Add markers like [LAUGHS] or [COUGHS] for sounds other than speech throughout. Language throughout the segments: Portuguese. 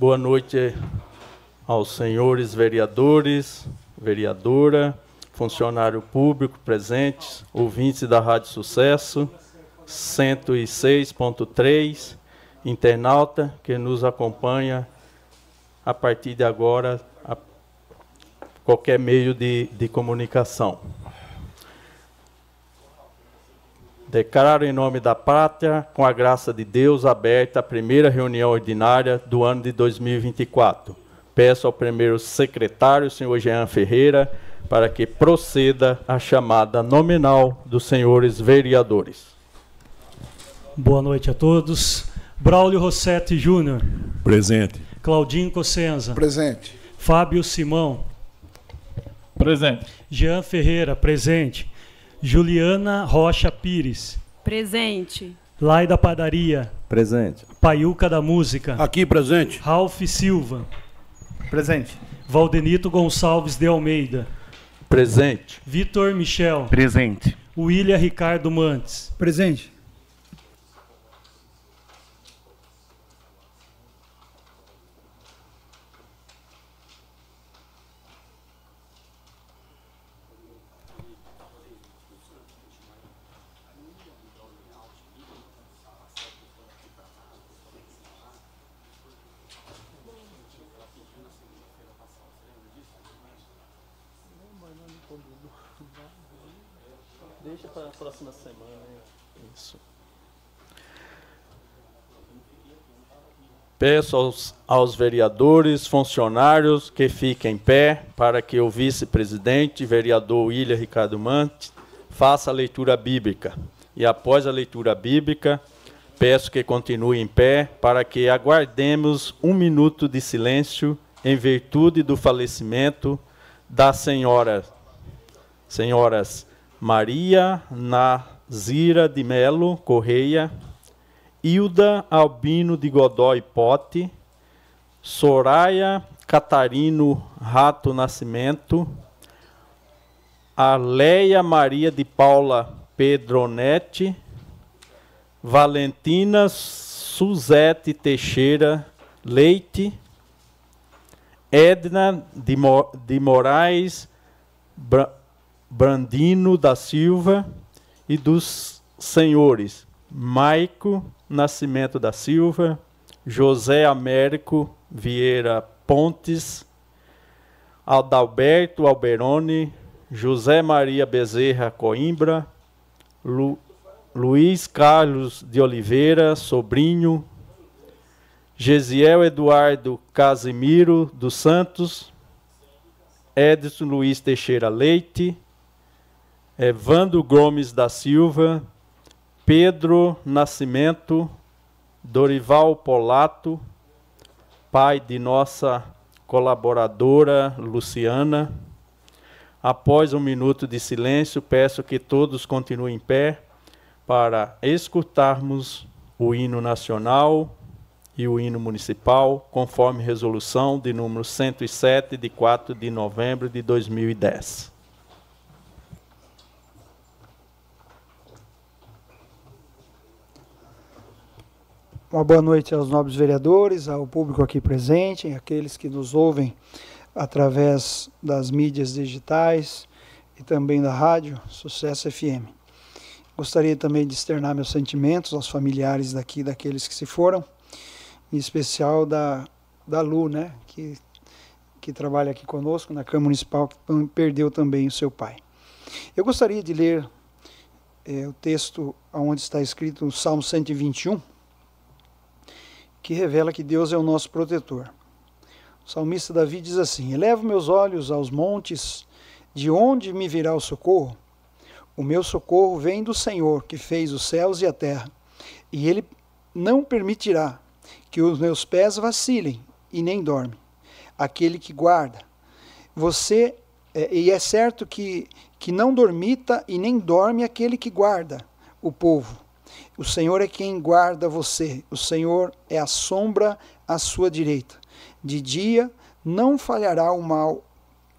Boa noite aos senhores vereadores, vereadora, funcionário público presentes, ouvintes da Rádio Sucesso 106.3, internauta que nos acompanha a partir de agora a qualquer meio de, de comunicação. Declaro em nome da pátria, com a graça de Deus, aberta a primeira reunião ordinária do ano de 2024. Peço ao primeiro secretário, senhor Jean Ferreira, para que proceda a chamada nominal dos senhores vereadores. Boa noite a todos. Braulio Rossetti Júnior. Presente. Claudinho Cossenza. Presente. Fábio Simão. Presente. Jean Ferreira, presente. Juliana Rocha Pires. Presente. Lai da Padaria. Presente. Paiuca da Música. Aqui presente. Ralph Silva. Presente. Valdenito Gonçalves de Almeida. Presente. Vitor Michel. Presente. William Ricardo Mantes. Presente. Peço aos, aos vereadores, funcionários que fiquem em pé para que o vice-presidente, vereador William Ricardo Mante, faça a leitura bíblica. E após a leitura bíblica, peço que continue em pé para que aguardemos um minuto de silêncio em virtude do falecimento da senhora, senhoras Maria Nazira de Melo Correia, Hilda Albino de Godoy Pote, Soraya Catarino Rato Nascimento, Aleia Maria de Paula Pedronetti, Valentina Suzete Teixeira Leite, Edna de, Mo de Moraes Bra Brandino da Silva e dos senhores Maico Nascimento da Silva, José Américo Vieira Pontes, Adalberto Alberoni, José Maria Bezerra Coimbra, Lu, Luiz Carlos de Oliveira, sobrinho, Gesiel Eduardo Casimiro dos Santos, Edson Luiz Teixeira Leite, Evandro Gomes da Silva, Pedro Nascimento, Dorival Polato, pai de nossa colaboradora Luciana. Após um minuto de silêncio, peço que todos continuem em pé para escutarmos o hino nacional e o hino municipal, conforme resolução de número 107, de 4 de novembro de 2010. Uma boa noite aos nobres vereadores, ao público aqui presente, aqueles que nos ouvem através das mídias digitais e também da rádio Sucesso FM. Gostaria também de externar meus sentimentos aos familiares daqui, daqueles que se foram, em especial da, da Lu, né, que, que trabalha aqui conosco na Câmara Municipal, que perdeu também o seu pai. Eu gostaria de ler é, o texto onde está escrito no Salmo 121, que revela que Deus é o nosso protetor. O salmista Davi diz assim: Elevo meus olhos aos montes, de onde me virá o socorro? O meu socorro vem do Senhor, que fez os céus e a terra, e ele não permitirá que os meus pés vacilem e nem dorme. Aquele que guarda. Você, é, e é certo que, que não dormita e nem dorme aquele que guarda o povo. O Senhor é quem guarda você. O Senhor é a sombra à sua direita. De dia não falhará o mal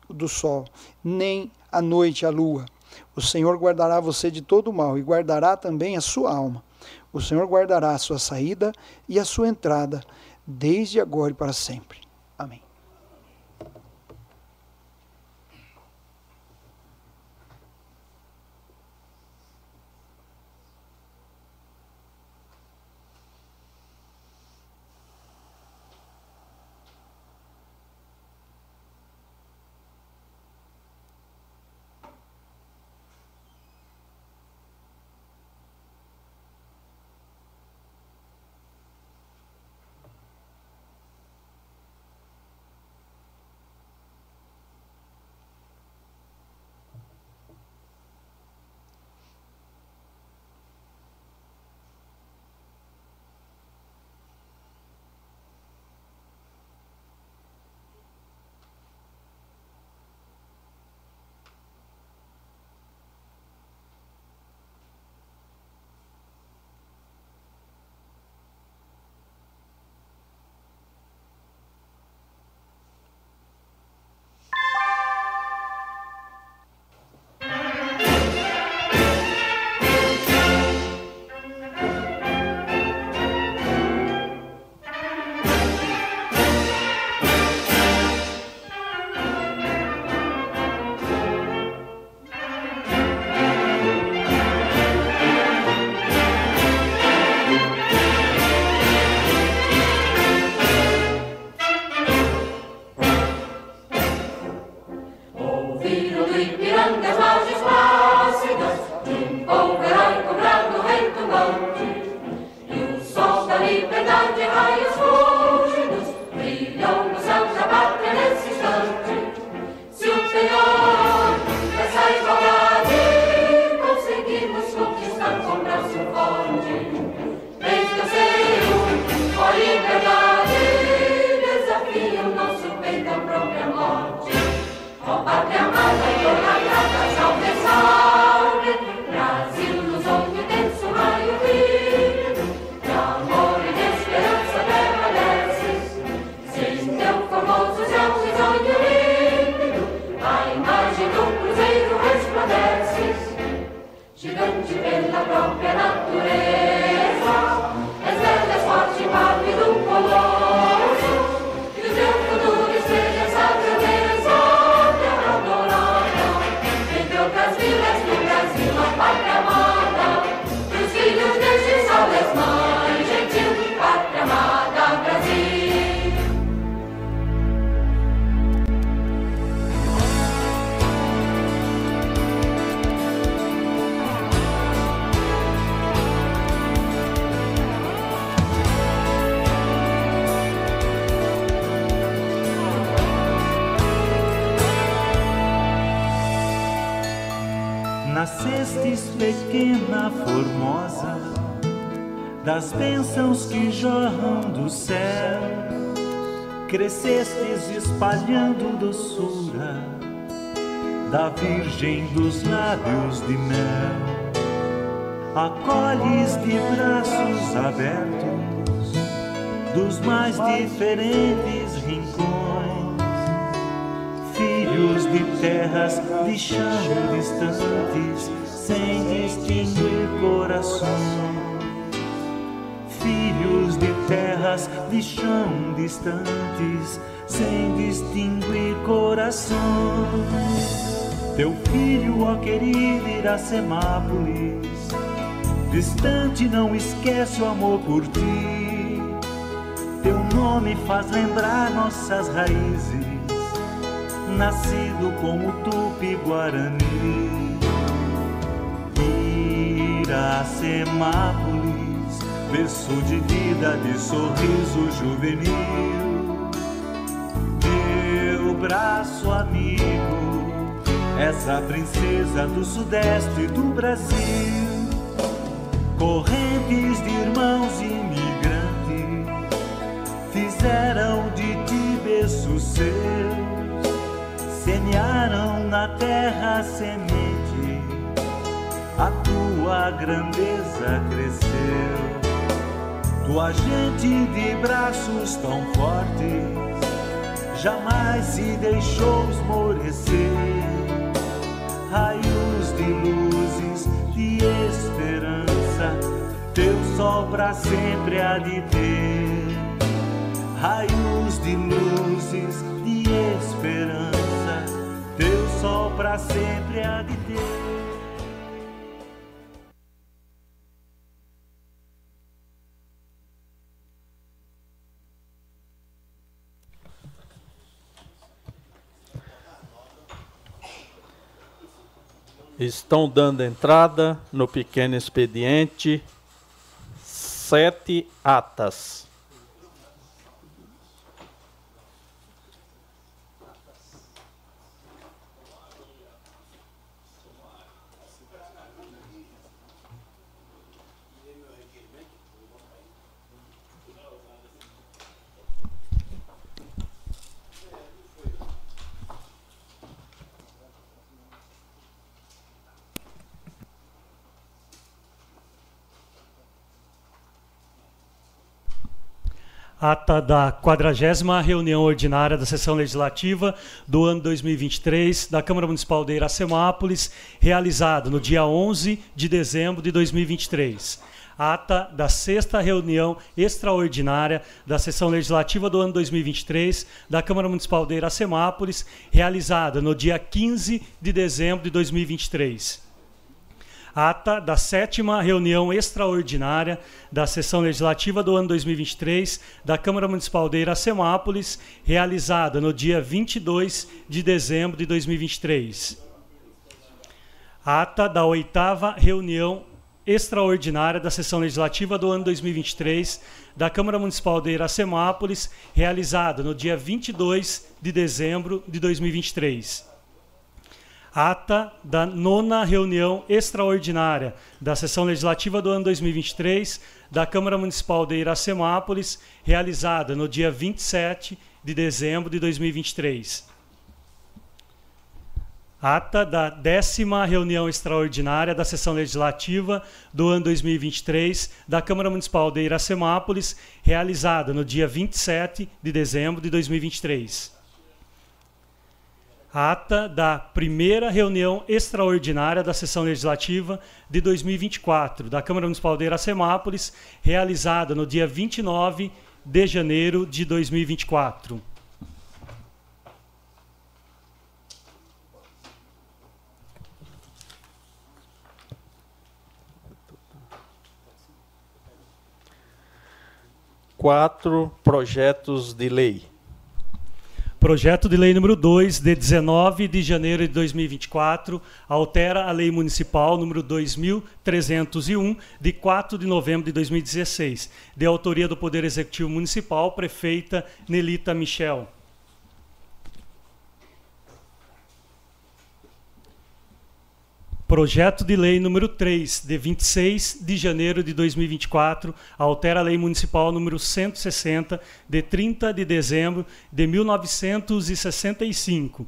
do sol, nem à noite a lua. O Senhor guardará você de todo o mal e guardará também a sua alma. O Senhor guardará a sua saída e a sua entrada, desde agora e para sempre. Amém. Das bênçãos que jorram do céu, crescestes espalhando doçura da Virgem dos lábios de mel. Acolhes de braços abertos dos mais diferentes rincões, de terras de chão distantes, sem distinguir corações filhos de terras de chão distantes, sem distinguir corações. Teu filho, ó querido Iracemápolis, distante não esquece o amor por ti. Teu nome faz lembrar nossas raízes, nascido como Tupi Guarani. Iracemápolis, berço de vida, de sorriso juvenil. Meu braço amigo, essa princesa do sudeste do Brasil. Correntes de irmãos imigrantes fizeram de ti berço seu terra semente, a tua grandeza cresceu. Tua gente de braços tão fortes, jamais se deixou esmorecer. Raios de luzes, de esperança, teu sol para sempre há de ter. Raios de luzes, de esperança, sol para sempre há de ter. Estão dando entrada no pequeno expediente sete atas. Ata da 40 reunião ordinária da sessão legislativa do ano 2023 da Câmara Municipal de Iracemápolis, realizada no dia 11 de dezembro de 2023. Ata da sexta reunião extraordinária da sessão legislativa do ano 2023 da Câmara Municipal de Iracemápolis, realizada no dia 15 de dezembro de 2023 ata da sétima reunião extraordinária da sessão legislativa do ano 2023 da Câmara Municipal de Iracemápolis, realizada no dia 22 de dezembro de 2023. Ata da oitava reunião extraordinária da sessão legislativa do ano 2023 da Câmara Municipal de Iracemápolis, realizada no dia 22 de dezembro de 2023 ata da nona reunião extraordinária da sessão legislativa do ano 2023 da Câmara Municipal de Iracemápolis, realizada no dia 27 de dezembro de 2023. Ata da décima reunião extraordinária da sessão legislativa do ano 2023 da Câmara Municipal de Iracemápolis, realizada no dia 27 de dezembro de 2023 ata da primeira reunião extraordinária da sessão legislativa de 2024 da Câmara Municipal de Iracemápolis, realizada no dia 29 de janeiro de 2024. Quatro projetos de lei. Projeto de Lei número 2, de 19 de janeiro de 2024, altera a Lei Municipal número 2301, de 4 de novembro de 2016, de autoria do Poder Executivo Municipal, prefeita Nelita Michel. Projeto de Lei número 3, de 26 de janeiro de 2024, altera a Lei Municipal número 160, de 30 de dezembro de 1965,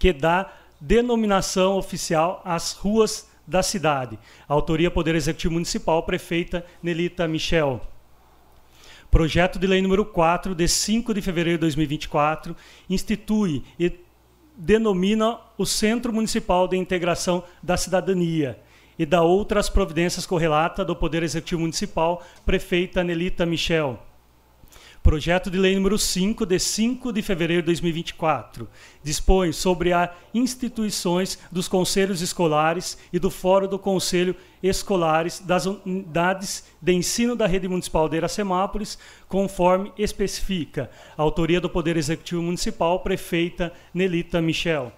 que dá denominação oficial às ruas da cidade. Autoria Poder Executivo Municipal, prefeita Nelita Michel. Projeto de Lei número 4, de 5 de fevereiro de 2024, institui e denomina o Centro Municipal de Integração da Cidadania e da outras providências correlata do Poder Executivo Municipal, prefeita Nelita Michel. Projeto de Lei número 5, de 5 de fevereiro de 2024, dispõe sobre as instituições dos conselhos escolares e do Fórum do Conselho Escolares das unidades de ensino da rede municipal de Iracemápolis, conforme especifica. Autoria do Poder Executivo Municipal, prefeita Nelita Michel.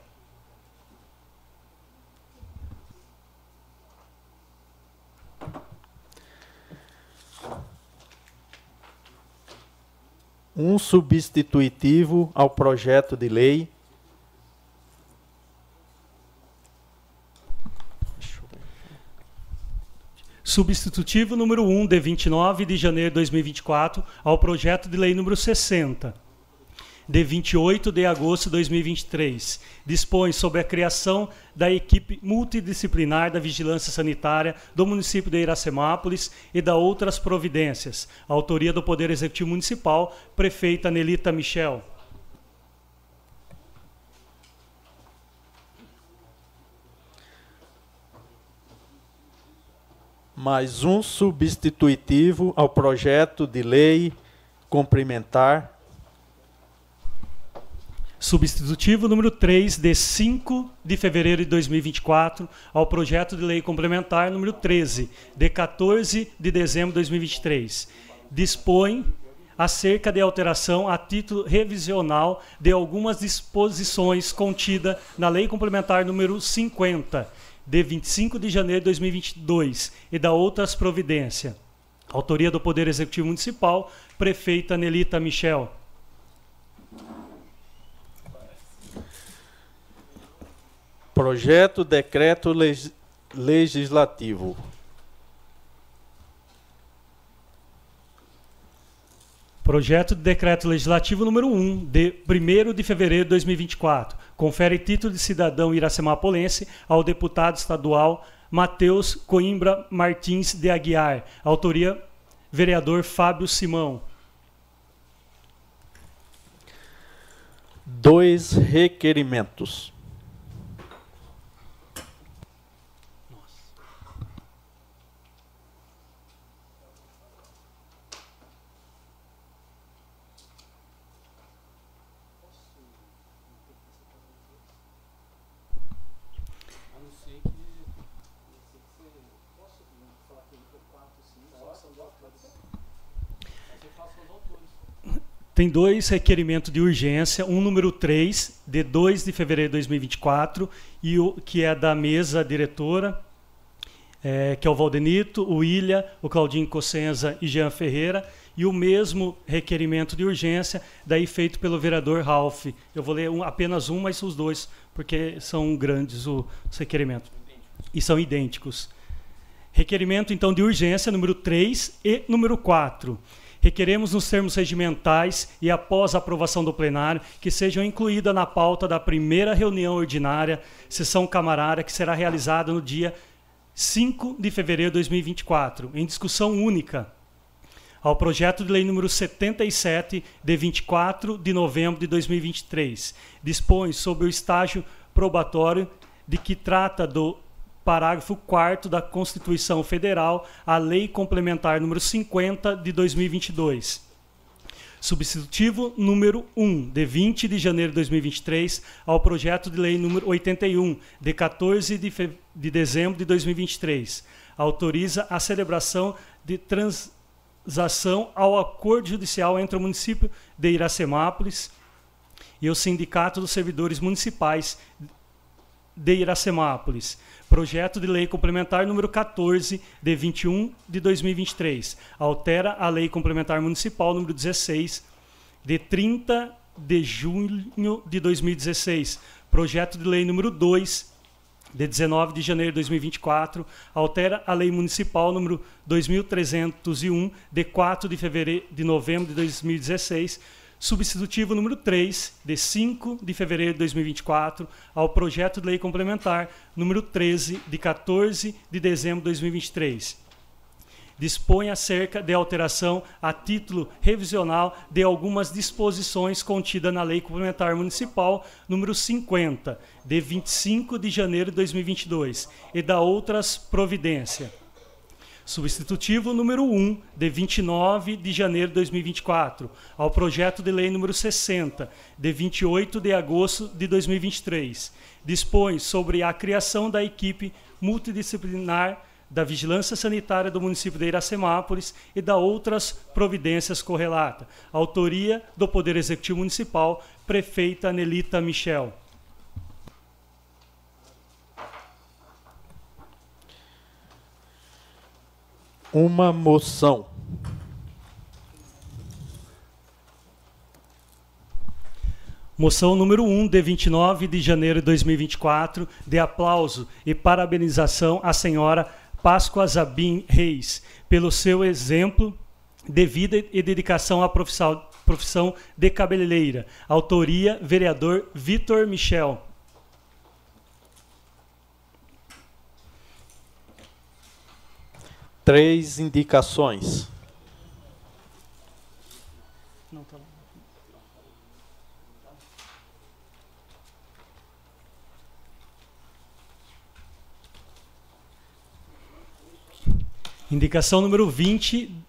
Um substitutivo ao projeto de lei. Substitutivo número 1, de 29 de janeiro de 2024, ao projeto de lei número 60, de 28 de agosto de 2023. Dispõe sobre a criação da equipe multidisciplinar da vigilância sanitária do município de Iracemápolis e da outras providências. Autoria do Poder Executivo Municipal, prefeita Nelita Michel. mais um substitutivo ao projeto de lei complementar. Substitutivo número 3, de 5 de fevereiro de 2024, ao projeto de lei complementar número 13, de 14 de dezembro de 2023. Dispõe acerca de alteração a título revisional de algumas disposições contidas na Lei Complementar número 50, de 25 de janeiro de 2022 e da outras providências. Autoria do Poder Executivo Municipal, prefeita Nelita Michel. Projeto Decreto Legislativo Projeto de Decreto Legislativo número 1, de 1 de fevereiro de 2024. Confere título de cidadão iracemapolense ao deputado estadual Matheus Coimbra Martins de Aguiar. Autoria, vereador Fábio Simão. Dois requerimentos. Tem dois requerimentos de urgência, um número 3, de 2 de fevereiro de 2024, e o que é da mesa diretora, é, que é o Valdenito, o Ilha, o Claudinho Cossenza e Jean Ferreira, e o mesmo requerimento de urgência, daí feito pelo vereador Ralph. Eu vou ler um, apenas um, mas os dois, porque são grandes os requerimentos. E são idênticos. Requerimento, então, de urgência, número 3 e número 4 requeremos nos termos regimentais e após a aprovação do plenário que sejam incluídas na pauta da primeira reunião ordinária, sessão camarária, que será realizada no dia 5 de fevereiro de 2024, em discussão única, ao projeto de lei número 77, de 24 de novembro de 2023. Dispõe sobre o estágio probatório de que trata do parágrafo 4 da Constituição Federal, a Lei Complementar número 50 de 2022. Substitutivo número 1, de 20 de janeiro de 2023, ao projeto de lei número 81, de 14 de, de dezembro de 2023. Autoriza a celebração de transação ao acordo judicial entre o município de Iracemápolis e o Sindicato dos Servidores Municipais de Iracemápolis Projeto de Lei Complementar número 14, de 21 de 2023. Altera a Lei Complementar Municipal número 16, de 30 de junho de 2016. Projeto de Lei número 2, de 19 de janeiro de 2024, altera a Lei Municipal número 2301, de 4 de fevereiro de novembro de 2016 substitutivo número 3, de 5 de fevereiro de 2024, ao projeto de lei complementar número 13, de 14 de dezembro de 2023. Dispõe acerca de alteração a título revisional de algumas disposições contidas na Lei Complementar Municipal número 50, de 25 de janeiro de 2022, e da outras providências substitutivo número 1, de 29 de janeiro de 2024, ao projeto de lei número 60, de 28 de agosto de 2023. Dispõe sobre a criação da equipe multidisciplinar da Vigilância Sanitária do município de Iracemápolis e da outras providências correlatas. Autoria do Poder Executivo Municipal, prefeita Nelita Michel. Uma moção. Moção número 1, de 29 de janeiro de 2024, de aplauso e parabenização à senhora Páscoa Zabim Reis, pelo seu exemplo de vida e dedicação à profissão, profissão de cabeleireira. Autoria, vereador Vitor Michel. Três indicações. Indicação número 20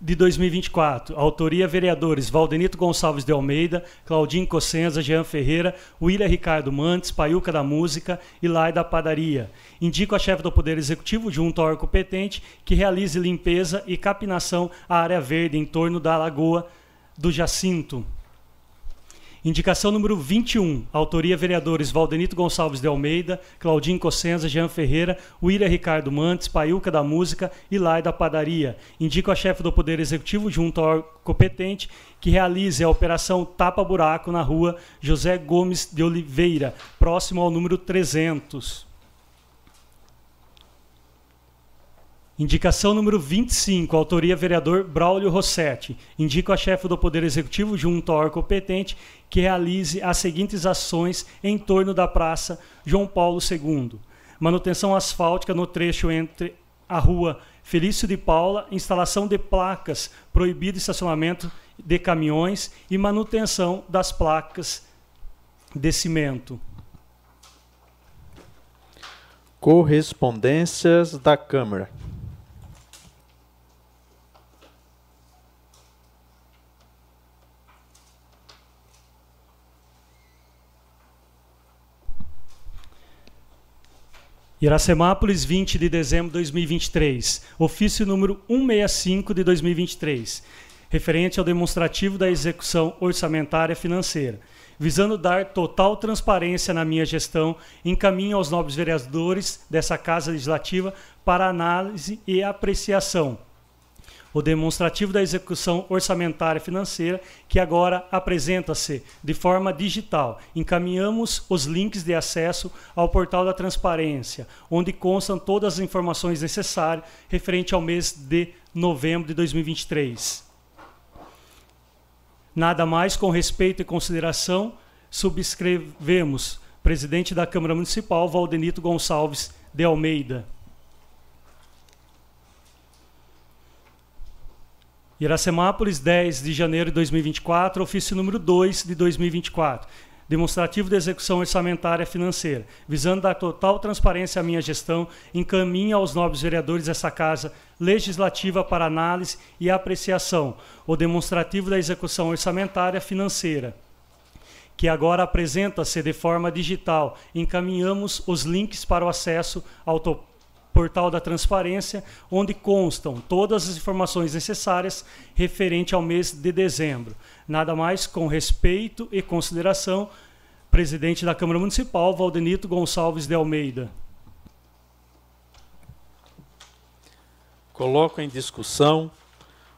de 2024. Autoria vereadores Valdenito Gonçalves de Almeida, Claudinho Cossenza, Jean Ferreira, William Ricardo Mantes, Paiuca da Música e Lai da Padaria. Indico a chefe do Poder Executivo, junto ao órgão competente, que realize limpeza e capinação à área verde em torno da Lagoa do Jacinto. Indicação número 21. Autoria vereadores Valdenito Gonçalves de Almeida, Claudinho Cossenza, Jean Ferreira, William Ricardo Mantes, Paiuca da Música e Lai da Padaria. Indico a chefe do Poder Executivo, junto ao competente, que realize a operação Tapa Buraco na rua José Gomes de Oliveira, próximo ao número 300. Indicação número 25, autoria vereador Braulio Rossetti. Indico a chefe do Poder Executivo, junto ao órgão competente, que realize as seguintes ações em torno da Praça João Paulo II. Manutenção asfáltica no trecho entre a rua Felício de Paula, instalação de placas, proibido estacionamento de caminhões e manutenção das placas de cimento. Correspondências da Câmara. Iracemápolis, 20 de dezembro de 2023. Ofício número 165 de 2023, referente ao demonstrativo da execução orçamentária financeira. Visando dar total transparência na minha gestão, encaminho aos nobres vereadores dessa Casa Legislativa para análise e apreciação o demonstrativo da execução orçamentária financeira, que agora apresenta-se de forma digital. Encaminhamos os links de acesso ao portal da transparência, onde constam todas as informações necessárias referente ao mês de novembro de 2023. Nada mais com respeito e consideração, subscrevemos presidente da Câmara Municipal, Valdenito Gonçalves de Almeida. Iracemápolis, 10 de janeiro de 2024, ofício número 2 de 2024. Demonstrativo de execução orçamentária financeira. Visando dar total transparência à minha gestão, encaminha aos nobres vereadores dessa Casa Legislativa para análise e apreciação o demonstrativo da execução orçamentária financeira que agora apresenta-se de forma digital. Encaminhamos os links para o acesso ao portal da transparência, onde constam todas as informações necessárias referente ao mês de dezembro. Nada mais com respeito e consideração, presidente da Câmara Municipal, Valdenito Gonçalves de Almeida. Coloco em discussão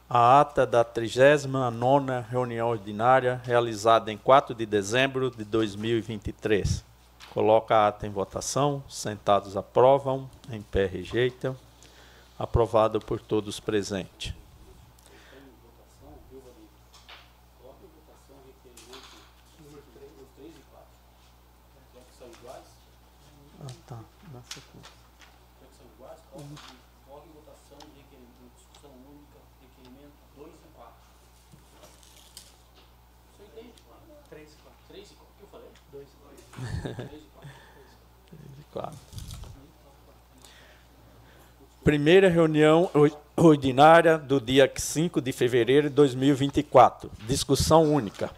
a ata da 39ª reunião ordinária realizada em 4 de dezembro de 2023. Coloca a ata em votação. Sentados aprovam, em pé rejeitam. Aprovado por todos presentes. Ah, tá. Na sequência. Coloque Claro. Primeira reunião or- ordinária do dia 5 de fevereiro de 2024. Discussão única.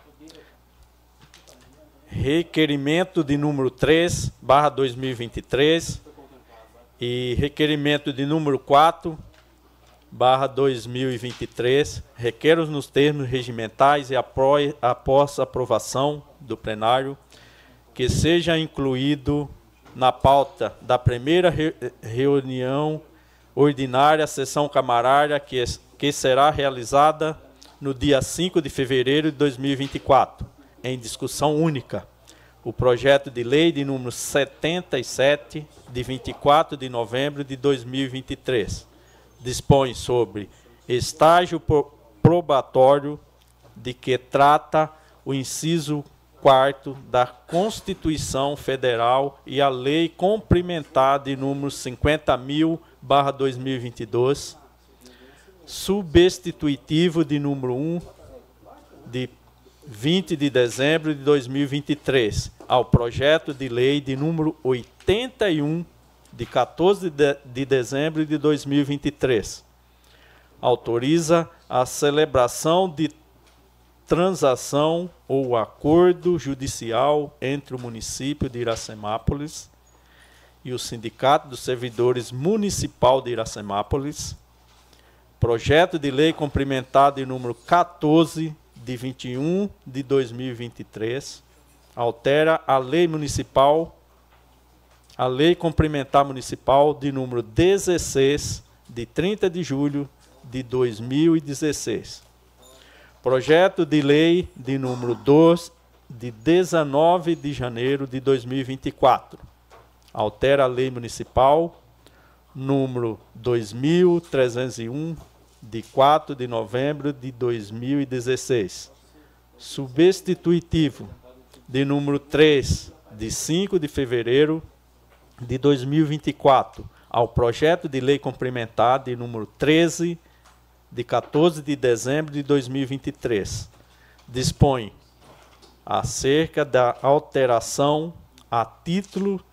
Requerimento de número 3, barra 2023 e requerimento de número 4, barra 2023, requeros nos termos regimentais e após aprovação do plenário, que seja incluído na pauta da primeira re- reunião ordinária, sessão camarária, que, que será realizada no dia 5 de fevereiro de 2024, em discussão única. O projeto de lei de número 77, de 24 de novembro de 2023, dispõe sobre estágio pro- probatório de que trata o inciso 4 da Constituição Federal e a Lei Complementar de número 50.000/2022, substitutivo de número 1 de 20 de dezembro de 2023, ao projeto de lei de número 81 de 14 de, de dezembro de 2023. Autoriza a celebração de transação ou acordo judicial entre o município de Iracemápolis e o Sindicato dos Servidores Municipal de Iracemápolis. Projeto de lei complementar de número 14 de 21 de 2023 altera a lei municipal a lei complementar municipal de número 16 de 30 de julho de 2016. Projeto de lei de número 2 de 19 de janeiro de 2024. Altera a lei municipal número 2301 de 4 de novembro de 2016. Substitutivo de número 3, de 5 de fevereiro de 2024, ao projeto de lei complementar de número 13, de 14 de dezembro de 2023. Dispõe acerca da alteração a título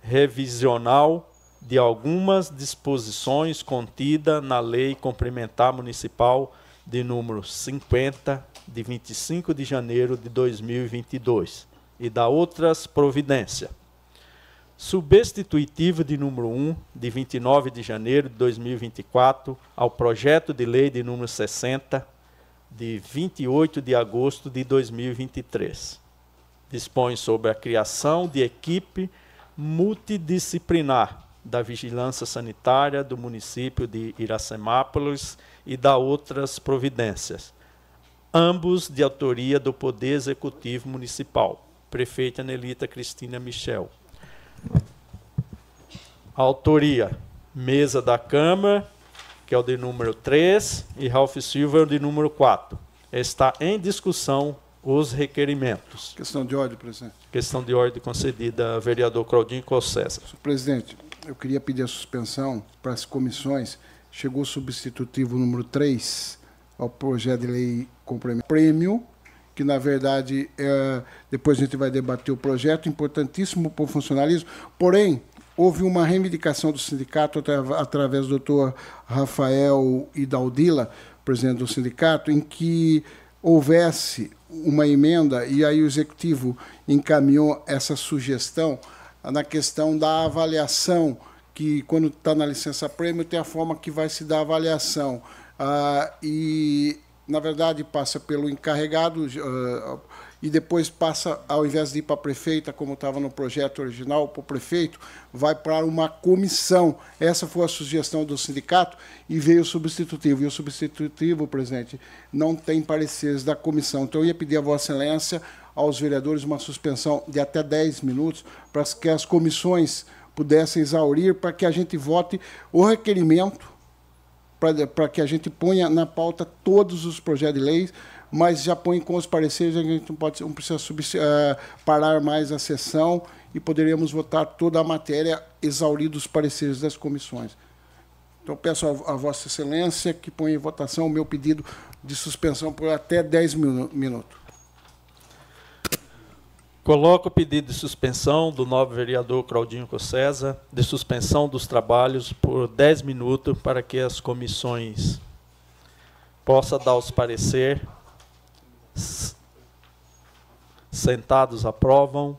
revisional de algumas disposições contidas na Lei Complementar Municipal de número 50, de 25 de janeiro de 2022, e da outras providências. Substitutivo de número 1, de 29 de janeiro de 2024, ao projeto de lei de número 60, de 28 de agosto de 2023. Dispõe sobre a criação de equipe multidisciplinar da Vigilância Sanitária do município de Iracemápolis e da outras providências, ambos de autoria do Poder Executivo Municipal, prefeita Nelita Cristina Michel. Autoria: Mesa da Câmara, que é o de número 3, e Ralph Silva é o de número 4. Está em discussão os requerimentos. Questão de ordem, presidente. Questão de ordem concedida ao vereador Claudinho Cossessa. Presidente, eu queria pedir a suspensão para as comissões. Chegou o substitutivo número 3 ao projeto de lei complemento prêmio, que na verdade é, depois a gente vai debater o projeto, importantíssimo para o funcionalismo, porém houve uma reivindicação do sindicato através do doutor Rafael Idaldila, presidente do sindicato, em que houvesse uma emenda e aí o executivo encaminhou essa sugestão na questão da avaliação, que quando está na licença prêmio tem a forma que vai se dar a avaliação. Ah, e, na verdade, passa pelo encarregado ah, e depois passa, ao invés de ir para a prefeita, como estava no projeto original, para o prefeito, vai para uma comissão. Essa foi a sugestão do sindicato e veio o substitutivo. E o substitutivo, presidente, não tem pareceres da comissão. Então, eu ia pedir a Vossa Excelência aos vereadores uma suspensão de até 10 minutos para que as comissões pudessem exaurir, para que a gente vote o requerimento, para que a gente ponha na pauta todos os projetos de leis, mas já põe com os pareceres, a gente não, pode, não precisa uh, parar mais a sessão e poderíamos votar toda a matéria exauridos os pareceres das comissões. Então, peço a, a Vossa Excelência que ponha em votação o meu pedido de suspensão por até 10 minutos. Coloco o pedido de suspensão do novo vereador Claudinho Cossesa, de suspensão dos trabalhos por 10 minutos para que as comissões possam dar os parecer. Sentados aprovam,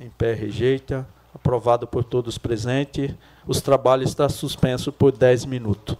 em pé rejeita, aprovado por todos presentes. Os trabalhos estão suspensos por 10 minutos.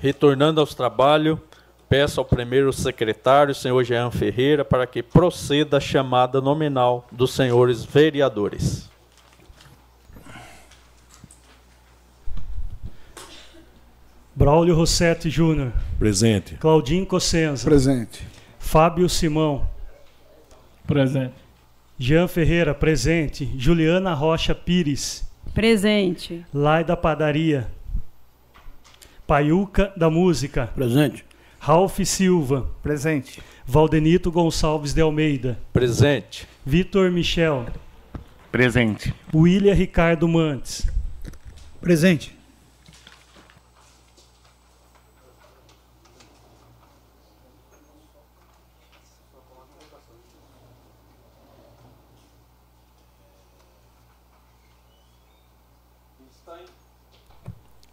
Retornando aos trabalhos, peço ao primeiro secretário, senhor Jean Ferreira, para que proceda a chamada nominal dos senhores vereadores. Braulio Rossetti Júnior. Presente. Claudinho Cossenza. Presente. Fábio Simão. Presente. Jean Ferreira, presente. Juliana Rocha Pires. Presente. Lai da Padaria. Paiuca da Música. Presente. Ralph Silva. Presente. Valdenito Gonçalves de Almeida. Presente. Vitor Michel. Presente. William Ricardo Mantes. Presente.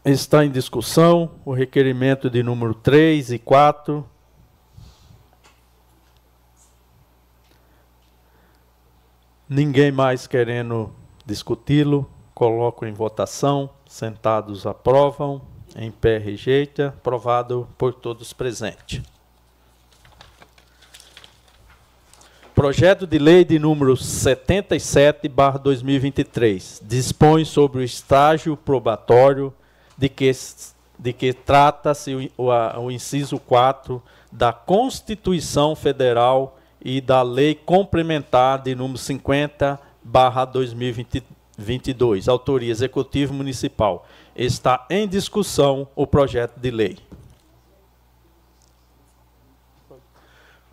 Está em discussão o requerimento de número 3 e 4. Ninguém mais querendo discuti-lo, coloco em votação. Sentados aprovam, em pé rejeita, aprovado por todos presentes. Projeto de lei de número 77/2023 dispõe sobre o estágio probatório de que, de que trata-se o, o, inciso 4 da Constituição Federal e da Lei Complementar de número 50 barra 2022, autoria Executivo Municipal. Está em discussão o projeto de lei.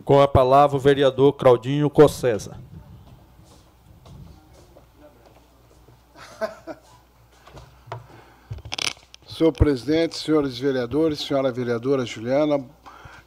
Com a palavra o vereador Claudinho Cossesa. [LAUGHS] Senhor presidente, senhores vereadores, senhora vereadora Juliana,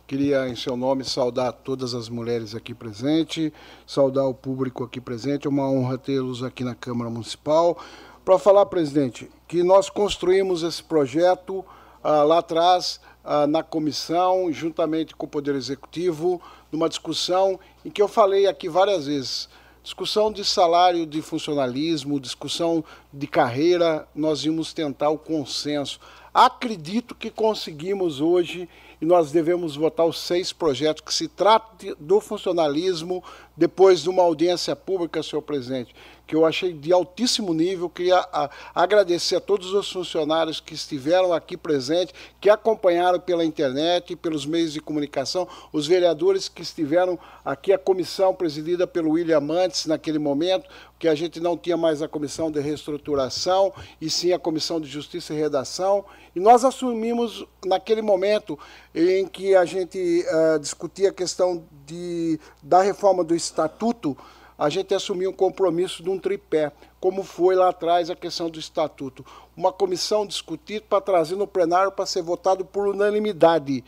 queria, em seu nome, saudar todas as mulheres aqui presentes, saudar o público aqui presente. É uma honra tê-los aqui na Câmara Municipal. Para falar, presidente, que nós construímos esse projeto ah, lá atrás, ah, na comissão, juntamente com o Poder Executivo, numa discussão em que eu falei aqui várias vezes. Discussão de salário de funcionalismo, discussão de carreira, nós íamos tentar o consenso. Acredito que conseguimos hoje e nós devemos votar os seis projetos que se trate do funcionalismo depois de uma audiência pública, senhor presidente, que eu achei de altíssimo nível. Queria a, agradecer a todos os funcionários que estiveram aqui presentes, que acompanharam pela internet, pelos meios de comunicação, os vereadores que estiveram aqui, a comissão presidida pelo William Mantes naquele momento, que a gente não tinha mais a comissão de reestruturação, e sim a comissão de justiça e redação. E nós assumimos, naquele momento em que a gente uh, discutia a questão de, da reforma do estatuto, a gente assumiu um compromisso de um tripé, como foi lá atrás a questão do estatuto. Uma comissão discutida para trazer no plenário para ser votado por unanimidade.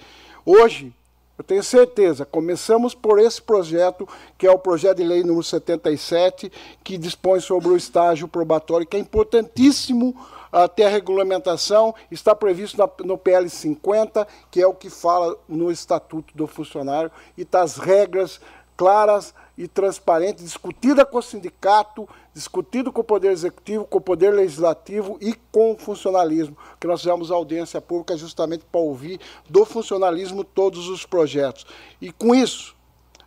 Hoje, eu tenho certeza, começamos por esse projeto, que é o projeto de lei número 77, que dispõe sobre o estágio probatório, que é importantíssimo até a regulamentação, está previsto no PL 50, que é o que fala no Estatuto do Funcionário, e está as regras claras e transparentes, discutida com o sindicato, discutido com o Poder Executivo, com o Poder Legislativo e com o funcionalismo, que nós fizemos audiência pública justamente para ouvir do funcionalismo todos os projetos. E com isso,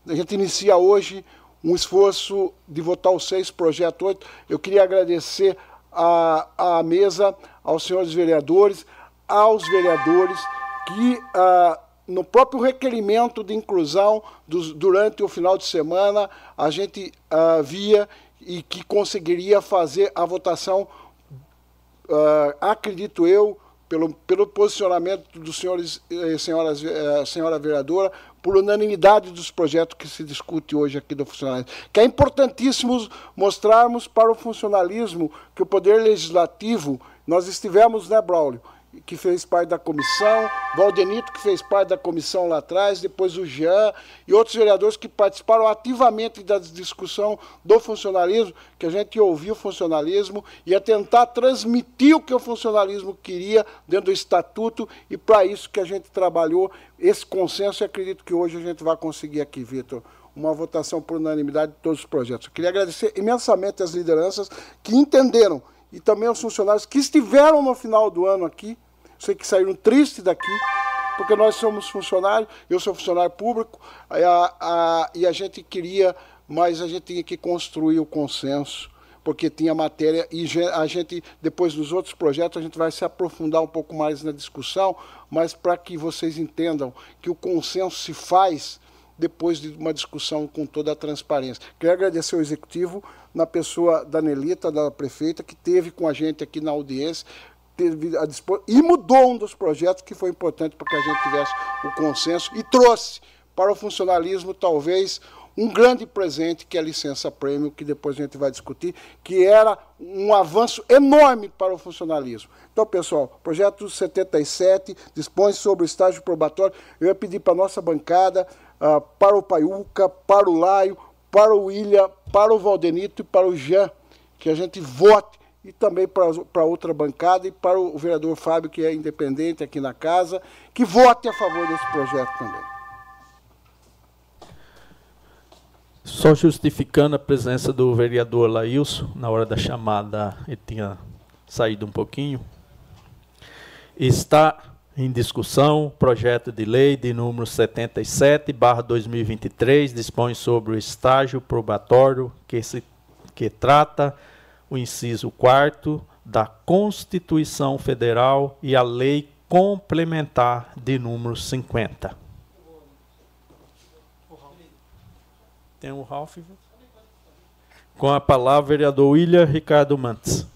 a gente inicia hoje um esforço de votar os seis projetos oito. Eu queria agradecer à, à mesa, aos senhores vereadores, aos vereadores que... Ah, no próprio requerimento de inclusão dos, durante o final de semana, a gente uh, via e que conseguiria fazer a votação, uh, acredito eu, pelo, pelo posicionamento dos senhores e senhoras, uh, senhora vereadora, por unanimidade dos projetos que se discute hoje aqui do funcionalismo. Que é importantíssimo mostrarmos para o funcionalismo que o Poder Legislativo, nós estivemos, né, Braulio, que fez parte da comissão, Valdenito, que fez parte da comissão lá atrás, depois o Jean e outros vereadores que participaram ativamente da discussão do funcionalismo, que a gente ouviu o funcionalismo, ia tentar transmitir o que o funcionalismo queria dentro do estatuto, e para isso que a gente trabalhou esse consenso, e acredito que hoje a gente vai conseguir aqui, Vitor uma votação por unanimidade de todos os projetos. Eu queria agradecer imensamente as lideranças que entenderam e também aos funcionários que estiveram no final do ano aqui, sei que saíram tristes daqui, porque nós somos funcionários, eu sou funcionário público, a, a, e a gente queria, mas a gente tinha que construir o consenso, porque tinha matéria, e a gente, depois dos outros projetos, a gente vai se aprofundar um pouco mais na discussão, mas para que vocês entendam que o consenso se faz depois de uma discussão com toda a transparência. Quero agradecer ao Executivo, na pessoa da Nelita, da prefeita, que teve com a gente aqui na audiência, teve a e mudou um dos projetos que foi importante para que a gente tivesse o consenso e trouxe para o funcionalismo, talvez, um grande presente, que é a licença prêmio, que depois a gente vai discutir, que era um avanço enorme para o funcionalismo. Então, pessoal, projeto 77 dispõe sobre o estágio probatório. Eu ia pedir para a nossa bancada, uh, para o Paiuca, para o Laio, para o William, para o Valdenito e para o Jean, que a gente vote e também para outra bancada e para o vereador Fábio, que é independente aqui na casa, que vote a favor desse projeto também. Só justificando a presença do vereador Laílson, na hora da chamada ele tinha saído um pouquinho. Está em discussão projeto de lei de número 77, barra 2023, dispõe sobre o estágio probatório que, se, que trata o inciso 4 da Constituição Federal e a Lei Complementar de número 50. Tem o um Ralph. Com a palavra, vereador William Ricardo Mantes.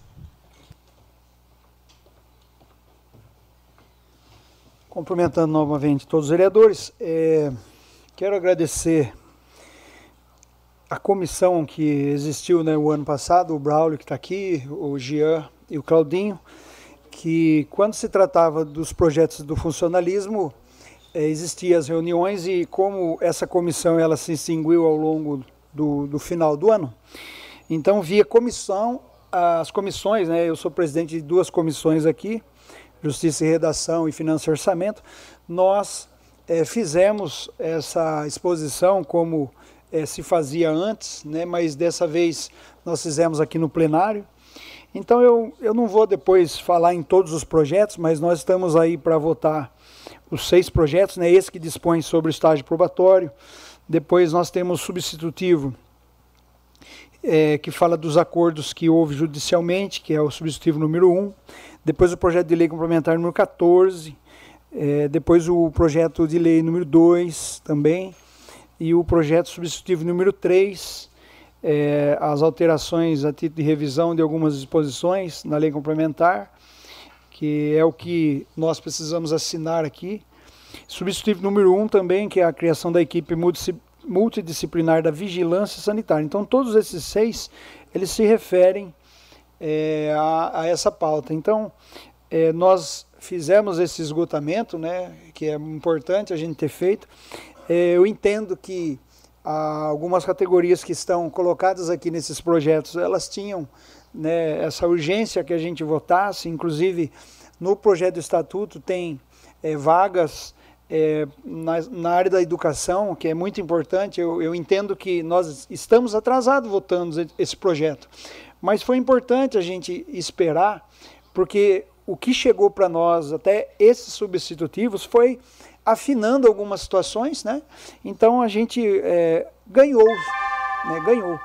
Cumprimentando novamente todos os vereadores, é, quero agradecer a comissão que existiu né, o ano passado, o Braulio que está aqui, o Jean e o Claudinho, que quando se tratava dos projetos do funcionalismo, é, existiam as reuniões e como essa comissão ela se extinguiu ao longo do, do final do ano, então via comissão, as comissões, né, eu sou presidente de duas comissões aqui, Justiça e Redação e Finanças e Orçamento, nós é, fizemos essa exposição como é, se fazia antes, né, mas dessa vez nós fizemos aqui no plenário. Então eu, eu não vou depois falar em todos os projetos, mas nós estamos aí para votar os seis projetos, né, esse que dispõe sobre o estágio probatório. Depois nós temos o substitutivo, é, que fala dos acordos que houve judicialmente, que é o substitutivo número 1. Depois o projeto de lei complementar número 14. É, depois o projeto de lei número 2 também e o projeto substitutivo número 3, é, as alterações a título de revisão de algumas disposições na lei complementar, que é o que nós precisamos assinar aqui. Substitutivo número 1 um também, que é a criação da equipe multidisciplinar da vigilância sanitária. Então, todos esses seis, eles se referem é, a, a, essa pauta. Então, é, nós fizemos esse esgotamento, né, que é importante a gente ter feito, é, eu entendo que algumas categorias que estão colocadas aqui nesses projetos, elas tinham né, essa urgência que a gente votasse, inclusive no projeto do estatuto tem é, vagas é, na, na, área da educação, que é muito importante. Eu, eu entendo que nós estamos atrasados votando esse projeto, mas foi importante a gente esperar, porque o que chegou para nós até esses substitutivos foi afinando algumas situações, né? Então a gente é, ganhou, né? ganhou.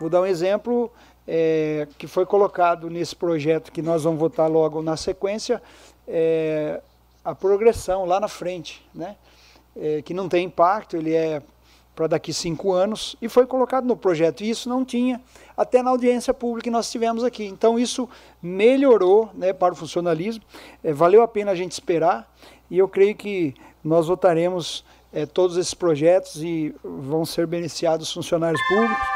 Vou dar um exemplo é, que foi colocado nesse projeto que nós vamos votar logo na sequência, é, a progressão lá na frente, né? É, que não tem impacto, ele é para daqui cinco anos, e foi colocado no projeto. E isso não tinha até na audiência pública que nós tivemos aqui. Então isso melhorou né, para o funcionalismo, é, valeu a pena a gente esperar, e eu creio que nós votaremos é, todos esses projetos e vão ser beneficiados os funcionários públicos,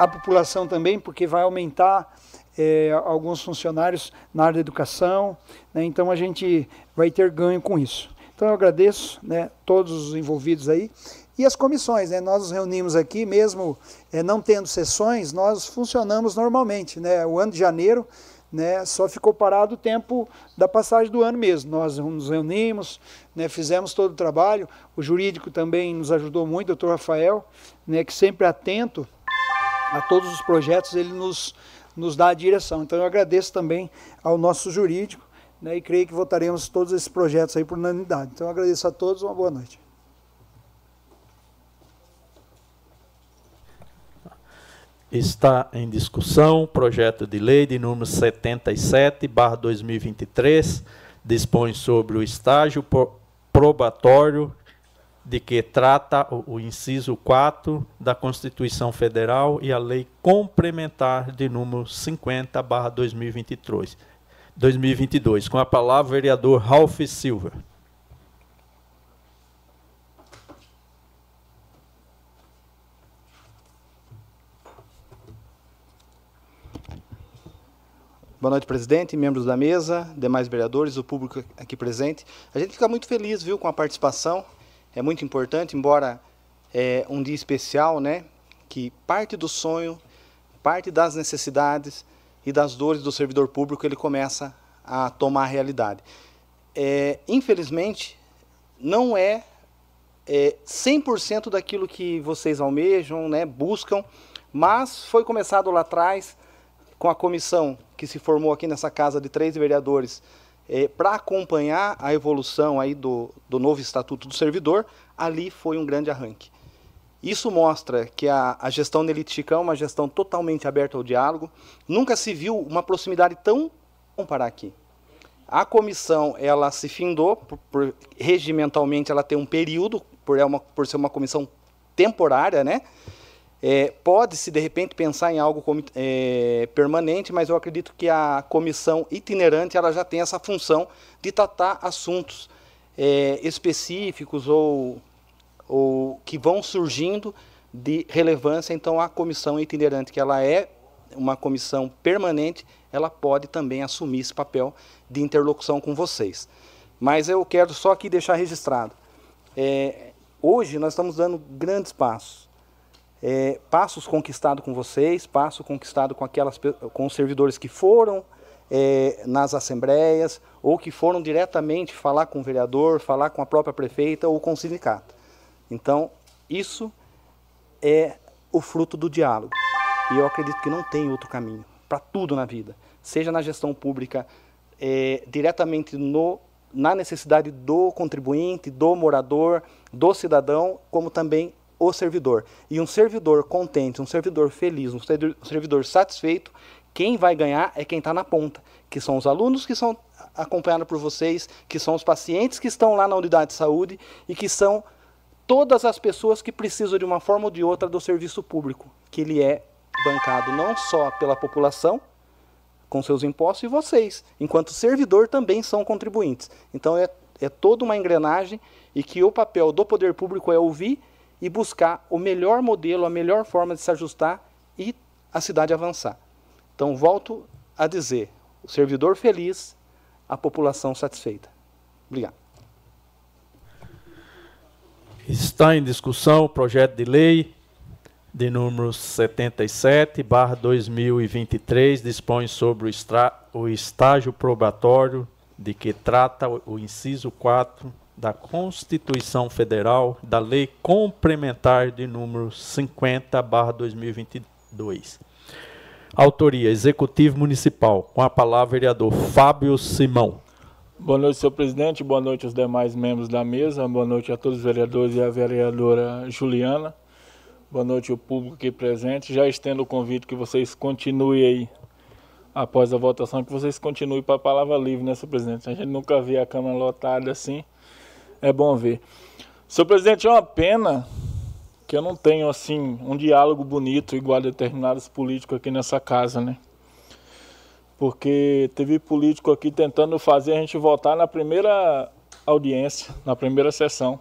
a população também, porque vai aumentar é, alguns funcionários na área da educação, né, então a gente vai ter ganho com isso. Então eu agradeço né, todos os envolvidos aí e as comissões, né, nós nos reunimos aqui, mesmo é, não tendo sessões, nós funcionamos normalmente. Né, o ano de janeiro né, só ficou parado o tempo da passagem do ano mesmo. Nós nos reunimos, né, fizemos todo o trabalho, o jurídico também nos ajudou muito, o doutor Rafael, né, que sempre atento a todos os projetos, ele nos, nos dá a direção. Então eu agradeço também ao nosso jurídico, né, e creio que votaremos todos esses projetos aí por unanimidade. Então agradeço a todos, uma boa noite. Está em discussão projeto de lei de número 77, barra 2023, dispõe sobre o estágio probatório de que trata o, o inciso 4 da Constituição Federal e a lei complementar de número 50, barra 2023. 2022. Com a palavra, o vereador Ralph Silva. Boa noite, presidente, membros da mesa, demais vereadores, o público aqui presente. A gente fica muito feliz, viu, com a participação. É muito importante, embora é um dia especial, né, que parte do sonho, parte das necessidades e das dores do servidor público ele começa a tomar realidade. É, infelizmente, não é, é 100% daquilo que vocês almejam, né, buscam, mas foi começado lá atrás com a comissão que se formou aqui nessa casa de três vereadores é, para acompanhar a evolução aí do, do novo Estatuto do Servidor, ali foi um grande arranque. Isso mostra que a, a gestão Nelite é uma gestão totalmente aberta ao diálogo. Nunca se viu uma proximidade tão Vamos parar aqui. A comissão ela se findou, por, por, regimentalmente ela tem um período, por, é uma, por ser uma comissão temporária, né? É, Pode-se, de repente, pensar em algo como, é, permanente, mas eu acredito que a comissão itinerante ela já tem essa função de tratar assuntos é, específicos ou ou que vão surgindo de relevância. Então, a comissão itinerante, que ela é uma comissão permanente, ela pode também assumir esse papel de interlocução com vocês. Mas eu quero só aqui deixar registrado. É, hoje nós estamos dando grandes passos. É, passos conquistados com vocês, passos conquistados com aquelas com os servidores que foram é, nas assembleias ou que foram diretamente falar com o vereador, falar com a própria prefeita ou com o sindicato. Então, isso é o fruto do diálogo. E eu acredito que não tem outro caminho para tudo na vida, seja na gestão pública, é, diretamente no, na necessidade do contribuinte, do morador, do cidadão, como também o servidor. E um servidor contente, um servidor feliz, um servidor satisfeito, quem vai ganhar é quem está na ponta, que são os alunos que são acompanhados por vocês, que são os pacientes que estão lá na unidade de saúde e que são todas as pessoas que precisam de uma forma ou de outra do serviço público, que ele é bancado não só pela população, com seus impostos, e vocês, enquanto servidor, também são contribuintes. Então é, é toda uma engrenagem e que o papel do poder público é ouvir e buscar o melhor modelo, a melhor forma de se ajustar e a cidade avançar. Então, volto a dizer: o servidor feliz, a população satisfeita. Obrigado. Está em discussão o projeto de lei de número 77, barra 2023, dispõe sobre o, o estágio probatório de que trata o, inciso 4 da Constituição Federal, da Lei Complementar de número 50, barra 2022. Autoria, Executivo Municipal. Com a palavra, vereador Fábio Simão. Boa noite, senhor presidente. Boa noite aos demais membros da mesa. Boa noite a todos os vereadores e a vereadora Juliana. Boa noite ao público aqui presente. Já estendo o convite que vocês continuem aí, após a votação, que vocês continuem para a palavra livre, né, senhor presidente? A gente nunca vê a Câmara lotada assim. É bom ver. Senhor presidente, é uma pena que eu não tenho, assim, um diálogo bonito igual a determinados políticos aqui nessa casa, né? porque teve político aqui tentando fazer a gente votar na primeira audiência, na primeira sessão,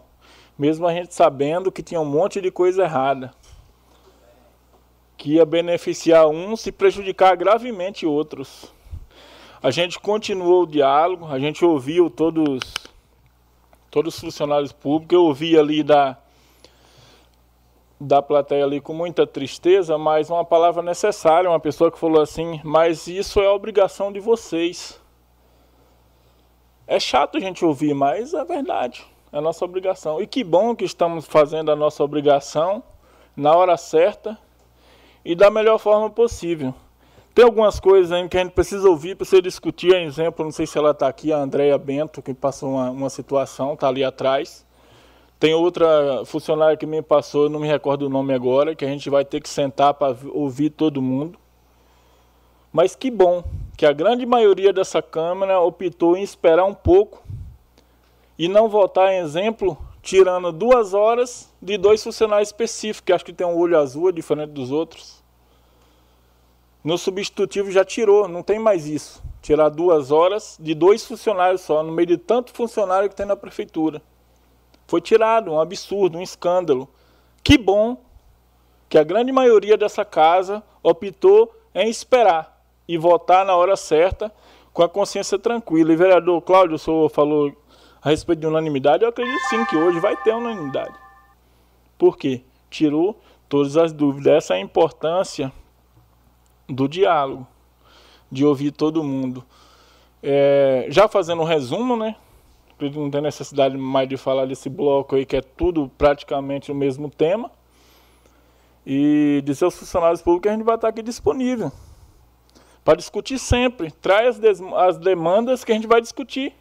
mesmo a gente sabendo que tinha um monte de coisa errada, que ia beneficiar uns e prejudicar gravemente outros. A gente continuou o diálogo, a gente ouviu todos todos os funcionários públicos, eu ouvi ali da da plateia ali com muita tristeza, mas uma palavra necessária, uma pessoa que falou assim, mas isso é obrigação de vocês. É chato a gente ouvir, mas é verdade, é nossa obrigação. E que bom que estamos fazendo a nossa obrigação na hora certa e da melhor forma possível. Tem algumas coisas ainda que a gente precisa ouvir, precisa discutir. Exemplo, não sei se ela está aqui, a Andréia Bento, que passou uma, uma situação, está ali atrás. Tem outra funcionária que me passou, não me recordo o nome agora, que a gente vai ter que sentar para ouvir todo mundo. Mas que bom que a grande maioria dessa Câmara optou em esperar um pouco e não votar em exemplo, tirando duas horas de dois funcionários específicos, que acho que tem um olho azul, diferente dos outros. No substitutivo já tirou, não tem mais isso. Tirar duas horas de dois funcionários só, no meio de tanto funcionário que tem na prefeitura. Foi tirado, um absurdo, um escândalo. Que bom que a grande maioria dessa casa optou em esperar e votar na hora certa, com a consciência tranquila. E vereador Cláudio, o senhor falou a respeito de unanimidade, eu acredito sim que hoje vai ter unanimidade. Por quê? Tirou todas as dúvidas. Essa é a importância do diálogo, de ouvir todo mundo. É, já fazendo um resumo, né? Não tem necessidade mais de falar desse bloco aí, que é tudo praticamente o mesmo tema. E dizer aos funcionários públicos a gente vai estar aqui disponível para discutir sempre. Traz as, as demandas que a gente vai discutir.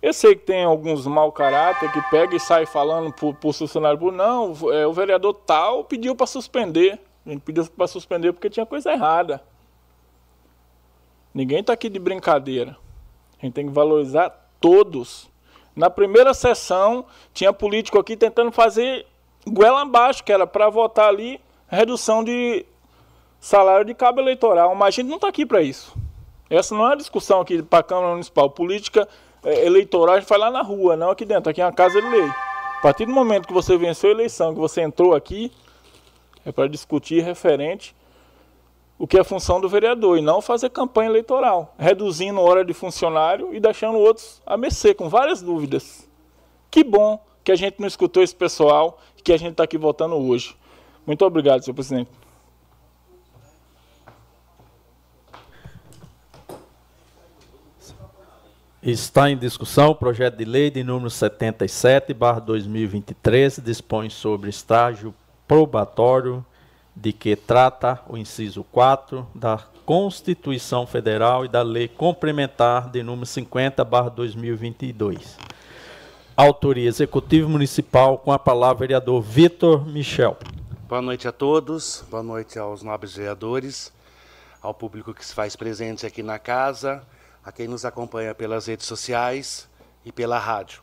Eu sei que tem alguns mau caráter que pega e sai falando para o funcionário público, não, é, o vereador tal pediu para suspender. A gente pediu para suspender porque tinha coisa errada. Ninguém está aqui de brincadeira. A gente tem que valorizar todos. Na primeira sessão, tinha político aqui tentando fazer goela abaixo, que era para votar ali redução de salário de cabo eleitoral. Mas a gente não está aqui para isso. Essa não é uma discussão aqui para a Câmara Municipal. Política é, eleitoral a gente faz lá na rua, não aqui dentro. Aqui é uma casa de lei. A partir do momento que você venceu a eleição, que você entrou aqui, é para discutir referente o que é função do vereador e não fazer campanha eleitoral, reduzindo hora de funcionário e deixando outros a mercê, com várias dúvidas. Que bom que a gente não escutou esse pessoal e que a gente está aqui votando hoje. Muito obrigado, senhor presidente. Está em discussão o projeto de lei de número 77, barra 2023, dispõe sobre estágio probatório de que trata o inciso 4 da Constituição Federal e da Lei Complementar de número 50, barra 2022. Autoria Executivo Municipal, com a palavra vereador Vitor Michel. Boa noite a todos, boa noite aos nobres vereadores, ao público que se faz presente aqui na casa, a quem nos acompanha pelas redes sociais e pela rádio.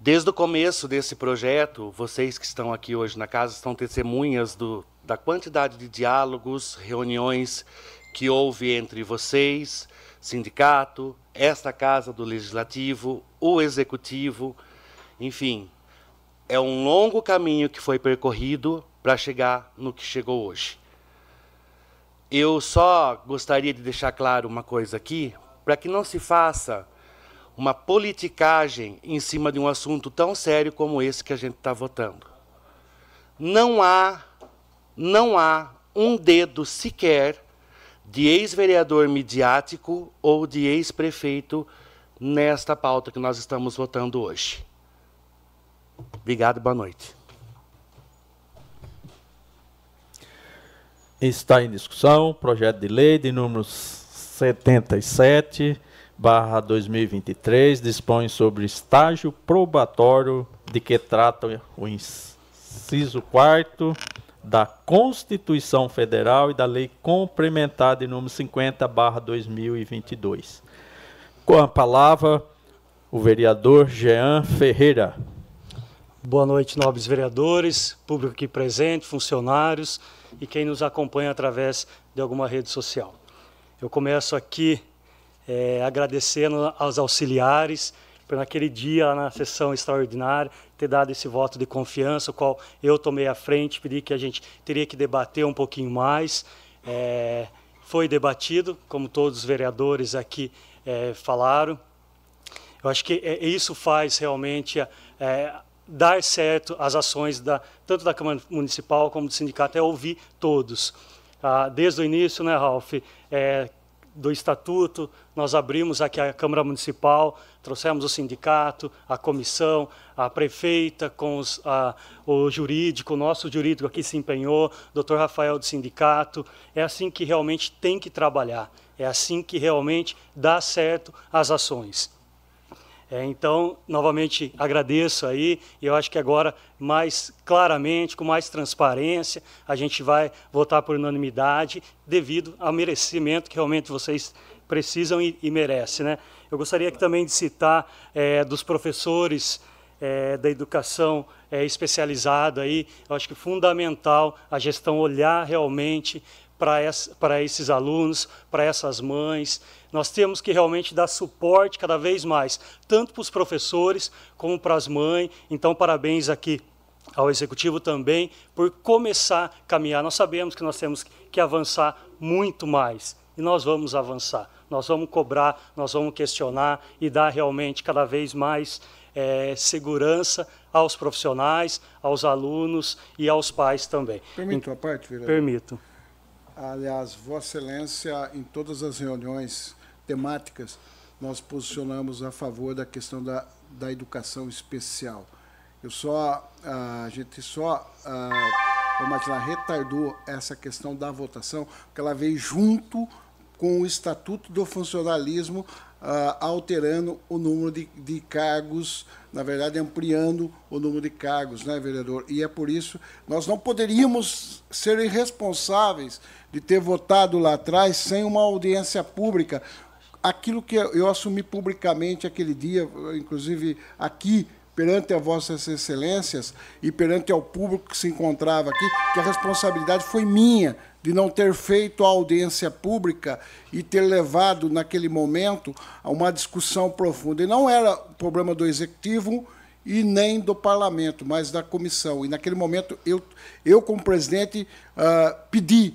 Desde o começo desse projeto, vocês que estão aqui hoje na casa estão testemunhas do, da quantidade de diálogos, reuniões que houve entre vocês, sindicato, esta casa do legislativo, o executivo, enfim, é um longo caminho que foi percorrido para chegar no que chegou hoje. Eu só gostaria de deixar claro uma coisa aqui, para que não se faça uma politicagem em cima de um assunto tão sério como esse que a gente está votando. Não há, não há um dedo sequer de ex-vereador midiático ou de ex-prefeito nesta pauta que nós estamos votando hoje. Obrigado, boa noite. Está em discussão projeto de lei de número 77 barra 2023 dispõe sobre estágio probatório de que trata o inciso 4 da Constituição Federal e da Lei Complementar de número 50 barra 2022. Com a palavra, o vereador Jean Ferreira. Boa noite, nobres vereadores, público aqui presente, funcionários e quem nos acompanha através de alguma rede social. Eu começo aqui é, agradecendo aos auxiliares por naquele dia na sessão extraordinária ter dado esse voto de confiança, o qual eu tomei à frente, pedi que a gente teria que debater um pouquinho mais. É, foi debatido, como todos os vereadores aqui é, falaram. Eu acho que é, isso faz realmente é, dar certo as ações da, tanto da Câmara Municipal como do sindicato, é ouvir todos. Ah, desde o início, né, Ralf, é, do Estatuto, nós abrimos aqui a Câmara Municipal, trouxemos o sindicato, a comissão, a prefeita, com os, a, o jurídico, o nosso jurídico aqui se empenhou, doutor Rafael do sindicato. É assim que realmente tem que trabalhar, é assim que realmente dá certo as ações. É, então, novamente agradeço aí, e eu acho que agora, mais claramente, com mais transparência, a gente vai votar por unanimidade, devido ao merecimento que realmente vocês precisam e, e merecem. Né? Eu gostaria aqui também de citar é, dos professores é, da educação é, especializada aí, eu acho que fundamental a gestão olhar realmente para esses alunos, para essas mães. Nós temos que realmente dar suporte cada vez mais, tanto para os professores como para as mães. Então, parabéns aqui ao executivo também por começar a caminhar. Nós sabemos que nós temos que avançar muito mais e nós vamos avançar. Nós vamos cobrar, nós vamos questionar e dar realmente cada vez mais é, segurança aos profissionais, aos alunos e aos pais também. Permito a parte, vereador? Permito. Aliás, Vossa Excelência, em todas as reuniões temáticas, nós posicionamos a favor da questão da, da educação especial. Eu só, a gente só, vamos imaginar, retardou essa questão da votação, porque ela veio junto com o Estatuto do Funcionalismo, uh, alterando o número de, de cargos, na verdade, ampliando o número de cargos, né, vereador? E é por isso nós não poderíamos ser irresponsáveis de ter votado lá atrás sem uma audiência pública. Aquilo que eu assumi publicamente aquele dia, inclusive aqui, perante a vossas excelências e perante ao público que se encontrava aqui, que a responsabilidade foi minha de não ter feito a audiência pública e ter levado, naquele momento, a uma discussão profunda. E não era problema do Executivo e nem do Parlamento, mas da comissão. E, naquele momento, eu, eu como presidente, uh, pedi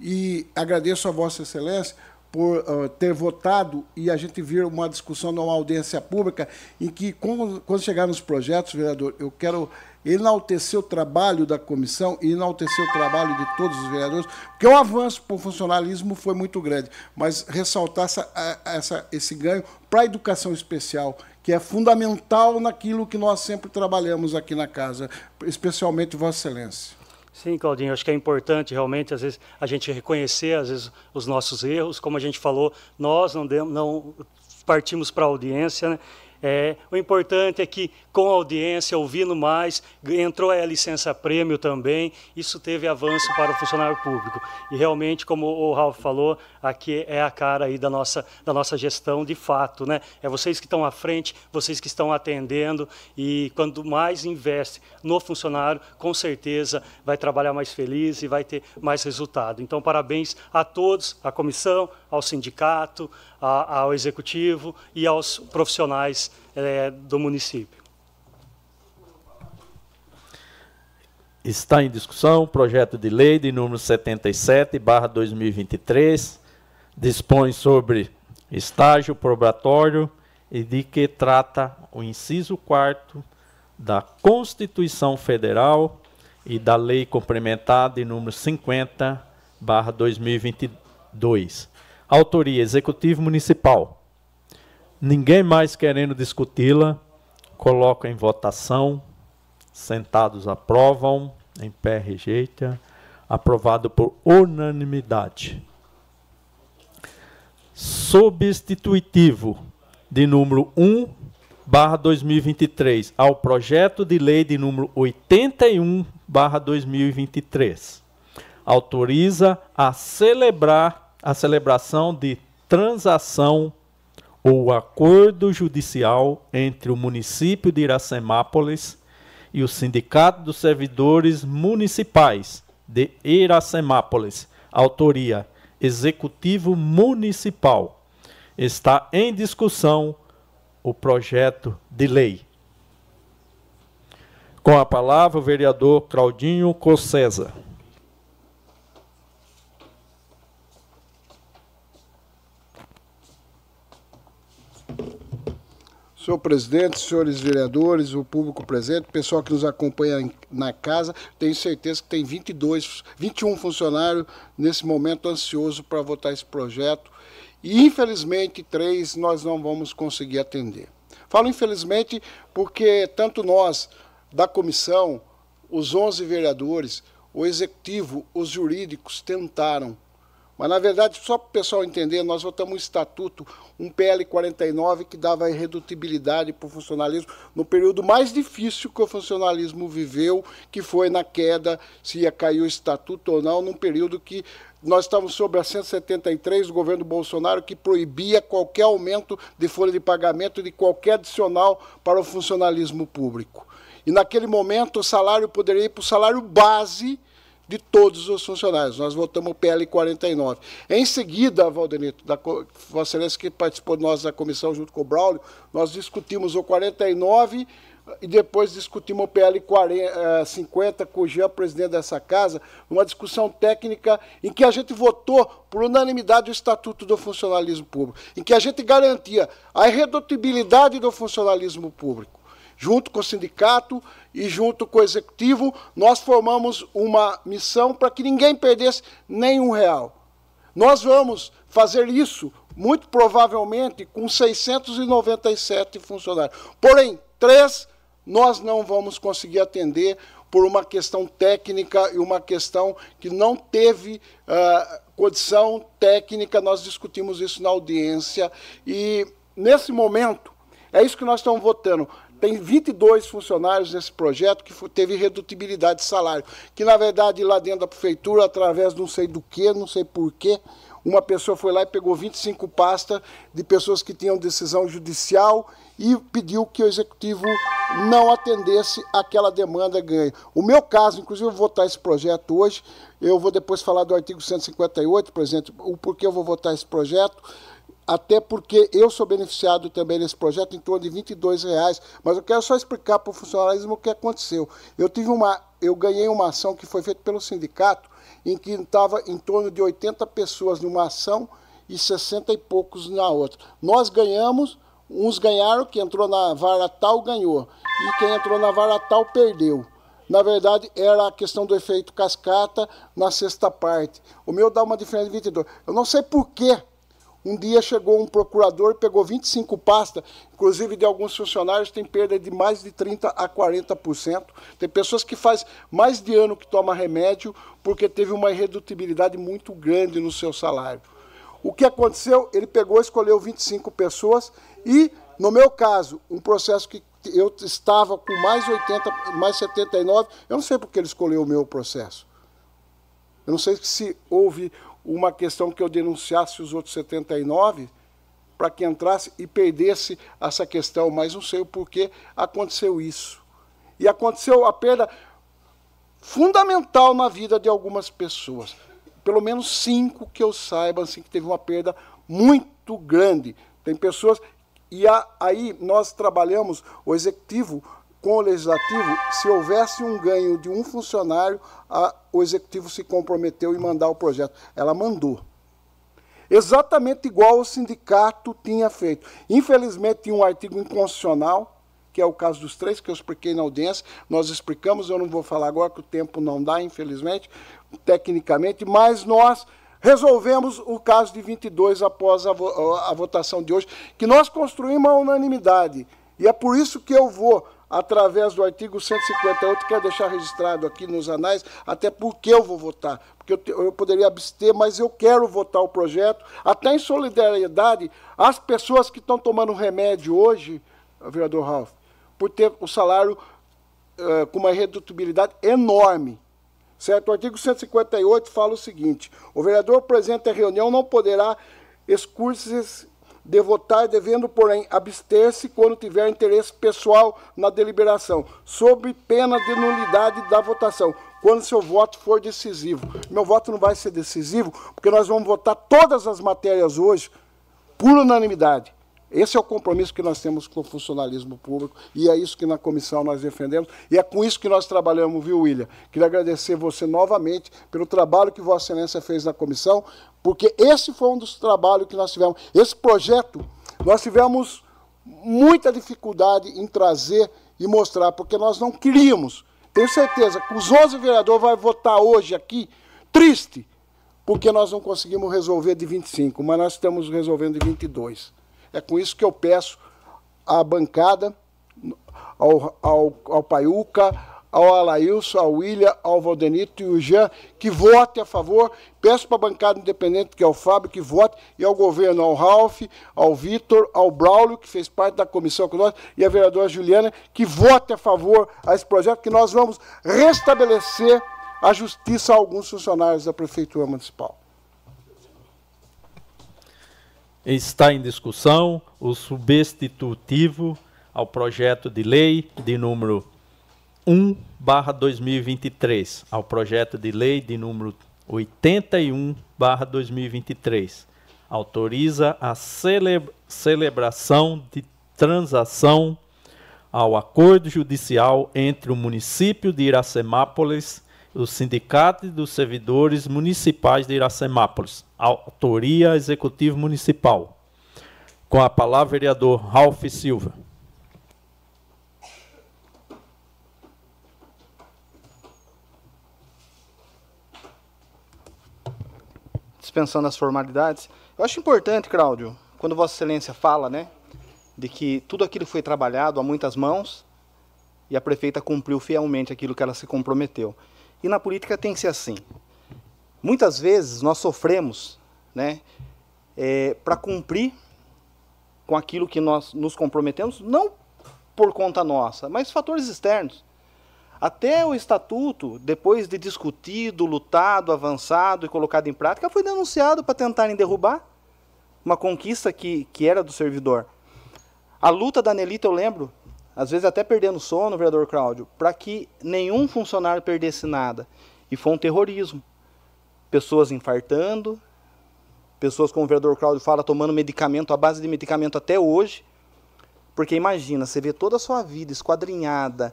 e agradeço a Vossa Excelência por uh, ter votado e a gente vir uma discussão numa audiência pública em que, quando, quando chegar nos projetos, vereador, eu quero enaltecer o trabalho da comissão e enaltecer o trabalho de todos os vereadores, porque o avanço para o funcionalismo foi muito grande, mas ressaltar essa, essa, esse ganho para a educação especial, que é fundamental naquilo que nós sempre trabalhamos aqui na casa, especialmente Vossa Excelência. Sim, Claudinho, acho que é importante realmente, às vezes, a gente reconhecer, às vezes, os nossos erros. Como a gente falou, nós não, demos, não partimos para a audiência, né? É, o importante é que, com a audiência, ouvindo mais, entrou a licença prêmio também, isso teve avanço para o funcionário público. E realmente, como o Ralf falou, aqui é a cara aí da nossa, da nossa gestão de fato. Né? É vocês que estão à frente, vocês que estão atendendo, e quanto mais investe no funcionário, com certeza vai trabalhar mais feliz e vai ter mais resultado. Então, parabéns a todos, à comissão, ao sindicato, a, ao executivo e aos profissionais é, do município. Está em discussão o projeto de lei de número 77, barra 2023, dispõe sobre estágio probatório e de que trata o inciso 4 da Constituição Federal e da Lei Complementar de número 50, barra 2022 Autoria: Executivo Municipal. Ninguém mais querendo discuti-la, coloca em votação. Sentados aprovam, em pé rejeita. Aprovado por unanimidade. Substitutivo de número 1 barra 2023 ao projeto de lei de número 81 barra 2023. Autoriza a celebrar a celebração de transação ou acordo judicial entre o município de Iracemápolis e o Sindicato dos Servidores Municipais de Iracemápolis, autoria Executivo Municipal. Está em discussão o projeto de lei. Com a palavra o vereador Claudinho Cossesa. Senhor presidente, senhores vereadores, o público presente, o pessoal que nos acompanha na casa, tenho certeza que tem 22, 21 funcionários nesse momento ansioso para votar esse projeto e, infelizmente, três nós não vamos conseguir atender. Falo infelizmente porque tanto nós, da comissão, os 11 vereadores, o executivo, os jurídicos tentaram. Mas, na verdade, só para o pessoal entender, nós votamos um estatuto, um PL 49, que dava irredutibilidade para o funcionalismo no período mais difícil que o funcionalismo viveu, que foi na queda, se ia cair o estatuto ou não, num período que nós estávamos sobre a 173 do governo Bolsonaro, que proibia qualquer aumento de folha de pagamento de qualquer adicional para o funcionalismo público. E naquele momento o salário poderia ir para o salário base de todos os funcionários. Nós votamos o PL 49. Em seguida, Valdenito, da Vossa Excelência que participou de nós da comissão junto com o Braulio, nós discutimos o 49 e depois discutimos o PL 40, 50 com o Jean, presidente dessa casa, uma discussão técnica em que a gente votou por unanimidade o Estatuto do Funcionalismo Público, em que a gente garantia a irredutibilidade do funcionalismo público. Junto com o sindicato e junto com o executivo, nós formamos uma missão para que ninguém perdesse nenhum real. Nós vamos fazer isso, muito provavelmente, com 697 funcionários. Porém, três nós não vamos conseguir atender por uma questão técnica e uma questão que não teve uh, condição técnica. Nós discutimos isso na audiência e, nesse momento, é isso que nós estamos votando. Tem 22 funcionários nesse projeto que teve redutibilidade de salário, que, na verdade, lá dentro da prefeitura, através não sei do que, não sei porquê, uma pessoa foi lá e pegou 25 pastas de pessoas que tinham decisão judicial e pediu que o executivo não atendesse aquela demanda ganha. O meu caso, inclusive, eu vou votar esse projeto hoje, eu vou depois falar do artigo 158, presidente, o porquê eu vou votar esse projeto, até porque eu sou beneficiado também nesse projeto em torno de 22 reais, mas eu quero só explicar para o funcionalismo o que aconteceu. Eu tive uma, eu ganhei uma ação que foi feita pelo sindicato, em que estava em torno de 80 pessoas numa ação e 60 e poucos na outra. Nós ganhamos, uns ganharam, quem entrou na vara tal ganhou, e quem entrou na vara tal perdeu. Na verdade, era a questão do efeito cascata na sexta parte. O meu dá uma diferença de 22. Eu não sei por quê. Um dia chegou um procurador, pegou 25 pastas, inclusive de alguns funcionários tem perda de mais de 30% a 40%. Tem pessoas que faz mais de ano que toma remédio porque teve uma irredutibilidade muito grande no seu salário. O que aconteceu? Ele pegou, escolheu 25 pessoas e, no meu caso, um processo que eu estava com mais 80, mais 79, eu não sei porque ele escolheu o meu processo. Eu não sei se houve uma questão que eu denunciasse os outros 79 para que entrasse e perdesse essa questão, mas não sei o porquê aconteceu isso. E aconteceu a perda fundamental na vida de algumas pessoas pelo menos cinco que eu saiba, assim, que teve uma perda muito grande. Tem pessoas. E aí nós trabalhamos, o executivo com o legislativo, se houvesse um ganho de um funcionário, a, o executivo se comprometeu em mandar o projeto. Ela mandou. Exatamente igual o sindicato tinha feito. Infelizmente, tinha um artigo inconstitucional, que é o caso dos três, que eu expliquei na audiência. Nós explicamos, eu não vou falar agora, que o tempo não dá, infelizmente, tecnicamente, mas nós resolvemos o caso de 22 após a, a votação de hoje, que nós construímos a unanimidade. E é por isso que eu vou, através do artigo 158, quero deixar registrado aqui nos anais, até porque eu vou votar. Porque eu, eu poderia abster, mas eu quero votar o projeto, até em solidariedade às pessoas que estão tomando remédio hoje, vereador Ralph, por ter o salário uh, com uma redutibilidade enorme. Certo? O artigo 158 fala o seguinte: o vereador presente à reunião não poderá excursos de votar, devendo, porém, abster-se quando tiver interesse pessoal na deliberação, sob pena de nulidade da votação, quando seu voto for decisivo. Meu voto não vai ser decisivo, porque nós vamos votar todas as matérias hoje por unanimidade. Esse é o compromisso que nós temos com o funcionalismo público e é isso que na comissão nós defendemos e é com isso que nós trabalhamos, viu, William? Queria agradecer você novamente pelo trabalho que Vossa Excelência fez na comissão, porque esse foi um dos trabalhos que nós tivemos. Esse projeto, nós tivemos muita dificuldade em trazer e mostrar, porque nós não queríamos. Tenho certeza que os 11 vereadores vão votar hoje aqui, triste, porque nós não conseguimos resolver de 25, mas nós estamos resolvendo de 22. É com isso que eu peço à bancada, ao, ao, ao Paiuca, ao Alailson, ao William, ao Valdenito e ao Jean, que vote a favor. Peço para a bancada independente, que é o Fábio, que vote, e ao governo, ao Ralph, ao Vitor, ao Braulio, que fez parte da comissão com nós, e a vereadora Juliana, que vote a favor a esse projeto, que nós vamos restabelecer a justiça a alguns funcionários da Prefeitura Municipal. Está em discussão o substitutivo ao projeto de lei de número 1 barra 2023, ao projeto de lei de número 81 barra 2023. Autoriza a celebração de transação ao acordo judicial entre o município de Iracemápolis o Sindicato dos Servidores Municipais de Iracemápolis, autoria Executivo Municipal. Com a palavra, vereador Ralph Silva. dispensando as formalidades. Eu acho importante, Cláudio, quando Vossa Excelência fala, né, de que tudo aquilo foi trabalhado a muitas mãos e a prefeita cumpriu fielmente aquilo que ela se comprometeu. E na política tem que ser assim. Muitas vezes nós sofremos, né, é, para cumprir com aquilo que nós nos comprometemos, não por conta nossa, mas fatores externos. Até o estatuto, depois de discutido, lutado, avançado e colocado em prática, foi denunciado para tentarem derrubar uma conquista que, que era do servidor. A luta da Nelita, eu lembro, às vezes até perdendo sono, vereador Cláudio, para que nenhum funcionário perdesse nada. E foi um terrorismo. Pessoas infartando, pessoas, como o vereador Cláudio fala, tomando medicamento, à base de medicamento até hoje. Porque imagina, você vê toda a sua vida esquadrinhada,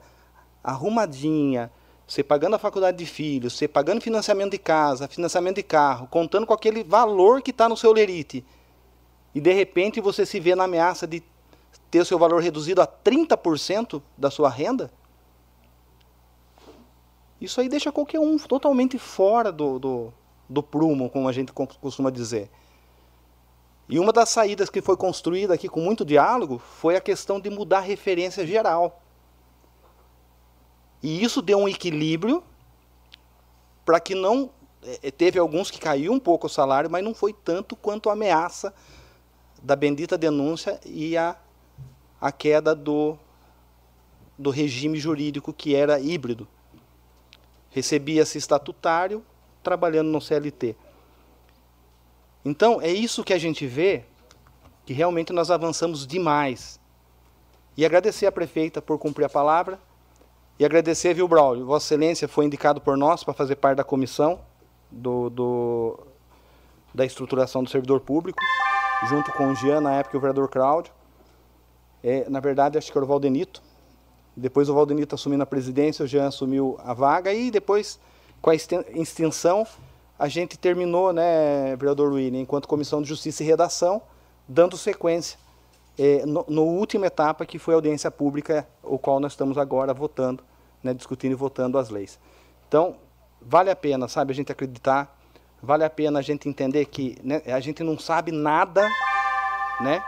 arrumadinha, você pagando a faculdade de filhos, você pagando financiamento de casa, financiamento de carro, contando com aquele valor que está no seu lerite. E de repente você se vê na ameaça de ter seu valor reduzido a 30% da sua renda. Isso aí deixa qualquer um totalmente fora do, do, do prumo, como a gente costuma dizer. E uma das saídas que foi construída aqui com muito diálogo foi a questão de mudar a referência geral. E isso deu um equilíbrio para que não. É, teve alguns que caiu um pouco o salário, mas não foi tanto quanto a ameaça da bendita denúncia e a, a queda do, do regime jurídico que era híbrido. Recebia-se estatutário trabalhando no CLT. Então, é isso que a gente vê, que realmente nós avançamos demais. E agradecer à prefeita por cumprir a palavra, e agradecer, viu, Braulio? Vossa Excelência foi indicado por nós para fazer parte da comissão do, do, da estruturação do servidor público, junto com o Jean, na época, o vereador Cláudio. É, na verdade, acho que era o Valdenito. Depois o Valdenito assumiu a presidência, o Jean assumiu a vaga e depois, com a extensão, a gente terminou, né, vereador William, enquanto Comissão de Justiça e Redação, dando sequência é, no última etapa, que foi a audiência pública, o qual nós estamos agora votando, né, discutindo e votando as leis. Então, vale a pena, sabe, a gente acreditar, vale a pena a gente entender que né, a gente não sabe nada, né,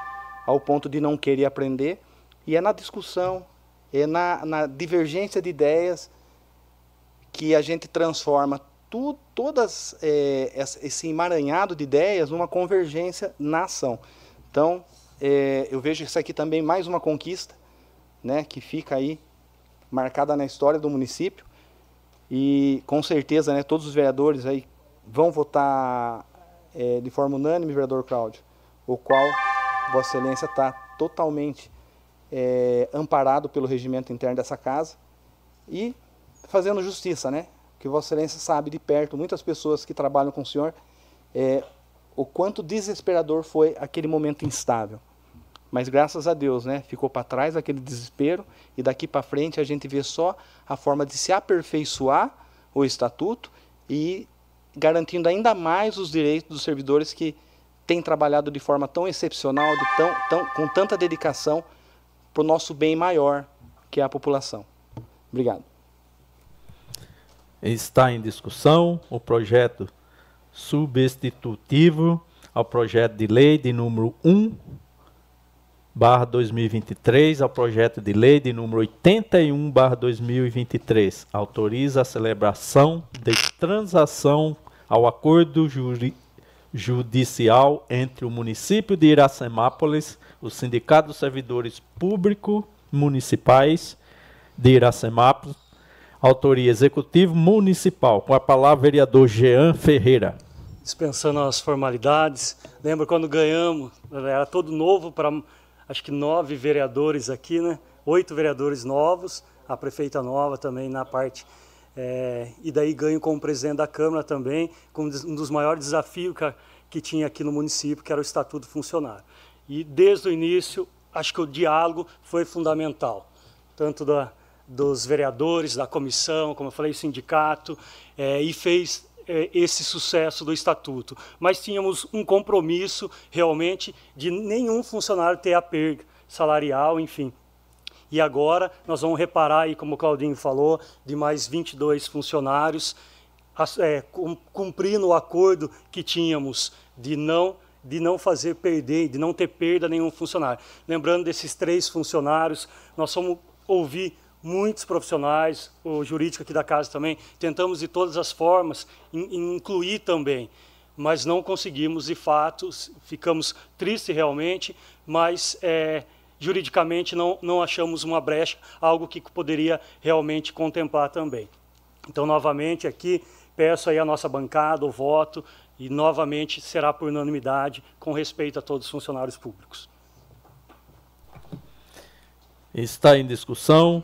ao ponto de não querer aprender, e é na discussão, é na, na divergência de ideias que a gente transforma tu, todas é, esse emaranhado de ideias numa convergência na ação. Então, é, eu vejo isso aqui também mais uma conquista, né, que fica aí marcada na história do município. E com certeza, né, todos os vereadores aí vão votar é, de forma unânime, vereador Cláudio, o qual Vossa Excelência está totalmente é, amparado pelo regimento interno dessa casa e fazendo justiça, né? Que Vossa Excelência sabe de perto, muitas pessoas que trabalham com o senhor, é, o quanto desesperador foi aquele momento instável. Mas graças a Deus, né, ficou para trás aquele desespero e daqui para frente a gente vê só a forma de se aperfeiçoar o estatuto e garantindo ainda mais os direitos dos servidores que têm trabalhado de forma tão excepcional, tão, tão, com tanta dedicação para o nosso bem maior, que é a população. Obrigado. Está em discussão o projeto substitutivo ao projeto de lei de número 1 barra 2023 ao projeto de lei de número 81 barra 2023 autoriza a celebração de transação ao acordo juri, judicial entre o município de Iracemápolis, o Sindicato dos Servidores Públicos Municipais de Iracemápolis, autoria executivo municipal, com a palavra vereador Jean Ferreira. Dispensando as formalidades, lembra quando ganhamos, era todo novo para acho que nove vereadores aqui, né? Oito vereadores novos, a prefeita nova também na parte é, e daí ganho como presidente da Câmara também, com um dos maiores desafios que, que tinha aqui no município, que era o Estatuto Funcionário. E desde o início, acho que o diálogo foi fundamental, tanto da, dos vereadores, da comissão, como eu falei, sindicato, é, e fez é, esse sucesso do estatuto. Mas tínhamos um compromisso realmente de nenhum funcionário ter a perda salarial, enfim. E agora nós vamos reparar, aí, como o Claudinho falou, de mais 22 funcionários, é, cumprindo o acordo que tínhamos de não de não fazer perder, de não ter perda nenhum funcionário. Lembrando desses três funcionários, nós fomos ouvir muitos profissionais, o jurídico aqui da casa também, tentamos de todas as formas incluir também, mas não conseguimos de fato, ficamos tristes realmente, mas é, juridicamente não, não achamos uma brecha, algo que poderia realmente contemplar também. Então, novamente, aqui peço aí a nossa bancada o voto e novamente será por unanimidade com respeito a todos os funcionários públicos. Está em discussão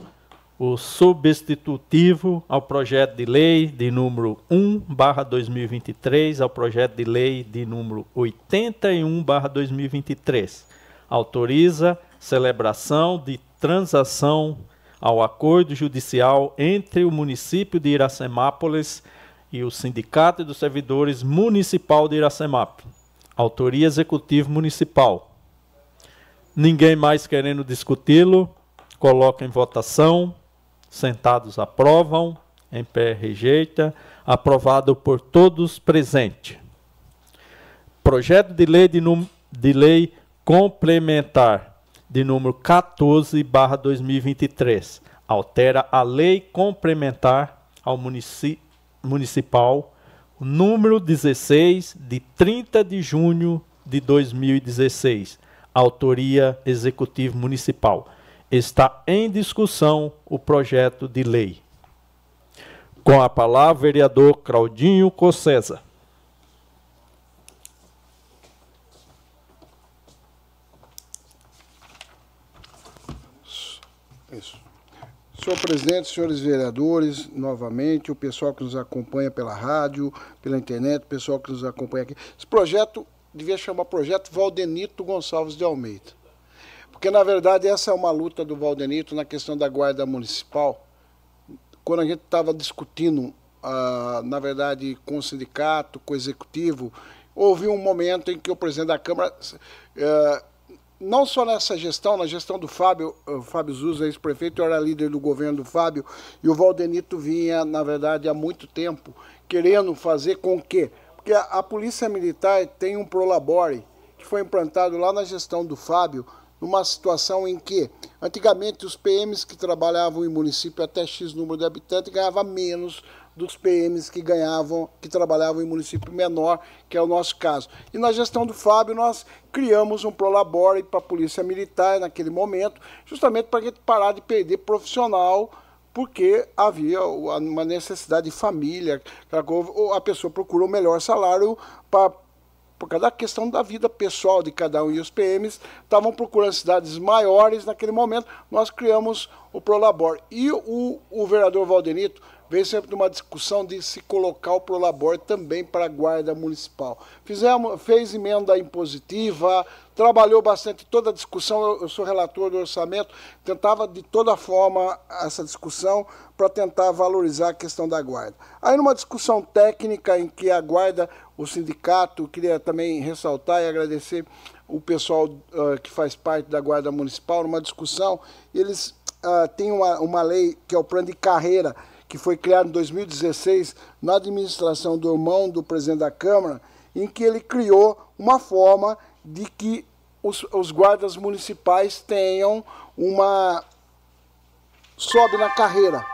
o substitutivo ao projeto de lei de número 1/2023 ao projeto de lei de número 81/2023. Autoriza celebração de transação ao acordo judicial entre o município de Iracemápolis e o Sindicato dos Servidores Municipal de Iracemápolis. Autoria Executivo Municipal. Ninguém mais querendo discuti-lo, coloca em votação. Sentados aprovam, em pé rejeita. Aprovado por todos presentes. Projeto de lei de, de lei complementar de número 14, barra 2023. Altera a lei complementar ao munici municipal, número 16, de 30 de junho de 2016. Autoria Executivo Municipal. Está em discussão o projeto de lei. Com a palavra, vereador Claudinho Cossesa. Isso. Senhor presidente, senhores vereadores, novamente, o pessoal que nos acompanha pela rádio, pela internet, o pessoal que nos acompanha aqui. Esse projeto devia chamar Projeto Valdenito Gonçalves de Almeida. Porque, na verdade, essa é uma luta do Valdenito na questão da Guarda Municipal. Quando a gente estava discutindo, ah, na verdade, com o sindicato, com o executivo, houve um momento em que o presidente da Câmara. Ah, não só nessa gestão, na gestão do Fábio, o Fábio Zuza, ex-prefeito, era líder do governo do Fábio, e o Valdenito vinha, na verdade, há muito tempo, querendo fazer com que. Porque a, a Polícia Militar tem um Prolabore, que foi implantado lá na gestão do Fábio, numa situação em que, antigamente, os PMs que trabalhavam em município até X número de habitantes ganhavam menos dos PMs que ganhavam, que trabalhavam em município menor, que é o nosso caso. E na gestão do Fábio, nós criamos um Prolabore para a Polícia Militar naquele momento, justamente para a gente parar de perder profissional, porque havia uma necessidade de família, a pessoa procurou o melhor salário para por causa da questão da vida pessoal de cada um. E os PMs estavam procurando cidades maiores naquele momento. Nós criamos o Prolabor. E o, o vereador Valdenito veio sempre numa discussão de se colocar o Prolabor também para a guarda municipal. Fizemos, fez emenda impositiva, trabalhou bastante toda a discussão, eu, eu sou relator do orçamento, tentava de toda forma essa discussão para tentar valorizar a questão da guarda. Aí numa discussão técnica em que a guarda, o sindicato, queria também ressaltar e agradecer o pessoal uh, que faz parte da guarda municipal, numa discussão, eles uh, têm uma, uma lei que é o plano de carreira, que foi criado em 2016 na administração do irmão do presidente da Câmara, em que ele criou uma forma de que os, os guardas municipais tenham uma sobe na carreira,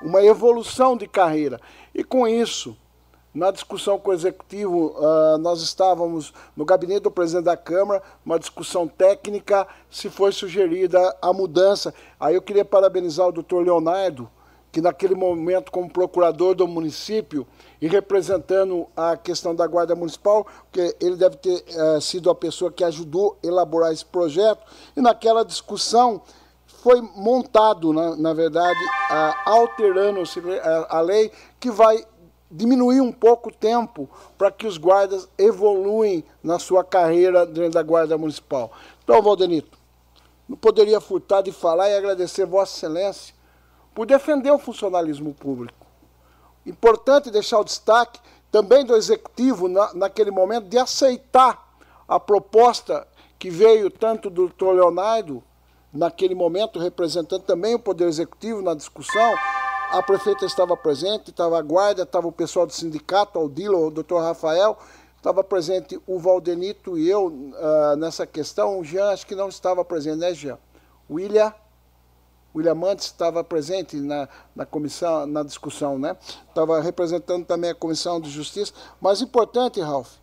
uma evolução de carreira. E com isso, na discussão com o executivo, uh, nós estávamos no gabinete do presidente da Câmara, uma discussão técnica, se foi sugerida a mudança. Aí eu queria parabenizar o doutor Leonardo, que naquele momento, como procurador do município e representando a questão da Guarda Municipal, que ele deve ter uh, sido a pessoa que ajudou a elaborar esse projeto, e naquela discussão foi montado, na, na verdade, uh, alterando a, a lei, que vai diminuir um pouco o tempo para que os guardas evoluem na sua carreira dentro da Guarda Municipal. Então, Valdenito, não poderia furtar de falar e agradecer Vossa Excelência por defender o funcionalismo público. Importante deixar o destaque também do Executivo, na, naquele momento, de aceitar a proposta que veio tanto do doutor Leonardo, naquele momento representando também o Poder Executivo na discussão, a prefeita estava presente, estava a guarda, estava o pessoal do sindicato, o Dilo, o doutor Rafael, estava presente o Valdenito e eu uh, nessa questão. O Jean acho que não estava presente, né, Jean? William, William Mantes estava presente na, na comissão, na discussão, né? Estava representando também a Comissão de Justiça. Mas importante, Ralph,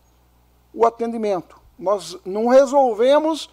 o atendimento. Nós não resolvemos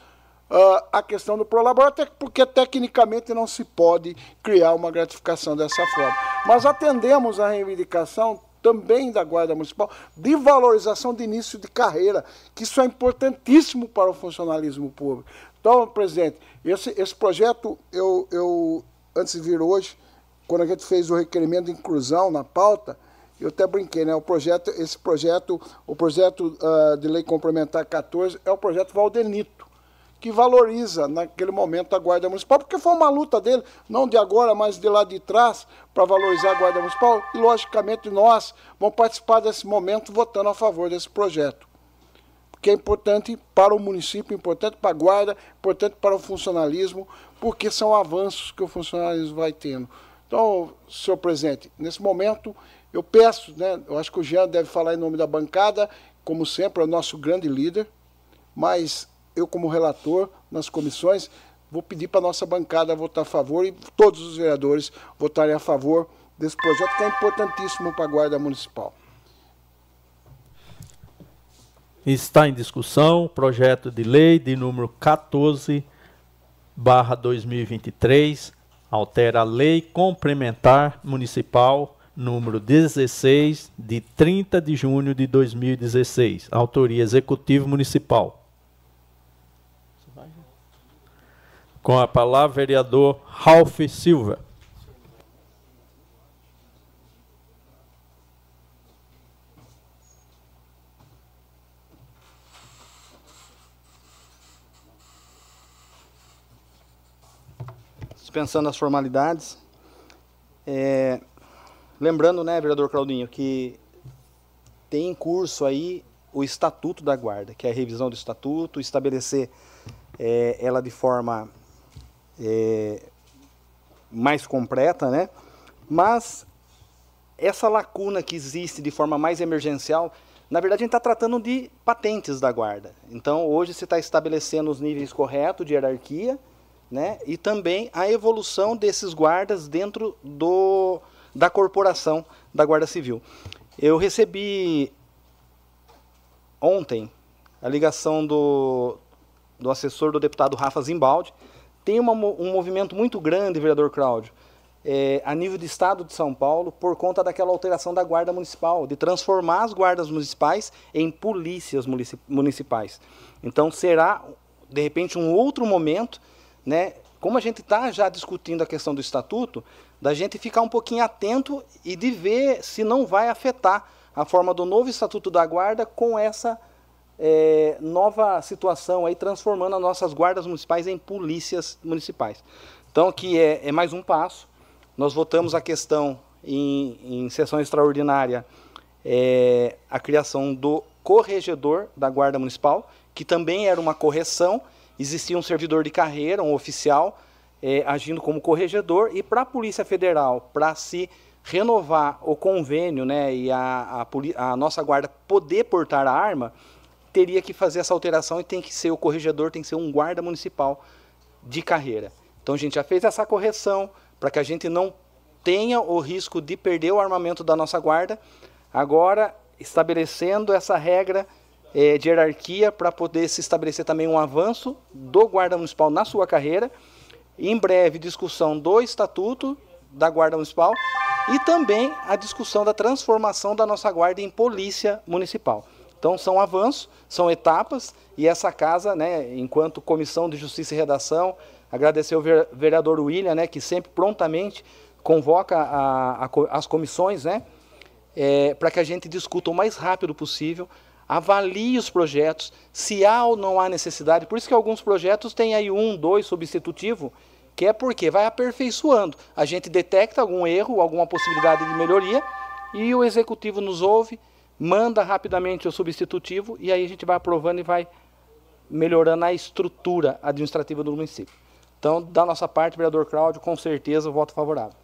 uh, a questão do prolabor, até porque tecnicamente não se pode criar uma gratificação dessa forma. Mas atendemos a reivindicação também da Guarda Municipal de valorização de início de carreira, que isso é importantíssimo para o funcionalismo público. Então, presidente, esse, esse projeto, eu, eu, antes de vir hoje, quando a gente fez o requerimento de inclusão na pauta, eu até brinquei, né? O projeto, esse projeto, o projeto uh, de lei complementar 14 é o projeto Valdenito que valoriza naquele momento a Guarda Municipal, porque foi uma luta dele, não de agora, mas de lá de trás, para valorizar a Guarda Municipal, e logicamente nós vamos participar desse momento votando a favor desse projeto. Que é importante para o município, importante para a guarda, importante para o funcionalismo, porque são avanços que o funcionalismo vai tendo. Então, senhor presidente, nesse momento eu peço, né, eu acho que o Jean deve falar em nome da bancada, como sempre, é o nosso grande líder, mas eu como relator nas comissões, vou pedir para a nossa bancada votar a favor e todos os vereadores votarem a favor desse projeto que é importantíssimo para a Guarda Municipal. Está em discussão o projeto de lei de número 14 barra 2023, altera a lei complementar municipal número 16 de 30 de junho de 2016, autoria executivo municipal. Com a palavra, vereador Ralph Silva. Dispensando as formalidades. É, lembrando, né, vereador Claudinho, que tem em curso aí o Estatuto da Guarda, que é a revisão do Estatuto, estabelecer é, ela de forma é, mais completa, né? Mas essa lacuna que existe de forma mais emergencial, na verdade a gente está tratando de patentes da guarda. Então hoje se está estabelecendo os níveis corretos de hierarquia, né? E também a evolução desses guardas dentro do, da corporação da Guarda Civil. Eu recebi ontem a ligação do, do assessor do deputado Rafa Zimbaldi, tem uma, um movimento muito grande, vereador Cláudio, é, a nível do estado de São Paulo, por conta daquela alteração da guarda municipal, de transformar as guardas municipais em polícias municipais. Então será, de repente, um outro momento, né? Como a gente está já discutindo a questão do estatuto, da gente ficar um pouquinho atento e de ver se não vai afetar a forma do novo estatuto da guarda com essa é, nova situação aí, transformando as nossas guardas municipais em polícias municipais. Então, aqui é, é mais um passo. Nós votamos a questão em, em sessão extraordinária é, a criação do corregedor da Guarda Municipal, que também era uma correção. Existia um servidor de carreira, um oficial, é, agindo como corregedor, e para a Polícia Federal, para se renovar o convênio né, e a, a, a, nossa guarda poder portar a arma, teria que fazer essa alteração e tem que ser o corregedor, tem que ser um guarda municipal de carreira. Então a gente já fez essa correção para que a gente não tenha o risco de perder o armamento da nossa guarda. Agora, estabelecendo essa regra é, de hierarquia para poder se estabelecer também um avanço do guarda municipal na sua carreira. Em breve, discussão do estatuto da guarda municipal e também a discussão da transformação da nossa guarda em polícia municipal. Então são avanços, são etapas e essa casa, né, enquanto comissão de justiça e redação, agradecer ao vereador William, né, que sempre prontamente convoca a, a, as comissões, né, é, para que a gente discuta o mais rápido possível, avalie os projetos, se há ou não há necessidade. Por isso que alguns projetos têm aí um, dois substitutivo, que é porque vai aperfeiçoando. A gente detecta algum erro, alguma possibilidade de melhoria e o executivo nos ouve manda rapidamente o substitutivo e aí a gente vai aprovando e vai melhorando a estrutura administrativa do município. Então, da nossa parte, vereador Cláudio, com certeza, voto favorável.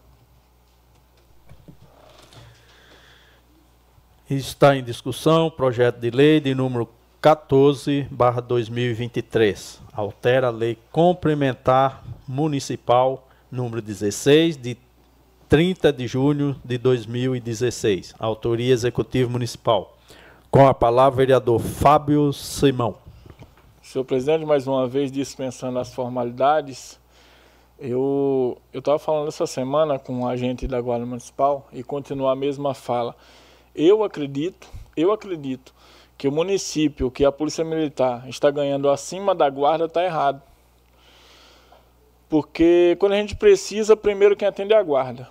Está em discussão projeto de lei de número 14, 2023. Altera a lei complementar municipal número 16, de 30 de junho de 2016. Autoria Executivo Municipal. Com a palavra, vereador Fábio Simão. Senhor presidente, mais uma vez dispensando as formalidades, eu estava falando essa semana com um agente da Guarda Municipal e continuo a mesma fala. Eu acredito, eu acredito que o município, que a Polícia Militar está ganhando acima da Guarda está errado. Porque quando a gente precisa, primeiro quem atende é a Guarda.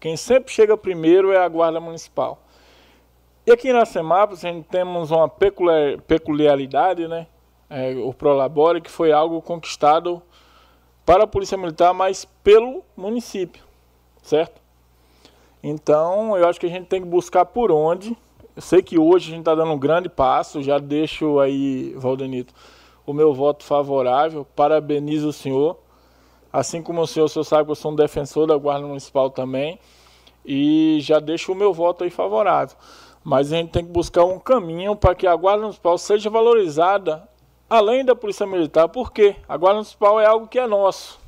Quem sempre chega primeiro é a Guarda Municipal. E aqui na Semápolis a gente temos uma peculiaridade, né? É, o Prolabore, que foi algo conquistado para a Polícia Militar, mas pelo município, certo? Então, eu acho que a gente tem que buscar por onde. Eu sei que hoje a gente está dando um grande passo, já deixo aí, Valdenito, o meu voto favorável. Parabenizo o senhor Assim como o senhor, o senhor sabe que eu sou um defensor da Guarda Municipal também. E já deixo o meu voto aí favorável. Mas a gente tem que buscar um caminho para que a Guarda Municipal seja valorizada além da Polícia Militar. Por quê? A Guarda Municipal é algo que é nosso.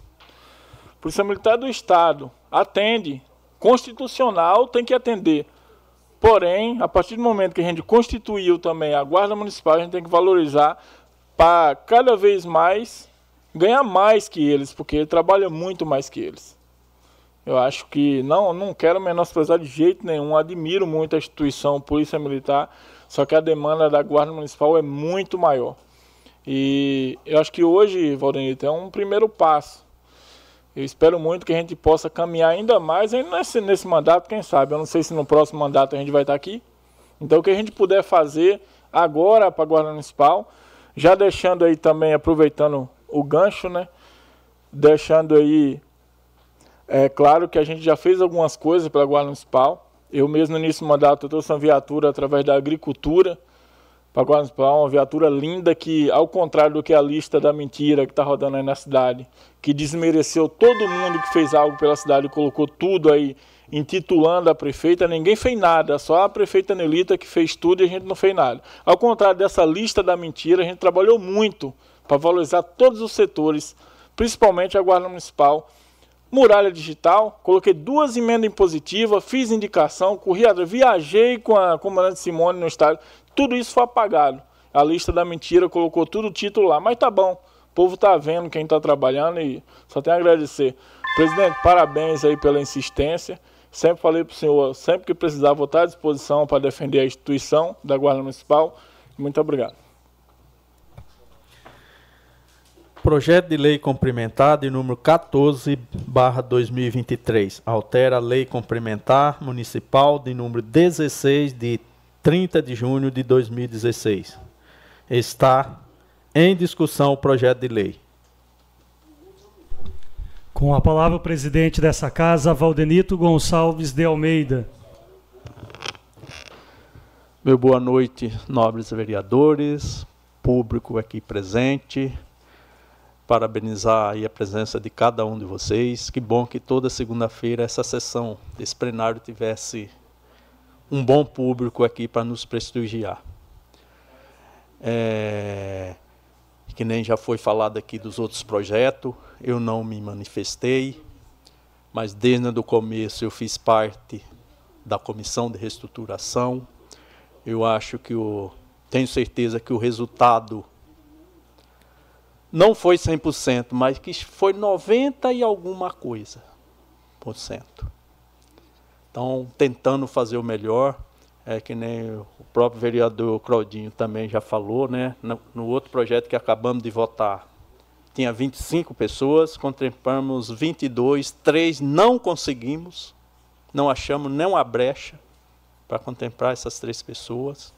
A Polícia Militar é do Estado. Atende. Constitucional tem que atender. Porém, a partir do momento que a gente constituiu também a Guarda Municipal, a gente tem que valorizar para cada vez mais ganhar mais que eles, porque ele trabalha muito mais que eles. Eu acho que não, não quero menosprezar de jeito nenhum, admiro muito a instituição Polícia Militar, só que a demanda da Guarda Municipal é muito maior. E eu acho que hoje, Valdenito, é um primeiro passo. Eu espero muito que a gente possa caminhar ainda mais nesse, nesse mandato, quem sabe. Eu não sei se no próximo mandato a gente vai estar aqui. Então, o que a gente puder fazer agora para a Guarda Municipal, já deixando aí também, aproveitando o gancho, né? Deixando aí é claro que a gente já fez algumas coisas pela Guarda Municipal. Eu mesmo no início do mandato trouxe uma viatura através da agricultura para Guarda Municipal, uma viatura linda que, ao contrário do que a lista da mentira que está rodando aí na cidade, que desmereceu todo mundo que fez algo pela cidade e colocou tudo aí intitulando a prefeita, ninguém fez nada, só a prefeita Nelita que fez tudo e a gente não fez nada. Ao contrário dessa lista da mentira, a gente trabalhou muito para valorizar todos os setores, principalmente a Guarda Municipal. Muralha digital, coloquei duas emendas impositivas, fiz indicação, corri viajei com a comandante Simone no estádio, tudo isso foi apagado. A lista da mentira colocou tudo o título lá, mas tá bom. O povo tá vendo quem está trabalhando e só tenho a agradecer. Presidente, parabéns aí pela insistência. Sempre falei para o senhor, sempre que precisar, vou estar à disposição para defender a instituição da Guarda Municipal. Muito obrigado. Projeto de Lei Complementar de número 14, barra 2023. Altera a Lei Complementar Municipal de número 16, de 30 de junho de 2016. Está em discussão o projeto de lei. Com a palavra o presidente dessa casa, Valdenito Gonçalves de Almeida. Meu boa noite, nobres vereadores, público aqui presente parabenizar aí a presença de cada um de vocês. Que bom que toda segunda-feira essa sessão desse plenário tivesse um bom público aqui para nos prestigiar. É, que nem já foi falado aqui dos outros projetos, eu não me manifestei, mas desde o começo eu fiz parte da comissão de reestruturação. Eu acho que o tenho certeza que o resultado não foi 100%, mas que foi 90 e alguma coisa por cento. Então, tentando fazer o melhor, é que nem o próprio vereador Claudinho também já falou, né? No, no outro projeto que acabamos de votar, tinha 25 pessoas, contemplamos 22, três não conseguimos, não achamos nem uma brecha para contemplar essas três pessoas.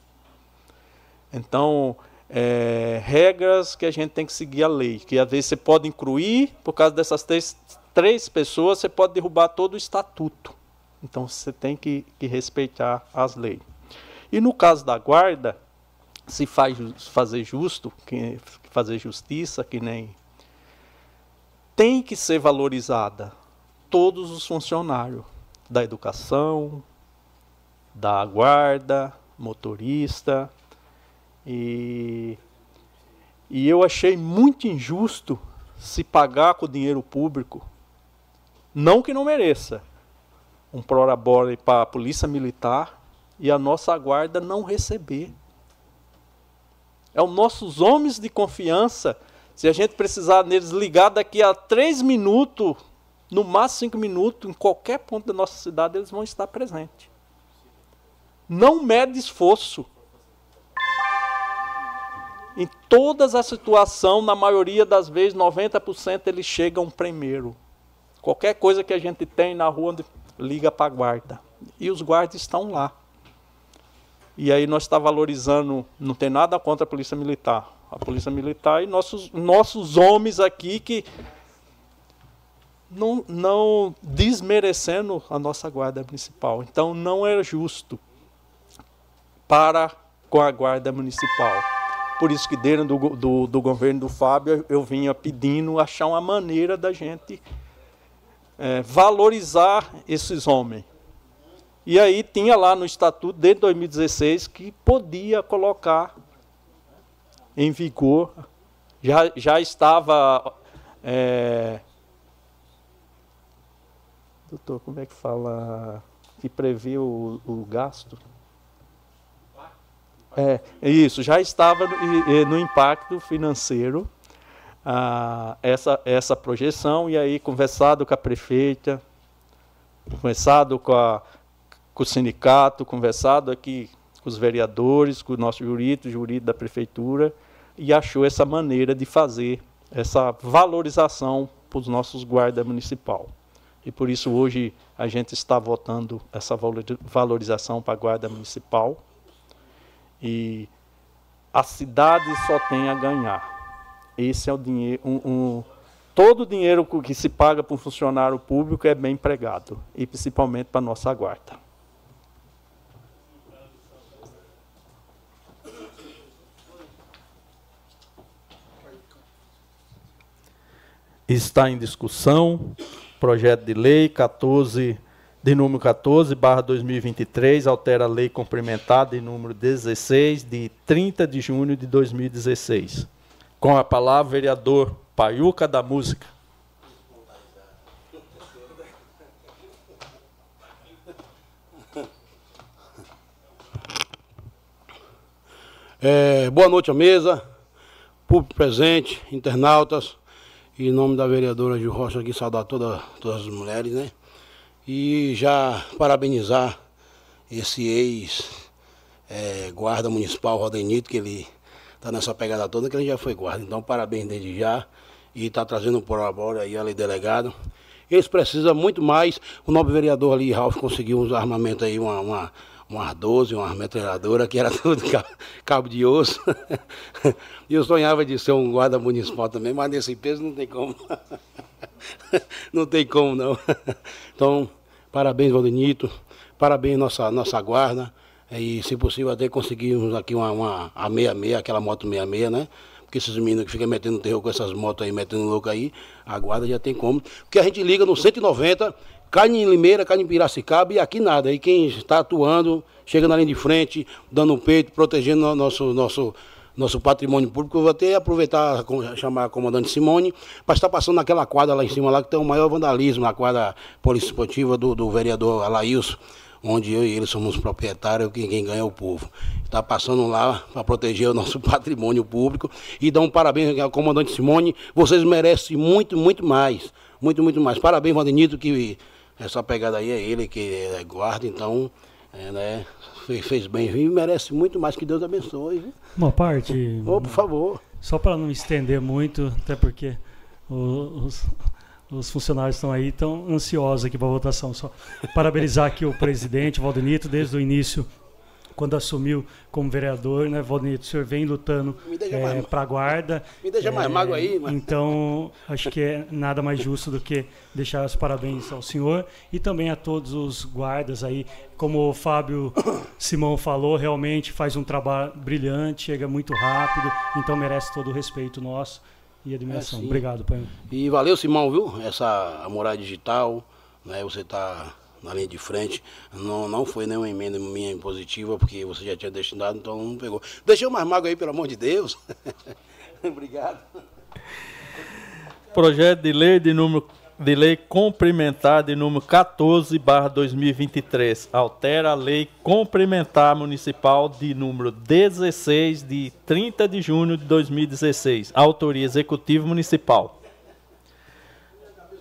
Então, é, regras que a gente tem que seguir a lei, que às vezes você pode incluir, por causa dessas três, três pessoas, você pode derrubar todo o estatuto. Então, você tem que, que respeitar as leis. E no caso da guarda, se faz fazer justo, que, fazer justiça, que nem tem que ser valorizada todos os funcionários da educação, da guarda, motorista. E, e eu achei muito injusto se pagar com dinheiro público, não que não mereça, um prorabore para a polícia militar e a nossa guarda não receber. É os nossos homens de confiança se a gente precisar neles ligar daqui a três minutos, no máximo cinco minutos, em qualquer ponto da nossa cidade, eles vão estar presentes. Não mede esforço. Em todas as situações, na maioria das vezes, 90% eles chegam primeiro. Qualquer coisa que a gente tem na rua, liga para a guarda. E os guardas estão lá. E aí nós está valorizando, não tem nada contra a polícia militar a polícia militar e nossos, nossos homens aqui que não, não desmerecendo a nossa guarda municipal. Então não é justo para com a guarda municipal. Por isso que dentro do, do, do governo do Fábio eu vinha pedindo achar uma maneira da gente é, valorizar esses homens. E aí tinha lá no estatuto, desde 2016, que podia colocar em vigor, já, já estava. É... Doutor, como é que fala? Que prevê o, o gasto? É, isso, já estava no, no impacto financeiro ah, essa, essa projeção, e aí conversado com a prefeita, conversado com, a, com o sindicato, conversado aqui com os vereadores, com o nosso jurídico, jurídico da prefeitura, e achou essa maneira de fazer essa valorização para os nossos guardas municipal. E por isso hoje a gente está votando essa valorização para a guarda municipal. E a cidade só tem a ganhar. Esse é o dinheiro. Um, um, todo o dinheiro que se paga para um funcionário público é bem empregado, e principalmente para a nossa guarda. Está em discussão projeto de lei 14 de número 14 barra 2023 altera a lei complementar de número 16 de 30 de junho de 2016. Com a palavra vereador Paiuca da Música. É, boa noite à mesa, público presente, internautas. Em nome da vereadora Gil Rocha aqui saudar toda, todas as mulheres, né? E já parabenizar esse ex-guarda é, municipal, Rodenito, que ele está nessa pegada toda, que ele já foi guarda. Então, parabéns desde já. E está trazendo por agora aí, ali, delegado. Eles precisam muito mais. O nobre vereador ali, Ralf, conseguiu uns armamentos aí, uma, uma umas 12, uma metralhadora, que era [LAUGHS] tudo cabo de osso. [LAUGHS] e eu sonhava de ser um guarda municipal também, mas nesse peso não tem como. [LAUGHS] não tem como, não. Então, parabéns, Valdenito. Parabéns, nossa, nossa guarda. E, se possível, até conseguirmos aqui uma, uma a 66, aquela moto 66, né? Porque que esses meninos que ficam metendo terror com essas motos aí, metendo louco aí, a guarda já tem como. Porque a gente liga no 190, cai em Limeira, cai em Piracicaba e aqui nada. E quem está atuando, chega na linha de frente, dando peito, protegendo nosso, nosso, nosso patrimônio público. Eu vou até aproveitar, chamar a comandante Simone, para estar passando naquela quadra lá em cima, lá que tem o maior vandalismo, na quadra poliesportiva do, do vereador Alailson onde eu e ele somos proprietários, quem, quem ganha é o povo. Está passando lá para proteger o nosso [LAUGHS] patrimônio público e dar um parabéns ao comandante Simone. Vocês merecem muito, muito mais. Muito, muito mais. Parabéns, Vandenito, que essa pegada aí é ele que é guarda, então, é, né, fez, fez bem e merece muito mais. Que Deus abençoe. Viu? Uma parte. Oh, por favor. Só para não estender muito, até porque os, os funcionários estão aí tão ansiosos aqui para a votação. Só parabenizar aqui o presidente Valdenito desde o início quando assumiu como vereador, né, Valdenito, o senhor vem lutando é, para a guarda. Me deixa é, mais mago aí. Mas... Então, acho que é nada mais justo do que deixar os parabéns ao senhor e também a todos os guardas aí. Como o Fábio Simão falou, realmente faz um trabalho brilhante, chega muito rápido, então merece todo o respeito nosso e admiração. É, Obrigado, pai. E valeu, Simão, viu? Essa moral digital, né? Você está na linha de frente. Não, não foi nenhuma emenda minha positiva, porque você já tinha destinado, então não pegou. Deixa mais mago aí, pelo amor de Deus. [LAUGHS] Obrigado. Projeto de lei de número de lei complementar de número 14, barra 2023, altera a lei complementar municipal de número 16, de 30 de junho de 2016, autoria executivo municipal.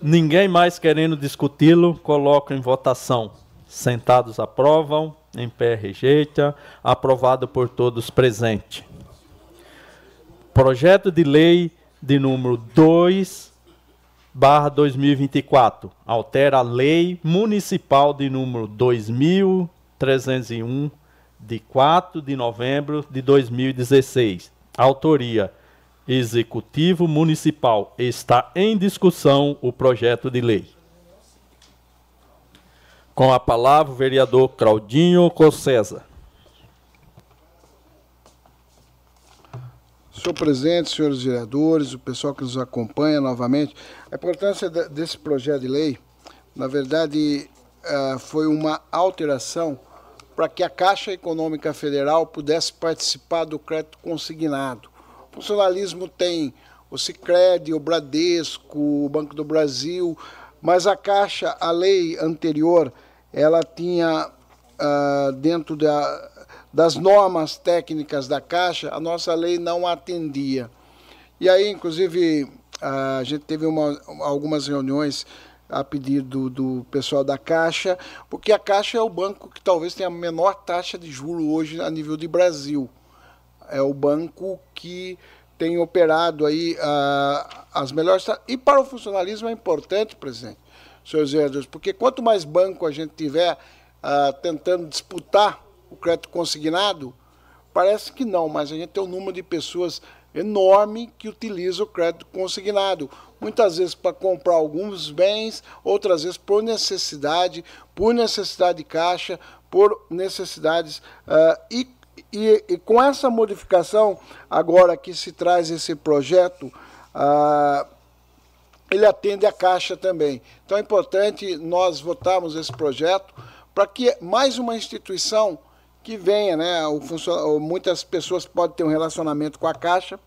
Ninguém mais querendo discuti-lo, coloca em votação. Sentados aprovam, em pé rejeita, aprovado por todos presentes. Projeto de lei de número 2, barra 2024. Altera a lei municipal de número 2301 de 4 de novembro de 2016. Autoria Executivo Municipal. Está em discussão o projeto de lei. Com a palavra o vereador Claudinho Cossesa. Senhor presidente, senhores vereadores, o pessoal que nos acompanha novamente, a importância desse projeto de lei, na verdade, eh, foi uma alteração para que a Caixa Econômica Federal pudesse participar do crédito consignado. O funcionalismo tem o Sicredi, o Bradesco, o Banco do Brasil, mas a Caixa, a lei anterior, ela tinha uh, dentro da, das normas técnicas da Caixa, a nossa lei não atendia. E aí, inclusive, a gente teve uma, algumas reuniões a pedido do pessoal da Caixa, porque a Caixa é o banco que talvez tenha a menor taxa de juro hoje a nível de Brasil. É o banco que tem operado aí uh, as melhores e para o funcionalismo é importante, presidente, senhores vereadores, porque quanto mais banco a gente tiver uh, tentando disputar o crédito consignado? Parece que não, mas a gente tem um número de pessoas enorme que utiliza o crédito consignado. Muitas vezes para comprar alguns bens, outras vezes por necessidade, por necessidade de caixa, por necessidades. Uh, e, e, e, com essa modificação, agora que se traz esse projeto, uh, ele atende a caixa também. Então é importante nós votarmos esse projeto para que mais uma instituição que venha, né? O. Muitas pessoas podem ter um relacionamento com a Caixa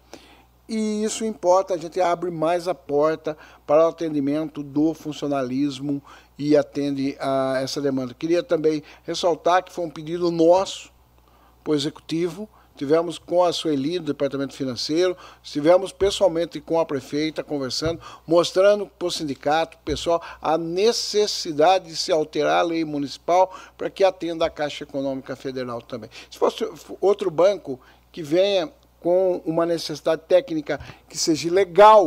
e isso importa, a gente abre mais a porta para o atendimento do funcionalismo e atende a essa demanda. Queria também ressaltar que foi um pedido nosso para o Executivo, tivemos com a Sueli do Departamento Financeiro, estivemos pessoalmente com a prefeita conversando, mostrando para o sindicato, pessoal, a necessidade de se alterar a lei municipal para que atenda a Caixa Econômica Federal também. Se fosse outro banco que venha com uma necessidade técnica que seja legal,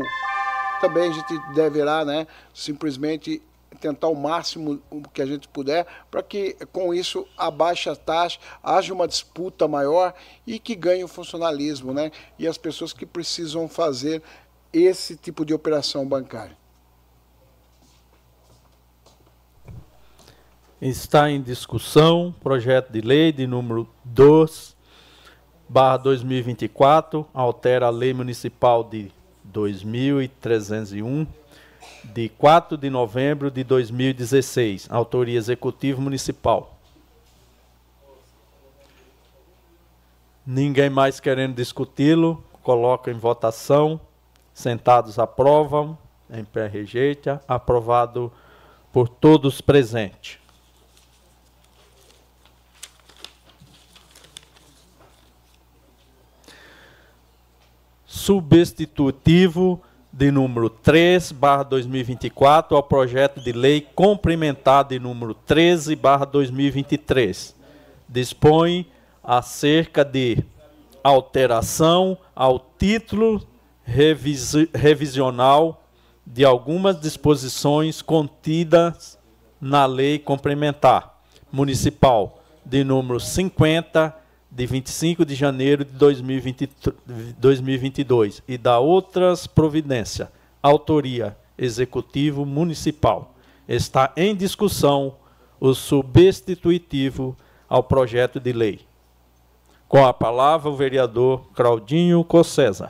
também a gente deverá né, simplesmente tentar o máximo que a gente puder para que com isso abaixe a taxa, haja uma disputa maior e que ganhe o funcionalismo, né? E as pessoas que precisam fazer esse tipo de operação bancária. Está em discussão projeto de lei de número 2, barra 2024, altera a Lei Municipal de 2301, de 4 de novembro de 2016, autoria Executivo Municipal. Ninguém mais querendo discuti-lo, coloca em votação. Sentados aprovam, em pé rejeita, aprovado por todos presentes. Substitutivo de número 3, barra 2024, ao projeto de lei complementar de número 13, barra 2023. Dispõe acerca de alteração ao título revisi revisional de algumas disposições contidas na Lei Complementar Municipal de número 50, de 25 de janeiro de 2020, 2022, e da outras providências. Autoria Executivo Municipal. Está em discussão o substitutivo ao projeto de lei. Com a palavra, o vereador Claudinho Cossesa.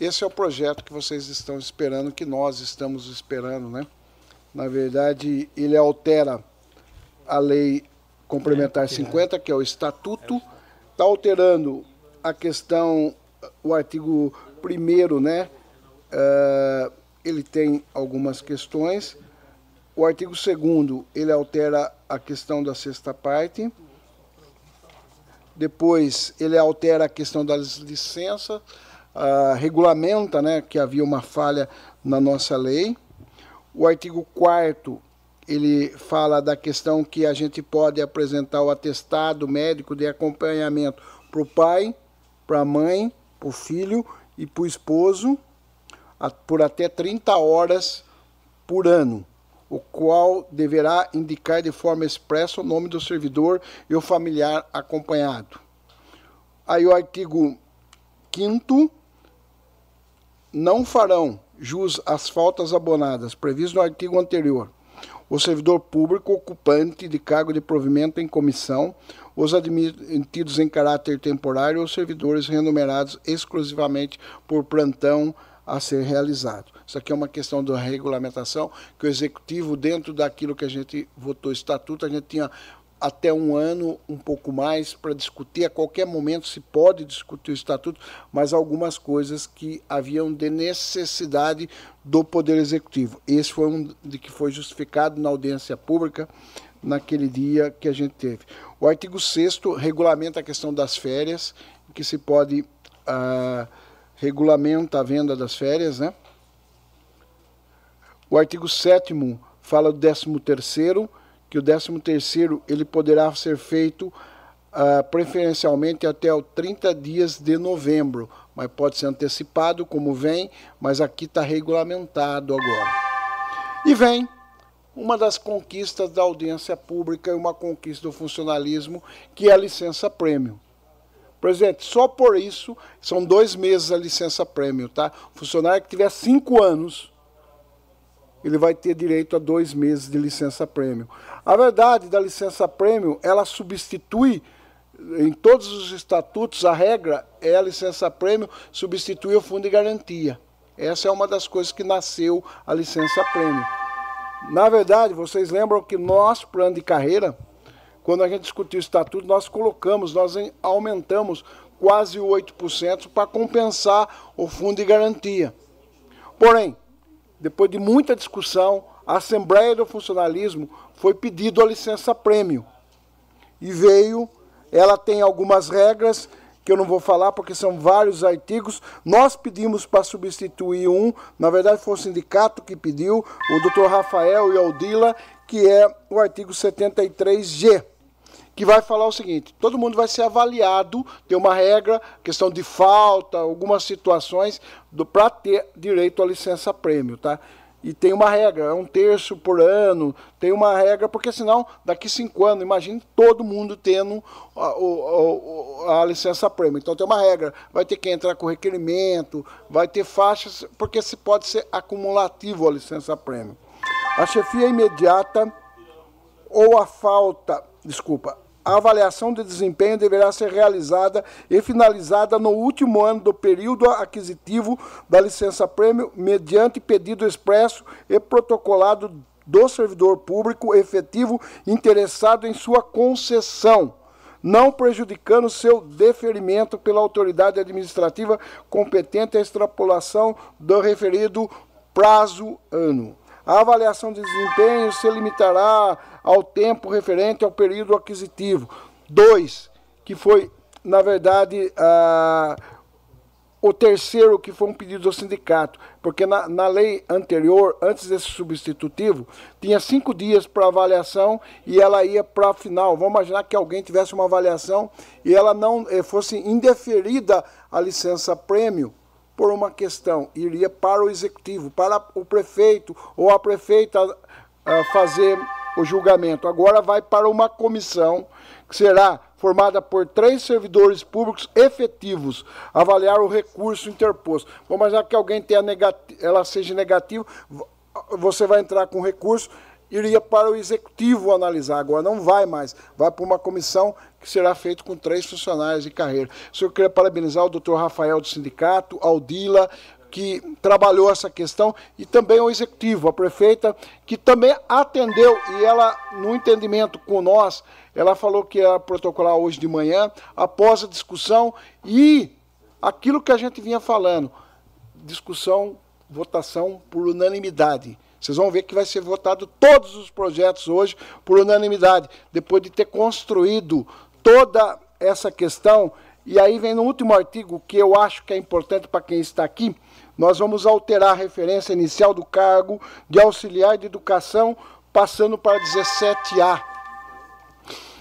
Esse é o projeto que vocês estão esperando, que nós estamos esperando, né? Na verdade, ele altera a lei complementar 50, que é o estatuto, está alterando a questão, o artigo 1 né? Uh, ele tem algumas questões. O artigo 2 ele altera a questão da sexta parte. Depois, ele altera a questão das licenças uh, regulamenta né, que havia uma falha na nossa lei. O artigo 4 ele fala da questão que a gente pode apresentar o atestado médico de acompanhamento para o pai, para a mãe, para o filho e para o esposo, por até 30 horas por ano, o qual deverá indicar de forma expressa o nome do servidor e o familiar acompanhado. Aí o artigo 5 não farão jus às faltas abonadas previstas no artigo anterior o servidor público ocupante de cargo de provimento em comissão, os admitidos em caráter temporário ou servidores remunerados exclusivamente por plantão a ser realizado. Isso aqui é uma questão da regulamentação que o executivo, dentro daquilo que a gente votou estatuto, a gente tinha até um ano, um pouco mais, para discutir. A qualquer momento se pode discutir o estatuto, mas algumas coisas que haviam de necessidade do Poder Executivo. Esse foi um de que foi justificado na audiência pública naquele dia que a gente teve. O artigo 6 regulamenta a questão das férias, que se pode uh, regulamenta a venda das férias, né? O artigo 7 fala do 13 terceiro, que o 13 terceiro ele poderá ser feito uh, preferencialmente até o 30 dias de novembro, mas pode ser antecipado como vem, mas aqui está regulamentado agora. E vem uma das conquistas da audiência pública e uma conquista do funcionalismo, que é a licença prêmio. Presidente, só por isso, são dois meses a licença prêmio, tá? Funcionário que tiver cinco anos ele vai ter direito a dois meses de licença prêmio. A verdade da licença prêmio, ela substitui, em todos os estatutos, a regra é a licença prêmio substituir o fundo de garantia. Essa é uma das coisas que nasceu a licença prêmio. Na verdade, vocês lembram que nosso plano de carreira, quando a gente discutiu o estatuto, nós colocamos, nós aumentamos quase 8% para compensar o fundo de garantia. Porém, depois de muita discussão, a Assembleia do Funcionalismo foi pedido a licença prêmio. E veio, ela tem algumas regras que eu não vou falar porque são vários artigos. Nós pedimos para substituir um, na verdade foi o sindicato que pediu, o doutor Rafael e Aldila, que é o artigo 73G que vai falar o seguinte: todo mundo vai ser avaliado, tem uma regra, questão de falta, algumas situações para ter direito à licença prêmio, tá? E tem uma regra, é um terço por ano, tem uma regra, porque senão, daqui cinco anos, imagine todo mundo tendo a, a, a, licença prêmio. Então tem uma regra, vai ter que entrar com requerimento, vai ter faixas, porque se pode ser acumulativo a licença prêmio. A chefia imediata ou a falta, desculpa, a avaliação de desempenho deverá ser realizada e finalizada no último ano do período aquisitivo da licença prêmio, mediante pedido expresso e protocolado do servidor público efetivo interessado em sua concessão, não prejudicando seu deferimento pela autoridade administrativa competente à extrapolação do referido prazo ano. A avaliação de desempenho se limitará ao tempo referente ao período aquisitivo. Dois, que foi, na verdade, o terceiro, que foi um pedido do sindicato, porque na, na lei anterior, antes desse substitutivo, tinha cinco dias para avaliação e ela ia para a final. Vamos imaginar que alguém tivesse uma avaliação e ela não eh, fosse indeferida a licença prêmio por uma questão, iria para o executivo, para o prefeito ou a prefeita uh, fazer o julgamento. Agora vai para uma comissão que será formada por três servidores públicos efetivos, avaliar o recurso interposto. Vamos imaginar que alguém tenha negativo, ela seja negativa, você vai entrar com recurso, iria para o executivo analisar. Agora não vai mais, vai para uma comissão que será feito com três funcionários de carreira. O senhor queria parabenizar o doutor Rafael do sindicato, Aldila, que trabalhou essa questão, e também o executivo, a prefeita, que também atendeu, e ela, no entendimento com nós, ela falou que ia protocolar hoje de manhã, após a discussão, e aquilo que a gente vinha falando, discussão, votação por unanimidade. Vocês vão ver que vai ser votado todos os projetos hoje por unanimidade, depois de ter construído toda essa questão. E aí vem no último artigo, que eu acho que é importante para quem está aqui, nós vamos alterar a referência inicial do cargo de auxiliar de educação, passando para 17A.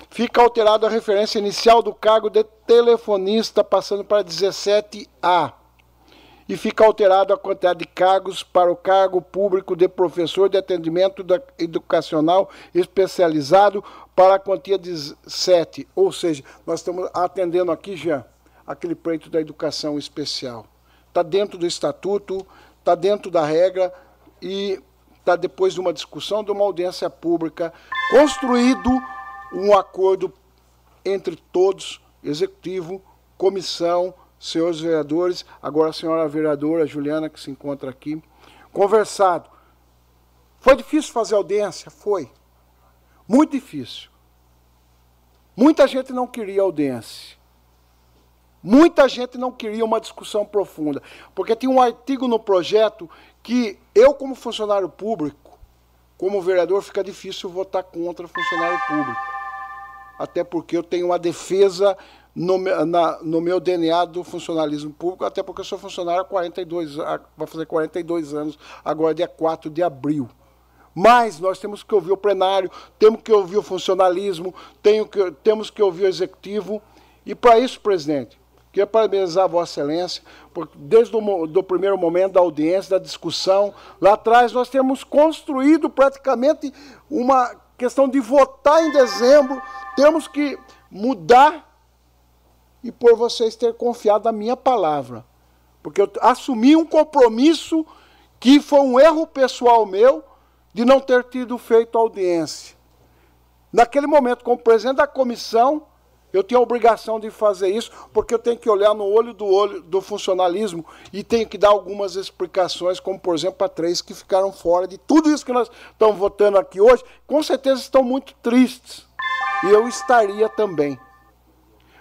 Fica alterada a referência inicial do cargo de telefonista, passando para 17A e fica alterado a quantidade de cargos para o cargo público de professor de atendimento educacional especializado para a quantia de 7. Ou seja, nós estamos atendendo aqui já aquele pleito da educação especial. Está dentro do estatuto, está dentro da regra e está depois de uma discussão, de uma audiência pública, construído um acordo entre todos, executivo, comissão, senhores vereadores, agora a senhora vereadora Juliana, que se encontra aqui, conversado. Foi difícil fazer audiência? Foi. Muito difícil. Muita gente não queria audiência. Muita gente não queria uma discussão profunda, porque tinha um artigo no projeto que eu, como funcionário público, como vereador, fica difícil votar contra funcionário público. Até porque eu tenho uma defesa no, na, no meu DNA do funcionalismo público, até porque eu sou funcionário há 42, vai fazer 42 anos, agora dia 4 de abril. Mas nós temos que ouvir o plenário, temos que ouvir o funcionalismo, que, temos que ouvir o executivo. E para isso, presidente, queria parabenizar Vossa Excelência, porque desde o primeiro momento da audiência, da discussão, lá atrás nós temos construído praticamente uma questão de votar em dezembro, temos que mudar e por vocês ter confiado na minha palavra. Porque eu assumi um compromisso que foi um erro pessoal meu de não ter tido feito audiência. Naquele momento, como presidente da comissão, eu tinha a obrigação de fazer isso, porque eu tenho que olhar no olho do olho do funcionalismo e tenho que dar algumas explicações, como por exemplo para três que ficaram fora de tudo isso que nós estamos votando aqui hoje, com certeza estão muito tristes. E eu estaria também.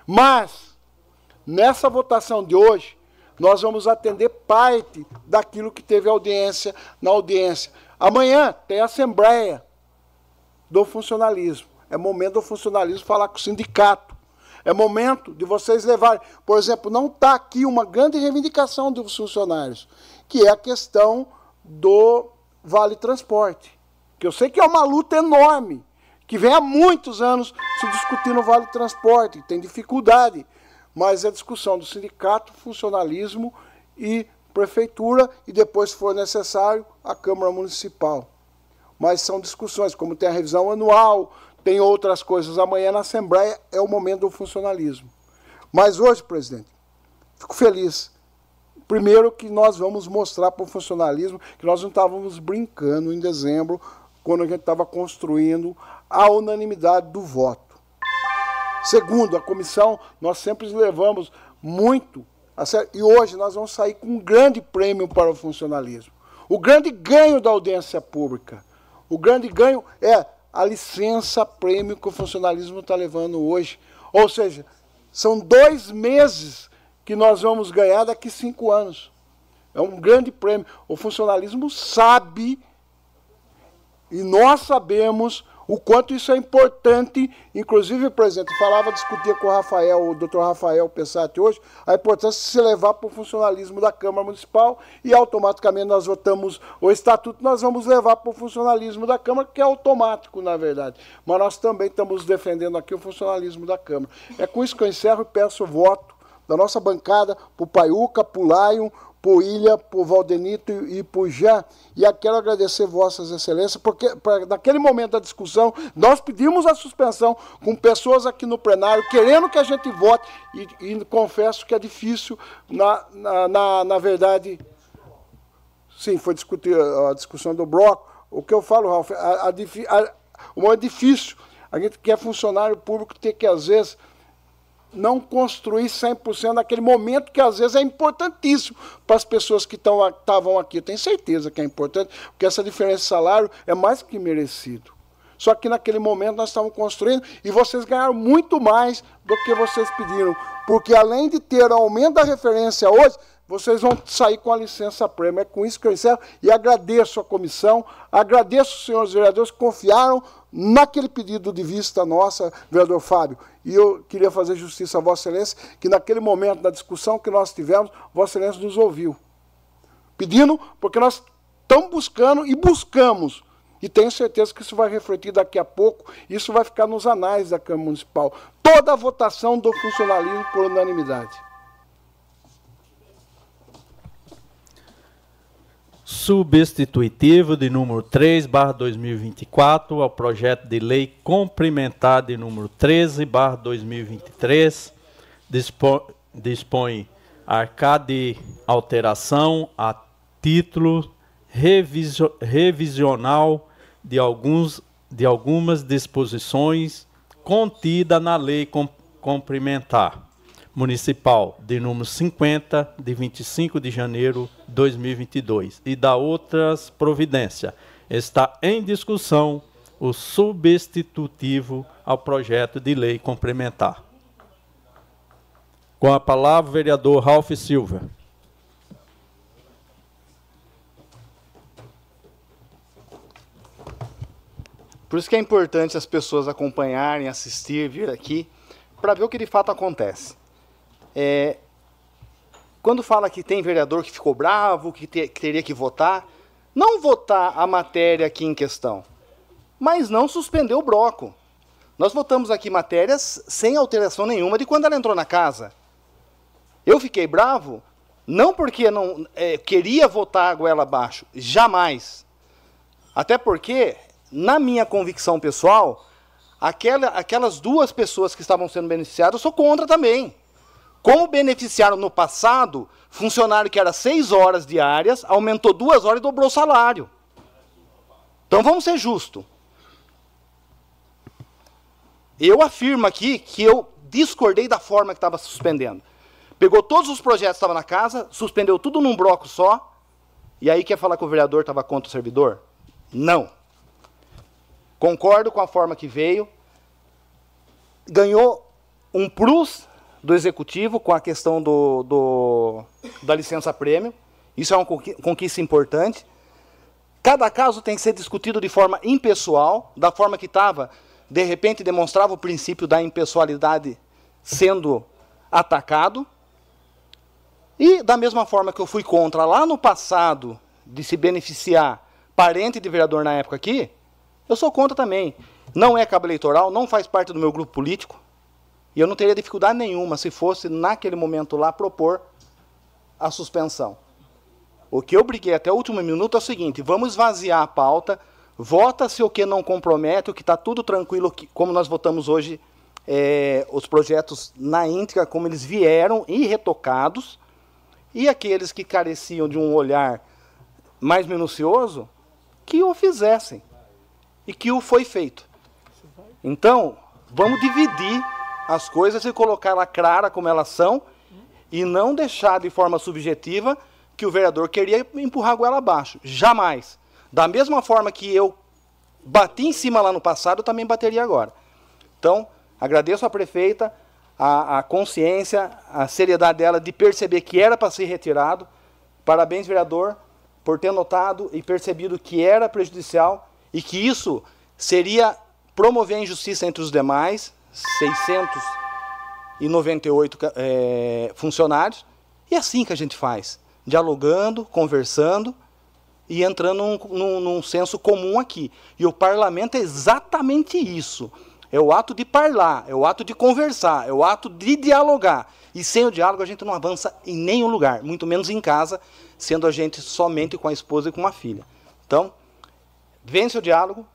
Mas, nessa votação de hoje, nós vamos atender parte daquilo que teve audiência na audiência. Amanhã tem assembleia do funcionalismo. É momento do funcionalismo falar com o sindicato. É momento de vocês levarem. Por exemplo, não está aqui uma grande reivindicação dos funcionários, que é a questão do Vale Transporte. Que eu sei que é uma luta enorme que vem há muitos anos se discutindo o Vale Transporte, tem dificuldade, mas é discussão do sindicato, funcionalismo e prefeitura e depois, se for necessário, a Câmara Municipal. Mas são discussões, como tem a revisão anual, tem outras coisas. Amanhã na Assembleia é o momento do funcionalismo. Mas hoje, presidente, fico feliz. Primeiro que nós vamos mostrar para o funcionalismo que nós não estávamos brincando em dezembro, quando a gente estava construindo a unanimidade do voto. Segundo, a comissão, nós sempre levamos muito a sério, e hoje nós vamos sair com um grande prêmio para o funcionalismo. O grande ganho da audiência pública, o grande ganho é a licença prêmio que o funcionalismo está levando hoje. Ou seja, são dois meses que nós vamos ganhar daqui cinco anos. É um grande prêmio. O funcionalismo sabe, e nós sabemos, o quanto isso é importante, inclusive, presidente, falava, discutia com o Rafael, o doutor Rafael Pessati hoje, a importância de se levar para o funcionalismo da Câmara Municipal e automaticamente nós votamos o estatuto, nós vamos levar para o funcionalismo da Câmara, que é automático, na verdade. Mas nós também estamos defendendo aqui o funcionalismo da Câmara. É com isso que eu encerro e peço voto da nossa bancada para o Paiuca, para o Lion, por Ilha, por Valdenito e por Jean. E quero agradecer Vossas Excelências, porque pra, naquele momento da discussão, nós pedimos a suspensão com pessoas aqui no plenário, querendo que a gente vote, e, e confesso que é difícil, na, na, na, na Sim, foi discutir a discussão do bloco. O que eu falo, Ralf, a, a, o é difícil. A gente quer funcionário público ter que, às vezes, não construir 100% naquele momento que às vezes é importantíssimo para as pessoas que estavam aqui. Eu tenho certeza que é importante, porque essa diferença de salário é mais que merecido. Só que naquele momento nós estávamos construindo e vocês ganharam muito mais do que vocês pediram. Porque além de ter aumento da referência hoje, vocês vão sair com a licença prêmio. É com isso que eu encerro e agradeço a comissão, agradeço os senhores vereadores que confiaram naquele pedido de vista nossa, vereador Fábio. E eu queria fazer justiça a Vossa Excelência, que naquele momento da discussão que nós tivemos, Vossa Excelência nos ouviu. Pedindo, porque nós estamos buscando e buscamos. E tenho certeza que isso vai refletir daqui a pouco, isso vai ficar nos anais da Câmara Municipal. Toda a votação do funcionalismo por unanimidade. Substitutivo de número 3, barra 2024, ao projeto de lei complementar de número 13, barra 2023, dispõe, dispõe arcar de alteração a título revisio, revisional de, alguns, de algumas disposições contida na lei complementar municipal de número 50, de 25 de janeiro de 2022, e da outras providências. Está em discussão o substitutivo ao projeto de lei complementar. Com a palavra, o vereador Ralph Silva. Por isso que é importante as pessoas acompanharem, assistir, vir aqui, para ver o que de fato acontece. É, quando fala que tem vereador que ficou bravo, que, que teria que votar, não votar a matéria aqui em questão, mas não suspender o bloco. Nós votamos aqui matérias sem alteração nenhuma de quando ela entrou na casa. Eu fiquei bravo, não porque não é, queria votar a goela abaixo, jamais. Até porque, na minha convicção pessoal, aquela, aquelas duas pessoas que estavam sendo beneficiadas, eu sou contra também. Como beneficiaram no passado, funcionário que era seis horas diárias, aumentou duas horas e dobrou o salário. Então vamos ser justos. Eu afirmo aqui que eu discordei da forma que estava suspendendo. Pegou todos os projetos que estavam na casa, suspendeu tudo num bloco só, e aí quer falar que o vereador estava contra o servidor? Não. Concordo com a forma que veio. Ganhou um plus do executivo com a questão do, do, da licença prêmio. Isso é uma conquista importante. Cada caso tem que ser discutido de forma impessoal, da forma que estava, de repente demonstrava o princípio da impessoalidade sendo atacado. E da mesma forma que eu fui contra lá no passado de se beneficiar parente de vereador na época aqui, eu sou contra também. Não é cabo eleitoral, não faz parte do meu grupo político. E eu não teria dificuldade nenhuma se fosse, naquele momento lá, propor a suspensão. O que eu briguei até o último minuto é o seguinte: vamos esvaziar a pauta, vota-se o que não compromete, o que está tudo tranquilo, que, como nós votamos hoje é, os projetos na íntegra, como eles vieram, irretocados, e aqueles que careciam de um olhar mais minucioso, que o fizessem. E que o foi feito. Então, vamos dividir as coisas e colocá-la clara como elas são, e não deixar de forma subjetiva que o vereador queria empurrar a goela abaixo. Jamais. Da mesma forma que eu bati em cima lá no passado, eu também bateria agora. Então, agradeço à prefeita a, a consciência, a seriedade dela de perceber que era para ser retirado. Parabéns, vereador, por ter notado e percebido que era prejudicial e que isso seria promover a injustiça entre os demais 698 é, funcionários. E é assim que a gente faz dialogando, conversando e entrando num, num, num senso comum aqui. E o parlamento é exatamente isso. É o ato de parlar, é o ato de conversar, é o ato de dialogar. E sem o diálogo a gente não avança em nenhum lugar, muito menos em casa, sendo a gente somente com a esposa e com uma filha. Então, vence o diálogo,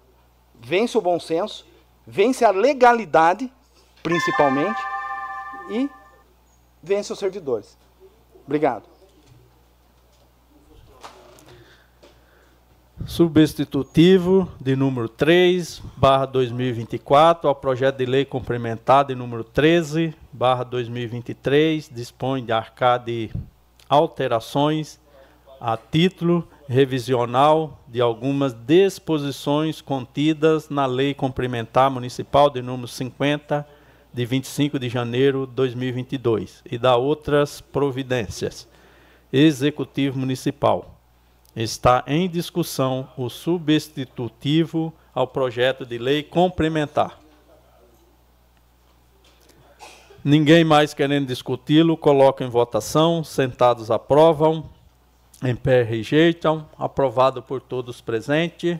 vence o bom senso, vence a legalidade, principalmente, e vence os servidores. Obrigado. substitutivo de número 3, barra 2024, ao projeto de lei complementar de número 13, barra 2023, dispõe de arcar de alterações a título revisional de algumas disposições contidas na Lei Complementar Municipal de número 50, de 25 de janeiro de 2022, e da outras providências. Executivo Municipal está em discussão o substitutivo ao projeto de lei complementar. Ninguém mais querendo discuti-lo, coloca em votação, sentados aprovam, em pé rejeitam, aprovado por todos presentes.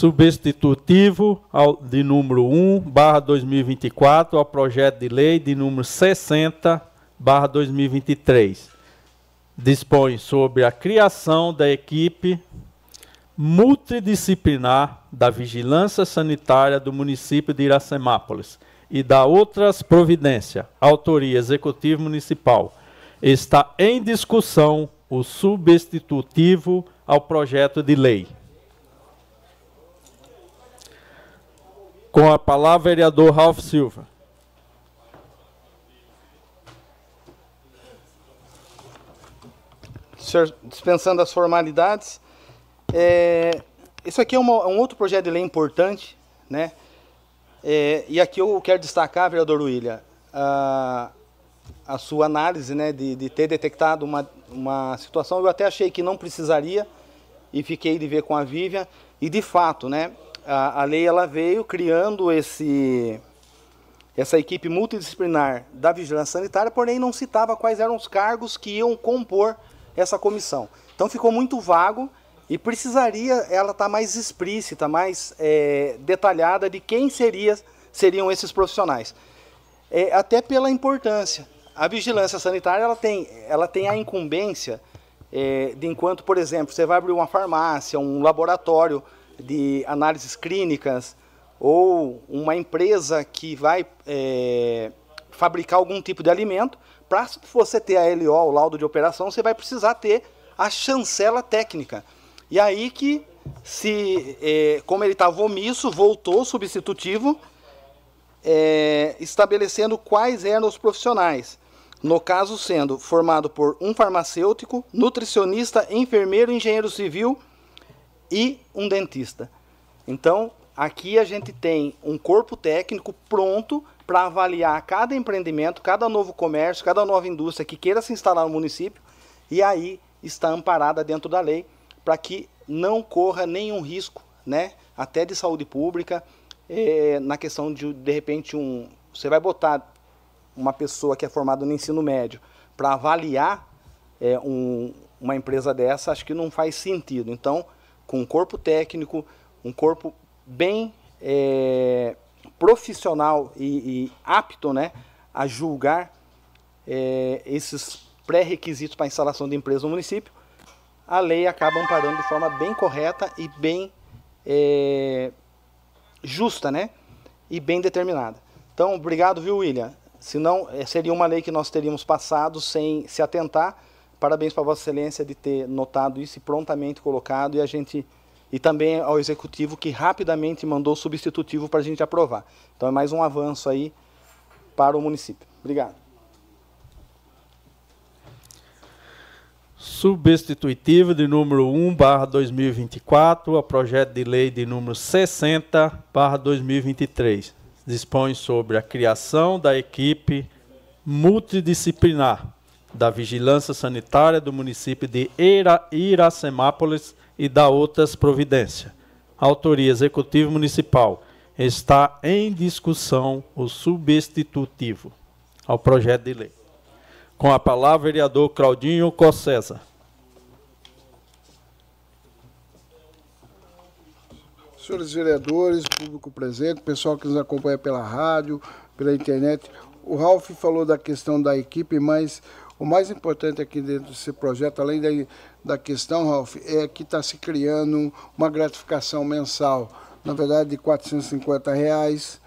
substitutivo ao, de número 1, barra 2024, ao projeto de lei de número 60, barra 2023. Dispõe sobre a criação da equipe multidisciplinar da vigilância sanitária do município de Iracemápolis e da outras providências, autoria executivo municipal. Está em discussão o substitutivo ao projeto de lei. Com a palavra, vereador Ralph Silva. Senhor, dispensando as formalidades, é, isso aqui é uma, um outro projeto de lei importante, né? É, e aqui eu quero destacar, vereador William, a, a sua análise né, de, de ter detectado uma, uma situação. Eu até achei que não precisaria e fiquei de ver com a Vivian. E de fato, né, a, a lei ela veio criando esse, essa equipe multidisciplinar da vigilância sanitária, porém não citava quais eram os cargos que iam compor essa comissão. Então ficou muito vago e precisaria ela estar tá mais explícita, mais é, detalhada de quem seria, seriam esses profissionais. É, até pela importância. A vigilância sanitária ela tem, ela tem a incumbência é, de enquanto, por exemplo, você vai abrir uma farmácia, um laboratório, de análises clínicas ou uma empresa que vai é, fabricar algum tipo de alimento, para você ter a LO, o laudo de operação, você vai precisar ter a chancela técnica. E aí que, se, é, como ele estava omisso, voltou substitutivo, é, estabelecendo quais eram os profissionais. No caso, sendo formado por um farmacêutico, nutricionista, enfermeiro, engenheiro civil e um dentista. Então, aqui a gente tem um corpo técnico pronto para avaliar cada empreendimento, cada novo comércio, cada nova indústria que queira se instalar no município, e aí está amparada dentro da lei para que não corra nenhum risco, né, até de saúde pública, é, na questão de, de repente, um, você vai botar uma pessoa que é formada no ensino médio para avaliar é, um, uma empresa dessa, acho que não faz sentido. Então, com um corpo técnico, um corpo bem é, profissional e, e, apto né, a julgar esses pré-requisitos para a instalação de empresa no município, a lei acaba amparando de forma bem correta e bem é, justa, né? E bem determinada. Então, obrigado, viu, William? Senão, é, seria uma lei que nós teríamos passado sem se atentar. Parabéns para Vossa Excelência de ter notado isso e prontamente colocado e a gente e também ao executivo que rapidamente mandou substitutivo para a gente aprovar. Então é mais um avanço aí para o município. Obrigado. Substitutivo de número 1 barra 2024 ao projeto de lei de número 60 barra 2023. Dispõe sobre a criação da equipe multidisciplinar da Vigilância Sanitária do município de Ira, Iracemápolis e da outras providências. Autoria Executivo Municipal. Está em discussão o substitutivo ao projeto de lei. Com a palavra, vereador Claudinho Cossesa. Senhores vereadores, público presente, pessoal que nos acompanha pela rádio, pela internet, o Ralf falou da questão da equipe, mas o mais importante aqui dentro desse projeto, além da, da questão, Ralf, é que está se criando uma gratificação mensal, na verdade de 450 reais,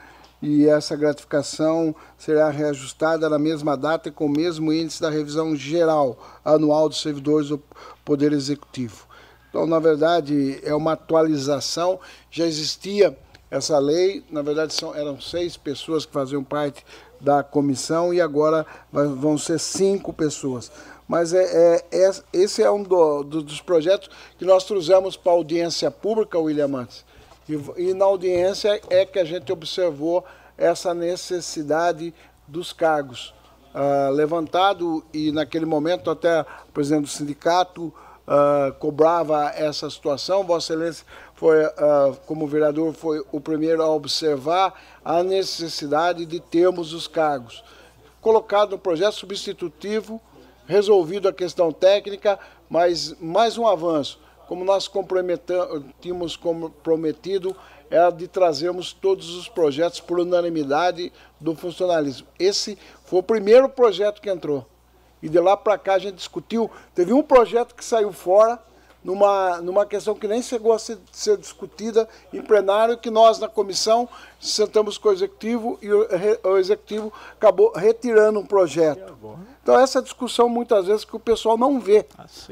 e essa gratificação será reajustada na mesma data e com o mesmo índice da revisão geral anual dos servidores do Poder Executivo. Então, na verdade, é uma atualização, já existia essa lei, na verdade são, eram seis pessoas que faziam parte da comissão e agora vão ser cinco pessoas. Mas é, é, é esse é um do, do, dos projetos que nós trouxemos para a audiência pública, William Mantes, e, e na audiência é que a gente observou essa necessidade dos cargos. Uh, levantado e naquele momento até o presidente do sindicato uh, cobrava essa situação. Vossa Excelência foi, uh, como vereador, foi o primeiro a observar a necessidade de termos os cargos. Colocado no projeto substitutivo, resolvido a questão técnica, mas mais um avanço como nós tínhamos comprometido, era de trazermos todos os projetos por unanimidade do funcionalismo. Esse foi o primeiro projeto que entrou. E de lá para cá a gente discutiu. Teve um projeto que saiu fora, numa, numa questão que nem chegou a ser, ser, discutida em plenário, que nós na comissão sentamos com o executivo e o, o executivo acabou retirando um projeto. Então essa discussão muitas vezes que o pessoal não vê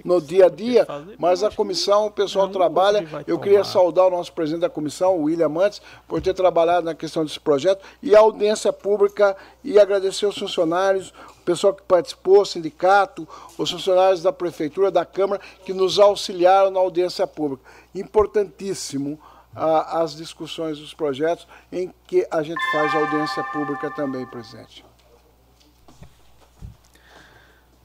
no dia a dia, mas a comissão, o pessoal trabalha. Eu queria saudar o nosso presidente da comissão, o William Mantes, por ter trabalhado na questão desse projeto e a audiência pública e agradecer os funcionários, o pessoal que participou, o sindicato, os funcionários da prefeitura, da Câmara, que nos auxiliaram na audiência pública. Importantíssimo as discussões dos projetos em que a gente faz audiência pública também, presidente.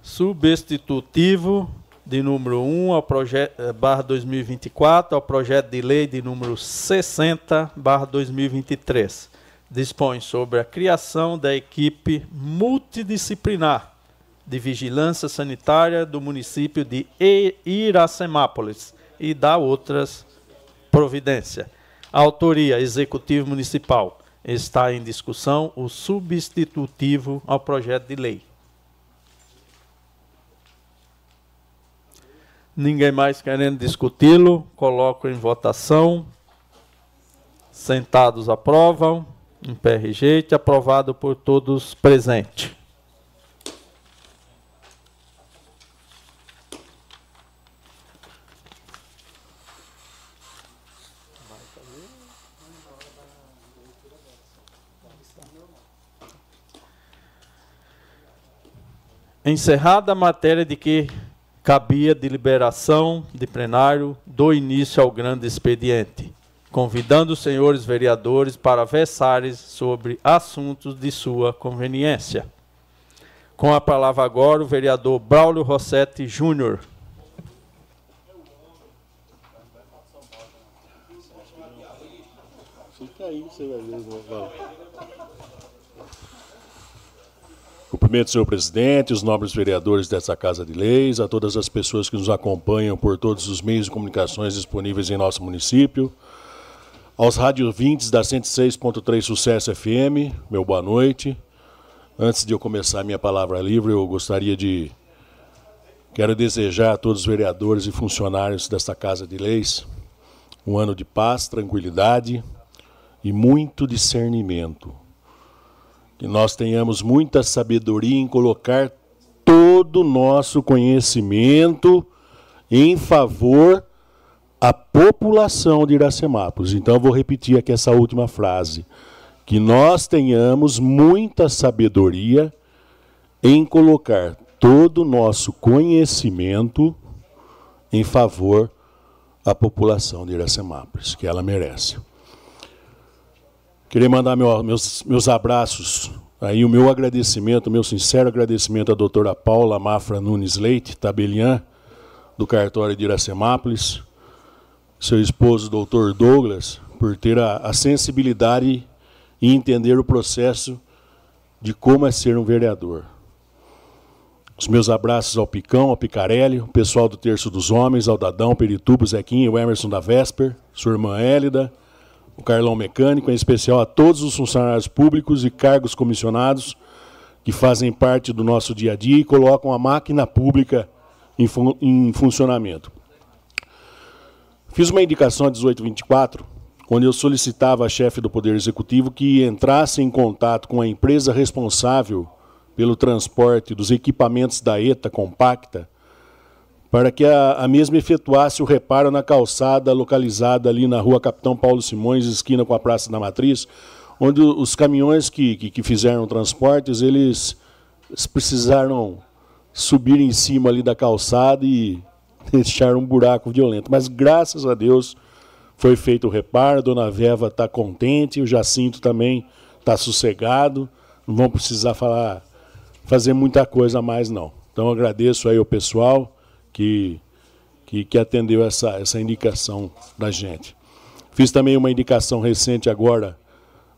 substitutivo de número 1 ao projeto eh, barra 2024 ao projeto de lei de número 60 barra 2023. Dispõe sobre a criação da equipe multidisciplinar de vigilância sanitária do município de Iracemápolis e dá outras providências. autoria Executivo Municipal. Está em discussão o substitutivo ao projeto de lei. Ninguém mais querendo discuti-lo, coloco em votação. Sentados aprovam. Em pé rejeite, aprovado por todos presentes. Encerrada a matéria de que cabia deliberação de plenário do início ao grande expediente, convidando os senhores vereadores para versarem sobre assuntos de sua conveniência. Com a palavra agora o vereador Braulio Rossetti Júnior. Fica aí, você vai ver. Cumprimento senhor presidente, os nobres vereadores dessa Casa de Leis, a todas as pessoas que nos acompanham por todos os meios de comunicações disponíveis em nosso município, aos radiovintes da 106.3 Sucesso FM, meu boa noite. Antes de eu começar minha palavra livre, eu gostaria de. Quero desejar a todos os vereadores e funcionários desta Casa de Leis um ano de paz, tranquilidade e muito discernimento que nós tenhamos muita sabedoria em colocar todo o nosso conhecimento em favor a população de Iracemápolis. Então eu vou repetir aqui essa última frase, que nós tenhamos muita sabedoria em colocar todo o nosso conhecimento em favor a população de Iracemápolis, que ela merece. Queria mandar meu, meus, meus abraços, aí o meu agradecimento, o meu sincero agradecimento à doutora Paula Mafra Nunes Leite, tabeliã do cartório de Iracemápolis, seu esposo, doutor Douglas, por ter a, a sensibilidade e entender o processo de como é ser um vereador. Os meus abraços ao Picão, ao Picarelli, o pessoal do Terço dos Homens, ao Dadão, Peritubo, Zequinha, o Emerson da Vesper, sua irmã Hélida, o Carlão Mecânico, em especial a todos os funcionários públicos e cargos comissionados que fazem parte do nosso dia a dia e colocam a máquina pública em, fun em funcionamento. Fiz uma indicação a 1824, quando eu solicitava à chefe do Poder Executivo que entrasse em contato com a empresa responsável pelo transporte dos equipamentos da ETA compacta para que a, a, mesma efetuasse o reparo na calçada localizada ali na rua Capitão Paulo Simões, esquina com a Praça da Matriz, onde os caminhões que, que, que fizeram transportes, eles, precisaram subir em cima ali da calçada e [LAUGHS] deixar um buraco violento. Mas graças a Deus foi feito o reparo, a dona Veva está contente, o Jacinto também está sossegado, não vão precisar falar, fazer muita coisa mais não. Então agradeço aí ao pessoal que, que, que atendeu essa, essa indicação da gente. Fiz também uma indicação recente agora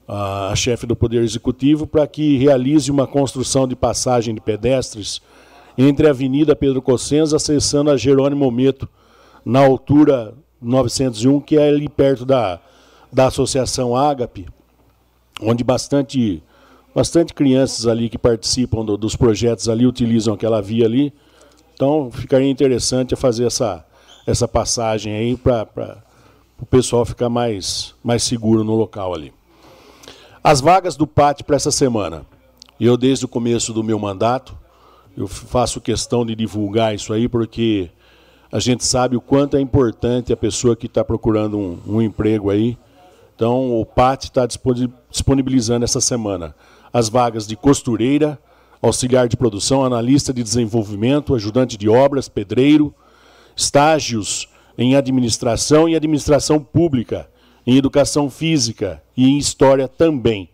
à chefe do Poder Executivo para que realize uma construção de passagem de pedestres entre a Avenida Pedro Cossenza, acessando a Jerônimo Meto, na altura 901, que é ali perto da, da Associação Ágape, onde bastante, bastante crianças ali que participam do, dos projetos ali utilizam aquela via ali. Então, ficaria interessante fazer essa, essa passagem aí para o pessoal ficar mais, mais seguro no local ali. As vagas do PAT para essa semana. Eu, desde o começo do meu mandato, eu faço questão de divulgar isso aí, porque a gente sabe o quanto é importante a pessoa que está procurando um, um emprego aí. Então, o PAT está disponibilizando essa semana as vagas de costureira, auxiliar de produção, analista de desenvolvimento, ajudante de obras, pedreiro, estágios em administração e administração pública, em educação física e em história também.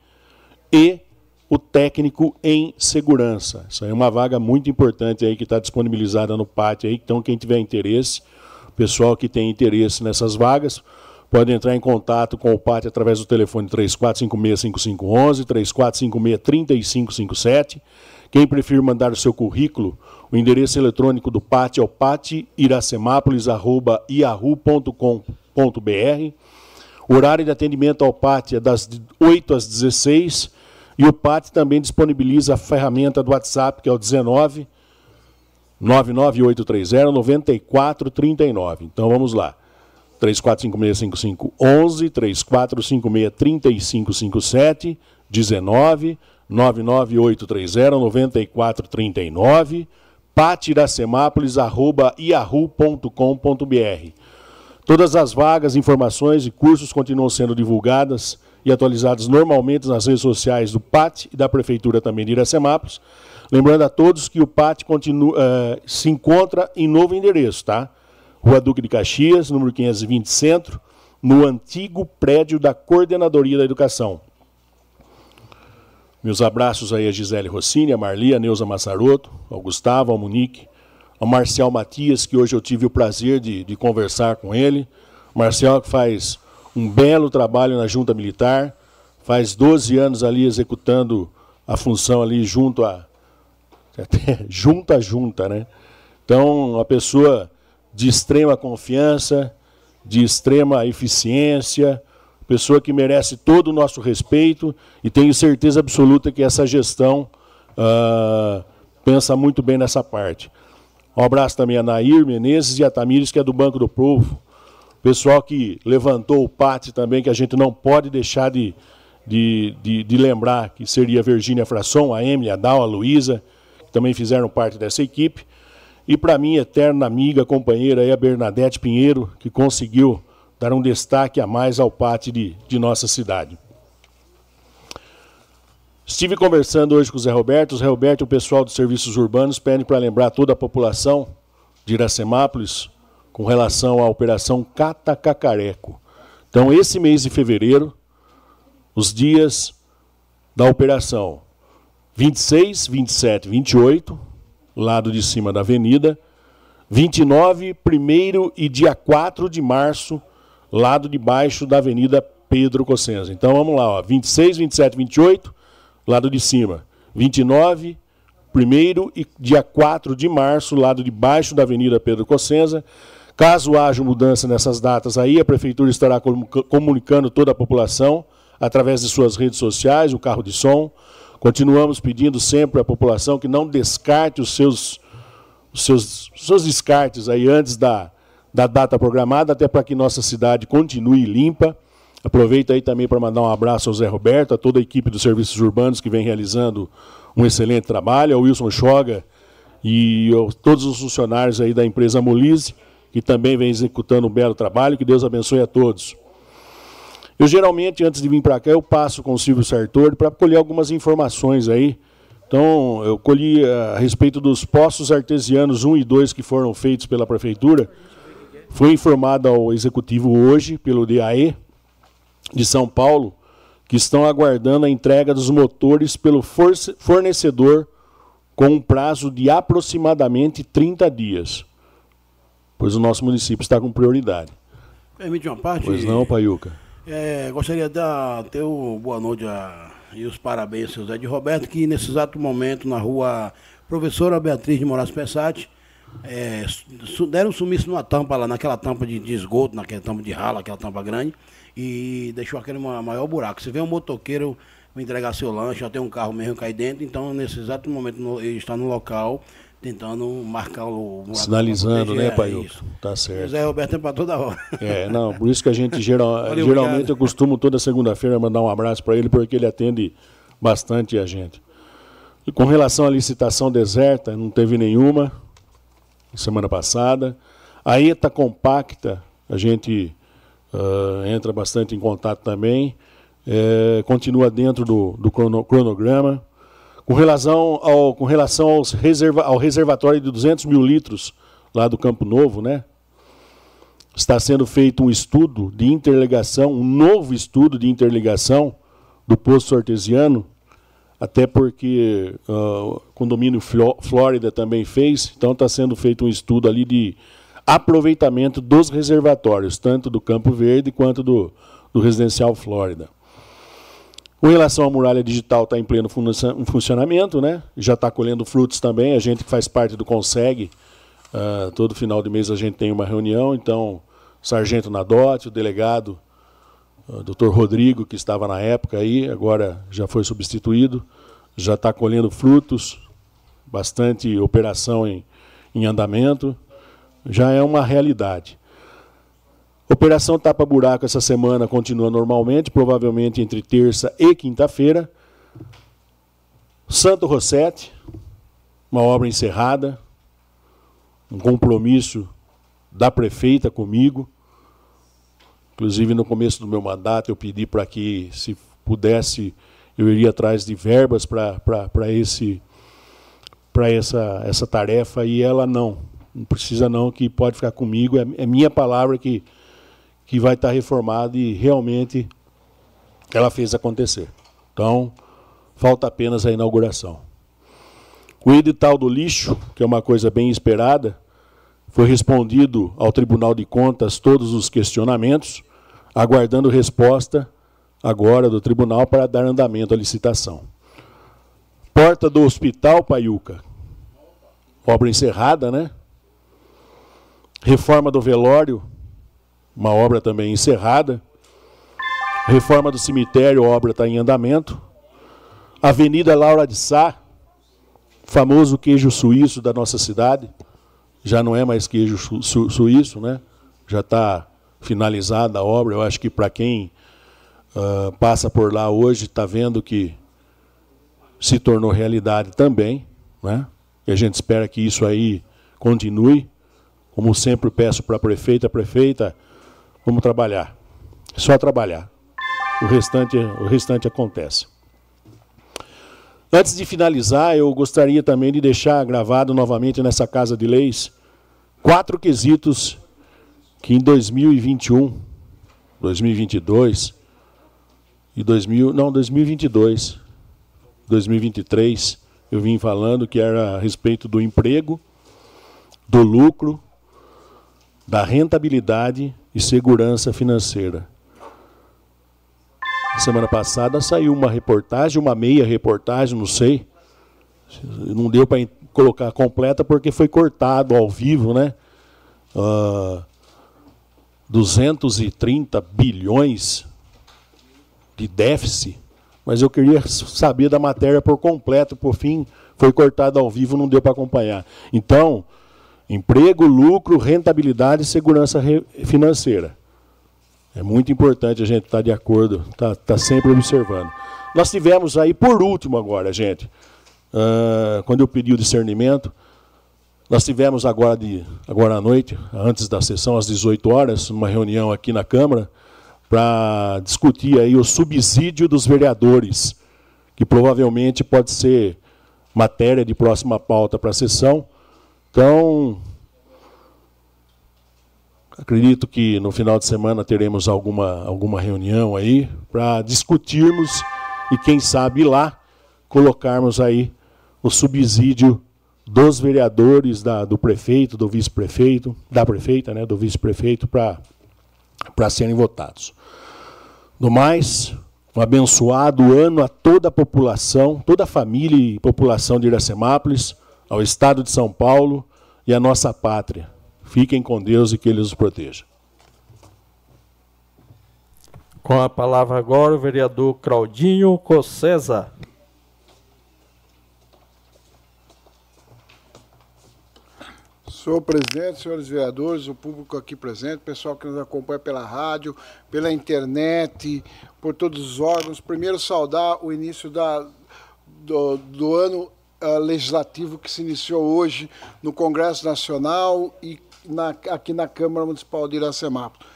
E o técnico em segurança. Isso aí é uma vaga muito importante aí que está disponibilizada no pátio aí. Então, quem tiver interesse, pessoal que tem interesse nessas vagas, pode entrar em contato com o pátio através do telefone 3456-5511, 3456-3557 quem preferir mandar o seu currículo, o endereço eletrônico do PAT é o patiracemápolis.yahoo.com.br. O horário de atendimento ao PAT é das 8 às 16 e o PAT também disponibiliza a ferramenta do WhatsApp, que é o 19 99830 9439. Então vamos lá. 34565511, 34563557, 19 99830-9439, patiracemápolis.yahoo.com.br. Todas as vagas, informações e cursos continuam sendo divulgadas e atualizadas normalmente nas redes sociais do PAT e da Prefeitura também de Iracemápolis. Lembrando a todos que o PAT continua, uh, se encontra em novo endereço, tá? Rua Duque de Caxias, número 520 Centro, no antigo prédio da Coordenadoria da Educação. Meus abraços aí a Gisele Rossini, a Marli, a Neuza Massaroto, ao Gustavo, ao Monique, ao Marcial Matias, que hoje eu tive o prazer de, de conversar com ele. Marcial que faz um belo trabalho na junta militar, faz 12 anos ali executando a função ali junto a, [LAUGHS] Até junta, junta, né? Então, uma pessoa de extrema confiança, de extrema eficiência, pessoa que merece todo o nosso respeito e tenho certeza absoluta que essa gestão uh, pensa muito bem nessa parte. Um abraço também a Nair Menezes e a Tamires, que é do Banco do Povo. Pessoal que levantou o PAT também, que a gente não pode deixar de, de, de, de lembrar, que seria a Virgínia Frasson, a Emily, a Dal, a Luísa, que também fizeram parte dessa equipe. E para mim, eterna amiga, companheira, aí, a Bernadette Pinheiro, que conseguiu dar um destaque a mais ao PAT de, de nossa cidade. Estive conversando hoje com o Zé Roberto. O Zé Roberto e o pessoal dos serviços urbanos pedem para lembrar toda a população de Iracemápolis com relação à operação Catacacareco. Então, esse mês de fevereiro, os dias da operação 26, 27, 28, lado de cima da avenida, 29, 1 e dia 4 de março, lado de baixo da Avenida Pedro Cossenza. Então vamos lá, ó, 26, 27, 28, lado de cima. 29, 1 e dia 4 de março, lado de baixo da Avenida Pedro Cossenza. Caso haja mudança nessas datas aí, a Prefeitura estará comunicando toda a população através de suas redes sociais, o carro de som. Continuamos pedindo sempre à população que não descarte os seus, os seus, os seus descartes aí antes da, da data programada, até para que nossa cidade continue limpa. Aproveito aí também para mandar um abraço ao Zé Roberto, a toda a equipe dos serviços urbanos que vem realizando um excelente trabalho, ao Wilson Choga e todos os funcionários aí da empresa Molise, que também vem executando um belo trabalho. Que Deus abençoe a todos. Eu geralmente, antes de vir para cá, eu passo com o Silvio Sartori para colher algumas informações aí. Então, eu colhi a respeito dos postos artesianos 1 e 2 que foram feitos pela Prefeitura. Foi informado ao Executivo hoje, pelo DAE, de São Paulo que estão aguardando a entrega dos motores pelo fornecedor com um prazo de aproximadamente 30 dias, pois o nosso município está com prioridade. Permite uma parte? Pois não, Paiuca. É, gostaria de dar ter o boa noite a, e os parabéns ao Zé de Roberto, que nesse exato momento, na rua Professora Beatriz de Moraes Pessati, é, deram sumiço numa tampa lá, naquela tampa de, de esgoto, naquela tampa de rala, aquela tampa grande, e deixou aquele maior buraco. Se vê um motoqueiro entregar seu lanche, já tem um carro mesmo cair dentro, então nesse exato momento no, ele está no local tentando marcar o Sinalizando, né, pai? Tá certo. Zé Roberto é para toda hora. É, não, por isso que a gente [LAUGHS] geral, Valeu, geralmente obrigado. eu costumo toda segunda-feira mandar um abraço para ele, porque ele atende bastante a gente. E com relação à licitação deserta, não teve nenhuma semana passada. A ETA compacta, a gente uh, entra bastante em contato também, é, continua dentro do, do cronograma. Com relação, ao, com relação aos reserva, ao reservatório de 200 mil litros lá do Campo Novo, né? está sendo feito um estudo de interligação, um novo estudo de interligação do posto artesiano, até porque uh, o condomínio Flórida também fez, então está sendo feito um estudo ali de aproveitamento dos reservatórios, tanto do Campo Verde quanto do, do Residencial Flórida. Com relação à muralha digital, está em pleno funcionamento, né? já está colhendo frutos também. A gente que faz parte do Consegue, uh, todo final de mês a gente tem uma reunião, então Sargento Nadotti, o delegado, o Dr. Rodrigo, que estava na época aí, agora já foi substituído, já está colhendo frutos, bastante operação em, em andamento já é uma realidade. Operação Tapa Buraco essa semana continua normalmente, provavelmente entre terça e quinta-feira. Santo Rossetti, uma obra encerrada, um compromisso da prefeita comigo. Inclusive, no começo do meu mandato, eu pedi para que, se pudesse, eu iria atrás de verbas para esse para essa, essa tarefa e ela não. Não precisa não, que pode ficar comigo. É, é minha palavra que, que vai estar reformada e realmente ela fez acontecer. Então, falta apenas a inauguração. O edital do lixo, que é uma coisa bem esperada, foi respondido ao Tribunal de Contas todos os questionamentos, aguardando resposta agora do tribunal para dar andamento à licitação. Porta do Hospital Paiuca, obra encerrada, né? Reforma do velório, uma obra também encerrada. Reforma do cemitério, obra está em andamento. Avenida Laura de Sá, famoso queijo suíço da nossa cidade. Já não é mais queijo su su suíço, né? Já está finalizada a obra. Eu acho que para quem uh, passa por lá hoje está vendo que se tornou realidade também, né? E a gente espera que isso aí continue. Como sempre peço para a prefeita, prefeita, vamos trabalhar. Só trabalhar. O restante, o restante acontece. Antes de finalizar, eu gostaria também de deixar gravado novamente nessa Casa de Leis quatro quesitos que em 2021, 2022 e 2000, não, 2022, 2023, eu vim falando que era a respeito do emprego, do lucro, da rentabilidade e segurança financeira. Semana passada saiu uma reportagem, uma meia reportagem, não sei. Não deu para colocar completa porque foi cortado ao vivo, né? Uh, ah, 230 bilhões de déficit. Mas eu queria saber da matéria por completo, por fim, foi cortado ao vivo, não deu para acompanhar. Então, emprego, lucro, rentabilidade e segurança financeira. É muito importante a gente estar tá de acordo, estar tá, tá sempre observando. Nós tivemos aí, por último agora, gente, uh, quando eu pedi o discernimento, nós tivemos agora, de, agora à noite, antes da sessão, às 18 horas, uma reunião aqui na Câmara, para discutir aí o subsídio dos vereadores, que provavelmente pode ser matéria de próxima pauta para a sessão. Então, Acredito que no final de semana teremos alguma, alguma reunião aí para discutirmos e, quem sabe, lá colocarmos aí o subsídio dos vereadores, da, do prefeito, do vice-prefeito, da prefeita, né, do vice-prefeito, para serem votados. No mais, um abençoado ano a toda a população, toda a família e população de Iracemápolis, ao Estado de São Paulo e à nossa pátria. Fiquem com Deus e que Ele os proteja. Com a palavra agora o vereador Claudinho Cossesa. Senhor presidente, senhores vereadores, o público aqui presente, pessoal que nos acompanha pela rádio, pela internet, por todos os órgãos. Primeiro, saudar o início da, do, do ano uh, legislativo que se iniciou hoje no Congresso Nacional e na, aqui na Câmara Municipal de Iracemápolis,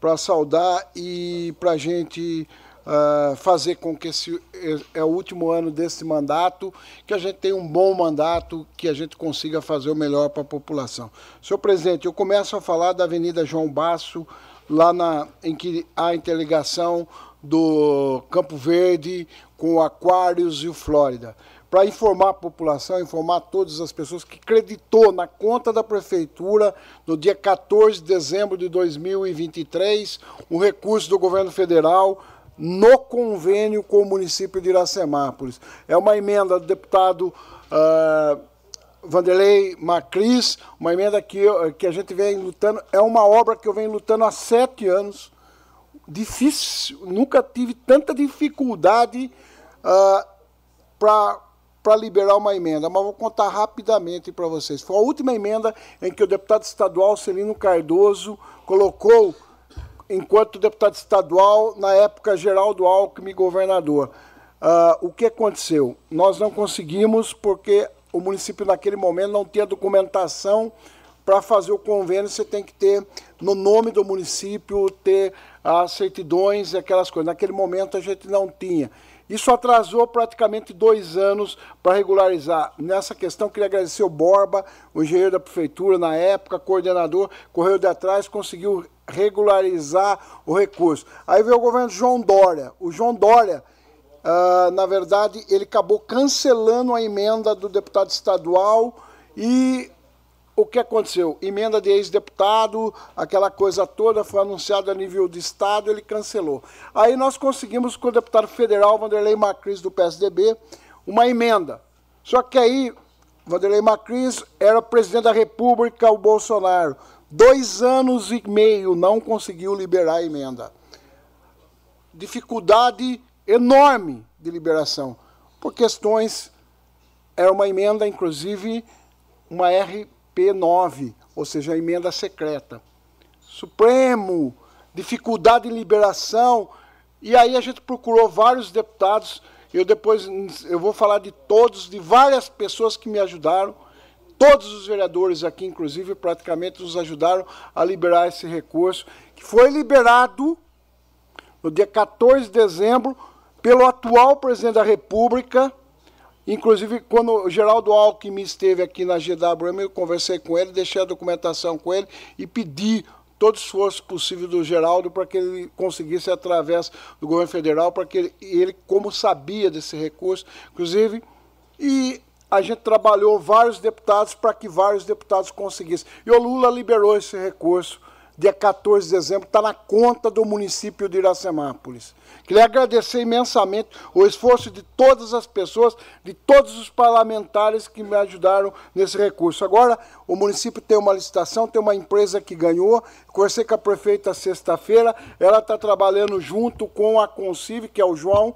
para saudar e para a gente uh, fazer com que esse é, é o último ano desse mandato, que a gente tenha um bom mandato, que a gente consiga fazer o melhor para a população. Senhor presidente, eu começo a falar da Avenida João Basso, lá na, em que há interligação do Campo Verde com o Aquários e o Flórida para informar a população, informar todas as pessoas que acreditou na conta da prefeitura no dia 14 de dezembro de 2023 um recurso do governo federal no convênio com o município de Iracemápolis. É uma emenda do deputado uh, Vanderlei Macris, uma emenda que, que a gente vem lutando, é uma obra que eu venho lutando há sete anos. Difícil, nunca tive tanta dificuldade uh, para para liberar uma emenda, mas vou contar rapidamente para vocês. Foi a última emenda em que o deputado estadual Celino Cardoso colocou, enquanto deputado estadual, na época Geraldo Alckmin governador. Uh, o que aconteceu? Nós não conseguimos porque o município naquele momento não tinha documentação para fazer o convênio, você tem que ter no nome do município, ter as certidões e aquelas coisas. Naquele momento a gente não tinha. Isso atrasou praticamente dois anos para regularizar. Nessa questão, queria agradecer o Borba, o engenheiro da prefeitura, na época, coordenador, correu de atrás, conseguiu regularizar o recurso. Aí veio o governo João Dória. O João Dória, uh, na verdade, ele acabou cancelando a emenda do deputado estadual e o que aconteceu? Emenda de ex-deputado, aquela coisa toda foi anunciada a nível de Estado, ele cancelou. Aí nós conseguimos com o deputado federal Vanderlei Macris do PSDB uma emenda. Só que aí Vanderlei Macris era presidente da República, o Bolsonaro. Dois anos e meio não conseguiu liberar a emenda. Dificuldade enorme de liberação, por questões. Era uma emenda, inclusive, uma RP9, ou seja, a emenda secreta. Supremo, dificuldade em liberação. E aí a gente procurou vários deputados. Eu depois eu vou falar de todos, de várias pessoas que me ajudaram. Todos os vereadores aqui, inclusive, praticamente nos ajudaram a liberar esse recurso, que foi liberado no dia 14 de dezembro pelo atual presidente da República. Inclusive, quando o Geraldo Alckmin esteve aqui na GWM, eu conversei com ele, deixei a documentação com ele e pedi todo esforço possível do Geraldo para que ele conseguisse através do governo federal, para que ele, ele, como sabia desse recurso, inclusive, e a gente trabalhou vários deputados para que vários deputados conseguissem. E o Lula liberou esse recurso dia 14 de dezembro, está na conta do município de Iracemápolis. Queria agradecer imensamente o esforço de todas as pessoas, de todos os parlamentares que me ajudaram nesse recurso. Agora, o município tem uma licitação, tem uma empresa que ganhou. Conversei com a prefeita sexta-feira, ela está trabalhando junto com a Concive, que é o João,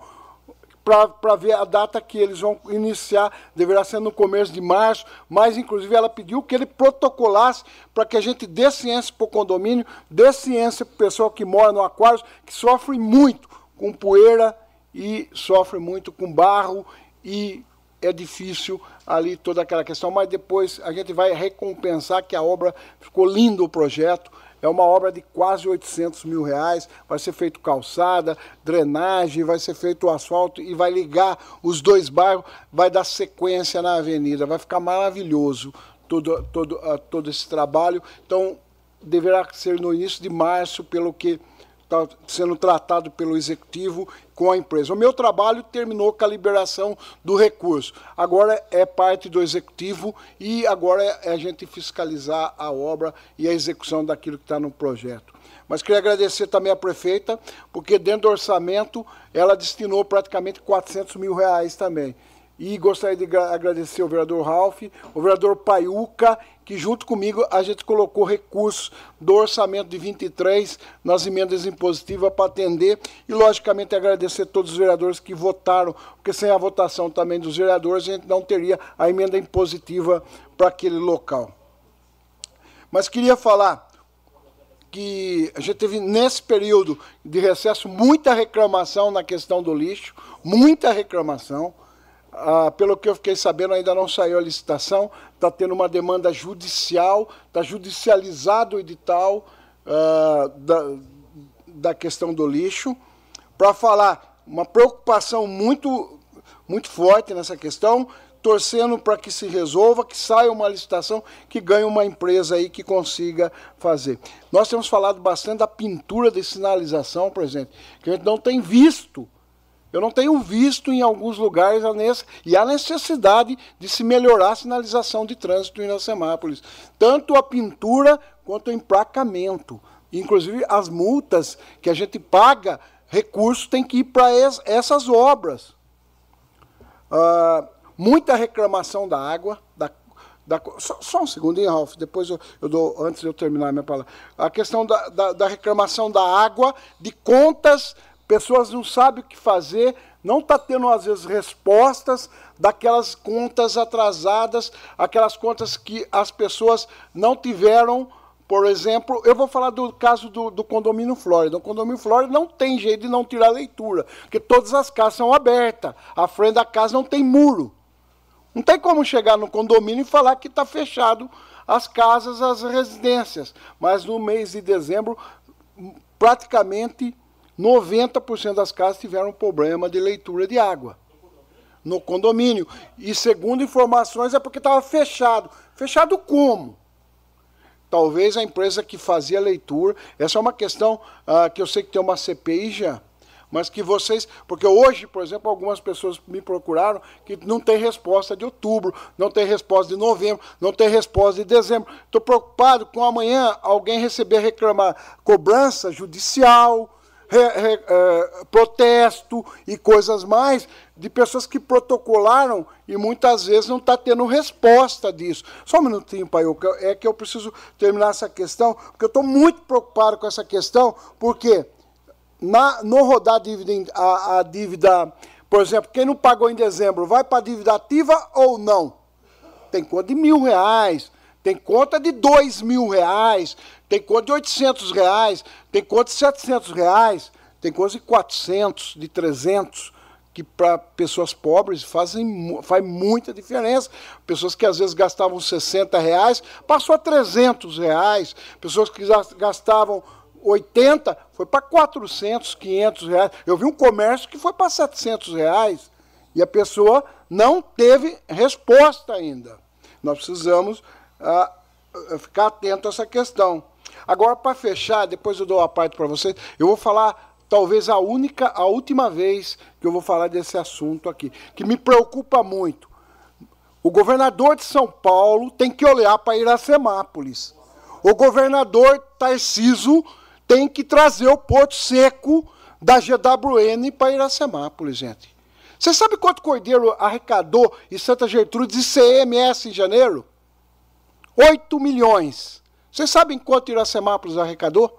para ver a data que eles vão iniciar, deverá ser no começo de março, mas inclusive ela pediu que ele protocolasse para que a gente dê ciência para o condomínio, dê ciência para o pessoal que mora no aquário, que sofre muito com poeira e sofre muito com barro e é difícil ali toda aquela questão, mas depois a gente vai recompensar que a obra ficou lindo o projeto, é uma obra de quase 800 mil reais. Vai ser feito calçada, drenagem, vai ser feito asfalto e vai ligar os dois bairros, vai dar sequência na avenida. Vai ficar maravilhoso todo, todo, uh, todo esse trabalho. Então, deverá ser no início de março, pelo que está sendo tratado pelo executivo com a empresa. O meu trabalho terminou com a liberação do recurso. Agora é parte do executivo e agora é a gente fiscalizar a obra e a execução daquilo que está no projeto. Mas queria agradecer também à prefeita, porque dentro do orçamento ela destinou praticamente 400 mil reais também. E gostaria de agradecer ao vereador Ralph, o vereador Paiuca, que junto comigo a gente colocou recursos do orçamento de 23 nas emendas impositivas para atender e, logicamente, agradecer a todos os vereadores que votaram, porque sem a votação também dos vereadores a gente não teria a emenda impositiva para aquele local. Mas queria falar que a gente teve nesse período de recesso muita reclamação na questão do lixo, muita reclamação. Ah, pelo que eu fiquei sabendo, ainda não saiu a licitação, está tendo uma demanda judicial, está judicializado o edital ah, da, da questão do lixo. Para falar, uma preocupação muito, muito forte nessa questão, torcendo para que se resolva, que saia uma licitação, que ganhe uma empresa aí que consiga fazer. Nós temos falado bastante da pintura de sinalização, exemplo, que a gente não tem visto eu não tenho visto em alguns lugares a nesse, e a necessidade de se melhorar a sinalização de trânsito em Semápolis. Tanto a pintura quanto o emplacamento. Inclusive as multas que a gente paga, recursos tem que ir para essas obras. Uh, muita reclamação da água, da, da, só, só, um segundinho, Ralf, depois eu, eu, dou, antes de eu terminar a minha palavra. A questão da, da, da reclamação da água, de contas pessoas não sabem o que fazer, não está tendo, às vezes, respostas daquelas contas atrasadas, aquelas contas que as pessoas não tiveram. Por exemplo, eu vou falar do caso do, do condomínio Flórida. O condomínio Flórida não tem jeito de não tirar leitura, porque todas as casas são abertas, a frente da casa não tem muro. Não tem como chegar no condomínio e falar que está fechado as casas, as residências. Mas no mês de dezembro, praticamente 90% das casas tiveram problema de leitura de água no condomínio. E segundo informações é porque estava fechado. Fechado como? Talvez a empresa que fazia leitura. Essa é uma questão ah, que eu sei que tem uma CPI já. Mas que vocês. Porque hoje, por exemplo, algumas pessoas me procuraram que não tem resposta de outubro, não tem resposta de novembro, não tem resposta de dezembro. Estou preocupado com amanhã alguém receber reclamar cobrança judicial é, protesto e coisas mais de pessoas que protocolaram e muitas vezes não está tendo resposta disso. Só um minutinho, pai, é que eu preciso terminar essa questão, porque eu estou muito preocupado com essa questão, porque na, no rodar a dívida, a, a dívida, por exemplo, quem não pagou em dezembro, vai para a dívida ativa ou não? Tem conta de mil reais, tem conta de dois mil reais, tem conta de 800 reais, tem conta de 700 reais, tem conta de 400, de 300, que para pessoas pobres fazem, faz muita diferença. Pessoas que às vezes gastavam 60 reais, passou a 300 reais. Pessoas que gastavam 80, foi para 400, 500 reais. Eu vi um comércio que foi para 700 reais e a pessoa não teve resposta ainda. Nós precisamos ficar atento a essa questão. Agora, para fechar, depois eu dou a parte para vocês, eu vou falar talvez a única, a última vez que eu vou falar desse assunto aqui, que me preocupa muito. O governador de São Paulo tem que olhar para Iracemápolis. O governador Tarciso tem que trazer o Porto Seco da GWN para Iracemápolis, gente. Você sabe quanto Cordeiro arrecadou em Santa Gertrudes e CMS em janeiro? 8 milhões. Vocês sabem quanto Iracemápolis arrecadou?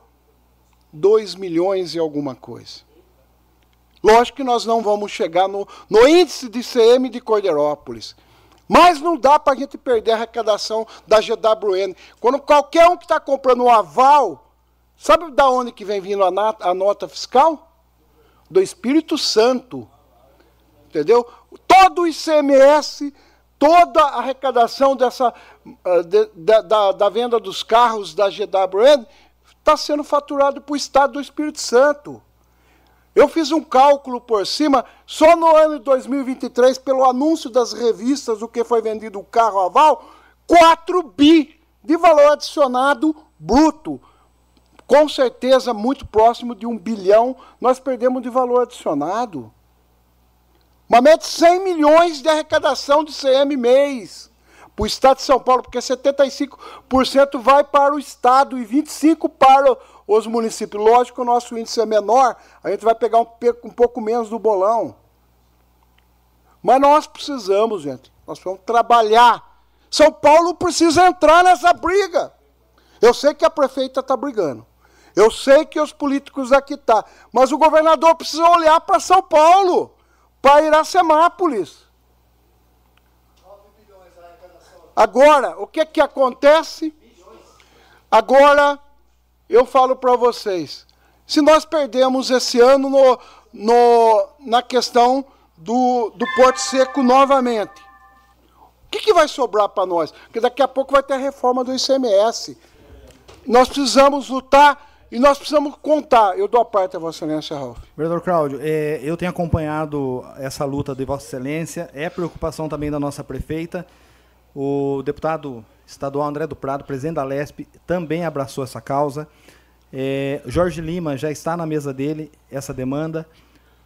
2 milhões e alguma coisa. Lógico que nós não vamos chegar no, no índice de CM de Cordeirópolis. Mas não dá para a gente perder a arrecadação da GWN. Quando qualquer um que está comprando um aval, sabe da onde que vem vindo a, nata, a nota fiscal? Do Espírito Santo. Entendeu? Todo o ICMS toda a arrecadação dessa, uh, de, da, da, venda dos carros da GWN está sendo faturado para o Estado do Espírito Santo. Eu fiz um cálculo por cima, só no ano de 2023, pelo anúncio das revistas do que foi vendido o carro aval, 4 bi de valor adicionado bruto. Com certeza, muito próximo de um bilhão, nós perdemos de valor adicionado. Uma média de 100 milhões de arrecadação de CM mês para o Estado de São Paulo, porque 75% vai para o Estado e 25% para os municípios. Lógico que o nosso índice é menor, a gente vai pegar um, um pouco menos do bolão. Mas nós precisamos, gente, nós vamos trabalhar. São Paulo precisa entrar nessa briga. Eu sei que a prefeita está brigando. Eu sei que os políticos aqui estão. Tá, mas o governador precisa olhar para São Paulo para Iracemápolis. Agora, o que que acontece? Agora, eu falo para vocês, se nós perdemos esse ano no, no, na questão do, do Porto Seco novamente, o que, que vai sobrar para nós? Porque daqui a pouco vai ter a reforma do ICMS. Nós precisamos lutar e nós precisamos contar. Eu dou a parte a Vossa Excelência, Ralf. Vereador Cláudio, é, eu tenho acompanhado essa luta de Vossa Excelência, é preocupação também da nossa prefeita. O deputado estadual André do Prado, presidente da LESP, também abraçou essa causa. É, Jorge Lima já está na mesa dele essa demanda.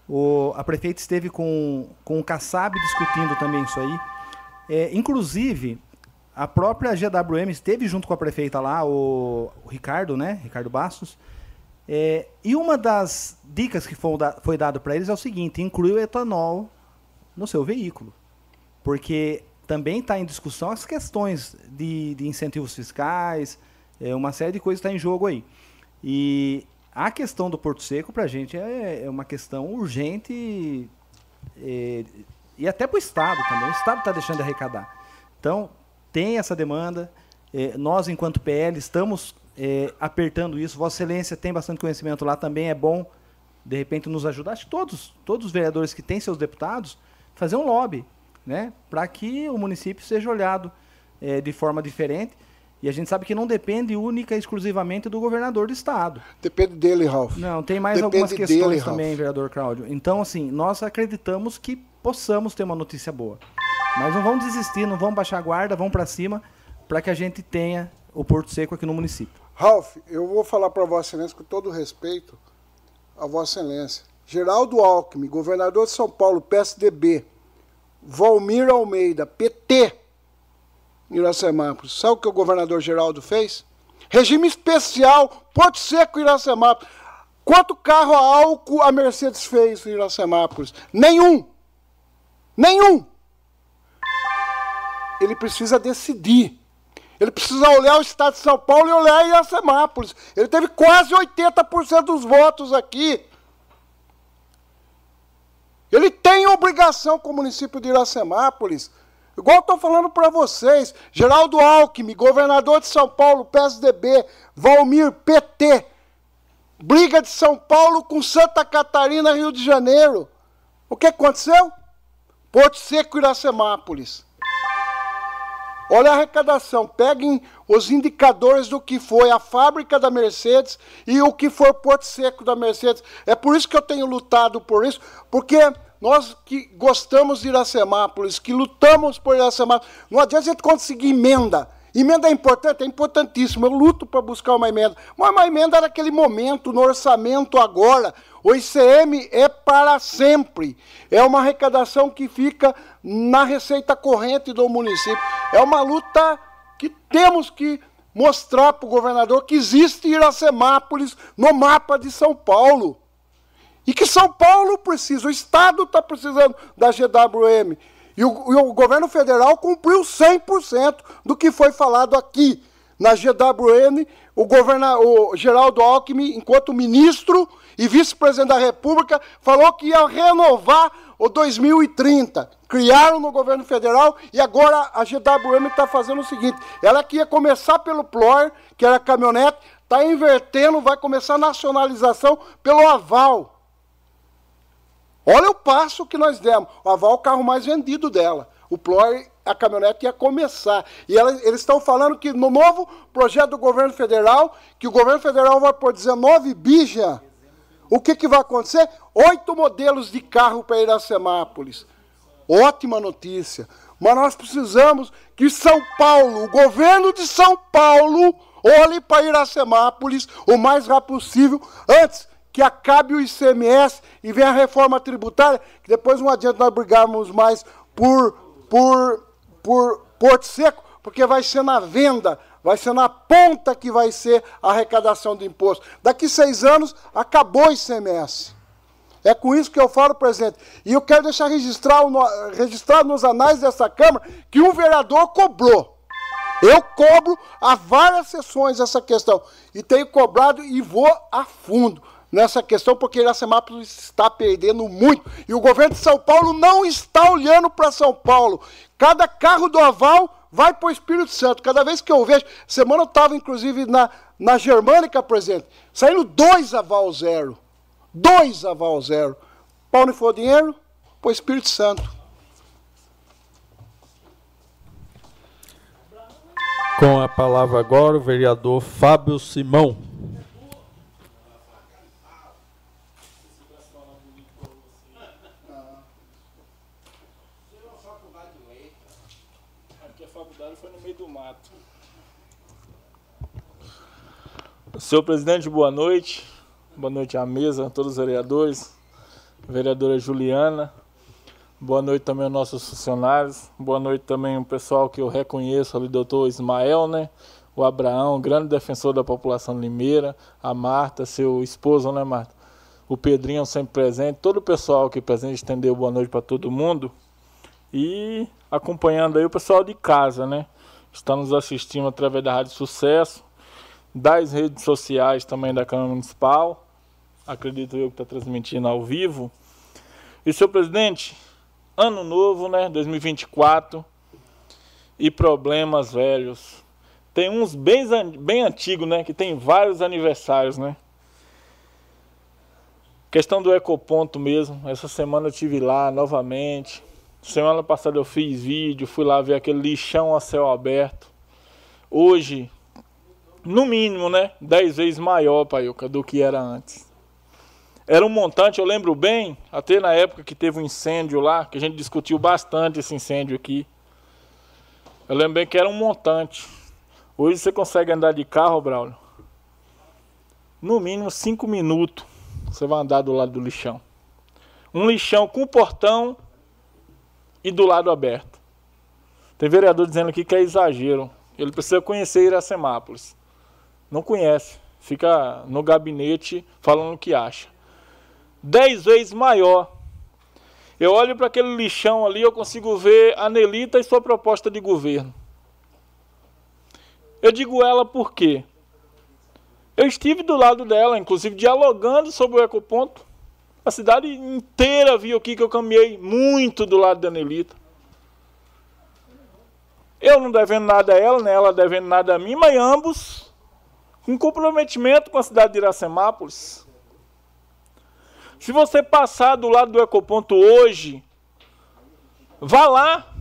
O, a prefeita esteve com, com o Kassab discutindo também isso aí. É, inclusive, a própria GWM esteve junto com a prefeita lá, o, Ricardo, né? Ricardo Bastos. É, e uma das dicas que foi, foi dado para eles é o seguinte: inclui o etanol no seu veículo. Porque também está em discussão as questões de, de incentivos fiscais, é, uma série de coisas está em jogo aí. E a questão do Porto Seco, para a gente, é, é, uma questão urgente é, e até para o Estado também. O Estado está deixando de arrecadar. Então, tem essa demanda. É, nós, enquanto PL, estamos é, apertando isso. Vossa Excelência tem bastante conhecimento lá também, é bom, de repente, nos ajudar. Acho que todos, todos os vereadores que têm seus deputados, fazer um lobby, né, para que o município seja olhado é, de forma diferente. E a gente sabe que não depende única e exclusivamente do governador do estado. Depende dele, Ralf. Não, tem mais depende algumas questões dele, também, vereador Cláudio. Então, assim, nós acreditamos que possamos ter uma notícia boa. Mas não vamos desistir, não vamos baixar a guarda, vamos para cima, para que a gente tenha o Porto Seco aqui no município. Ralf, eu vou falar para Vossa Excelência com todo respeito a Vossa Excelência. Geraldo Alckmin, governador de São Paulo, PSDB. Valmir Almeida, PT, Iracemápolis. Sabe o que o governador Geraldo fez? Regime especial, Porto Seco, Iracemápolis. Quanto carro a álcool a Mercedes fez em Iracemápolis? Nenhum. Nenhum. Ele precisa decidir. Ele precisa olhar o estado de São Paulo e olhar Iracemápolis. Ele teve quase 80% dos votos aqui. Ele tem obrigação com o município de Iracemápolis. Igual estou falando para vocês, Geraldo Alckmin, governador de São Paulo, PSDB, Valmir, PT, briga de São Paulo com Santa Catarina, Rio de Janeiro. O que aconteceu? Porto Seco, Iracemápolis. Olha a arrecadação, peguem os indicadores do que foi a fábrica da Mercedes e o que foi o Porto Seco da Mercedes. É por isso que eu tenho lutado por isso, porque nós que gostamos de Iracemápolis, que lutamos por Iracemápolis, não adianta a gente conseguir emenda. Emenda é importante? É importantíssimo. Eu luto para buscar uma emenda. Mas uma emenda era aquele momento, no orçamento agora. O ICM é para sempre. É uma arrecadação que fica na receita corrente do município. É uma luta que temos que mostrar para o governador que existe Iracemápolis no mapa de São Paulo. E que São Paulo precisa, o Estado está precisando da GWM. E o, e o, governo federal cumpriu 100% do que foi falado aqui. Na GWM, o, governa, o Geraldo Alckmin, enquanto ministro e vice-presidente da República, falou que ia renovar o 2030. Criaram no governo federal e agora a GWM está fazendo o seguinte: ela que ia começar pelo PLOR, que era caminhonete, está invertendo, vai começar a nacionalização pelo aval. Olha o passo que nós demos. O Aval é o carro mais vendido dela. O Plor, a caminhonete ia começar. E ela, eles estão falando que no novo projeto do governo federal, que o governo federal vai por 19 bija. O que, que vai acontecer? Oito modelos de carro para Iracemápolis. Ótima notícia. Mas nós precisamos que São Paulo, o governo de São Paulo, olhe para Iracemápolis o mais rápido possível, antes que acabe o ICMS e venha a reforma tributária, que depois não adianta nós brigarmos mais por, por, por Porto Seco, porque vai ser na venda, vai ser na ponta que vai ser a arrecadação do imposto. Daqui seis anos, acabou o ICMS. É com isso que eu falo, presidente. E eu quero deixar registrado, registrado nos anais dessa Câmara que um vereador cobrou. Eu cobro há várias sessões essa questão. E tenho cobrado e vou a fundo nessa questão, porque Iracemápolis está perdendo muito. E o governo de São Paulo não está olhando para São Paulo. Cada carro do aval vai para o Espírito Santo. Cada vez que eu vejo. Semana eu estava, inclusive, na, na Germânica, presente, saindo dois aval zero. Dois aval zero. Paulo não for dinheiro, para o Espírito Santo. Com a palavra agora o vereador Fábio Simão. Senhor presidente, boa noite. Boa noite à mesa, a todos os vereadores, vereadora Juliana. Boa noite também aos nossos funcionários. Boa noite também ao pessoal que eu reconheço ali, doutor Ismael, né? O Abraão, grande defensor da população limeira. A Marta, seu esposo, né, Marta? O Pedrinho sempre presente. Todo o pessoal aqui presente estendeu boa noite para todo mundo. E acompanhando aí o pessoal de casa, né? Está nos assistindo através da Rádio Sucesso das redes sociais também da Câmara Municipal. Acredito eu que está transmitindo ao vivo. E, senhor presidente, ano novo, né? 2024. E problemas velhos. Tem uns bem, bem antigos, né? Que tem vários aniversários, né? Questão do ecoponto mesmo. Essa semana eu tive lá novamente. Semana passada eu fiz vídeo, fui lá ver aquele lixão a céu aberto. Hoje no mínimo, né, 10 vezes maior, Paiuca, do que era antes. Era um montante, eu lembro bem, até na época que teve um incêndio lá, que a gente discutiu bastante esse incêndio aqui. Eu lembro bem que era um montante. Hoje você consegue andar de carro, Braulio, no mínimo 5 minutos você vai andar do lado do lixão. Um lixão com portão e do lado aberto. Tem vereador dizendo aqui que é exagero. Ele precisa conhecer Iracemápolis. Não conhece. fica no gabinete falando o que acha. Dez vezes maior. Eu olho para aquele lixão ali, eu consigo ver a Nelita e sua proposta de governo. Eu digo ela por quê? Eu estive do lado dela, inclusive dialogando sobre o ecoponto. A cidade inteira viu aqui que eu caminhei muito do lado da Nelita. Eu não devendo nada a ela, nem ela devendo nada a mim, mas ambos com comprometimento com a cidade de Iracemápolis. Se você passar do lado do ecoponto hoje, vá lá,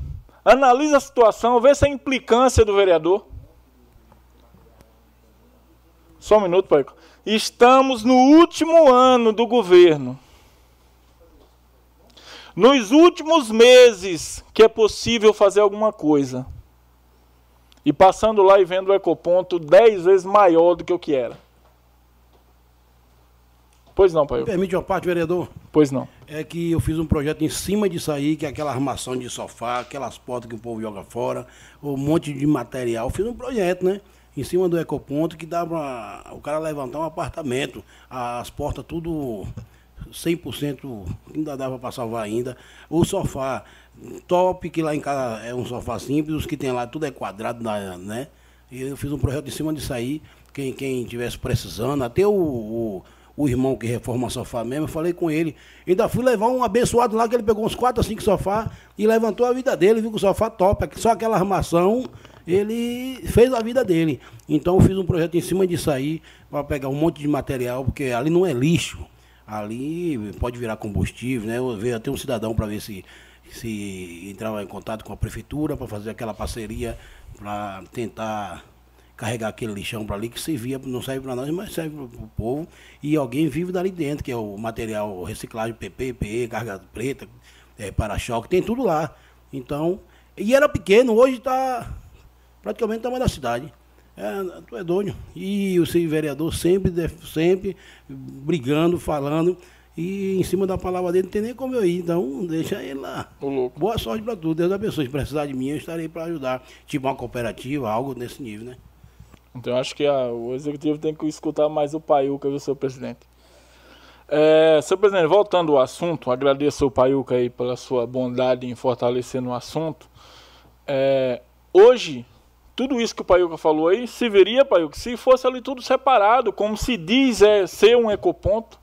analise a situação, vê se é implicância do vereador. Só um minuto, pai. Estamos no último ano do governo. Nos últimos meses que é possível fazer alguma coisa. E passando lá e vendo o ecoponto dez vezes maior do que o que era. Pois não, pai. Permite uma parte, vereador? Pois não. É que eu fiz um projeto em cima disso aí, que é aquela armação de sofá, aquelas portas que o povo joga fora, um monte de material. Eu fiz um projeto, né? em cima do ecoponto que dá para o cara levantar um apartamento, as portas tudo 100%, ainda dava para salvar ainda. O sofá top, que lá em casa é um sofá simples, os que tem lá tudo é quadrado, né? E eu fiz um projeto em cima disso aí, quem, quem tivesse precisando, até o, o, o irmão que reforma sofá mesmo, eu falei com ele. Ainda fui levar um abençoado lá, que ele pegou uns 4 ou 5 sofás e levantou a vida dele, viu que o sofá top, só aquela armação ele fez a vida dele. Então eu fiz um projeto em cima disso aí, para pegar um monte de material, porque ali não é lixo. Ali pode virar combustível, né? Eu veio até um cidadão para ver se, se entrava em contato com a prefeitura para fazer aquela parceria para tentar carregar aquele lixão para ali que servia, não serve para nós, mas serve para o povo. E alguém vive dali dentro, que é o material reciclagem PP, PE, carga preta, é, para-choque, tem tudo lá. Então, e era pequeno, hoje está praticamente o tamanho da cidade. É, tu é doido. E o seu vereador sempre, sempre brigando, falando. E em cima da palavra dele não tem nem como eu ir. Então, deixa ele lá. Boa sorte para tudo. Deus abençoe. Se precisar de mim, eu estarei para ajudar. Tipo uma cooperativa, algo nesse nível, né? Então, acho que o executivo tem que escutar mais o Paiuca, viu, seu presidente? É, seu presidente, voltando ao assunto, agradeço o Paiuca aí pela sua bondade em fortalecer no assunto. É, hoje, tudo isso que o Paiuca falou aí, se veria, Paiuca, se fosse ali tudo separado, como se diz é ser um ecoponto.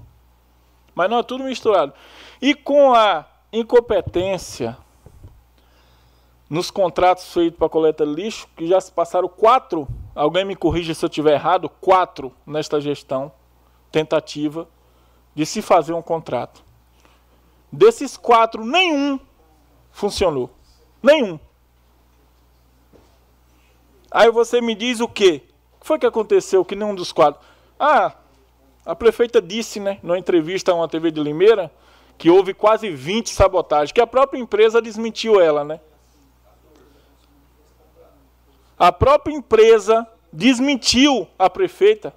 Mas não, é tudo misturado. E com a incompetência nos contratos feitos para coleta de lixo, que já se passaram quatro, alguém me corrija se eu estiver errado, quatro nesta gestão, tentativa de se fazer um contrato. Desses quatro, nenhum funcionou. Nenhum. Aí você me diz o quê? O que foi que aconteceu que nenhum dos quatro? Ah, a prefeita disse, né, numa entrevista a uma TV de Limeira, que houve quase 20 sabotagens, que a própria empresa desmentiu ela, né? A própria empresa desmentiu a prefeita.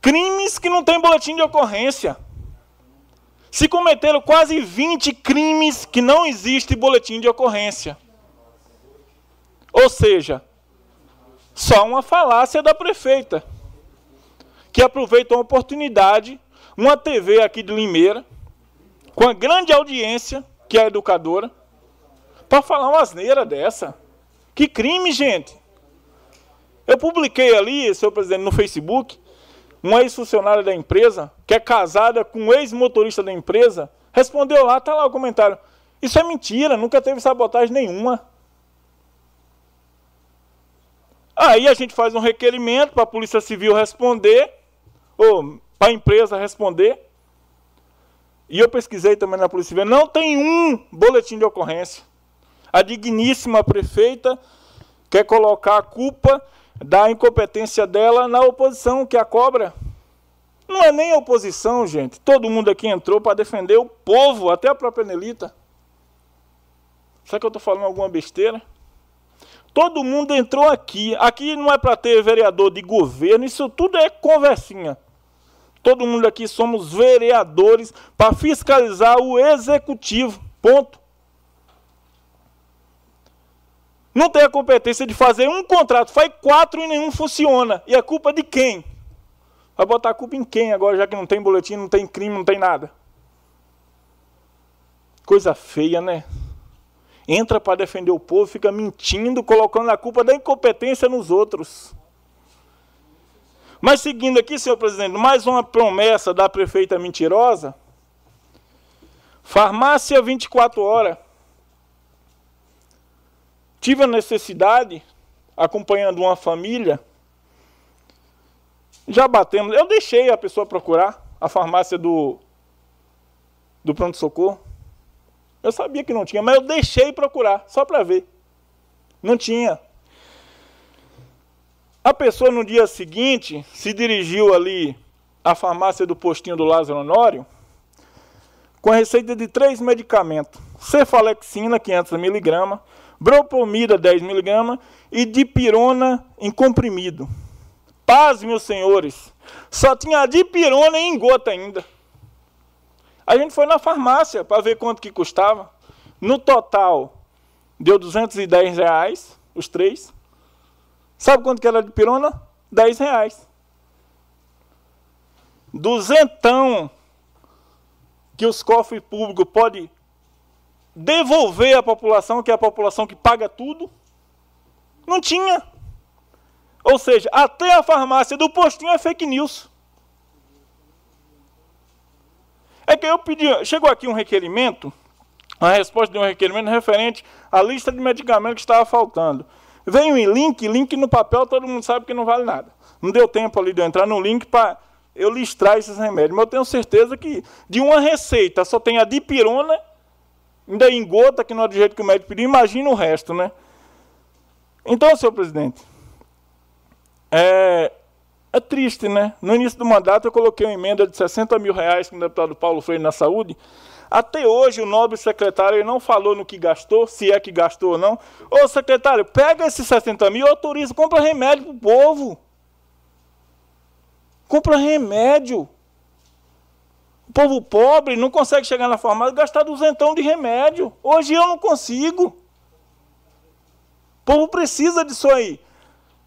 Crimes que não tem boletim de ocorrência. Se cometeram quase 20 crimes que não existe boletim de ocorrência. Ou seja, só uma falácia da prefeita, que aproveitou a oportunidade, uma TV aqui de Limeira, com a grande audiência, que é a educadora, para falar uma asneira dessa. Que crime, gente! Eu publiquei ali, senhor presidente, no Facebook, uma ex-funcionária da empresa, que é casada com um ex-motorista da empresa, respondeu lá, está lá o comentário. Isso é mentira, nunca teve sabotagem nenhuma. Aí a gente faz um requerimento para a Polícia Civil responder, ou para a empresa responder. E eu pesquisei também na Polícia Civil, não tem um boletim de ocorrência. A digníssima prefeita quer colocar a culpa da incompetência dela na oposição que a cobra. Não é nem a oposição, gente. Todo mundo aqui entrou para defender o povo, até a própria Nelita. Será que eu estou falando alguma besteira? Todo mundo entrou aqui. Aqui não é para ter vereador de governo, isso tudo é conversinha. Todo mundo aqui somos vereadores para fiscalizar o executivo. Ponto. não tem a competência de fazer um contrato, faz quatro e nenhum funciona. E a culpa é de quem? Vai botar a culpa em quem agora, já que não tem boletim, não tem crime, não tem nada? Coisa feia, né? Entra para defender o povo, fica mentindo, colocando a culpa da incompetência nos outros. Mas seguindo aqui, senhor presidente, mais uma promessa da prefeita mentirosa. Farmácia 24 horas. Tive a necessidade, acompanhando uma família, já batemos. Eu deixei a pessoa procurar a farmácia do, do pronto-socorro. Eu sabia que não tinha, mas eu deixei procurar, só para ver. Não tinha. A pessoa no dia seguinte se dirigiu ali à farmácia do postinho do Lázaro Honório com a receita de três medicamentos: cefalexina, 500 miligramas, Bropomida 10mg e dipirona em comprimido. Paz, meus senhores, só tinha dipirona em gota ainda. A gente foi na farmácia para ver quanto que custava. No total, deu 210 reais, os três. Sabe quanto que era de pirona? 10 reais. Duzentão que os cofres públicos podem devolver à população, que é a população que paga tudo? Não tinha. Ou seja, até a farmácia do postinho é fake news. É que eu pedi, chegou aqui um requerimento, a resposta de um requerimento referente à lista de medicamentos que estava faltando. Veio em link, link no papel, todo mundo sabe que não vale nada. Não deu tempo ali de eu entrar no link para eu listrar esses remédios. Mas eu tenho certeza que de uma receita só tem a dipirona ainda em gota, que não é do jeito que o médico pediu, imagina o resto, né? Então, senhor presidente, é, é triste, né? No início do mandato eu coloquei uma emenda de 60 mil reais com o deputado Paulo Freire na saúde. Até hoje o nobre secretário não falou no que gastou, se é que gastou ou não. Ô secretário, pega esses 60 mil autoriza, compra remédio para o povo. Compra remédio. O povo pobre não consegue chegar na farmácia e gastar duzentão de remédio. Hoje eu não consigo. O povo precisa disso aí.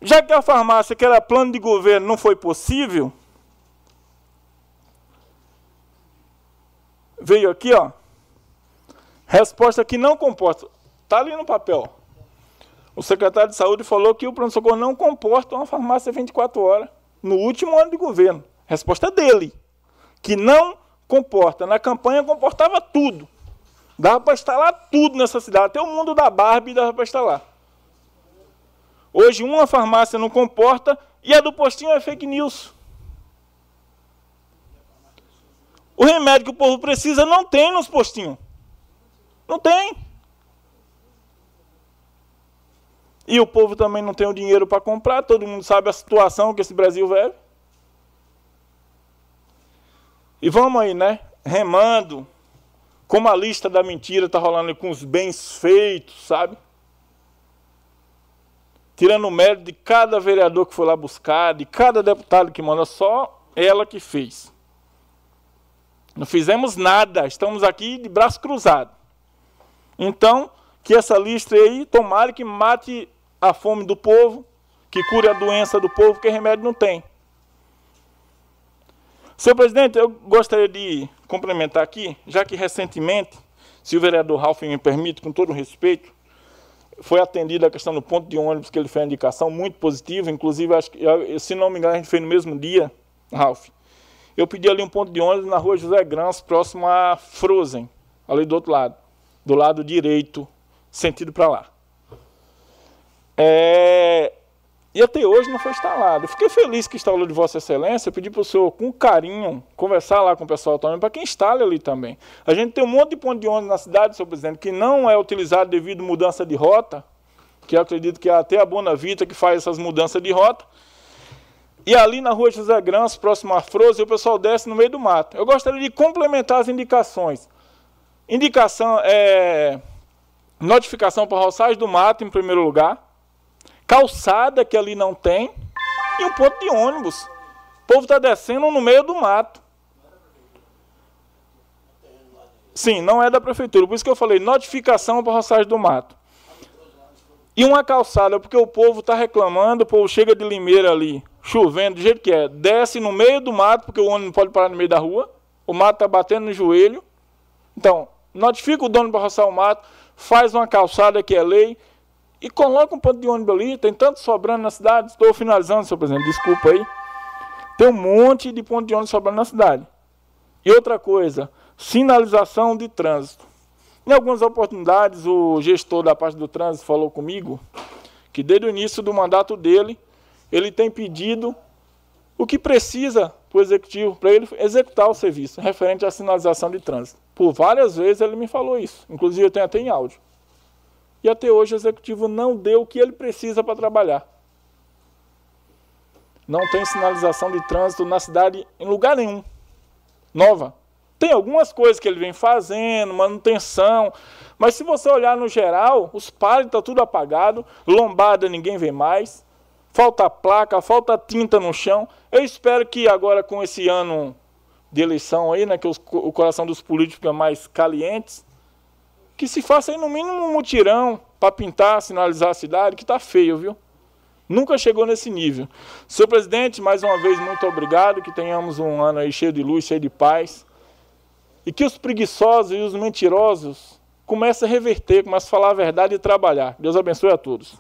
Já que a farmácia, que era plano de governo, não foi possível, veio aqui, ó. Resposta que não comporta. Está ali no papel. O secretário de saúde falou que o pronto-socorro não comporta uma farmácia 24 horas. No último ano de governo. Resposta dele. Que não comporta. Na campanha comportava tudo. Dava para instalar tudo nessa cidade. Até o mundo da Barbie dava para instalar. Hoje uma farmácia não comporta e a do postinho é fake news. O remédio que o povo precisa não tem nos postinhos. Não tem. E o povo também não tem o dinheiro para comprar. Todo mundo sabe a situação que esse Brasil vive. E vamos aí, né? Remando. Como a lista da mentira está rolando com os bens feitos, sabe? Tirando o mérito de cada vereador que foi lá buscar, de cada deputado que manda, só ela que fez. Não fizemos nada, estamos aqui de braço cruzado. Então, que essa lista aí, tomara que mate a fome do povo, que cure a doença do povo, que remédio não tem. Senhor presidente, eu gostaria de complementar aqui, já que recentemente, se o vereador Ralf me permite, com todo respeito, foi atendida a questão do ponto de ônibus que ele fez a indicação, muito positiva, inclusive, acho que, se não me engano, a gente fez no mesmo dia, Ralf. Eu pedi ali um ponto de ônibus na rua José Grans, próximo a Frozen, ali do outro lado, do lado direito, sentido para lá. É, e até hoje não foi instalado. Fiquei feliz que instalou de Vossa Excelência. Eu pedi para o senhor, com carinho, conversar lá com o pessoal também, para que instale ali também. A gente tem um monte de ponto de ônibus na cidade, senhor presidente, que não é utilizado devido à mudança de rota, que eu acredito que é até a Bona Vita que faz essas mudanças de rota. E ali na rua José Grans, próximo a Froze, o pessoal desce no meio do mato. Eu gostaria de complementar as indicações. Indicação é notificação para roçagem do mato, em primeiro lugar calçada que ali não tem e um ponto de ônibus. O povo está descendo no meio do mato. Sim, não é da prefeitura. Por isso que eu falei notificação para roçagem do mato. E uma calçada, porque o povo está reclamando, o povo chega de Limeira ali, chovendo, do jeito que é, desce no meio do mato, porque o ônibus não pode parar no meio da rua, o mato está batendo no joelho. Então, notifica o dono para roçar o mato, faz uma calçada que é lei e coloca um ponto de ônibus ali. Tem tanto sobrando na cidade. Estou finalizando, senhor presidente, desculpa aí. Tem um monte de ponto de ônibus sobrando na cidade. E outra coisa, sinalização de trânsito. Em algumas oportunidades, o gestor da parte do trânsito falou comigo que desde o início do mandato dele, ele tem pedido o que precisa para o executivo, para ele executar o serviço referente à sinalização de trânsito. Por várias vezes ele me falou isso, inclusive eu tenho até em áudio. Até hoje o executivo não deu o que ele precisa para trabalhar. Não tem sinalização de trânsito na cidade em lugar nenhum. Nova. Tem algumas coisas que ele vem fazendo, manutenção, mas se você olhar no geral, os pálidos estão tá tudo apagado, lombada ninguém vê mais, falta placa, falta tinta no chão. Eu espero que agora com esse ano de eleição aí, né, que os, o coração dos políticos fica mais calientes, que se faça aí no mínimo um mutirão para pintar, sinalizar a cidade, que está feio, viu? Nunca chegou nesse nível. Senhor presidente, mais uma vez, muito obrigado, que tenhamos um ano aí cheio de luz, cheio de paz. E que os preguiçosos e os mentirosos comecem a reverter, comecem a falar a verdade e trabalhar. Deus abençoe a todos.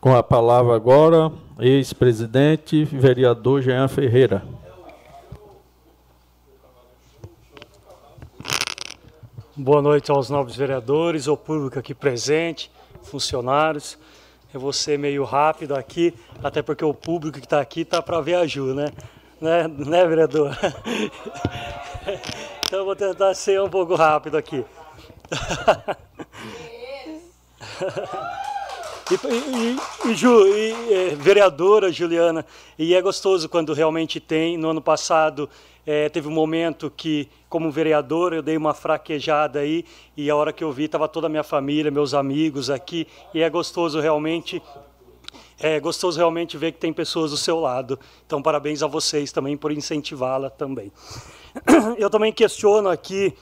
Com a palavra agora, ex-presidente, vereador Jean Ferreira. Boa noite aos nobres vereadores, ao público aqui presente, funcionários. Eu vou ser meio rápido aqui, até porque o público que está aqui está para ver a Ju, né? né, né vereador? [LAUGHS] então eu vou tentar ser um pouco rápido aqui. [LAUGHS] E, e, e, Ju, e é, vereadora Juliana, e é gostoso quando realmente tem. No ano passado é, teve um momento que, como vereador, eu dei uma fraquejada aí, e a hora que eu vi estava toda a minha família, meus amigos aqui, e é gostoso realmente é gostoso realmente ver que tem pessoas do seu lado. Então, parabéns a vocês também por incentivá-la também. [COUGHS] Eu também questiono aqui,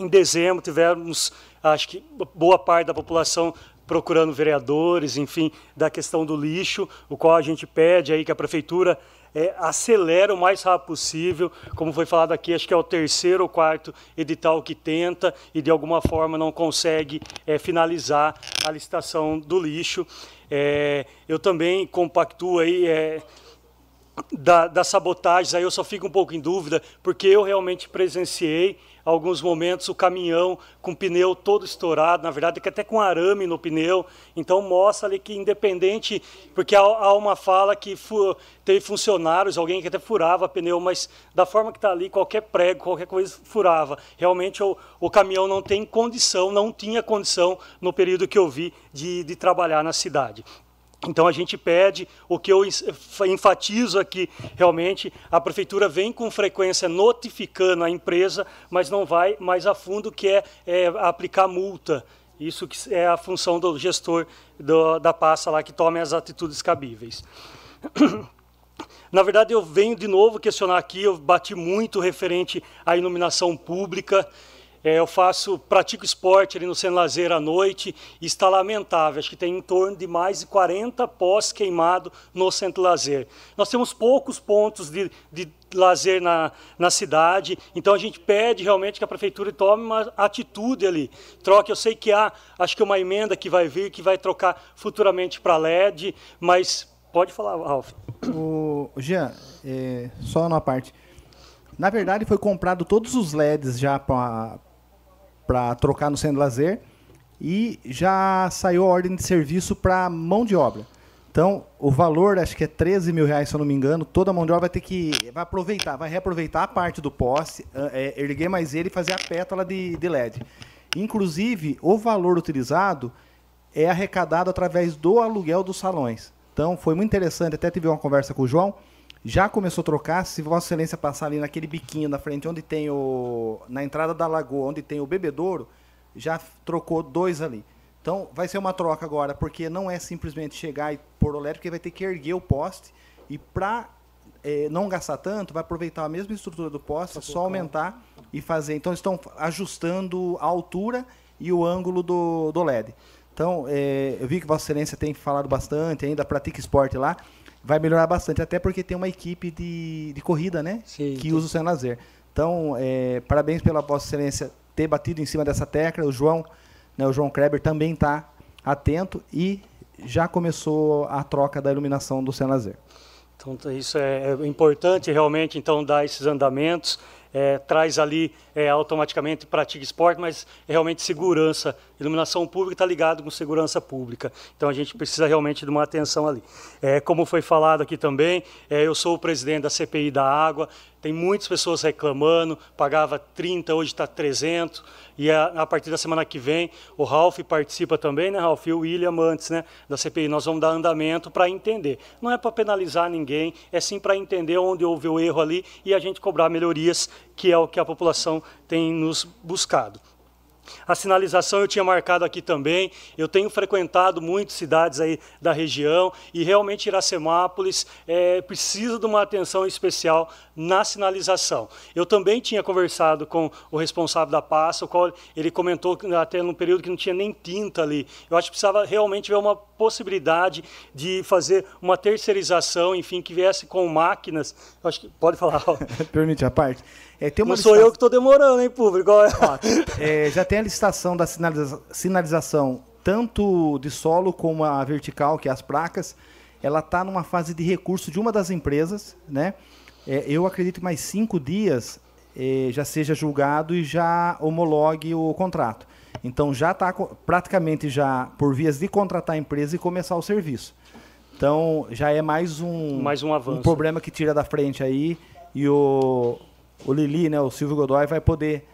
em dezembro, tivemos, acho que boa parte da população procurando vereadores, enfim, da questão do lixo, o qual a gente pede aí que a prefeitura é, acelera o mais rápido possível, como foi falado aqui, acho que é o terceiro ou quarto edital que tenta e de alguma forma não consegue é, finalizar a licitação do lixo. É, eu também compactuo aí é, da, das sabotagens, aí eu só fico um pouco em dúvida, porque eu realmente presenciei alguns momentos o caminhão com o pneu todo estourado, na verdade que até com arame no pneu, então mostra ali que independente, porque há, uma fala que fu, teve funcionários, alguém que até furava pneu, mas da forma que está ali, qualquer prego, qualquer coisa furava. Realmente o, o caminhão não tem condição, não tinha condição no período que eu vi de, de trabalhar na cidade. Então a gente pede, o que eu enfatizo aqui, realmente, a prefeitura vem com frequência notificando a empresa, mas não vai mais a fundo, que é, é aplicar multa. Isso que é a função do gestor do, da pasta lá, que tome as atitudes cabíveis. [CLEARS THROAT] Na verdade, eu venho de novo questionar aqui, eu bati muito referente à iluminação pública, é, eu faço, pratico esporte ali no Centro Lazer à noite e está lamentável. Acho que tem em torno de mais de 40 pós queimados no Centro Lazer. Nós temos poucos pontos de, de lazer na, na cidade, então a gente pede realmente que a prefeitura tome uma atitude ali. Troque, eu sei que há, acho que uma emenda que vai vir, que vai trocar futuramente para LED, mas pode falar, Ralf. O Jean, é, só uma parte. Na verdade, foi comprado todos os LEDs já para para trocar no centro de lazer e já saiu a ordem de serviço para mão de obra. Então, o valor, acho que é 13 mil reais, se eu não me engano, toda a mão de obra vai ter que vai aproveitar, vai reaproveitar a parte do poste, é, erguer mais ele e fazer a pétala de, de LED. Inclusive, o valor utilizado é arrecadado através do aluguel dos salões. Então, foi muito interessante, até tive uma conversa com o João, já começou a trocar, se Vossa Excelência passar ali naquele biquinho na frente, onde tem o. na entrada da lagoa, onde tem o bebedouro, já trocou dois ali. Então vai ser uma troca agora, porque não é simplesmente chegar e pôr o LED, porque vai ter que erguer o poste e para é, não gastar tanto, vai aproveitar a mesma estrutura do poste, só aumentar e fazer. Então estão ajustando a altura e o ângulo do, do LED. Então, é, eu vi que Vossa Excelência tem falado bastante ainda, pratica esporte lá. Vai melhorar bastante, até porque tem uma equipe de, de corrida, né? Sim, que usa o Sem Lazer. Então, é, parabéns pela Vossa Excelência ter batido em cima dessa tecla. O João, né, o João Kreber também está atento e já começou a troca da iluminação do Sem Lazer. Então, isso é é importante realmente, então, dar esses andamentos, é, traz ali é, automaticamente pratica esporte, mas realmente segurança. Iluminação pública está ligado com segurança pública. Então, a gente precisa realmente de uma atenção ali. É, como foi falado aqui também, é, eu sou o presidente da CPI da Água, tem muitas pessoas reclamando, pagava 30, hoje está 300, e a, a partir da semana que vem, o Ralph participa também, né, Ralph? E o William antes, né, da CPI. Nós vamos dar andamento para entender. Não é para penalizar ninguém, é sim para entender onde houve o erro ali e a gente cobrar melhorias, que é o que a população tem nos buscado. A sinalização eu tinha marcado aqui também. Eu tenho frequentado muitas cidades aí da região e realmente Iracemápolis é, precisa de uma atenção especial na sinalização. Eu também tinha conversado com o responsável da pasta, o qual ele comentou até num período que não tinha nem tinta ali. Eu acho que precisava realmente ver uma possibilidade de fazer uma terceirização, enfim, que viesse com máquinas. Eu acho que pode falar. [LAUGHS] Permite a parte. É, tem uma Não sou eu que estou demorando, hein, público? É, já tem a licitação da sinaliza- sinalização, tanto de solo como a vertical, que é as placas. Ela está numa fase de recurso de uma das empresas, né? É, eu acredito que mais cinco dias eh, já seja julgado e já homologue o contrato. Então já está praticamente já por vias de contratar a empresa e começar o serviço. Então já é mais um Mais um avanço. problema que tira da frente aí e o o Lili, né, o Silvio Godoy vai poder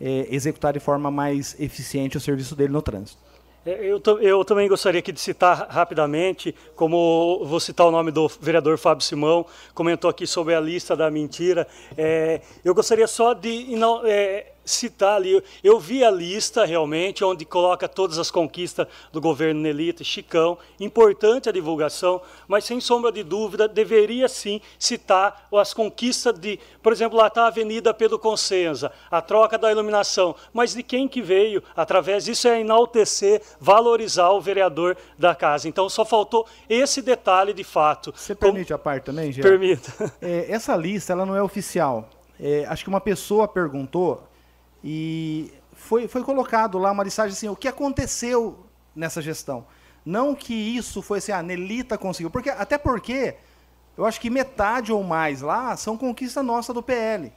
eh, executar de forma mais eficiente o serviço dele no trânsito. É, Eu, eu também gostaria aqui de citar rapidamente, como vou citar o nome do vereador Fábio Simão, comentou aqui sobre a lista da mentira. É, eu gostaria só de é, citar ali, eu vi a lista realmente, onde coloca todas as conquistas do governo Nelita, Chicão, importante a divulgação, mas sem sombra de dúvida, deveria sim citar as conquistas de, por exemplo, lá está a Avenida Pedro Consenza, a troca da iluminação, mas de quem que veio através disso é enaltecer, valorizar o vereador da casa. Então só faltou esse detalhe de fato. Você permite a parte também, Jean? Permita. É, essa lista ela não é oficial. É, acho que uma pessoa perguntou e foi, foi colocado lá uma listagem assim, o que aconteceu nessa gestão. Não que isso foi assim, a Nelita conseguiu. Porque, até porque eu acho que metade ou mais lá são conquista nossa do PL.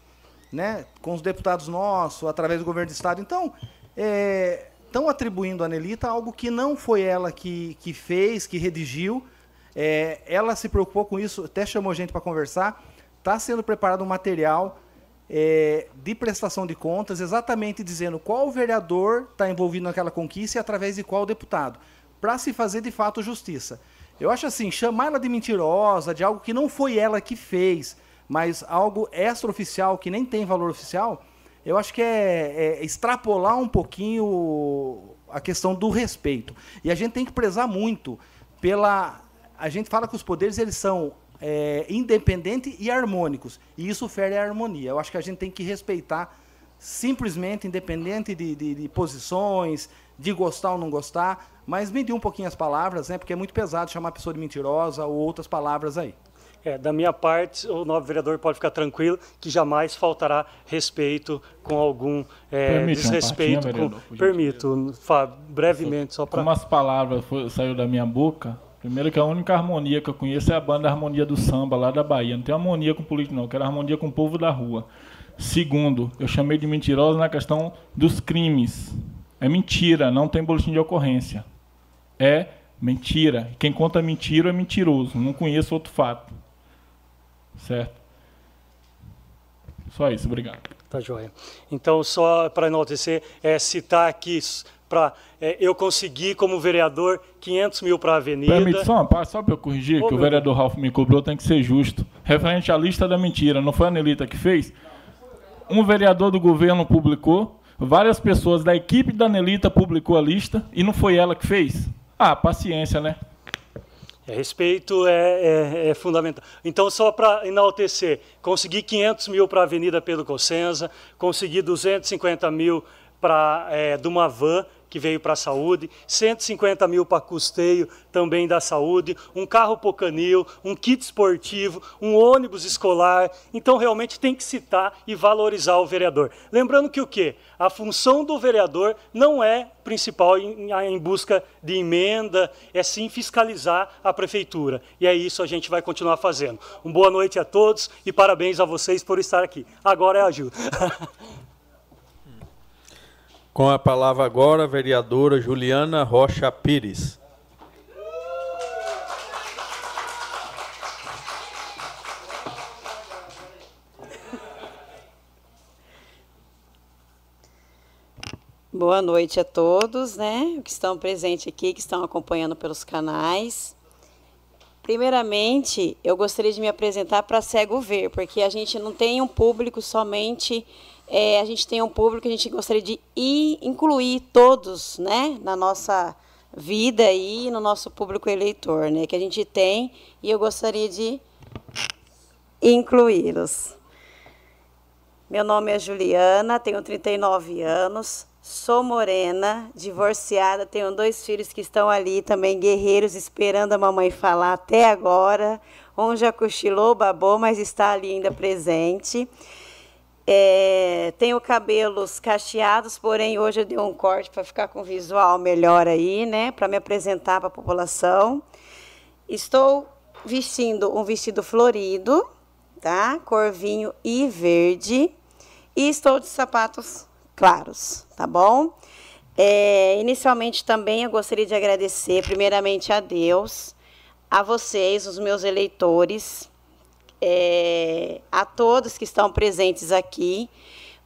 Né? Com os deputados nossos, através do governo do Estado. Então, estão atribuindo a Nelita algo que não foi ela que, que fez, que redigiu. É, ela se preocupou com isso, até chamou gente para conversar. Está sendo preparado um material é, de prestação de contas, exatamente dizendo qual vereador está envolvido naquela conquista e através de qual deputado, para se fazer de fato justiça. Eu acho assim, chamar ela de mentirosa, de algo que não foi ela que fez, mas algo extraoficial, que nem tem valor oficial, eu acho que é, é extrapolar um pouquinho a questão do respeito. E a gente tem que prezar muito pela. A gente fala que os poderes eles são é, independentes e harmônicos. E isso fere a harmonia. Eu acho que a gente tem que respeitar simplesmente, independente de, de, de posições, de gostar ou não gostar, mas medir um pouquinho as palavras, né? Porque é muito pesado chamar a pessoa de mentirosa ou outras palavras aí. É, da minha parte, o novo vereador pode ficar tranquilo que jamais faltará respeito com algum é, Permite desrespeito. partinha, vereador, com, por permito, Fábio, brevemente, só para. Como as palavras foi, saiu da minha boca, primeiro que a única harmonia que eu conheço é a banda Harmonia do Samba, lá da Bahia. Não tem harmonia com político, não. Quero harmonia com o povo da rua. Segundo, eu chamei de mentirosa na questão dos crimes. É mentira, não tem boletim de ocorrência. É mentira. Quem conta mentira é mentiroso. Não conheço outro fato. Certo? Só isso, obrigado. Tá joia. Então, só para enaltecer, é, citar aqui para eu conseguir, como vereador, 500 mil para a avenida. Permite só só para eu corrigir, Ô, que o vereador Ralf me cobrou, tem que ser justo. Referente à lista da mentira, não foi a Nelita que fez? Um vereador do governo publicou, várias pessoas da equipe da Nelita publicou a lista e não foi ela que fez? Ah, paciência, né? É, respeito é, é- é fundamental. Então, só para enaltecer, consegui 500 mil para a Avenida Pedro Cossenza, consegui 250 mil pra, é, de uma van que veio para a saúde, 150 mil para custeio também da saúde, um carro pocanil, um kit esportivo, um ônibus escolar. Então, realmente tem que citar e valorizar o vereador. Lembrando que o quê? A função do vereador não é principal em, em busca de emenda, é sim fiscalizar a prefeitura. E é isso a gente vai continuar fazendo. Uma boa noite a todos e parabéns a vocês por estar aqui. Agora é a Gil. [LAUGHS] Com a palavra agora, a vereadora Juliana Rocha Pires. Boa noite a todos, né, que estão presentes aqui, que estão acompanhando pelos canais. Primeiramente, eu gostaria de me apresentar para cego ver, porque a gente não tem um público somente é, a gente tem um público, a gente gostaria de ir, incluir todos né, na nossa vida e no nosso público eleitor, né, que a gente tem, e eu gostaria de incluí-los. Meu nome é Juliana, tenho 39 anos, sou morena, divorciada, tenho dois filhos que estão ali também, guerreiros, esperando a mamãe falar até agora. Um já cochilou, babou, mas está ali ainda presente. É, tenho cabelos cacheados, porém hoje eu dei um corte para ficar com visual melhor aí, né? Para me apresentar para a população. Estou vestindo um vestido florido, tá? Cor vinho e verde. E estou de sapatos claros, tá bom? É, inicialmente também eu gostaria de agradecer primeiramente a Deus, a vocês, os meus eleitores, é, a todos que estão presentes aqui,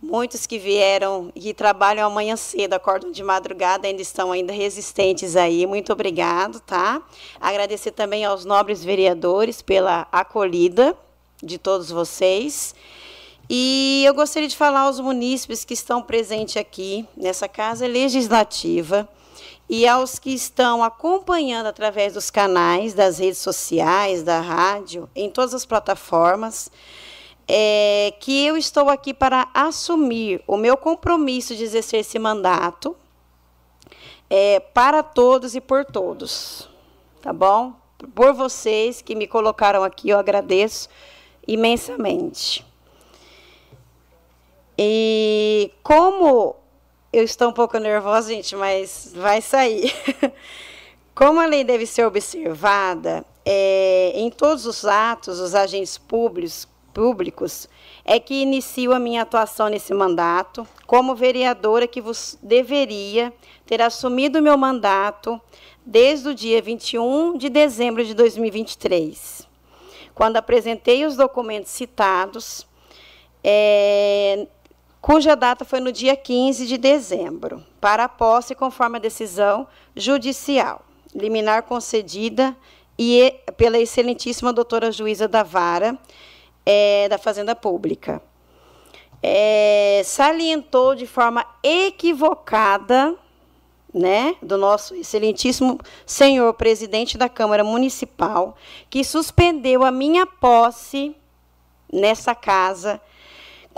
muitos que vieram e trabalham amanhã cedo, acordam de madrugada, ainda estão ainda resistentes aí. Muito obrigado, tá? Agradecer também aos nobres vereadores pela acolhida de todos vocês. E eu gostaria de falar aos munícipes que estão presentes aqui nessa casa legislativa e aos que estão acompanhando através dos canais, das redes sociais, da rádio, em todas as plataformas, é, que eu estou aqui para assumir o meu compromisso de exercer esse mandato é, para todos e por todos. Tá bom? Por vocês que me colocaram aqui, eu agradeço imensamente. E como eu estou um pouco nervosa, gente, mas vai sair. [LAUGHS] Como a lei deve ser observada, é, em todos os atos, os agentes públicos, públicos é que inicio a minha atuação nesse mandato, como vereadora que vos deveria ter assumido o meu mandato desde o dia 21 de dezembro de 2023, quando apresentei os documentos citados. É, cuja data foi no dia 15 de dezembro, para a posse conforme a decisão judicial, liminar concedida e pela excelentíssima doutora juíza da Vara é, da Fazenda Pública. É, salientou de forma equivocada, né, do nosso excelentíssimo senhor presidente da Câmara Municipal, que suspendeu a minha posse nessa casa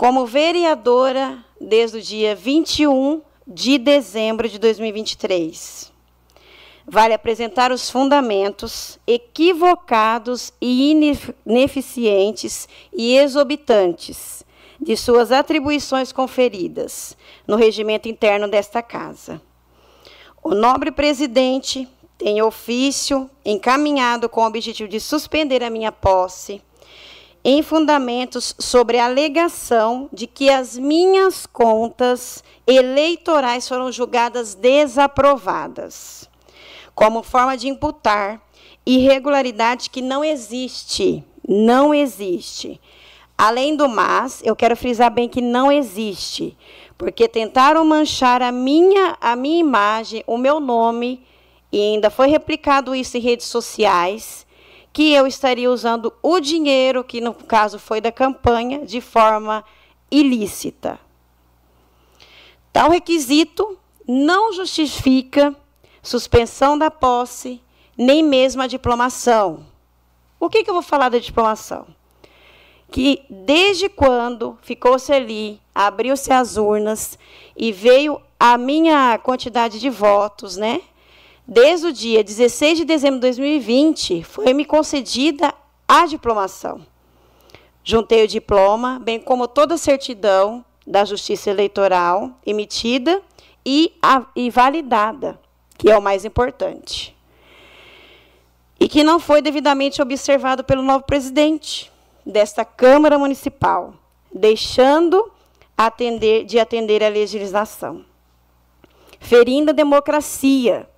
como vereadora desde o dia 21 de dezembro de 2023. Vale apresentar os fundamentos equivocados e ineficientes e exorbitantes de suas atribuições conferidas no regimento interno desta casa. O nobre presidente tem ofício encaminhado com o objetivo de suspender a minha posse em fundamentos sobre a alegação de que as minhas contas eleitorais foram julgadas desaprovadas, como forma de imputar irregularidade que não existe, não existe. Além do mais, eu quero frisar bem que não existe, porque tentaram manchar a minha, a minha imagem, o meu nome, e ainda foi replicado isso em redes sociais que eu estaria usando o dinheiro, que no caso foi da campanha, de forma ilícita. Tal requisito não justifica suspensão da posse, nem mesmo a diplomação. O que, que eu vou falar da diplomação? que desde quando ficou-se ali, abriu-se as urnas e veio a minha quantidade de votos, né? Desde o dia 16 de dezembro de 2020, foi-me concedida a diplomação. Juntei o diploma, bem como toda a certidão da Justiça Eleitoral emitida e, a, e validada, que é o mais importante. E que não foi devidamente observado pelo novo presidente desta Câmara Municipal, deixando atender, de atender à legislação. Ferindo a democracia,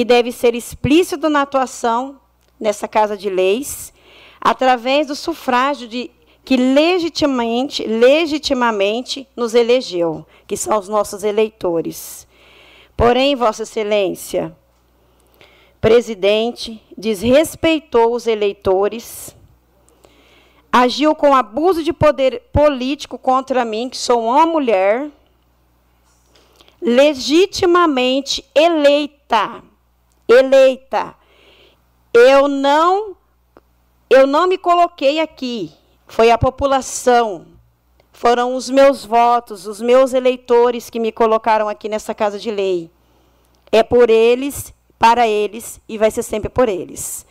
que deve ser explícito na atuação nessa Casa de Leis, através do sufrágio de que legitimamente, legitimamente nos elegeu, que são os nossos eleitores. Porém, Vossa Excelência, presidente desrespeitou os eleitores, agiu com abuso de poder político contra mim, que sou uma mulher legitimamente eleita. Eleita. Eu não eu não me coloquei aqui. Foi a população. Foram os meus votos, os meus eleitores que me colocaram aqui nessa casa de lei. É por eles, para eles e vai ser sempre por eles.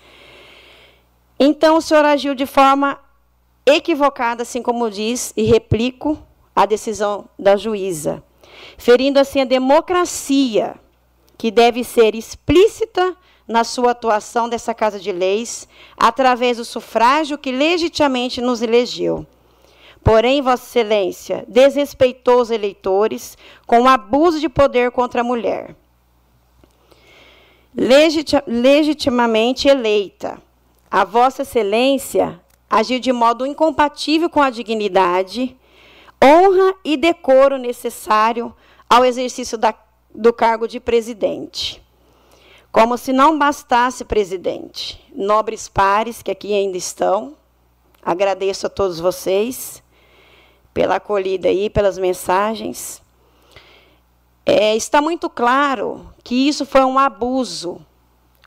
Então o senhor agiu de forma equivocada, assim como diz, e replico a decisão da juíza, ferindo assim a democracia, que deve ser explícita na sua atuação dessa Casa de Leis, através do sufrágio que legitimamente nos elegeu. Porém, Vossa Excelência desrespeitou os eleitores com abuso de poder contra a mulher. legitimamente eleita, a Vossa Excelência agiu de modo incompatível com a dignidade, honra e decoro necessário ao exercício da, do cargo de presidente. Como se não bastasse, presidente, nobres pares que aqui ainda estão, agradeço a todos vocês pela acolhida aí, pelas mensagens. É, está muito claro que isso foi um abuso,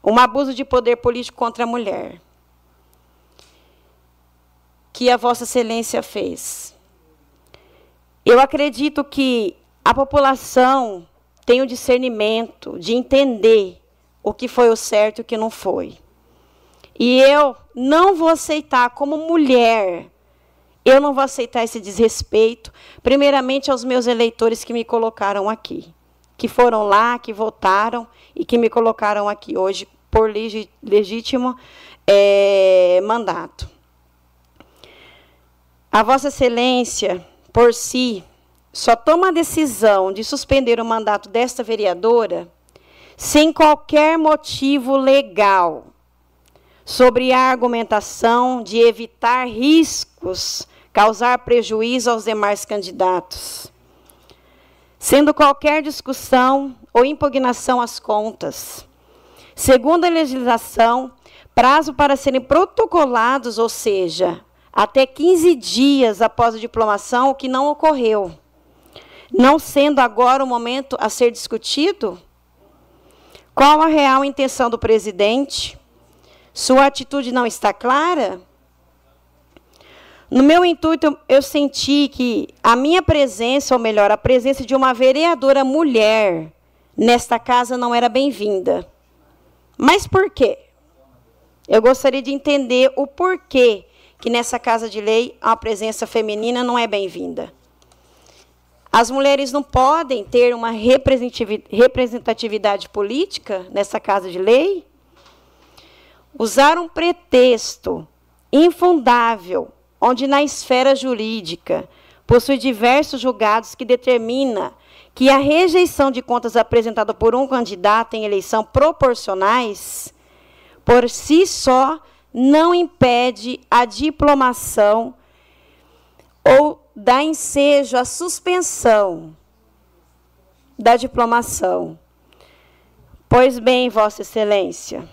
um abuso de poder político contra a mulher, que a Vossa Excelência fez. Eu acredito que a população tem o discernimento de entender o que foi o certo e o que não foi. E eu não vou aceitar, como mulher, eu não vou aceitar esse desrespeito, primeiramente aos meus eleitores que me colocaram aqui, que foram lá, que votaram e que me colocaram aqui hoje por legítimo é, mandato. A Vossa Excelência, por si, só toma a decisão de suspender o mandato desta vereadora sem qualquer motivo legal, sobre a argumentação de evitar riscos, causar prejuízo aos demais candidatos, sendo qualquer discussão ou impugnação às contas. Segundo a legislação, prazo para serem protocolados, ou seja, até 15 dias após a diplomação, o que não ocorreu. Não sendo agora o momento a ser discutido, qual a real intenção do presidente? Sua atitude não está clara? No meu intuito, eu senti que a minha presença, ou melhor, a presença de uma vereadora mulher nesta casa não era bem-vinda. Mas por quê? Eu gostaria de entender o porquê que nessa casa de lei a presença feminina não é bem-vinda. As mulheres não podem ter uma representatividade política nessa casa de lei? Usar um pretexto infundável, onde na esfera jurídica possui diversos julgados que determina que a rejeição de contas apresentada por um candidato em eleição proporcionais, por si só, não impede a diplomação ou dá ensejo à suspensão da diplomação. Pois bem, Vossa Excelência,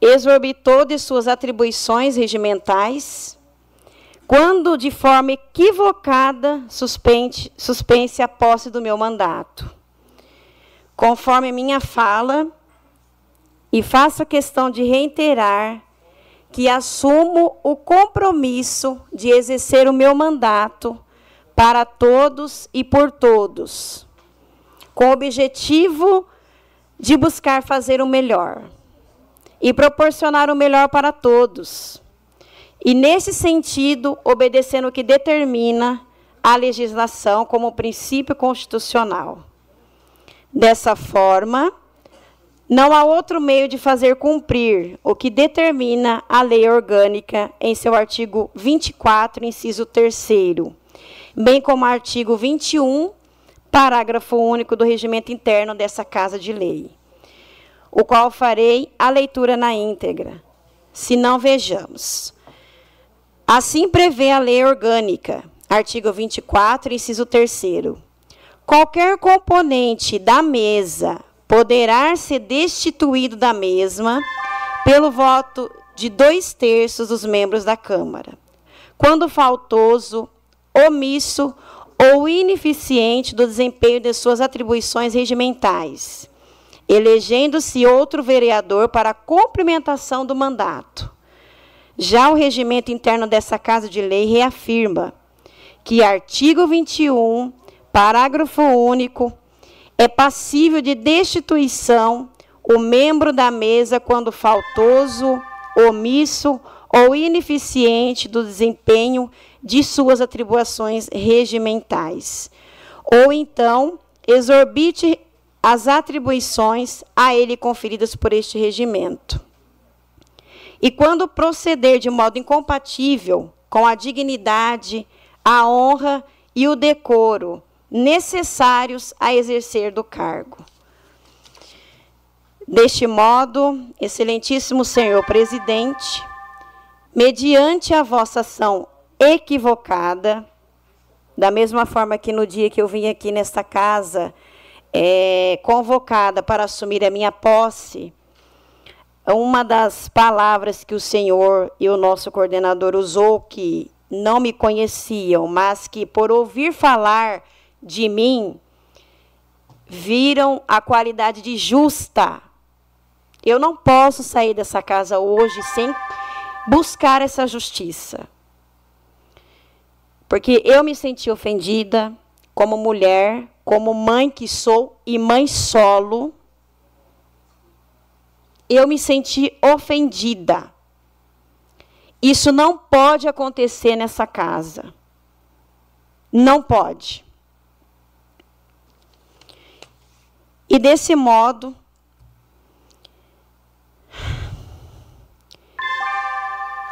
exorbitou de suas atribuições regimentais, quando, de forma equivocada, suspende, suspense a posse do meu mandato. Conforme minha fala, e faço questão de reiterar que assumo o compromisso de exercer o meu mandato para todos e por todos, com o objetivo de buscar fazer o melhor e proporcionar o melhor para todos. E, nesse sentido, obedecendo o que determina a legislação como princípio constitucional. Dessa forma, não há outro meio de fazer cumprir o que determina a lei orgânica em seu artigo 24, inciso 3, bem como artigo 21, parágrafo único do regimento interno dessa Casa de Lei, o qual farei a leitura na íntegra. Se não vejamos. Assim prevê a lei orgânica, artigo 24, inciso 3. Qualquer componente da mesa poderá ser destituído da mesma pelo voto de dois terços dos membros da Câmara, quando faltoso, omisso ou ineficiente do desempenho de suas atribuições regimentais, elegendo-se outro vereador para a cumprimentação do mandato. Já o regimento interno dessa Casa de Lei reafirma que artigo 21, parágrafo único, é passível de destituição o membro da mesa quando faltoso, omisso ou ineficiente do desempenho de suas atribuições regimentais, ou então exorbite as atribuições a ele conferidas por este regimento. E quando proceder de modo incompatível com a dignidade, a honra e o decoro necessários a exercer do cargo. Deste modo, excelentíssimo senhor presidente, mediante a vossa ação equivocada, da mesma forma que no dia que eu vim aqui nesta casa, é, convocada para assumir a minha posse, uma das palavras que o senhor e o nosso coordenador usou, que não me conheciam, mas que por ouvir falar de mim viram a qualidade de justa. Eu não posso sair dessa casa hoje sem buscar essa justiça. Porque eu me senti ofendida como mulher, como mãe que sou e mãe solo. Eu me senti ofendida. Isso não pode acontecer nessa casa. Não pode. E desse modo,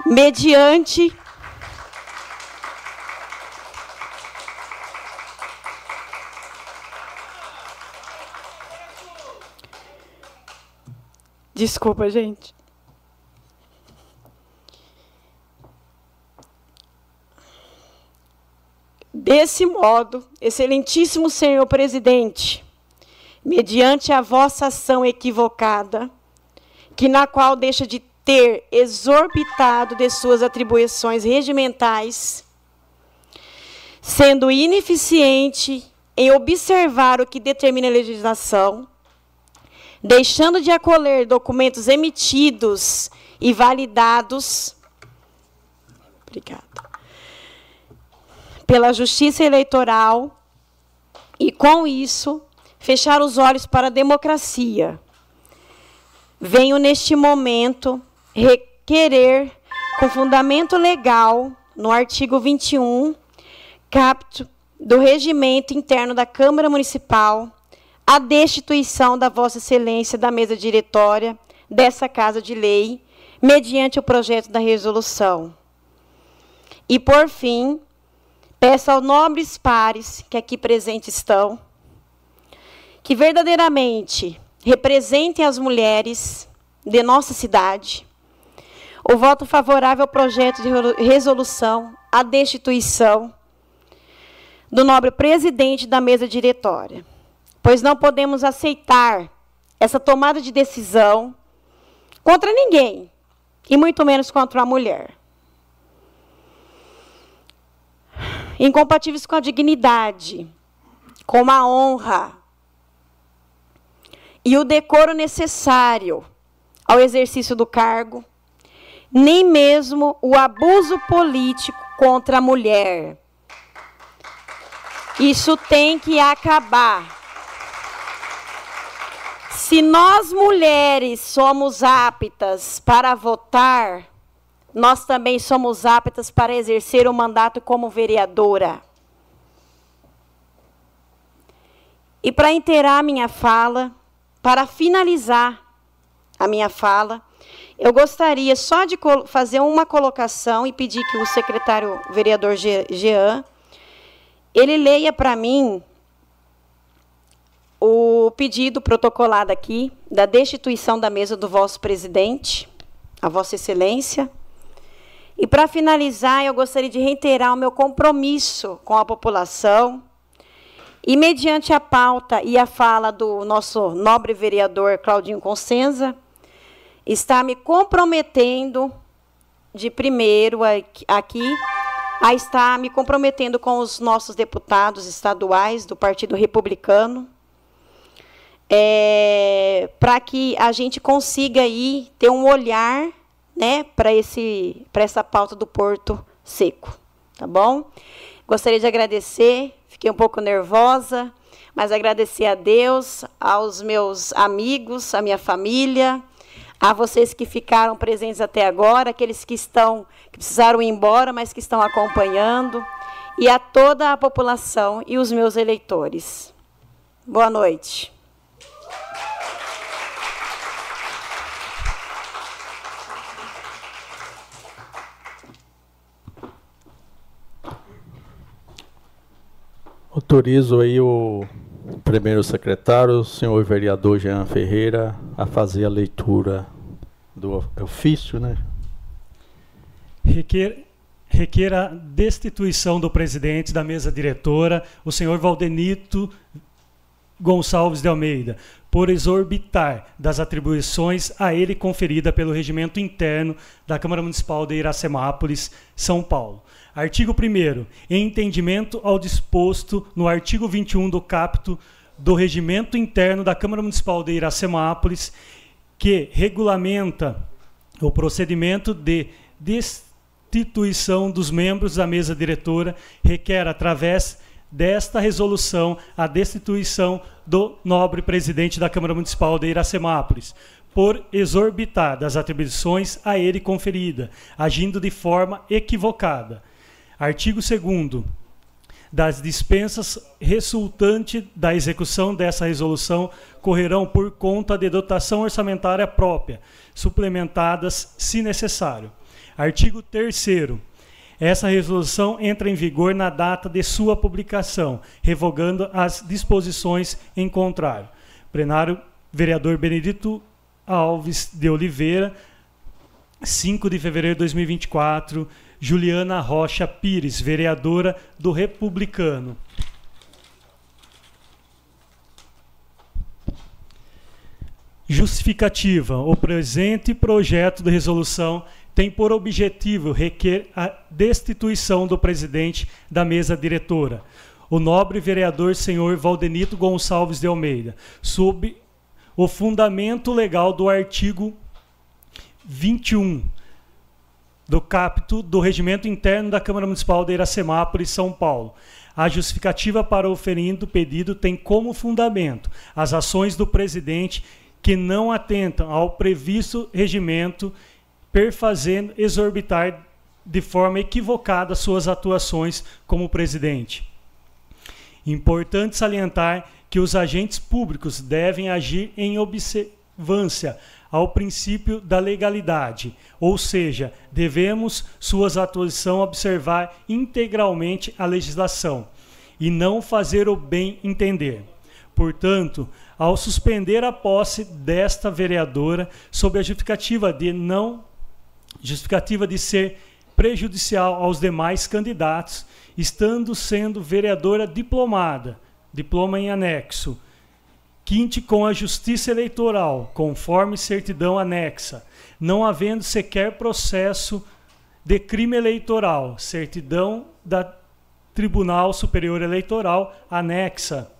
mediante Desculpa, gente. Desse modo, excelentíssimo senhor presidente, mediante a vossa ação equivocada, que na qual deixa de ter exorbitado de suas atribuições regimentais, sendo ineficiente em observar o que determina a legislação, deixando de acolher documentos emitidos e validados obrigada, pela Justiça Eleitoral, e com isso fechar os olhos para a democracia. Venho neste momento requerer, com fundamento legal, no artigo 21, capto do regimento interno da Câmara Municipal, a destituição da Vossa Excelência da mesa diretória dessa Casa de Lei, mediante o projeto da resolução. E, por fim, peço aos nobres pares que aqui presentes estão, que verdadeiramente representem as mulheres de nossa cidade. O voto favorável ao projeto de resolução à destituição do nobre presidente da mesa diretória, pois não podemos aceitar essa tomada de decisão contra ninguém, e muito menos contra a mulher. Incompatíveis com a dignidade, com a honra, e o decoro necessário ao exercício do cargo, nem mesmo o abuso político contra a mulher. Isso tem que acabar. Se nós mulheres somos aptas para votar, nós também somos aptas para exercer o mandato como vereadora. E para inteirar minha fala, para finalizar a minha fala, eu gostaria só de fazer uma colocação e pedir que o secretário vereador Jean ele leia para mim o pedido protocolado aqui da destituição da mesa do vosso presidente, a vossa excelência. E para finalizar, eu gostaria de reiterar o meu compromisso com a população e mediante a pauta e a fala do nosso nobre vereador Claudinho Consenza, está me comprometendo de primeiro aqui a estar me comprometendo com os nossos deputados estaduais do Partido Republicano, é, para que a gente consiga aí ter um olhar né, para essa pauta do Porto Seco. Tá bom? Gostaria de agradecer, fiquei um pouco nervosa, mas agradecer a Deus, aos meus amigos, à minha família, a vocês que ficaram presentes até agora, aqueles que estão que precisaram ir embora, mas que estão acompanhando, e a toda a população e os meus eleitores. Boa noite. Autorizo aí o primeiro secretário, o senhor vereador Jean Ferreira, a fazer a leitura do ofício, né? Requer, requer a destituição do presidente da mesa diretora, o senhor Valdenito Gonçalves de Almeida, por exorbitar das atribuições a ele conferida pelo regimento interno da Câmara Municipal de Iracemápolis, São Paulo. Artigo 1 Em entendimento ao disposto no artigo 21 do capto do regimento interno da Câmara Municipal de Iracemápolis, que regulamenta o procedimento de destituição dos membros da mesa diretora, requer, através desta resolução, a destituição do nobre presidente da Câmara Municipal de Iracemápolis, por exorbitar das atribuições a ele conferida, agindo de forma equivocada Artigo 2 das dispensas resultante da execução dessa resolução correrão por conta de dotação orçamentária própria, suplementadas se necessário. Artigo 3 essa resolução entra em vigor na data de sua publicação, revogando as disposições em contrário. Plenário, vereador Benedito Alves de Oliveira, 5 de fevereiro de 2024, Juliana Rocha Pires, vereadora do Republicano. Justificativa: o presente projeto de resolução tem por objetivo requer a destituição do presidente da mesa diretora, o nobre vereador senhor Valdenito Gonçalves de Almeida, sob o fundamento legal do artigo 21 do capto do regimento interno da Câmara Municipal de Iracemápolis, São Paulo. A justificativa para o ferindo pedido tem como fundamento as ações do presidente que não atentam ao previsto regimento, perfazendo exorbitar de forma equivocada suas atuações como presidente. Importante salientar que os agentes públicos devem agir em observância ao princípio da legalidade, ou seja, devemos suas atuação observar integralmente a legislação e não fazer o bem entender. Portanto, ao suspender a posse desta vereadora sob a justificativa de não justificativa de ser prejudicial aos demais candidatos, estando sendo vereadora diplomada, diploma em anexo, Quinte com a justiça eleitoral, conforme certidão anexa, não havendo sequer processo de crime eleitoral, certidão da Tribunal Superior Eleitoral anexa.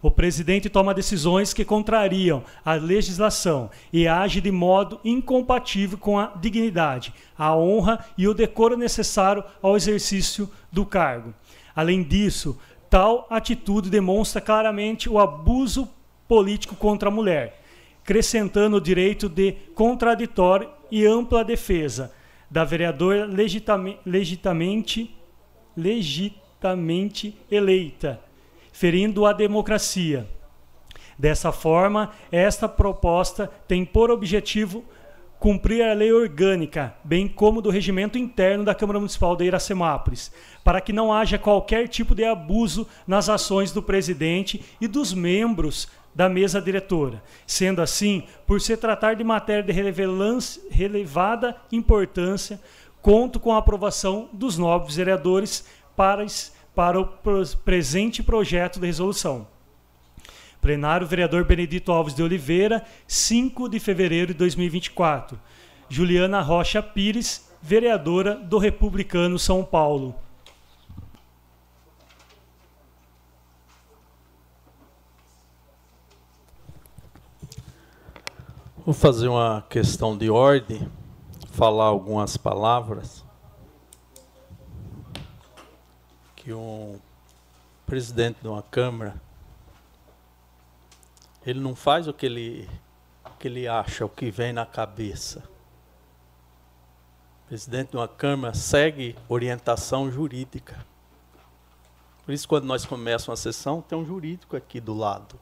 o presidente toma decisões que contrariam a legislação e age de modo incompatível com a dignidade, a honra e o decoro necessário ao exercício do cargo. Além disso, tal atitude demonstra claramente o abuso político contra a mulher, acrescentando o direito de contraditório e ampla defesa da vereadora legitamente, legitamente eleita ferindo a democracia. Dessa forma, esta proposta tem por objetivo cumprir a lei orgânica, bem como do regimento interno da Câmara Municipal de Iracemápolis, para que não haja qualquer tipo de abuso nas ações do presidente e dos membros da mesa diretora. Sendo assim, por se tratar de matéria de relevada importância, conto com a aprovação dos nobres vereadores para para o presente projeto de resolução. Plenário Vereador Benedito Alves de Oliveira, 5 de fevereiro de 2024. Juliana Rocha Pires, vereadora do Republicano São Paulo. Vou fazer uma questão de ordem, falar algumas palavras. que um presidente de uma Câmara ele não faz o que ele, que ele acha, o que vem na cabeça. O presidente de uma Câmara segue orientação jurídica. Por isso, quando nós começamos uma sessão, tem um jurídico aqui do lado.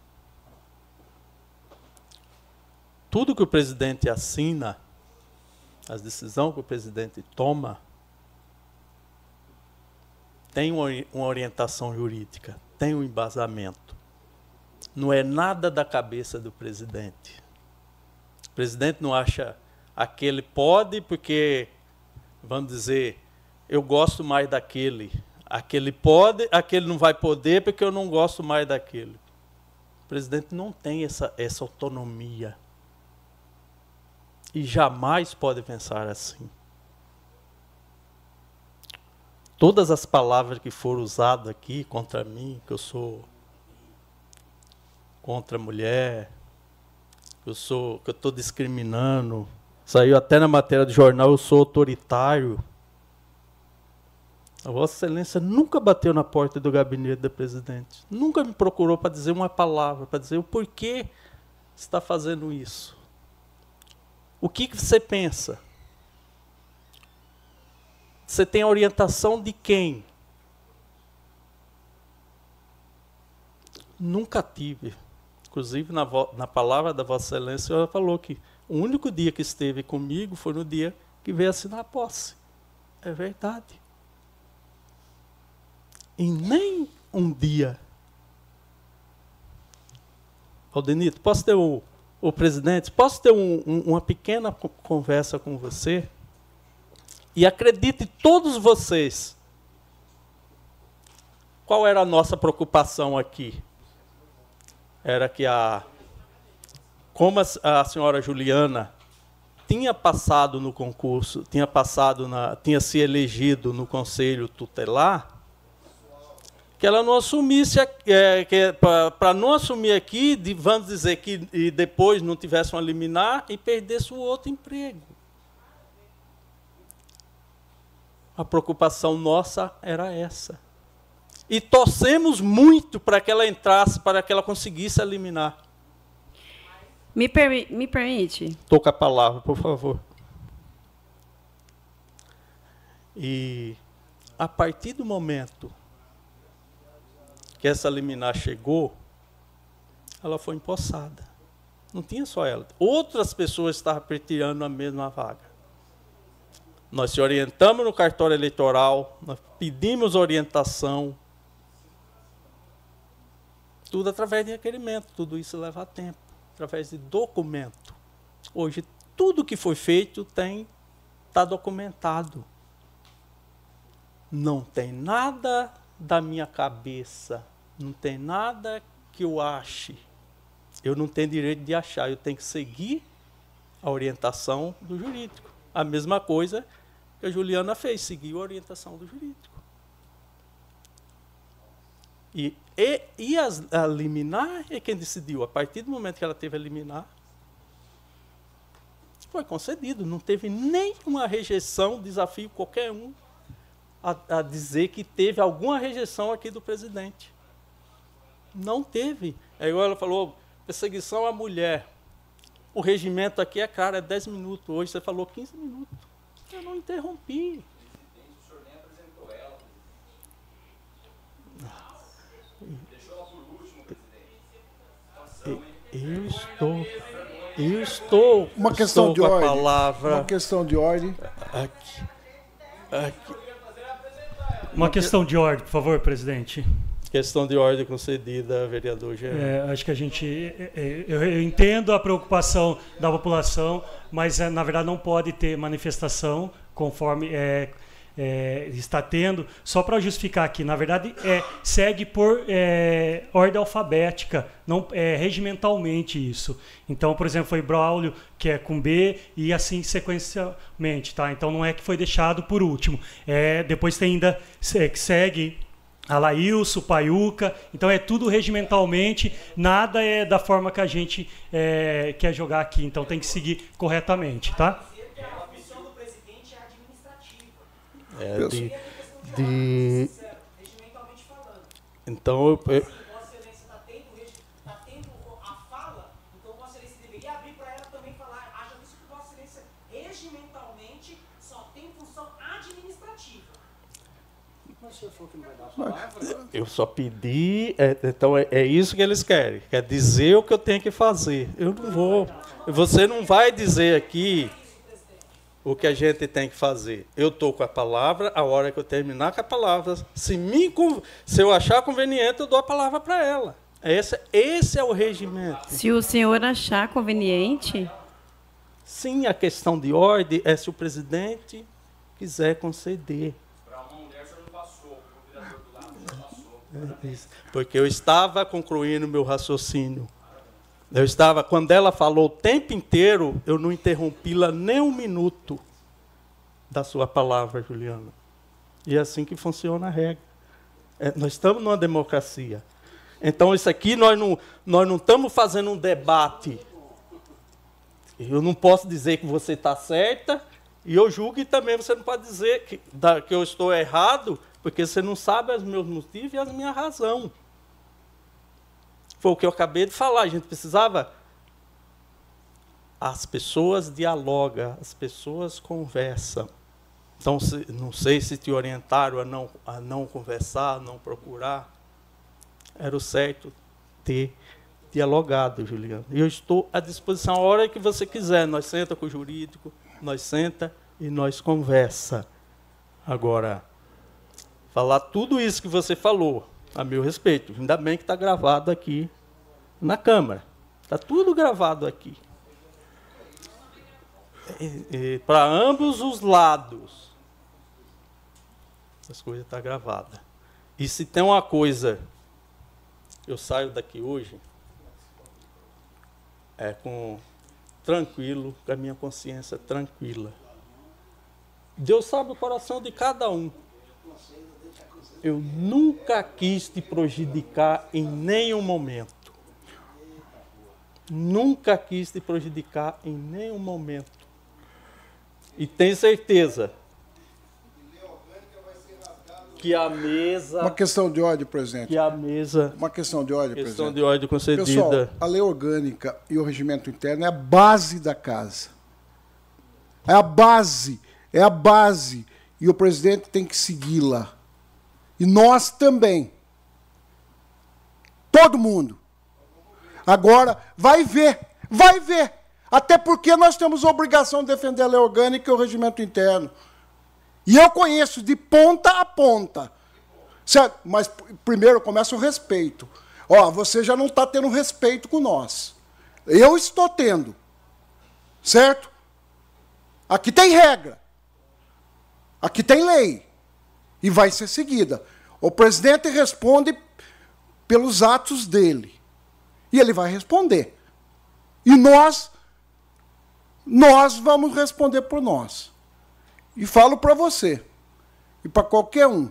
Tudo que o presidente assina, as decisões que o presidente toma, tem uma orientação jurídica, tem um embasamento. Não é nada da cabeça do presidente. O presidente não acha aquele pode porque, vamos dizer, eu gosto mais daquele. Aquele pode, aquele não vai poder porque eu não gosto mais daquele. O presidente não tem essa, essa autonomia. E jamais pode pensar assim. todas as palavras que foram usadas aqui contra mim, que eu sou contra a mulher, eu sou, que eu estou discriminando, saiu até na matéria do jornal, eu sou autoritário. A Vossa Excelência nunca bateu na porta do gabinete do presidente, nunca me procurou para dizer uma palavra, para dizer o porquê está fazendo isso. O que, que você pensa? Você tem a orientação de quem? Nunca tive. Inclusive, na, na palavra da Vossa Excelência, ela falou que o único dia que esteve comigo foi no dia que veio assinar a posse. É verdade. E nem um dia. Aldenito, posso ter o, o presidente, posso ter um, um, uma pequena conversa com você? E acredite todos vocês, qual era a nossa preocupação aqui? Era que a como a, senhora Juliana tinha passado no concurso, tinha passado na, tinha se elegido no conselho tutelar, que ela não assumisse, é, para não assumir aqui, de, vamos dizer que e depois não tivesse um liminar e perdesse o outro emprego. A preocupação nossa era essa. E torcemos muito para que ela entrasse, para que ela conseguisse eliminar. Me, permi me permite? Toca a palavra, por favor. E a partir do momento que essa liminar chegou, ela foi empossada. Não tinha só ela. Outras pessoas estavam pretendendo a mesma vaga. Nós se orientamos no cartório eleitoral, nós pedimos orientação. Tudo através de requerimento, tudo isso leva tempo, através de documento. Hoje, tudo que foi feito tem está documentado. Não tem nada da minha cabeça, não tem nada que eu ache. Eu não tenho direito de achar, eu tenho que seguir a orientação do jurídico. A mesma coisa que a Juliana fez, seguiu a orientação do jurídico. E E, e a liminar é quem decidiu. A partir do momento que ela teve a liminar, foi concedido. Não teve nenhuma rejeição, desafio qualquer um a, a dizer que teve alguma rejeição aqui do presidente. Não teve. Igual ela falou, perseguição à mulher. O regimento aqui é claro, é 10 minutos. Hoje você falou 15 minutos. Eu não interrompi. Eu estou. Eu estou. Uma questão estou de com a ordem. palavra. Uma questão de ordem. Aqui. Aqui. Uma questão de ordem, por favor, presidente. Questão de ordem concedida, vereador Jean. É, acho que a gente. é, é, Eu, eu entendo a preocupação da população, mas é, na verdade não pode ter manifestação conforme é, é, está tendo. Só para justificar aqui, na verdade é, segue por é, ordem alfabética, não é regimentalmente isso. Então, por exemplo, foi Braulio que é com B e assim sequencialmente, tá? Então não é que foi deixado por último. É, depois tem ainda se- que segue Alailson, Paiuca, então é tudo regimentalmente, nada é da forma que a gente é, quer jogar aqui, então tem que seguir corretamente, tá? É, de, de... Então, eu, eu- regimentalmente só tem função administrativa. Mas o senhor falou que não vai dar a palavra? eu só pedi. é, então, é, é isso que eles querem. Quer dizer o que eu tenho que fazer. Eu não vou. Você não vai dizer aqui o que a gente tem que fazer. Eu estou com a palavra, a hora que eu terminar com a palavra, se, me, se eu achar conveniente, eu dou a palavra para ela. Esse, esse é o regimento. Se o senhor achar conveniente, Sim, a questão de ordem é se o presidente quiser conceder. É isso. Porque eu estava concluindo meu raciocínio. Eu estava, quando ela falou o tempo inteiro, eu não interrompi-la nem um minuto da sua palavra, Juliana. E é assim que funciona a regra. É, nós estamos numa democracia. Então, isso aqui nós não, nós não estamos fazendo um debate. Eu não posso dizer que você está certa, e eu julgo e também você não pode dizer que, que eu estou errado, porque você não sabe os meus motivos e as minhas razões. Foi o que eu acabei de falar. A gente precisava. As pessoas dialogam, as pessoas conversam. Então, não sei se te orientaram a não, a não conversar, a não procurar. Era o certo ter dialogado, Juliano. E eu estou à disposição a hora que você quiser. Nós senta com o jurídico, nós senta e nós conversa. Agora, falar tudo isso que você falou, a meu respeito, ainda bem que está gravado aqui na Câmara. Está tudo gravado aqui. Para ambos os lados. As coisas estão tá gravadas. E se tem uma coisa, eu saio daqui hoje, é com tranquilo, com a minha consciência tranquila. Deus sabe o coração de cada um. Eu nunca quis te prejudicar em nenhum momento. Nunca quis te prejudicar em nenhum momento. E tenho certeza que a mesa. Uma questão de ordem, presidente. Que a mesa. Uma questão de ordem, Questão presidente. de ordem concedida. Pessoal, a lei orgânica e o regimento interno é a base da casa. É a base. É a base. E o presidente tem que segui-la. E nós também. Todo mundo. Agora, vai ver. Vai ver. Até porque nós temos obrigação de defender a lei orgânica e o regimento interno. E eu conheço de ponta a ponta. Certo? Mas primeiro começa o respeito. Ó, você já não está tendo respeito com nós. Eu estou tendo. Certo? Aqui tem regra. Aqui tem lei. E vai ser seguida. O presidente responde pelos atos dele. E ele vai responder. E nós, nós vamos responder por nós. E falo para você, e para qualquer um.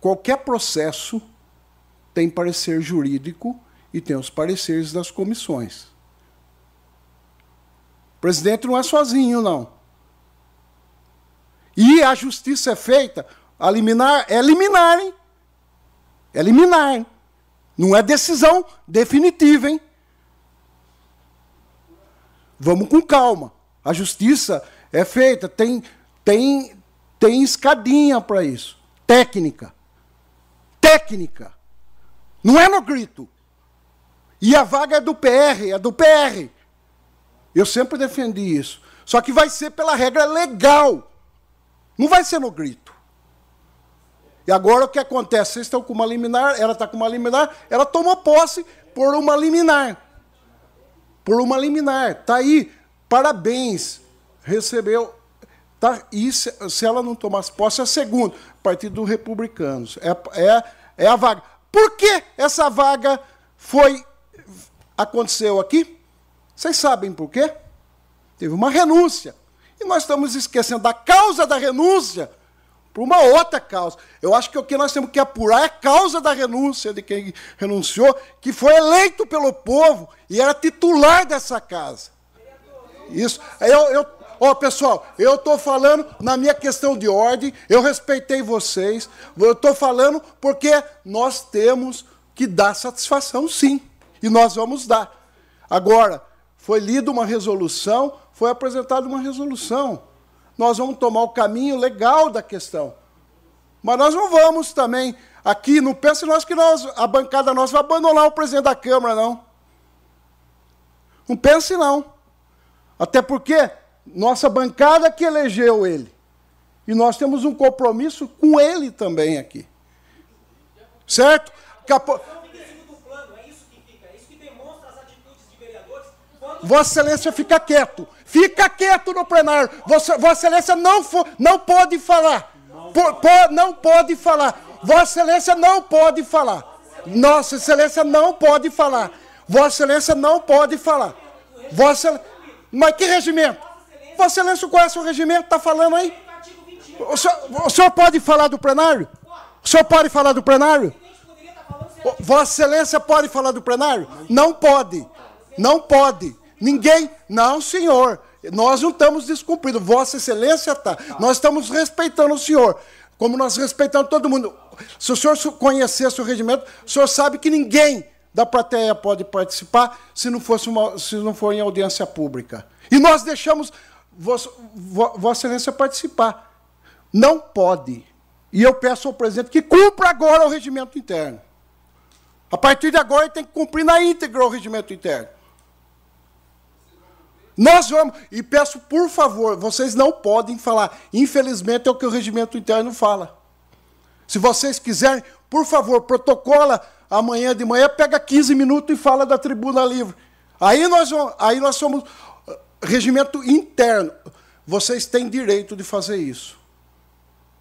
qualquer processo tem parecer jurídico e tem os pareceres das comissões. O presidente não é sozinho, não. E a justiça é feita, a liminar é liminar, hein? É liminar, hein? Não é decisão definitiva, hein? Vamos com calma. A justiça é feita, tem, tem, tem escadinha para isso. Técnica. Técnica. Não é no grito. E a vaga é do PR, é do PR. Eu sempre defendi isso. Só que vai ser pela regra legal. Não vai ser no grito. E agora o que acontece? Vocês estão com uma liminar, ela está com uma liminar, ela toma posse por uma liminar. Por uma liminar. Está aí. Parabéns. Recebeu. Tá, e se, se ela não tomasse posse, é segundo. Partido Republicanos. É, é, é a vaga. Por que essa vaga foi aconteceu aqui? Vocês sabem por quê? Teve uma renúncia. E nós estamos esquecendo da causa da renúncia por uma outra causa. Eu acho que o que nós temos que apurar é a causa da renúncia de quem renunciou, que foi eleito pelo povo e era titular dessa casa. Isso. Eu, eu, ó, pessoal, eu estou falando na minha questão de ordem, eu respeitei vocês, eu estou falando porque nós temos que dar satisfação, sim. E nós vamos dar. Agora, foi lida uma resolução, foi apresentada uma resolução. Nós vamos tomar o caminho legal da questão. Mas nós não vamos também aqui, não pense nós que nós, a bancada nossa vai abandonar o presidente da Câmara, não. Não pense não. Até porque nossa bancada que elegeu ele. E nós temos um compromisso com ele também aqui. Certo? Capo... Vossa Excelência fica quieto. Fica quieto no plenário. Vossa, Vossa Excelência não, não pode falar. Por, por, não pode falar. Vossa Excelência não pode falar. Nossa Excelência não pode falar. Vossa Excelência não pode falar. Vossa Mas que regimento? Vossa Excelência conhece o regimento? Está falando aí? O senhor, o senhor pode falar do plenário? O senhor pode falar do plenário? Vossa Excelência pode falar do plenário? Não pode. Não pode. Ninguém. Não, senhor. Nós não estamos descumprindo. Vossa Excelência está. Nós estamos respeitando o senhor. Como nós respeitamos todo mundo. Se o senhor conhecesse o regimento, o senhor sabe que ninguém da plateia pode participar se não, fosse uma, se não for em audiência pública. E nós deixamos Vossa, Vossa Excelência participar. Não pode. E eu peço ao presidente que cumpra agora o regimento interno. A partir de agora, ele tem que cumprir na íntegra o regimento interno. Nós vamos, e peço por favor, vocês não podem falar. Infelizmente é o que o regimento interno fala. Se vocês quiserem, por favor, protocola amanhã de manhã, pega 15 minutos e fala da tribuna livre. Aí nós, vamos, aí nós somos uh, regimento interno. Vocês têm direito de fazer isso.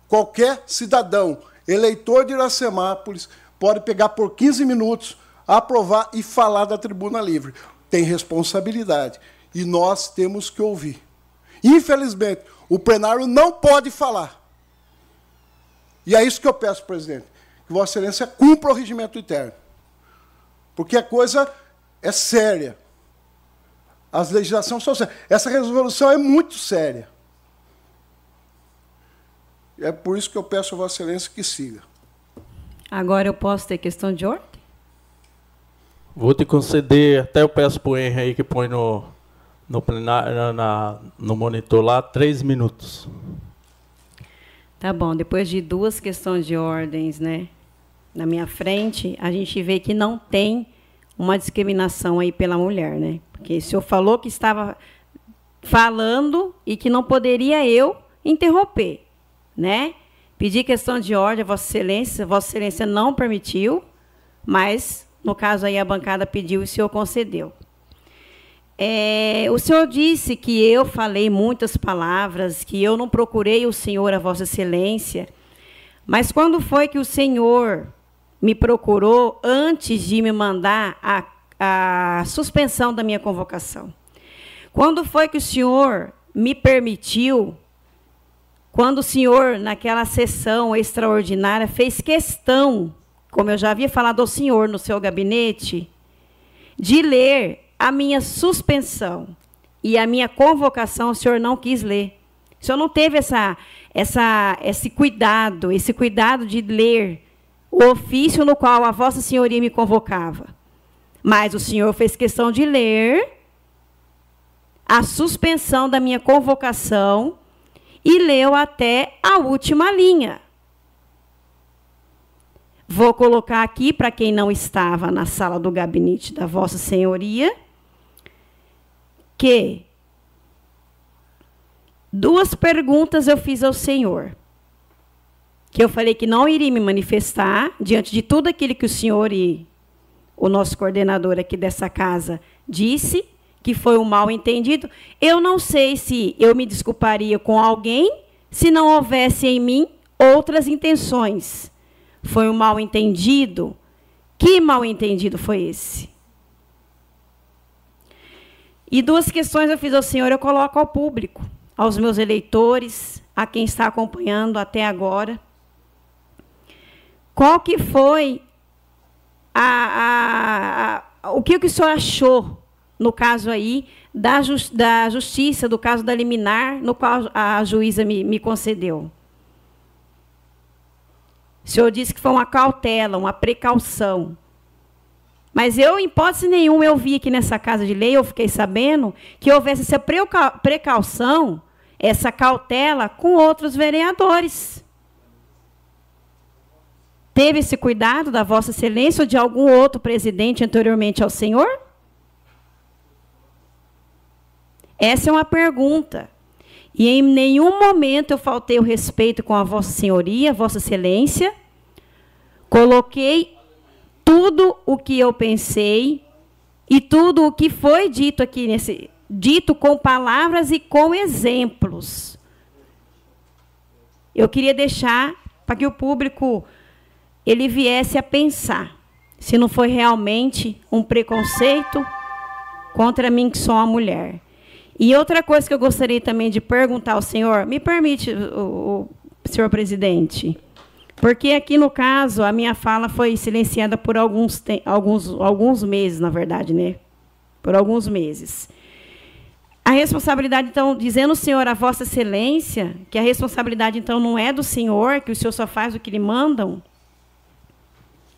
Qualquer cidadão, eleitor de Iracemápolis, pode pegar por 15 minutos, aprovar e falar da tribuna livre. Tem responsabilidade e nós temos que ouvir. Infelizmente, o plenário não pode falar. E é isso que eu peço, presidente, que Vossa Excelência cumpra o regimento interno. Porque a coisa é séria. As legislações são sérias. Essa resolução é muito séria. É por isso que eu peço a Vossa Excelência que siga. Agora eu posso ter questão de ordem? Vou te conceder, até eu peço para o Henry aí que põe no, no, plenário, na, no monitor lá, três minutos. Tá bom, depois de duas questões de ordens, né, na minha frente, a gente vê que não tem uma discriminação aí pela mulher, né? Porque o senhor falou que estava falando e que não poderia eu interromper, né? Pedi questão de ordem, Vossa Excelência, Vossa Excelência não permitiu, mas no caso aí a bancada pediu e o senhor concedeu. É, o senhor disse que eu falei muitas palavras, que eu não procurei o senhor, a Vossa Excelência. Mas quando foi que o senhor me procurou antes de me mandar a, a suspensão da minha convocação? Quando foi que o senhor me permitiu, quando o senhor, naquela sessão extraordinária, fez questão, como eu já havia falado ao senhor no seu gabinete, de ler a minha suspensão e a minha convocação, o senhor não quis ler. O senhor não teve essa, essa, esse cuidado, esse cuidado de ler o ofício no qual a Vossa Senhoria me convocava. Mas o senhor fez questão de ler a suspensão da minha convocação e leu até a última linha. Vou colocar aqui para quem não estava na sala do gabinete da Vossa Senhoria que duas perguntas eu fiz ao Senhor. Que eu falei que não iria me manifestar diante de tudo aquilo que o Senhor e o nosso coordenador aqui dessa casa disse que foi um mal entendido, eu não sei se eu me desculparia com alguém se não houvesse em mim outras intenções. Foi um mal entendido? Que mal entendido foi esse? E duas questões eu fiz ao Senhor, eu coloco ao público, aos meus eleitores, a quem está acompanhando até agora. Qual que foi a, a, a, o que o senhor achou no caso aí, da, just, da justiça, do caso da liminar, no qual a juíza me, me concedeu. O senhor disse que foi uma cautela, uma precaução. Mas eu, em hipótese nenhuma, eu vi aqui nessa casa de lei, eu fiquei sabendo que houvesse essa precaução, essa cautela com outros vereadores. Teve esse cuidado da Vossa Excelência ou de algum outro presidente anteriormente ao senhor? Essa é uma pergunta. E em nenhum momento eu faltei o respeito com a Vossa Senhoria, Vossa Excelência. Coloquei tudo o que eu pensei e tudo o que foi dito aqui nesse dito com palavras e com exemplos. Eu queria deixar para que o público ele viesse a pensar se não foi realmente um preconceito contra mim que sou uma mulher. E outra coisa que eu gostaria também de perguntar ao senhor, me permite, o, o senhor presidente, porque aqui no caso a minha fala foi silenciada por alguns, alguns, alguns meses, na verdade, né? Por alguns meses. A responsabilidade, então, dizendo o senhor, a Vossa Excelência, que a responsabilidade, então, não é do senhor, que o senhor só faz o que lhe mandam,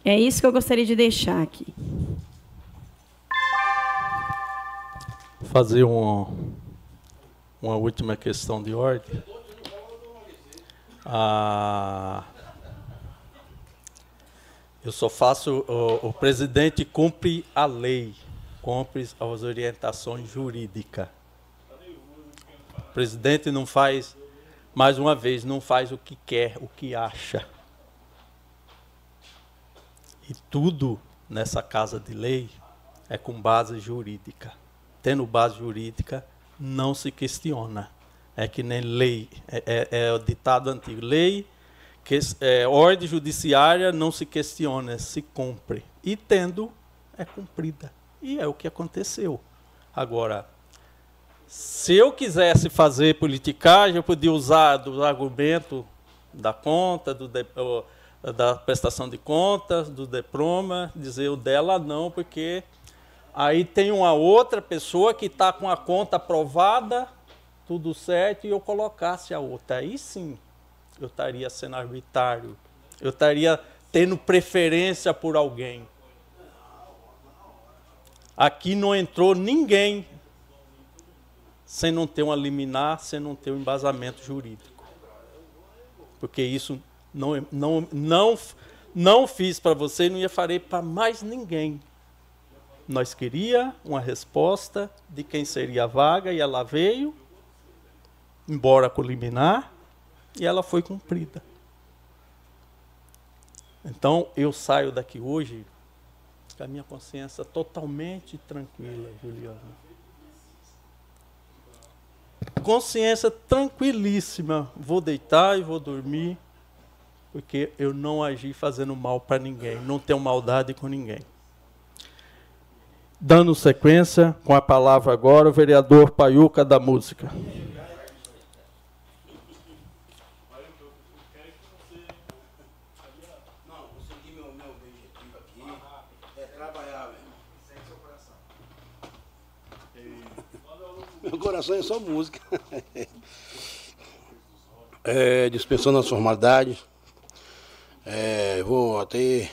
é isso que eu gostaria de deixar aqui. fazer um, uma última questão de ordem. Ah, eu só faço. O, o, presidente cumpre a lei, cumpre as orientações jurídicas. O presidente não faz, mais uma vez, não faz o que quer, o que acha. E tudo nessa casa de lei é com base jurídica tendo base jurídica, não se questiona. É que nem lei, é, é, é o ditado antigo. Lei, que, é, ordem judiciária não se questiona, se cumpre. E tendo, é cumprida. E é o que aconteceu. Agora, se eu quisesse fazer politicagem, eu podia usar do argumento da conta, do da prestação de contas, do diploma, dizer o dela não, porque Aí tem uma outra pessoa que está com a conta aprovada, tudo certo, e eu colocasse a outra. Aí sim, eu estaria sendo arbitrário. Eu estaria tendo preferência por alguém. Aqui não entrou ninguém sem não ter uma liminar, sem não ter um embasamento jurídico. Porque isso não, não, não, não fiz para você e não ia farei para mais ninguém. Nós queria uma resposta de quem seria a vaga e ela veio, embora liminar, e ela foi cumprida. Então eu saio daqui hoje com a minha consciência totalmente tranquila, Juliana. Consciência tranquilíssima. Vou deitar e vou dormir, porque eu não agi fazendo mal para ninguém, não tenho maldade com ninguém. Dando sequência com a palavra agora, o vereador Paiuca da Música. Meu coração é só música. [LAUGHS] É, dispensando as formalidades. É, vou até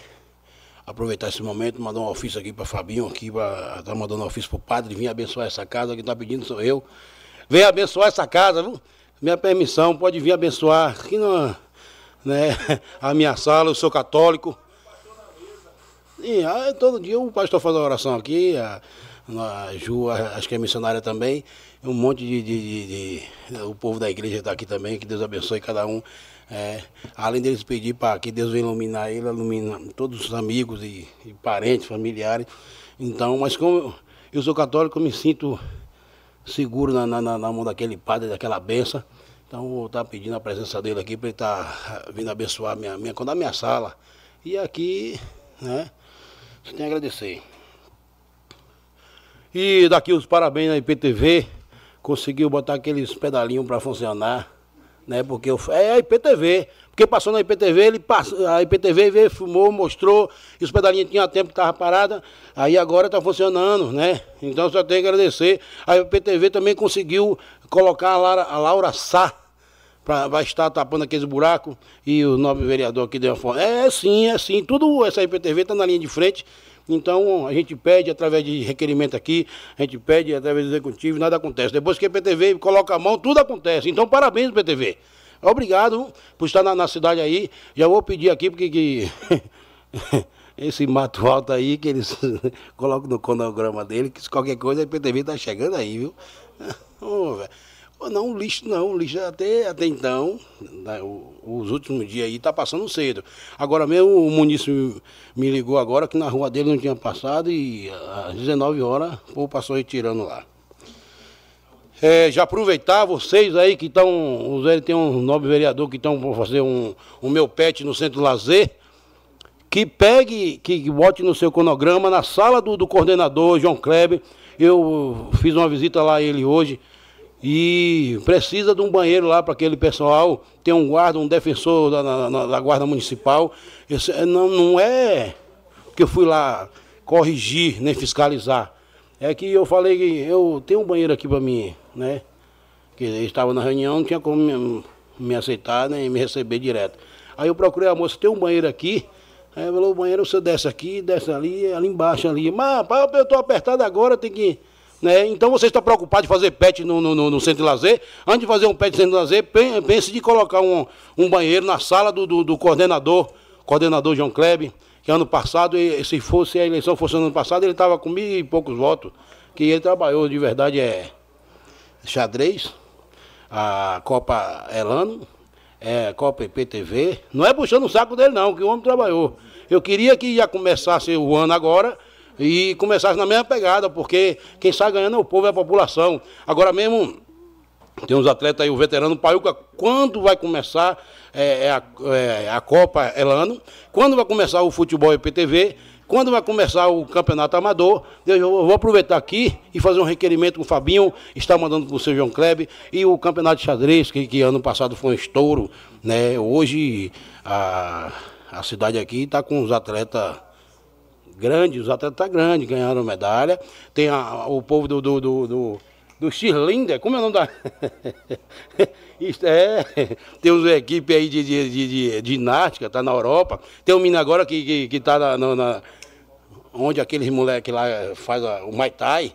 aproveitar esse momento, mandar um ofício aqui para Fabinho, aqui para tá mandando um ofício para o padre, vir abençoar essa casa, quem está pedindo sou eu. Vem abençoar essa casa, viu? Minha permissão, pode vir abençoar aqui na, né, [LAUGHS] a minha sala, eu sou católico. Aí, todo dia o pastor faz uma oração aqui, a, a Ju, acho que é missionária também, um monte de, de, de, de o povo da igreja está aqui também, que Deus abençoe cada um. É, além deles pedir para que Deus venha iluminar ele, ilumina todos os amigos e, e parentes, familiares. Então, mas como eu, eu sou católico, eu me sinto seguro na, na, na mão daquele padre, daquela benção. Então vou estar pedindo a presença dele aqui para ele estar tá vindo abençoar minha, minha, quando a minha sala. E aqui, né? Só tenho a agradecer. E daqui os parabéns na IPTV, conseguiu botar aqueles pedalinhos para funcionar, né? Porque eu, é a IPTV, porque passou na IPTV, ele passou, a IPTV veio, filmou, mostrou, e os pedalinhos tinha tempo que estava parada, aí agora está funcionando, né? Então só tenho que agradecer. A IPTV também conseguiu colocar a Laura, a Laura Sá para estar tapando aqueles buracos e o nobre vereador aqui deu uma forma. É sim, é sim. Tudo essa IPTV está na linha de frente. Então a gente pede através de requerimento aqui, a gente pede através do executivo, nada acontece. Depois que a IPTV coloca a mão, tudo acontece. Então parabéns, IPTV. Obrigado por estar na, na cidade aí. Já vou pedir aqui, porque que, [LAUGHS] esse mato alto aí, que eles [LAUGHS] colocam no cronograma dele, que se qualquer coisa a IPTV está chegando aí, viu? [LAUGHS] Oh, não, lixo não, lixo até, até então, né, os últimos dias aí tá passando cedo. Agora mesmo o município me ligou agora que na rua dele não tinha passado e às 19 horas o povo passou retirando lá. É, já aproveitar vocês aí que estão, o Zé tem um nobre vereador que estão para fazer um, um meu pet no centro lazer, que pegue, que bote no seu cronograma, na sala do, do coordenador João Kleber. Eu fiz uma visita lá a ele hoje e precisa de um banheiro lá para aquele pessoal, tem um guarda, um defensor da, da, da guarda municipal. Esse, não, não é que eu fui lá corrigir, nem fiscalizar. É que eu falei que eu tenho um banheiro aqui para mim, né? Que estava na reunião, não tinha como me, me, aceitar nem me receber direto. Aí eu procurei a moça, tem um banheiro aqui. Aí falou, o banheiro você desce aqui, desce ali, ali embaixo ali. Mas eu estou apertado agora, tem que né? Então você está preocupado de fazer pet no, no, no, centro de lazer. Antes de fazer um pet no centro de lazer, pense de colocar um, um banheiro na sala do, do, do coordenador, coordenador João Kleber, que ano passado, se fosse a eleição fosse ano passado, ele estava com mil e poucos votos, que ele trabalhou de verdade é xadrez, a Copa Elano, é, Copa IPTV. Não é puxando o saco dele não, que o homem trabalhou. Eu queria que ia começasse o ano agora e começasse na mesma pegada, porque quem sai ganhando é o povo, é a população. Agora mesmo, tem uns atletas aí, o veterano Paiuca, quando vai começar é, é a, é, a Copa Elano, quando vai começar o futebol IPTV, quando vai começar o campeonato amador, eu vou aproveitar aqui e fazer um requerimento com o Fabinho, está mandando para o seu João Kleber, e o campeonato de xadrez, que, que ano passado foi um estouro, né? Hoje a, a cidade aqui está com os atletas grande, os atletas tá grandes, ganharam medalha. Tem a, o povo do, do, do, do, do como é o nome da. [LAUGHS] É, tem uma equipe aí de, de, de, de, ginástica, tá na Europa. Tem um menino agora que, que, que tá na, na onde aqueles moleques lá faz a, o Muay Thai,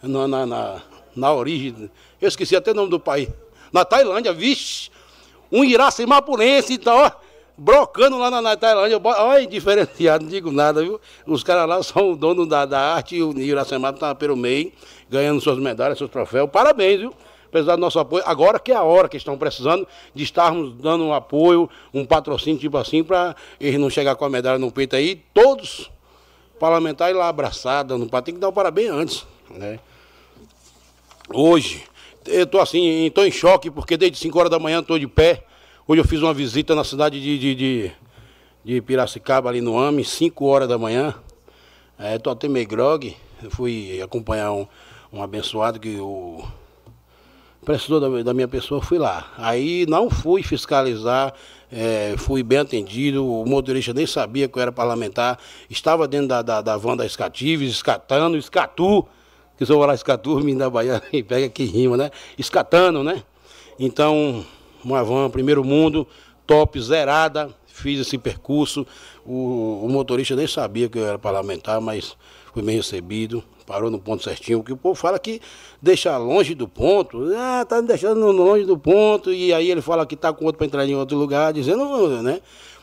na, na, na, na, origem. Eu esqueci até o nome do país. Na Tailândia, vixe! Um Iracimapurense, então, ó brocando lá na, na Tailândia. Olha, diferenciado, não digo nada, viu? Os caras lá são o dono da, da arte e o Iracemado está pelo meio, ganhando suas medalhas, seus troféus. Parabéns, viu? Apesar do nosso apoio, agora que é a hora que estão precisando de estarmos dando um apoio, um patrocínio tipo assim, para eles não chegar com a medalha no peito aí, todos parlamentares lá abraçados, não tem que dar um parabéns antes, né? Hoje, eu estou assim, estou em choque, porque desde 5 horas da manhã estou de pé, Hoje eu fiz uma visita na cidade de, de, de, de Piracicaba, ali no AME, 5 horas da manhã. Estou é, até meio grog. fui acompanhar um, um abençoado que o precisou da, da, minha pessoa, fui lá. Aí não fui fiscalizar é, fui bem atendido, o motorista nem sabia que eu era parlamentar, estava dentro da, da, da van da Escatives, escatando, escatu, que se eu falar escatu, me da Bahia, [LAUGHS] pega que rima, né? Escatando, né? Então, uma van, primeiro mundo, top, zerada, fiz esse percurso, o, o motorista nem sabia que eu era parlamentar, mas fui bem recebido, parou no ponto certinho, porque o povo fala que deixa longe do ponto, ah, tá deixando longe do ponto, e aí ele fala que tá com outro para entrar em outro lugar, dizendo, né?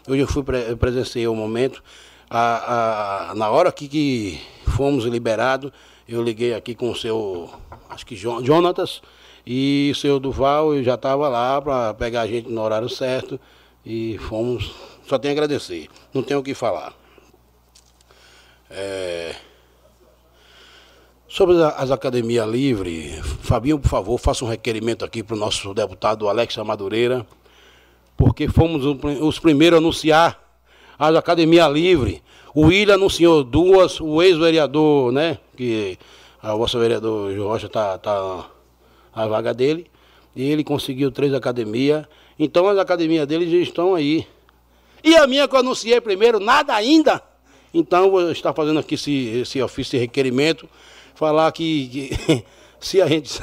Eu fui, eu presenciei o momento, a, a, na hora que, que fomos liberados, eu liguei aqui com o seu, acho que Jonatas, e o seu Duval, já estava lá para pegar a gente no horário certo, e fomos, só tenho a agradecer, não tenho o que falar. É... Sobre as academias livres, Fabinho, por favor, faça um requerimento aqui para o nosso deputado Alex Madureira, porque fomos os primeiros a anunciar as academias livres. O William anunciou duas, o ex-vereador, né, que o vosso vereador Rocha está tá a vaga dele, e ele conseguiu três academias, então as academias dele já estão aí. E a minha que eu anunciei primeiro, nada ainda. Então vou estar fazendo aqui esse, esse ofício de requerimento falar que, que [LAUGHS] se a gente.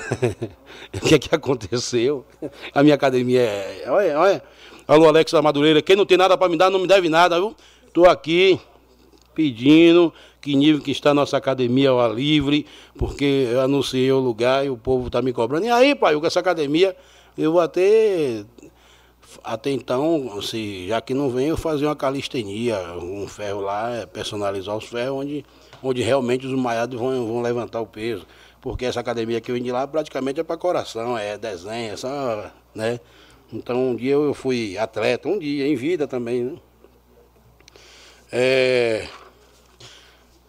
[LAUGHS] o que é que aconteceu? A minha academia é. Olha, olha. Alô, Alex da Madureira. Quem não tem nada para me dar, não me deve nada, viu? Estou aqui pedindo que nível que está a nossa academia ao livre, porque eu anunciei o lugar e o povo está me cobrando. E aí, pai, com essa academia, eu vou até. Até então, se, já que não vem, eu fazer uma calistenia, um ferro lá, personalizar os ferros, onde onde realmente os maiados vão, vão levantar o peso. Porque essa academia que eu de lá praticamente é para coração, é desenho, é só, né? Então um dia eu fui atleta, um dia, em vida também, né? É,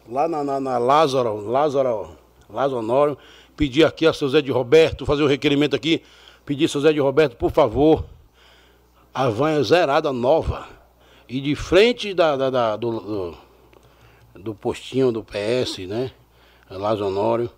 lá na, na, na Lázaro, Lázaro, Lázaro Honório, pedi aqui a seu Zé de Roberto, fazer um requerimento aqui, pedi a seu Zé de Roberto, por favor, a van é zerada nova. E de frente da, da, da do, do do postinho do PS, né? Lá Zonório.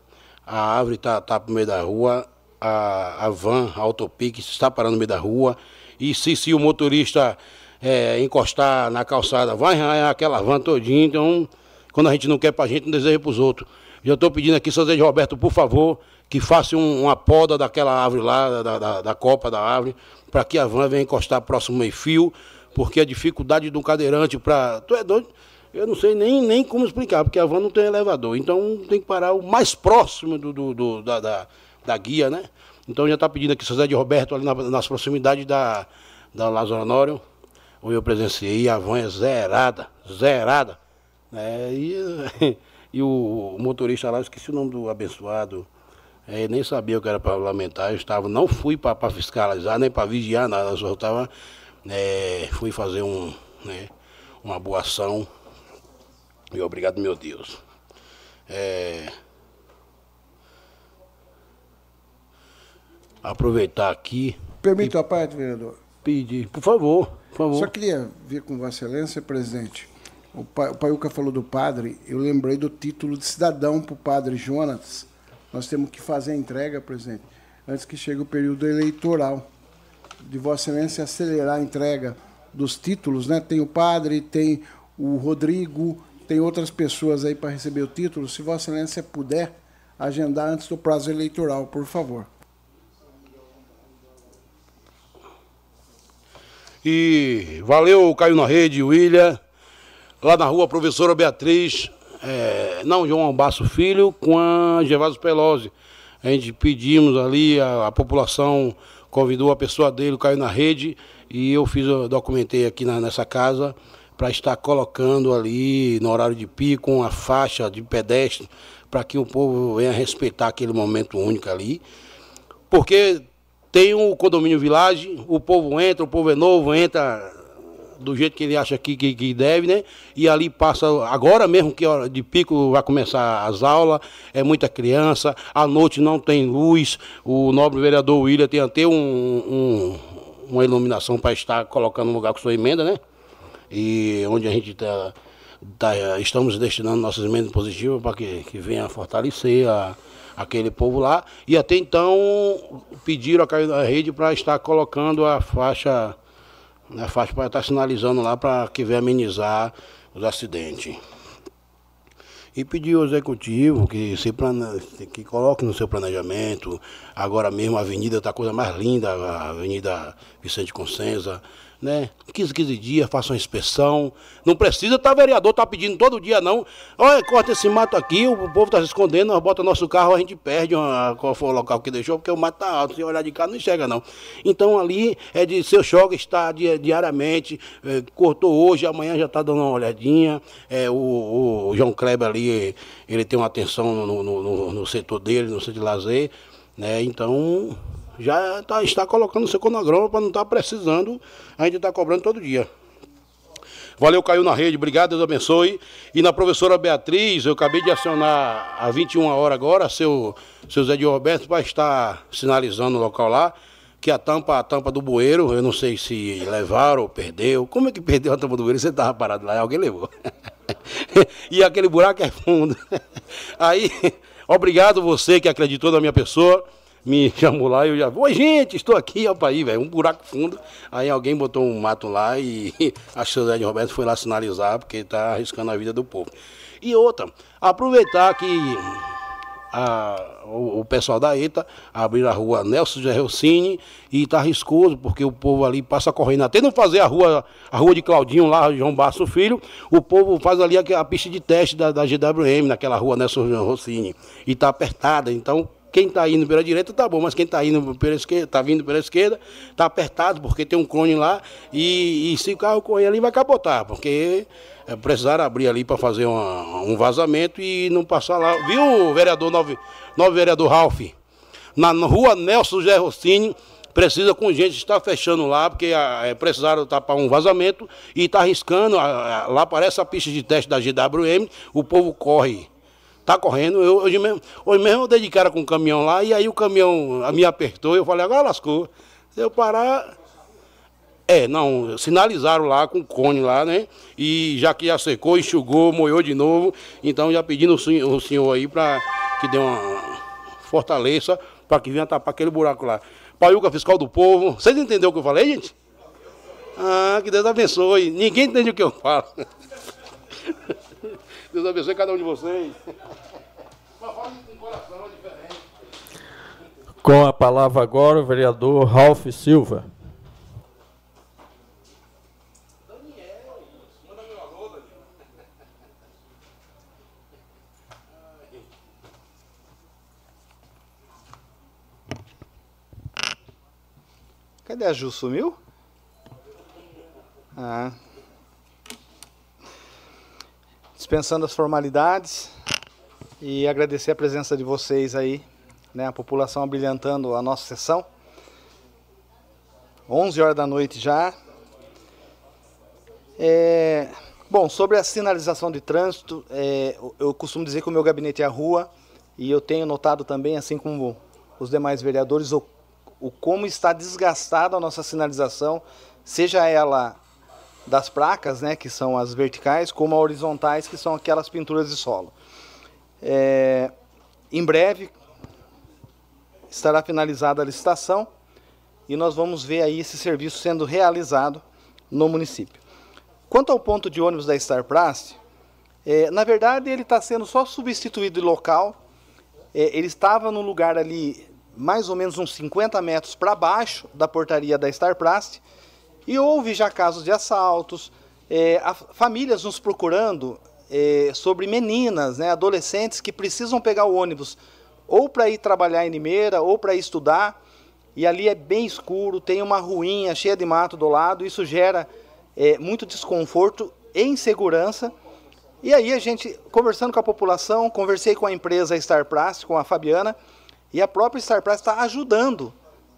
A árvore está tá pro meio da rua, a, a van, a autopique, está parando no meio da rua. E se, se o motorista é, encostar na calçada, vai arranhar aquela van todinha. Então, quando a gente não quer para a gente, não deseja para os outros. Já estou pedindo aqui, seu Zé Roberto, por favor, que faça um, uma poda daquela árvore lá, da, da, da copa da árvore, para que a van venha encostar próximo meio fio, porque a dificuldade do cadeirante para. Tu é doido? eu não sei nem, nem como explicar, porque a van não tem elevador. Então tem que parar o mais próximo do, do, do da, da, da, guia, né? Então já está pedindo aqui José de Roberto ali na, nas proximidades da, da Lázaro Honório, onde eu presenciei, a van é zerada, zerada. Né? E, [LAUGHS] e o, motorista lá, esqueci o nome do abençoado, é, nem sabia o que era parlamentar, eu estava, não fui para fiscalizar, nem para vigiar nada, só estava, é, fui fazer um, né, uma boa ação e obrigado, meu Deus. É... Aproveitar aqui. Permita a parte, vereador. Pedir, por favor, por favor. Só queria ver com Vossa Excelência, presidente. O, pa, o Paiuca falou do padre, eu lembrei do título de cidadão para o padre Jonas. Nós temos que fazer a entrega, presidente, antes que chegue o período eleitoral. De Vossa Excelência acelerar a entrega dos títulos, né? Tem o padre, tem o Rodrigo, tem outras pessoas aí para receber o título. Se Vossa Excelência puder agendar antes do prazo eleitoral, por favor. E valeu, caiu na rede, William. Lá na rua, professora Beatriz, é, não João Basso Filho, com a Gervásio Pelosi. A gente pedimos ali, a, a, população convidou a pessoa dele, caiu na rede, e eu fiz, eu documentei aqui na, nessa casa para estar colocando ali no horário de pico uma faixa de pedestre para que o povo venha respeitar aquele momento único ali. Porque tem o condomínio Village, o povo entra, o povo é novo, entra do jeito que ele acha que, que, que, deve, né? E ali passa, agora mesmo que hora de pico vai começar as aulas, é muita criança, à noite não tem luz, o nobre vereador William tem até um, um uma iluminação para estar colocando no lugar com sua emenda, né? e onde a gente tá, tá, estamos destinando nossas emendas positivas para que, que venha fortalecer a, aquele povo lá. E até então pediram a da rede para estar colocando a faixa Né, faixa para estar sinalizando lá para que venha amenizar os acidentes. E pedir ao executivo que, se plane... que coloque no seu planejamento, agora mesmo a avenida está a coisa mais linda, a Avenida Vicente Consenza, né? 15, 15 dias, faça uma inspeção. Não precisa estar tá, vereador, tá pedindo todo dia, não. Olha, corta esse mato aqui, o povo está se escondendo, nós bota nosso carro, a gente perde uma, qual foi o local que deixou, porque o mato está alto. Se olhar de cá, não enxerga, não. Então ali é de seu choque está diariamente, é, cortou hoje, amanhã já está dando uma olhadinha. É, o, o, João Kleber ali, ele tem uma atenção no, no, no, no setor dele, no setor de lazer. Né? Então, já tá, está colocando seu cronograma para não estar tá precisando, a gente está cobrando todo dia. Valeu, caiu na rede, obrigado, Deus abençoe. E na professora Beatriz, eu acabei de acionar a 21 horas agora, seu, seu Zé de Roberto vai estar sinalizando o local lá, que a tampa, a tampa do bueiro, eu não sei se levaram ou perdeu. Como é que perdeu a tampa do bueiro? Você estava parado lá, alguém levou. [LAUGHS] e aquele buraco é fundo. [LAUGHS] Aí, obrigado você que acreditou na minha pessoa me [LAUGHS] chamou lá e eu já, oi gente, estou aqui, ó, aí, velho, um buraco fundo. Aí alguém botou um mato lá e [LAUGHS] a José de Roberto foi lá sinalizar, porque está arriscando a vida do povo. E outra, aproveitar que a, o, o, pessoal da ETA abriu a rua Nelson Gerrocini e está riscoso, porque o povo ali passa correndo. Até não fazer a rua, a rua de Claudinho lá, João Basso Filho, o povo faz ali a, a pista de teste da, da GWM, naquela rua Nelson Gerrocini. E está apertada, então quem está indo pela direita tá bom, mas quem está indo pela esquerda, está vindo pela esquerda, está apertado, porque tem um cone lá, e, e, se o carro correr ali vai capotar, porque é, precisaram abrir ali para fazer uma, um vazamento e não passar lá. Viu, vereador, novo, novo vereador Ralph? Na, rua Nelson José Rossini, precisa com gente está fechando lá, porque é, precisaram tapar um vazamento e está arriscando. A, a, lá parece a pista de teste da GWM, o povo corre tá correndo. Eu, hoje, mesmo, hoje mesmo eu dei de cara com o caminhão lá, e aí o caminhão me apertou, eu falei, agora lascou. Se eu parar. É, não, sinalizaram lá com o cone lá, né? E já que já secou, enxugou, moiou de novo. Então já pedindo o senhor, o senhor aí para que dê uma fortaleza para que venha tapar aquele buraco lá. Paiuca Fiscal do Povo. Vocês entenderam o que eu falei, gente? Ah, que Deus abençoe. Ninguém entende o que eu falo. [LAUGHS] Deus abençoe cada um de vocês. Com a palavra agora o vereador Ralph Silva. Cadê a Ju? Sumiu? Ah. Dispensando as formalidades e agradecer a presença de vocês aí, né, a população abrilhantando a nossa sessão. 11 horas da noite já. É, bom, sobre a sinalização de trânsito, é, eu costumo dizer que o meu gabinete é a rua e eu tenho notado também, assim como os demais vereadores, o, o como está desgastada a nossa sinalização, seja ela das placas, né, que são as verticais, como as horizontais, que são aquelas pinturas de solo. É, em breve estará finalizada a licitação e nós vamos ver aí esse serviço sendo realizado no município. Quanto ao ponto de ônibus da Starplast, é, na verdade ele está sendo só substituído de local. É, ele estava no lugar ali mais ou menos uns 50 metros para baixo da portaria da Starplast e houve já casos de assaltos, é, famílias nos procurando é, sobre meninas, né, adolescentes que precisam pegar o ônibus ou para ir trabalhar em Limeira ou para estudar. E ali é bem escuro, tem uma ruinha cheia de mato do lado, isso gera é, muito desconforto e insegurança. E aí a gente, conversando com a população, conversei com a empresa Starplast, com a Fabiana, e a própria Starplast está ajudando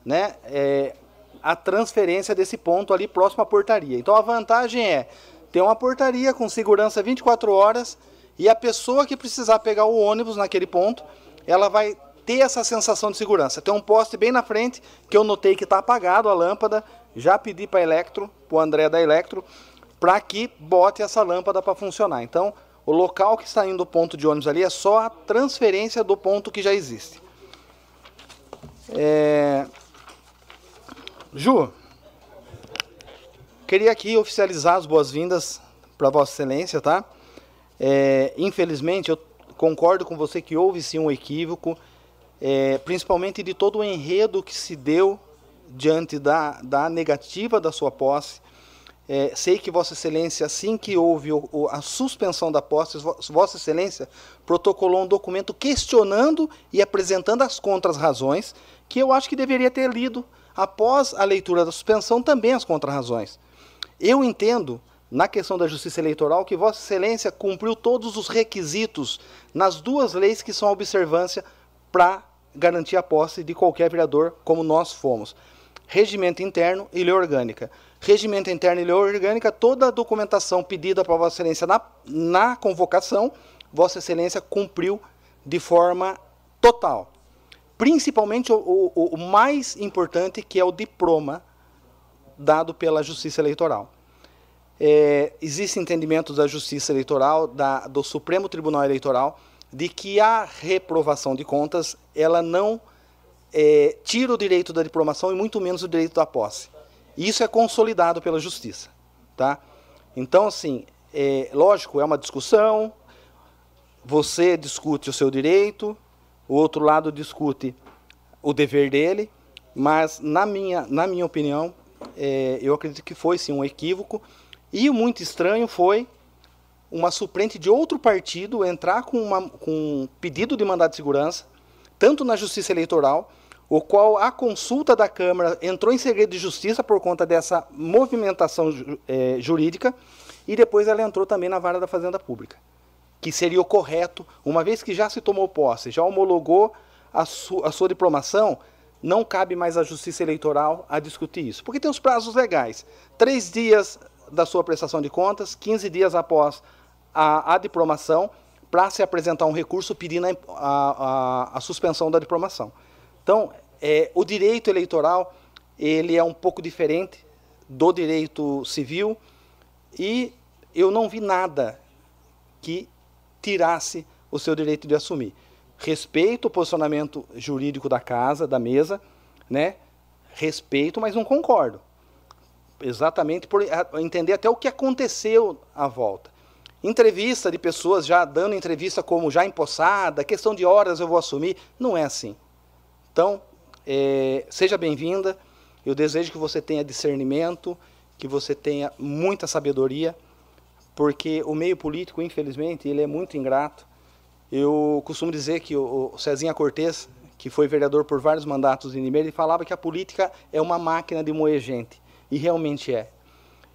né, é, a transferência desse ponto ali próximo à portaria. Então a vantagem é ter uma portaria com segurança 24 horas e a pessoa que precisar pegar o ônibus naquele ponto, ela vai ter essa sensação de segurança. Tem um poste bem na frente que eu notei que está apagado a lâmpada, já pedi para Electro, para o André da Electro, para que bote essa lâmpada para funcionar. Então, o local que está indo o ponto de ônibus ali é só a transferência do ponto que já existe. É, Ju, Queria aqui oficializar as boas-vindas para Vossa Excelência, tá? É, infelizmente, eu concordo com você que houve sim um equívoco, é, principalmente de todo o enredo que se deu diante da, da negativa da sua posse. É, sei que Vossa Excelência, assim que houve o, o, a suspensão da posse, Vossa Excelência protocolou um documento questionando e apresentando as contras-razões, que eu acho que deveria ter lido após a leitura da suspensão também as contrarrazões. Eu entendo, na questão da justiça eleitoral, que Vossa Excelência cumpriu todos os requisitos nas duas leis que são observância para garantir a posse de qualquer vereador, como nós fomos. Regimento interno e lei orgânica. Regimento interno e lei orgânica, toda a documentação pedida para Vossa Excelência na, na convocação, Vossa Excelência cumpriu de forma total. Principalmente o, o, o mais importante, que é o diploma dado pela Justiça Eleitoral. É, existe entendimento da Justiça Eleitoral, da, do Supremo Tribunal Eleitoral, de que a reprovação de contas ela não é, tira o direito da diplomação e muito menos o direito da posse. Isso é consolidado pela Justiça, tá? Então, assim, é, lógico, é uma discussão. Você discute o seu direito, o outro lado discute o dever dele, mas na minha, na minha opinião, é, eu acredito que foi sim um equívoco. E o muito estranho foi uma suplente de outro partido entrar com, uma, com um pedido de mandado de segurança, tanto na Justiça Eleitoral, o qual a consulta da Câmara entrou em segredo de justiça por conta dessa movimentação é, jurídica, e depois ela entrou também na vara da Fazenda Pública, que seria o correto, uma vez que já se tomou posse, já homologou a, su, a sua diplomação, não cabe mais à Justiça Eleitoral a discutir isso. Porque tem os prazos legais. Três dias da sua prestação de contas, 15 dias após a, a diplomação, para se apresentar um recurso pedindo a, a, a suspensão da diplomação. Então, é, o direito eleitoral ele é um pouco diferente do direito civil e eu não vi nada que tirasse o seu direito de assumir respeito o posicionamento jurídico da casa, da mesa, né? Respeito, mas não concordo. Exatamente por entender até o que aconteceu à volta. Entrevista de pessoas já dando entrevista como já empossada, questão de horas eu vou assumir. Não é assim. Então, é, seja bem-vinda. Eu desejo que você tenha discernimento, que você tenha muita sabedoria, porque o meio político, infelizmente, ele é muito ingrato eu costumo dizer que o Cezinha Cortes, que foi vereador por vários mandatos em Limeira, ele falava que a política é uma máquina de moer gente. E realmente é.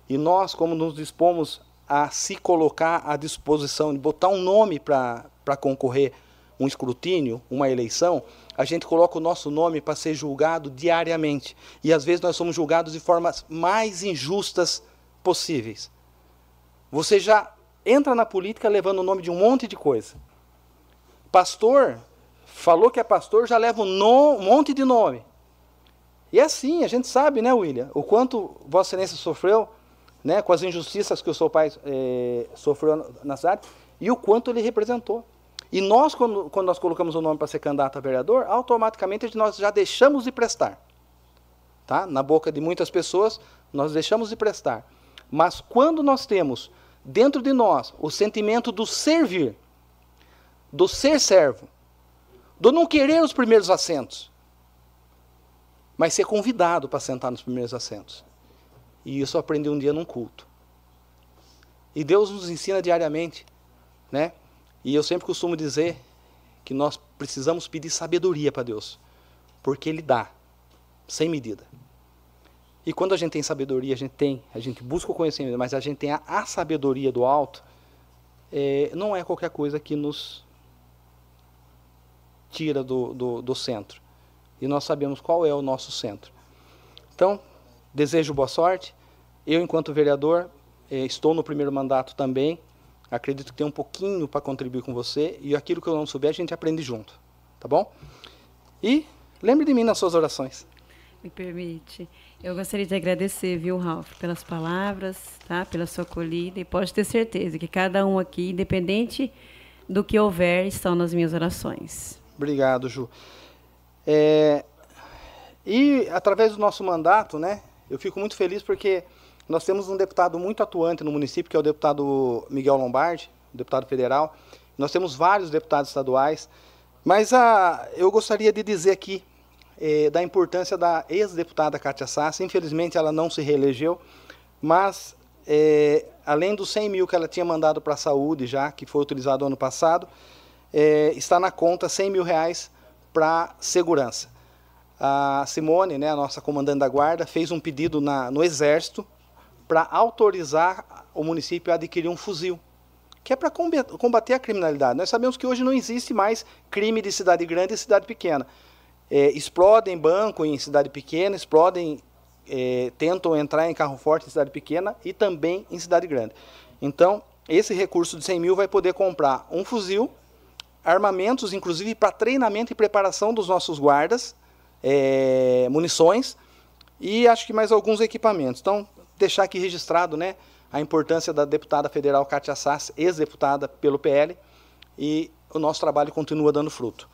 E nós, como nos dispomos a se colocar à disposição, de botar um nome para concorrer um escrutínio, uma eleição, a gente coloca o nosso nome para ser julgado diariamente. E às vezes nós somos julgados de formas mais injustas possíveis. Você já entra na política levando o nome de um monte de coisa. Pastor, falou que é pastor, já leva um, no, um monte de nome. E é assim, a gente sabe, né, William, o quanto Vossa Excelência sofreu né, com as injustiças que o seu pai é, sofreu na cidade e o quanto ele representou. E nós, quando, quando nós colocamos o nome para ser candidato a vereador, automaticamente nós já deixamos de prestar. Tá? Na boca de muitas pessoas, nós deixamos de prestar. Mas quando nós temos dentro de nós o sentimento do servir, do ser servo, do não querer os primeiros assentos, mas ser convidado para sentar nos primeiros assentos. E isso eu aprendi um dia num culto. E Deus nos ensina diariamente, né? E eu sempre costumo dizer que nós precisamos pedir sabedoria para Deus, porque Ele dá, sem medida. E quando a gente tem sabedoria, a gente tem, a gente busca o conhecimento, mas a gente tem a, a sabedoria do alto, é, não é qualquer coisa que nos tira do, do, do centro. E nós sabemos qual é o nosso centro. Então, desejo boa sorte. Eu, enquanto vereador, eh, estou no primeiro mandato também. Acredito que tem um pouquinho para contribuir com você. E aquilo que eu não souber, a gente aprende junto. Tá bom? E lembre de mim nas suas orações. Me permite. Eu gostaria de agradecer, viu, Ralf, pelas palavras, tá? pela sua acolhida. E pode ter certeza que cada um aqui, independente do que houver, estão nas minhas orações. Obrigado, Ju. É, e através do nosso mandato, né, eu fico muito feliz porque Nós temos um deputado muito atuante no município, que é o deputado Miguel Lombardi, deputado federal. Nós temos vários deputados estaduais. Mas ah, eu gostaria de dizer aqui eh, da importância da ex-deputada Kátia Sassi. Infelizmente, ela não se reelegeu, mas eh, além dos 100 mil que ela tinha mandado para a saúde já, que foi utilizado ano passado, eh, está na conta 100 mil reais para segurança. A Simone, né, a nossa comandante da guarda, fez um pedido na, no Exército para autorizar o município a adquirir um fuzil, que é para combater a criminalidade. Nós sabemos que hoje não existe mais crime de cidade grande e cidade pequena. É, explodem banco em cidade pequena, explodem, é, tentam entrar em carro forte em cidade pequena e também em cidade grande. Então, esse recurso de 100 mil vai poder comprar um fuzil, armamentos, inclusive para treinamento e preparação dos nossos guardas, é, munições e acho que mais alguns equipamentos. Então, deixar aqui registrado né, a importância da deputada federal Kátia Sass, ex-deputada pelo PL, e o nosso trabalho continua dando fruto.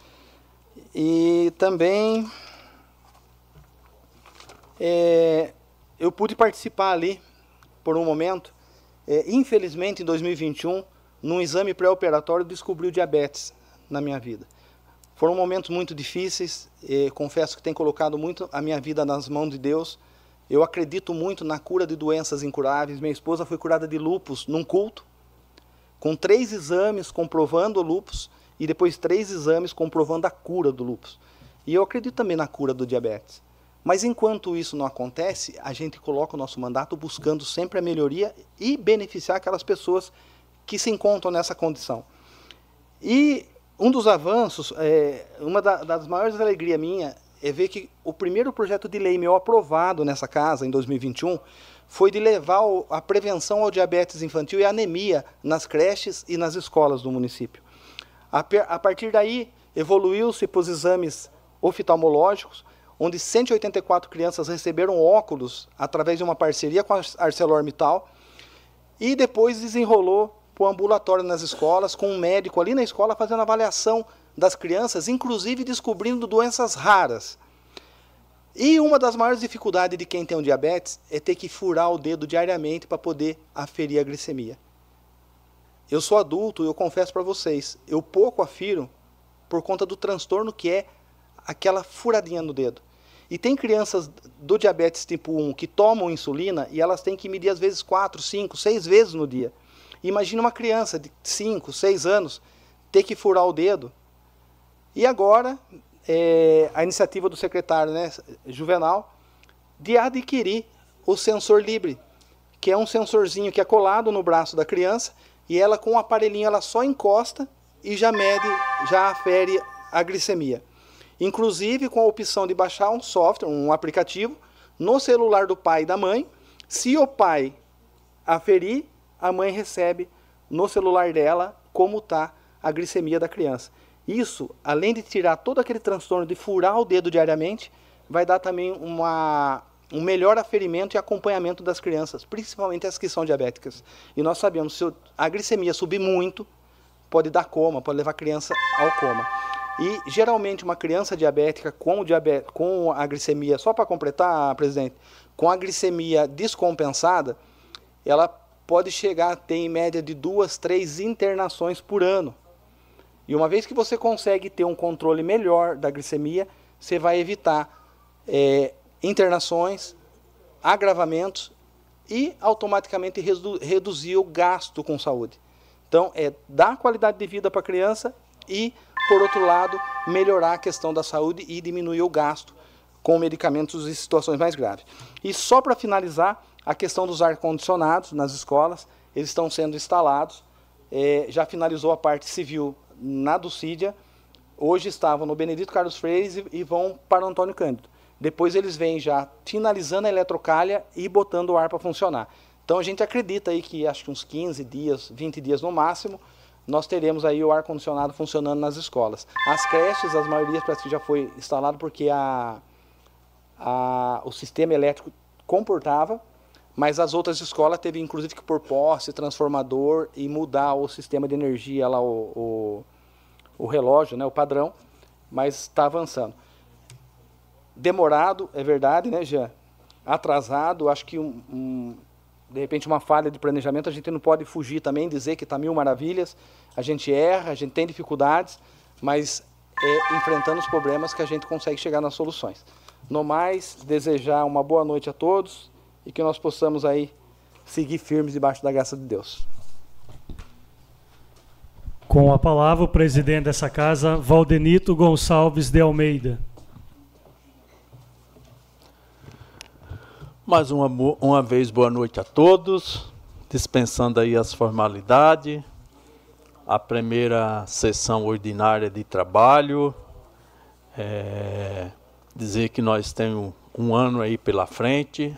E também é, eu pude participar ali por um momento. É, infelizmente, em 2021, num exame pré-operatório, descobri o diabetes na minha vida. Foram momentos muito difíceis, confesso que tem colocado muito a minha vida nas mãos de Deus eu acredito muito na cura de doenças incuráveis. Minha esposa foi curada de lupus num culto, com três exames comprovando o lupus e depois três exames comprovando a cura do lupus. E eu acredito também na cura do diabetes. Mas enquanto isso não acontece, a gente coloca o nosso mandato buscando sempre a melhoria e beneficiar aquelas pessoas que se encontram nessa condição. E um dos avanços, é, uma da, das maiores alegrias minha é ver que o primeiro projeto de lei meu aprovado nessa casa, em 2021, foi de levar a prevenção ao diabetes infantil e anemia nas creches e nas escolas do município. A partir daí, evoluiu-se para os exames oftalmológicos, onde 184 crianças receberam óculos através de uma parceria com a ArcelorMittal, e depois desenrolou para o ambulatório nas escolas, com um médico ali na escola fazendo avaliação das crianças, inclusive descobrindo doenças raras. E uma das maiores dificuldades de quem tem um diabetes é ter que furar o dedo diariamente para poder aferir a glicemia. Eu sou adulto e eu confesso para vocês, eu pouco afiro por conta do transtorno que é aquela furadinha no dedo. E tem crianças do diabetes tipo 1 que tomam insulina e elas têm que medir às vezes 4, 5, 6 vezes no dia. Imagina uma criança de 5, 6 anos ter que furar o dedo e agora, é, a iniciativa do secretário né, Juvenal de adquirir o sensor Libre, que é um sensorzinho que é colado no braço da criança e ela com o aparelhinho ela só encosta e já mede, já afere a glicemia. Inclusive com a opção de baixar um software, um aplicativo no celular do pai e da mãe. Se o pai aferir, a mãe recebe no celular dela como está a glicemia da criança. Isso, além de tirar todo aquele transtorno de furar o dedo diariamente, vai dar também uma, um melhor aferimento e acompanhamento das crianças, principalmente as que são diabéticas. E nós sabemos, se a glicemia subir muito, pode dar coma, pode levar a criança ao coma. E geralmente uma criança diabética com, diabetes, com a glicemia, só para completar, presidente, com a glicemia descompensada, ela pode chegar a ter em média de duas, três internações por ano. E uma vez que você consegue ter um controle melhor da glicemia, você vai evitar é, internações, agravamentos e automaticamente redu o gasto com saúde. Então, é dar qualidade de vida para a criança e, por outro lado, melhorar a questão da saúde e diminuir o gasto com medicamentos em situações mais graves. E só para finalizar, a questão dos ar-condicionados nas escolas, eles estão sendo instalados, é, já finalizou a parte civil na Dulcídia, hoje estavam no Benedito Carlos Freire e, vão para o Antônio Cândido. Depois eles vêm já finalizando a eletrocalha e botando o ar para funcionar. Então a gente acredita aí que acho que uns 15 dias, 20 dias no máximo, nós teremos aí o ar condicionado funcionando nas escolas. As creches, as maiorias parece que já foi instalado porque a, a, o sistema elétrico comportava, mas as outras escolas teve inclusive que pôr poste, transformador e mudar o sistema de energia lá, o, o, o relógio, né, o padrão, mas está avançando. Demorado, é verdade, né, Jean? Atrasado, acho que um, um, de repente uma falha de planejamento, a gente não pode fugir também, dizer que está mil maravilhas, a gente erra, a gente tem dificuldades, mas é enfrentando os problemas que a gente consegue chegar nas soluções. No mais, desejar uma boa noite a todos e que nós possamos aí seguir firmes debaixo da graça de Deus. Com a palavra, o presidente dessa casa, Valdenito Gonçalves de Almeida. Mais uma, uma vez, boa noite a todos. Dispensando aí as formalidades. A primeira sessão ordinária de trabalho. É, dizer que nós temos um ano aí pela frente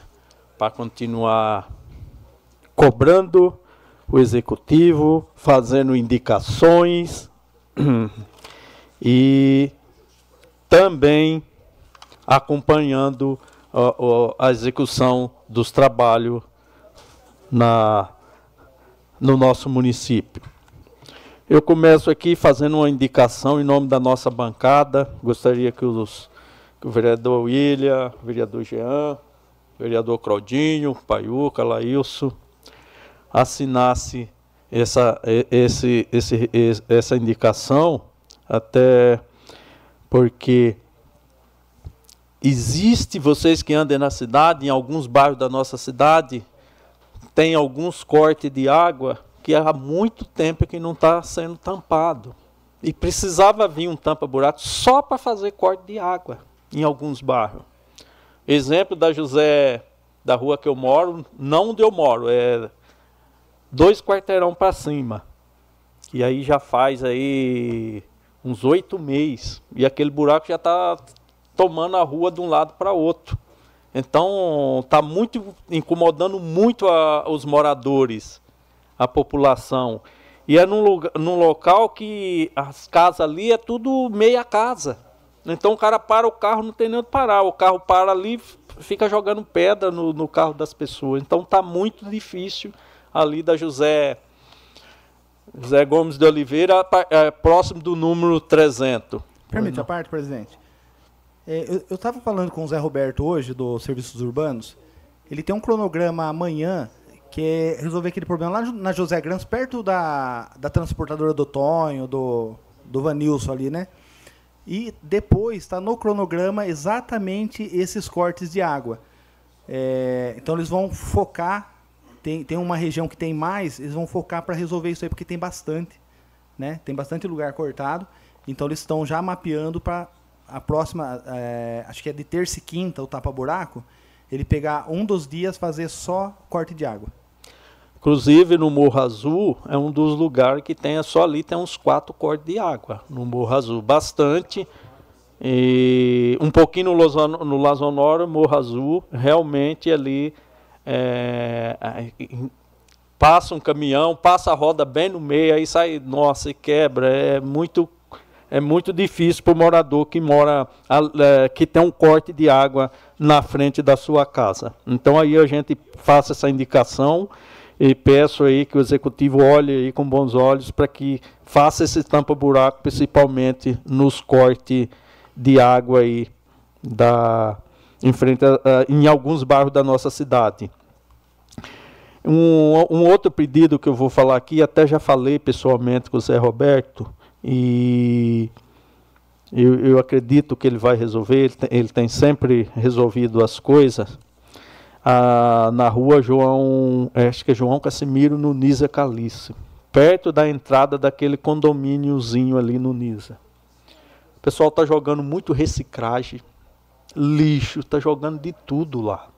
para continuar cobrando o executivo, fazendo indicações [CLEARS THROAT] e também acompanhando a, a execução dos trabalhos na, no nosso município. Eu começo aqui fazendo uma indicação em nome da nossa bancada. Gostaria que, os, que o vereador William, o vereador Jean, o vereador Claudinho, Paiuca, Laílson, assinasse essa, esse, esse, essa indicação, até porque Existe, vocês que andem na cidade, em alguns bairros da nossa cidade, tem alguns cortes de água que há muito tempo que não está sendo tampado. E precisava vir um tampa-buraco só para fazer corte de água em alguns bairros. Exemplo da José, da rua que eu moro, não onde eu moro, é dois quarteirão para cima. E aí já faz aí uns oito meses. E aquele buraco já está tomando a rua de um lado para outro. Então está muito incomodando muito a, os moradores, a população. E é num, lugar, num local que as casas ali é tudo meia casa. Então o cara para o carro, não tem nem onde parar. O carro para ali, fica jogando pedra no, no carro das pessoas. Então está muito difícil ali da José José Gomes de Oliveira, é, próximo do número 300. Permite a parte, presidente. É, eu estava falando com o Zé Roberto hoje, do Serviços Urbanos. Ele tem um cronograma amanhã, que é resolver aquele problema lá na José Grans, perto da, da transportadora do Tonho, do, do Vanilson ali, né? E depois está no cronograma exatamente esses cortes de água. É, então eles vão focar, tem, tem uma região que tem mais, eles vão focar para resolver isso aí, porque tem bastante. Né? Tem bastante lugar cortado. Então eles estão já mapeando para a próxima, é, acho que é de terça e quinta, o tapa-buraco, ele pegar um dos dias fazer só corte de água. Inclusive no Morro Azul é um dos lugares que tem só ali tem uns quatro cortes de água no Morro Azul, bastante. E um pouquinho no, Lozon, no Lazonoro, Morro Azul, realmente ali é, passa um caminhão, passa a roda bem no meio, aí sai, nossa, e quebra. É muito é muito difícil para o morador que mora, é, que tem um corte de água na frente da sua casa. Então aí a gente faça essa indicação e peço aí que o executivo olhe aí com bons olhos para que faça esse tampa-buraco, principalmente nos cortes de água aí da, em, frente a, em alguns bairros da nossa cidade. Um, um outro pedido que eu vou falar aqui, até já falei pessoalmente com o Zé Roberto, e eu, eu acredito que ele vai resolver, ele tem, ele tem sempre resolvido as coisas. Ah, na rua João, é, acho que é João Casimiro, no Nisa Calice, perto da entrada daquele condomíniozinho ali no Nisa. O pessoal está jogando muito reciclagem, lixo, está jogando de tudo lá.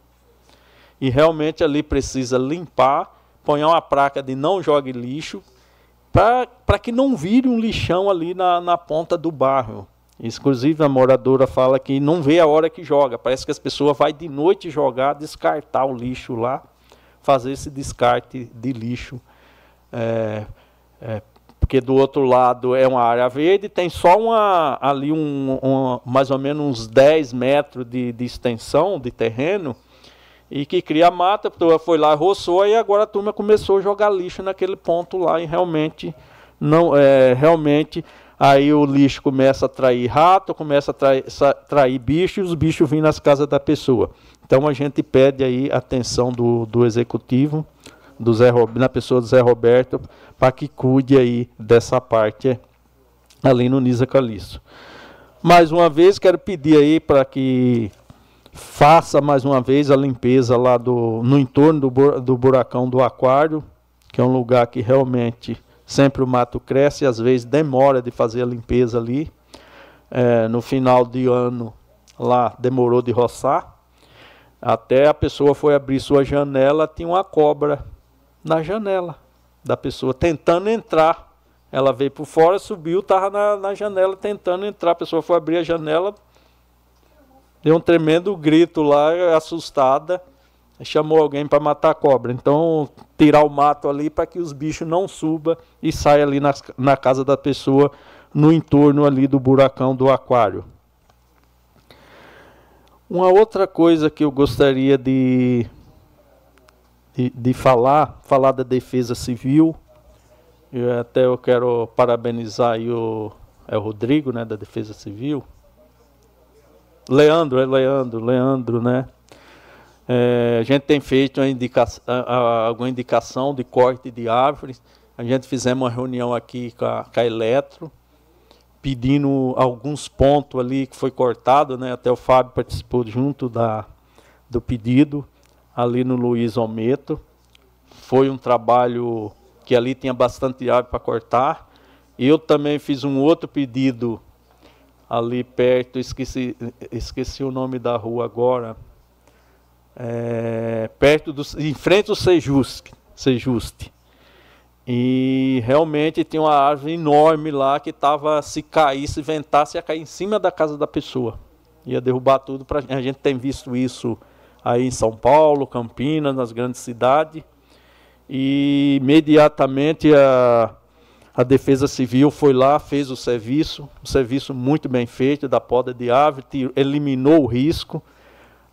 E realmente ali precisa limpar, põe uma placa de não jogue lixo, para que não vire um lixão ali na, na ponta do bairro. Inclusive a moradora fala que não vê a hora que joga. Parece que as pessoas vão de noite jogar, descartar o lixo lá, fazer esse descarte de lixo. É, é, porque do outro lado é uma área verde, tem só uma, ali um, um mais ou menos uns 10 metros de, de extensão de terreno e que cria mata, a turma foi lá, roçou, e agora a turma começou a jogar lixo naquele ponto lá, e realmente, não, é, realmente, aí o lixo começa a atrair rato, começa a atrair, bichos, e os bichos vêm nas casas da pessoa. Então a gente pede aí atenção do, do executivo, do Zé, na pessoa do Zé Roberto, para que cuide aí dessa parte ali no Nisa Calixto. Mais uma vez, quero pedir aí para que faça mais uma vez a limpeza lá do, no entorno do, do buracão do aquário, que é um lugar que realmente sempre o mato cresce e às vezes demora de fazer a limpeza ali. É, no final de ano lá demorou de roçar. Até a pessoa foi abrir sua janela, tinha uma cobra na janela da pessoa tentando entrar. Ela veio por fora, subiu, estava na, na janela tentando entrar. A pessoa foi abrir a janela, deu um tremendo grito lá, assustada. Chamou alguém para matar a cobra. Então, tirar o mato ali para que os bichos não subam e saiam ali na, na casa da pessoa, no entorno ali do buracão do aquário. Uma outra coisa que eu gostaria de, de, de falar, falar da defesa civil. Eu, até eu quero parabenizar o, é o Rodrigo, né, da Defesa Civil. Leandro, é Leandro, Leandro, né? É, a gente tem feito indica alguma indicação de corte de árvores. A gente fizemos uma reunião aqui com a, com a Eletro, pedindo alguns pontos ali que foi cortado, né? Até o Fábio participou junto da, do pedido, ali no Luiz Almeto. Foi um trabalho que ali tinha bastante árvore para cortar. Eu também fiz um outro pedido ali perto, esqueci, esqueci o nome da rua agora, é, perto do, em frente ao Sejuste, Sejuste. E realmente tinha uma árvore enorme lá que estava, se caísse, se ventasse, ia cair em cima da casa da pessoa. Ia derrubar tudo. Pra, a gente tem visto isso aí em São Paulo, Campinas, nas grandes cidades. E imediatamente a, a Defesa Civil foi lá, fez o serviço, um serviço muito bem feito da poda de árvore, eliminou o risco.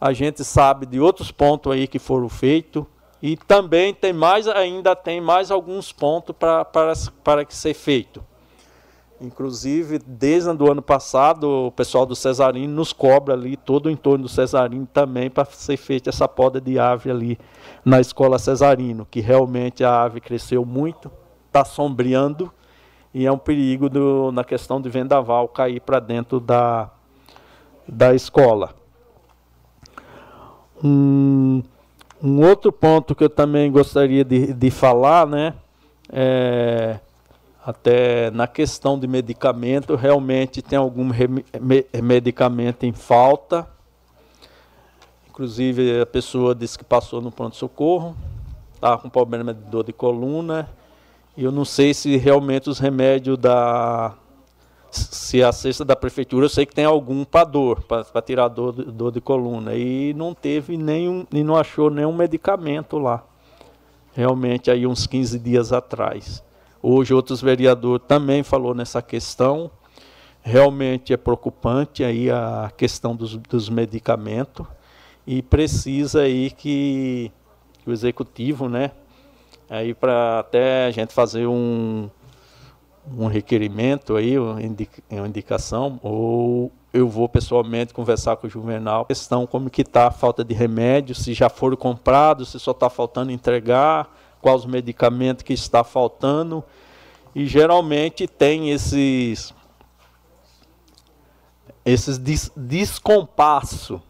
A gente sabe de outros pontos aí que foram feitos e também tem mais, ainda tem mais alguns pontos para, para, para que ser feito. Inclusive, desde o ano passado, o pessoal do Cesarino nos cobra ali, todo o entorno do Cesarino também, para ser feita essa poda de árvore ali na escola Cesarino, que realmente a árvore cresceu muito, está sombreando e é um perigo do, na questão de vendaval cair para dentro da, da escola. Um, um outro ponto que eu também gostaria de, de falar, né, é, até na questão de medicamento, realmente tem algum medicamento em falta. Inclusive a pessoa disse que passou no pronto-socorro, estava com problema de dor de coluna eu não sei se realmente os remédios da. Se a cesta da prefeitura, eu sei que tem algum para dor, para tirar dor, dor de coluna. E não teve nenhum, e não achou nenhum medicamento lá. Realmente aí uns 15 dias atrás. Hoje outros vereadores também falou nessa questão. Realmente é preocupante aí a questão dos, dos medicamentos e precisa aí que, que o executivo, né, aí para até a gente fazer um, um requerimento aí, uma indicação, ou eu vou pessoalmente conversar com o Juvenal, questão como que está a falta de remédio, se já foram comprados, se só está faltando entregar, quais os medicamentos que está faltando, e geralmente tem esses esses des descompasso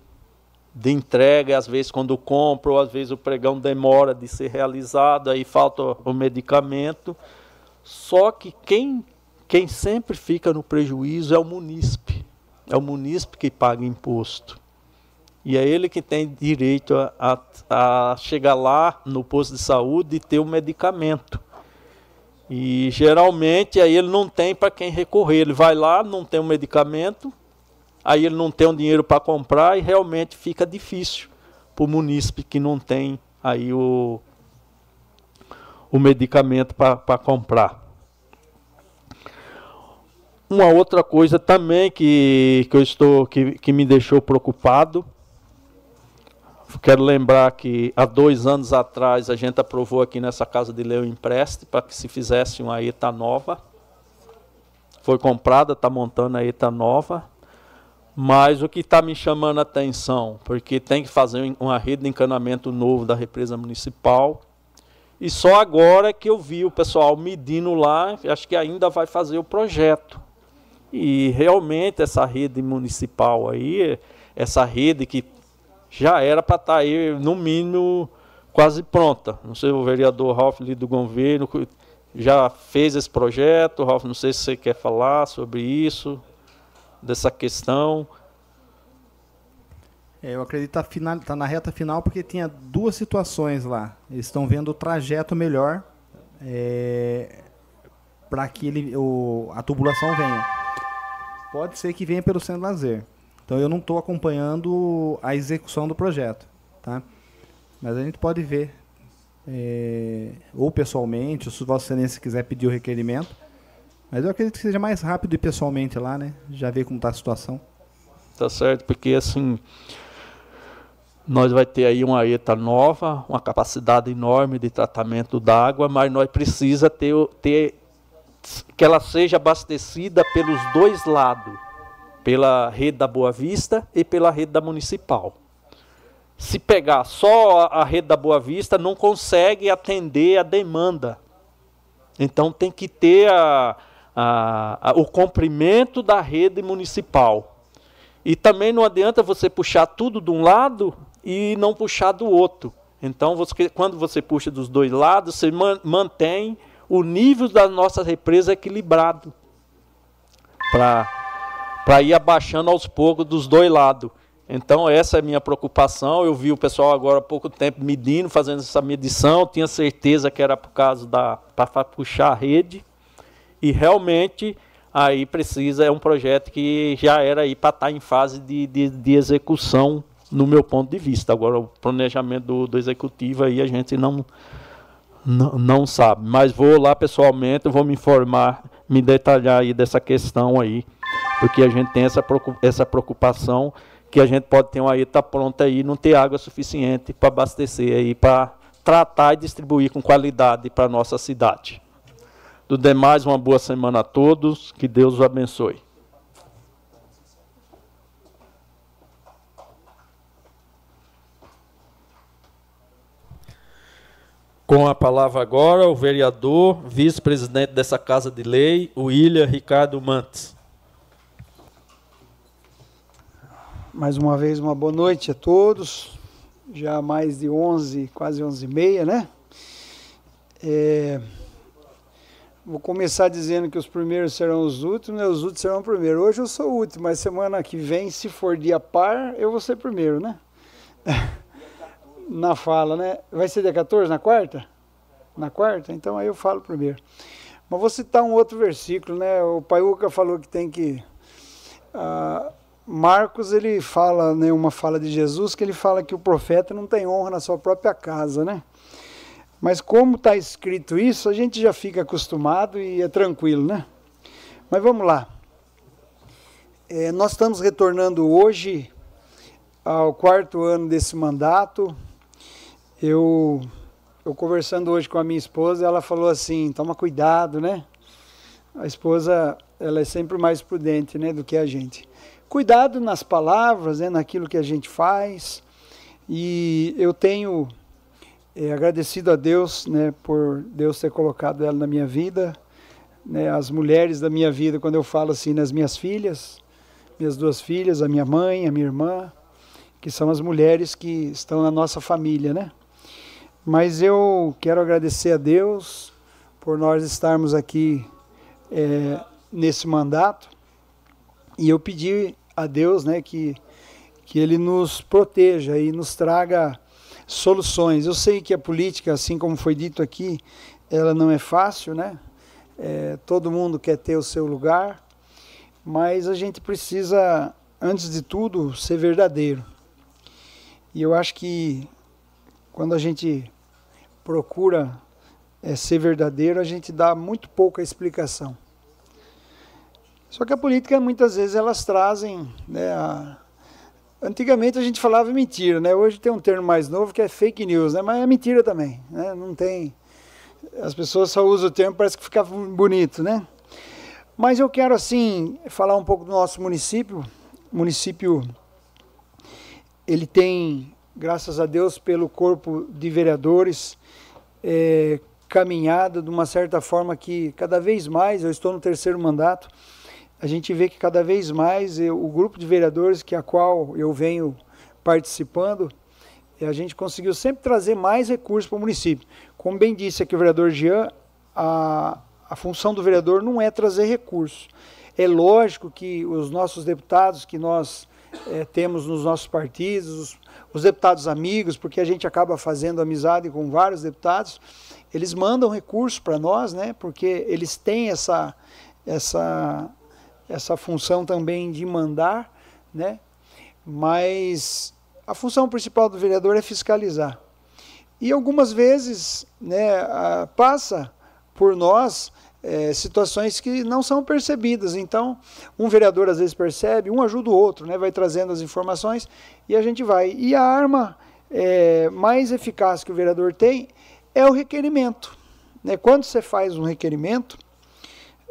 de entrega, às vezes quando compro, às vezes o pregão demora de ser realizado, aí falta o medicamento. Só que quem, quem sempre fica no prejuízo é o munícipe. É o munícipe que paga imposto. E é ele que tem direito a, a, a chegar lá no posto de saúde e ter o medicamento. E geralmente aí ele não tem para quem recorrer. Ele vai lá, não tem o medicamento, aí ele não tem o dinheiro para comprar e realmente fica difícil para o munícipe que não tem aí o, o medicamento para comprar. Uma outra coisa também que, que eu estou que, que me deixou preocupado. Quero lembrar que há dois anos atrás a gente aprovou aqui nessa casa de Leão empréstimo para que se fizesse uma ETA nova. Foi comprada, está montando a ETA nova Mas o que está me chamando a atenção, porque tem que fazer uma rede de encanamento novo da represa municipal. E só agora que eu vi o pessoal medindo lá, acho que ainda vai fazer o projeto. E realmente essa rede municipal aí, essa rede que já era para estar tá aí, no mínimo, quase pronta. Não sei, o vereador Ralf do governo já fez esse projeto. Ralf, não sei se você quer falar sobre isso dessa questão? É, eu acredito que está tá na reta final porque tinha duas situações lá. Eles estão vendo o trajeto melhor é, para que ele, o, a tubulação venha. Pode ser que venha pelo centro lazer. Então eu não estou acompanhando a execução do projeto, tá? Mas a gente pode ver, é, ou pessoalmente, ou se o Vossa Excelência quiser pedir o requerimento, mas eu acredito que seja mais rápido ir pessoalmente lá, né? Já ver como está a situação. Tá certo, porque assim nós vai ter aí uma ETA nova, uma capacidade enorme de tratamento d'água, mas nós precisa ter, ter que ela seja abastecida pelos dois lados, pela rede da Boa Vista e pela rede da Municipal. Se pegar só a rede da Boa Vista, não consegue atender a demanda. Então tem que ter a, a, a, o comprimento da rede municipal. E também não adianta você puxar tudo de um lado e não puxar do outro. Então, você, quando você puxa dos dois lados, você mantém o nível da nossa represa equilibrado para ir abaixando aos poucos dos dois lados. Então, essa é a minha preocupação. Eu vi o pessoal agora há pouco tempo medindo, fazendo essa medição, tinha certeza que era por causa da para puxar a rede e realmente aí precisa, é um projeto que já era aí para estar tá em fase de, de, de, execução, no meu ponto de vista. Agora, o planejamento do, do executivo aí a gente não, não, não sabe. Mas vou lá pessoalmente, vou me informar, me detalhar aí dessa questão aí, porque a gente tem essa, essa preocupação que a gente pode ter uma ETA pronta aí e não ter água suficiente para abastecer aí, para tratar e distribuir com qualidade para a nossa cidade. Do demais, uma boa semana a todos. Que Deus os abençoe. Com a palavra agora, o vereador, vice-presidente dessa Casa de Lei, o William Ricardo Mantes. Mais uma vez, uma boa noite a todos. Já mais de 11, quase 11 e meia, né? É, Vou começar dizendo que os primeiros serão os últimos, né? os últimos serão os primeiros. Hoje eu sou o último, mas semana que vem, se for dia par, eu vou ser primeiro, né? [LAUGHS] na fala, né? Vai ser dia 14, na quarta? Na quarta? Então aí eu falo primeiro. Mas vou citar um outro versículo, né? O Paiuca falou que tem que. Uh, Marcos ele fala, né, uma fala de Jesus, que ele fala que o profeta não tem honra na sua própria casa, né? Mas como está escrito isso, a gente já fica acostumado e é tranquilo, né? Mas vamos lá. É, nós estamos retornando hoje ao quarto ano desse mandato. Eu, eu conversando hoje com a minha esposa, ela falou assim: toma cuidado, né? A esposa, ela é sempre mais prudente, né, do que a gente. Cuidado nas palavras, né, naquilo que a gente faz. E eu tenho é, agradecido a Deus né, por Deus ter colocado ela na minha vida, né, as mulheres da minha vida, quando eu falo assim, nas minhas filhas, minhas duas filhas, a minha mãe, a minha irmã, que são as mulheres que estão na nossa família, né? Mas eu quero agradecer a Deus por nós estarmos aqui é, nesse mandato e eu pedi a Deus, né, que que Ele nos proteja e nos traga soluções. Eu sei que a política, assim como foi dito aqui, ela não é fácil, né? É, todo mundo quer ter o seu lugar, mas a gente precisa, antes de tudo, ser verdadeiro. E eu acho que quando a gente procura é, ser verdadeiro, a gente dá muito pouca explicação. Só que a política, muitas vezes, elas trazem né, a, Antigamente a gente falava mentira, né? Hoje tem um termo mais novo que é fake news, né? Mas é mentira também, né? Não tem... As pessoas só usam o termo, parece que fica bonito, né? Mas eu quero, assim, falar um pouco do nosso município. município ele tem, graças a Deus, pelo corpo de vereadores, é, caminhada de uma certa forma que cada vez mais, eu estou no terceiro mandato, a gente vê que cada vez mais eu, o grupo de vereadores que a qual eu venho participando, a gente conseguiu sempre trazer mais recursos para o município. Como bem disse aqui o vereador Jean, a, a função do vereador não é trazer recursos. É lógico que os nossos deputados que nós é, temos nos nossos partidos, os, os deputados amigos, porque a gente acaba fazendo amizade com vários deputados, eles mandam recursos para nós, né? Porque eles têm essa, essa, essa função também de mandar, né? Mas a função principal do vereador é fiscalizar. E algumas vezes, né, passa por nós é, situações que não são percebidas. Então, um vereador às vezes percebe, um ajuda o outro, né, vai trazendo as informações e a gente vai. E a arma é, mais eficaz que o vereador tem é o requerimento. Né? Quando você faz um requerimento,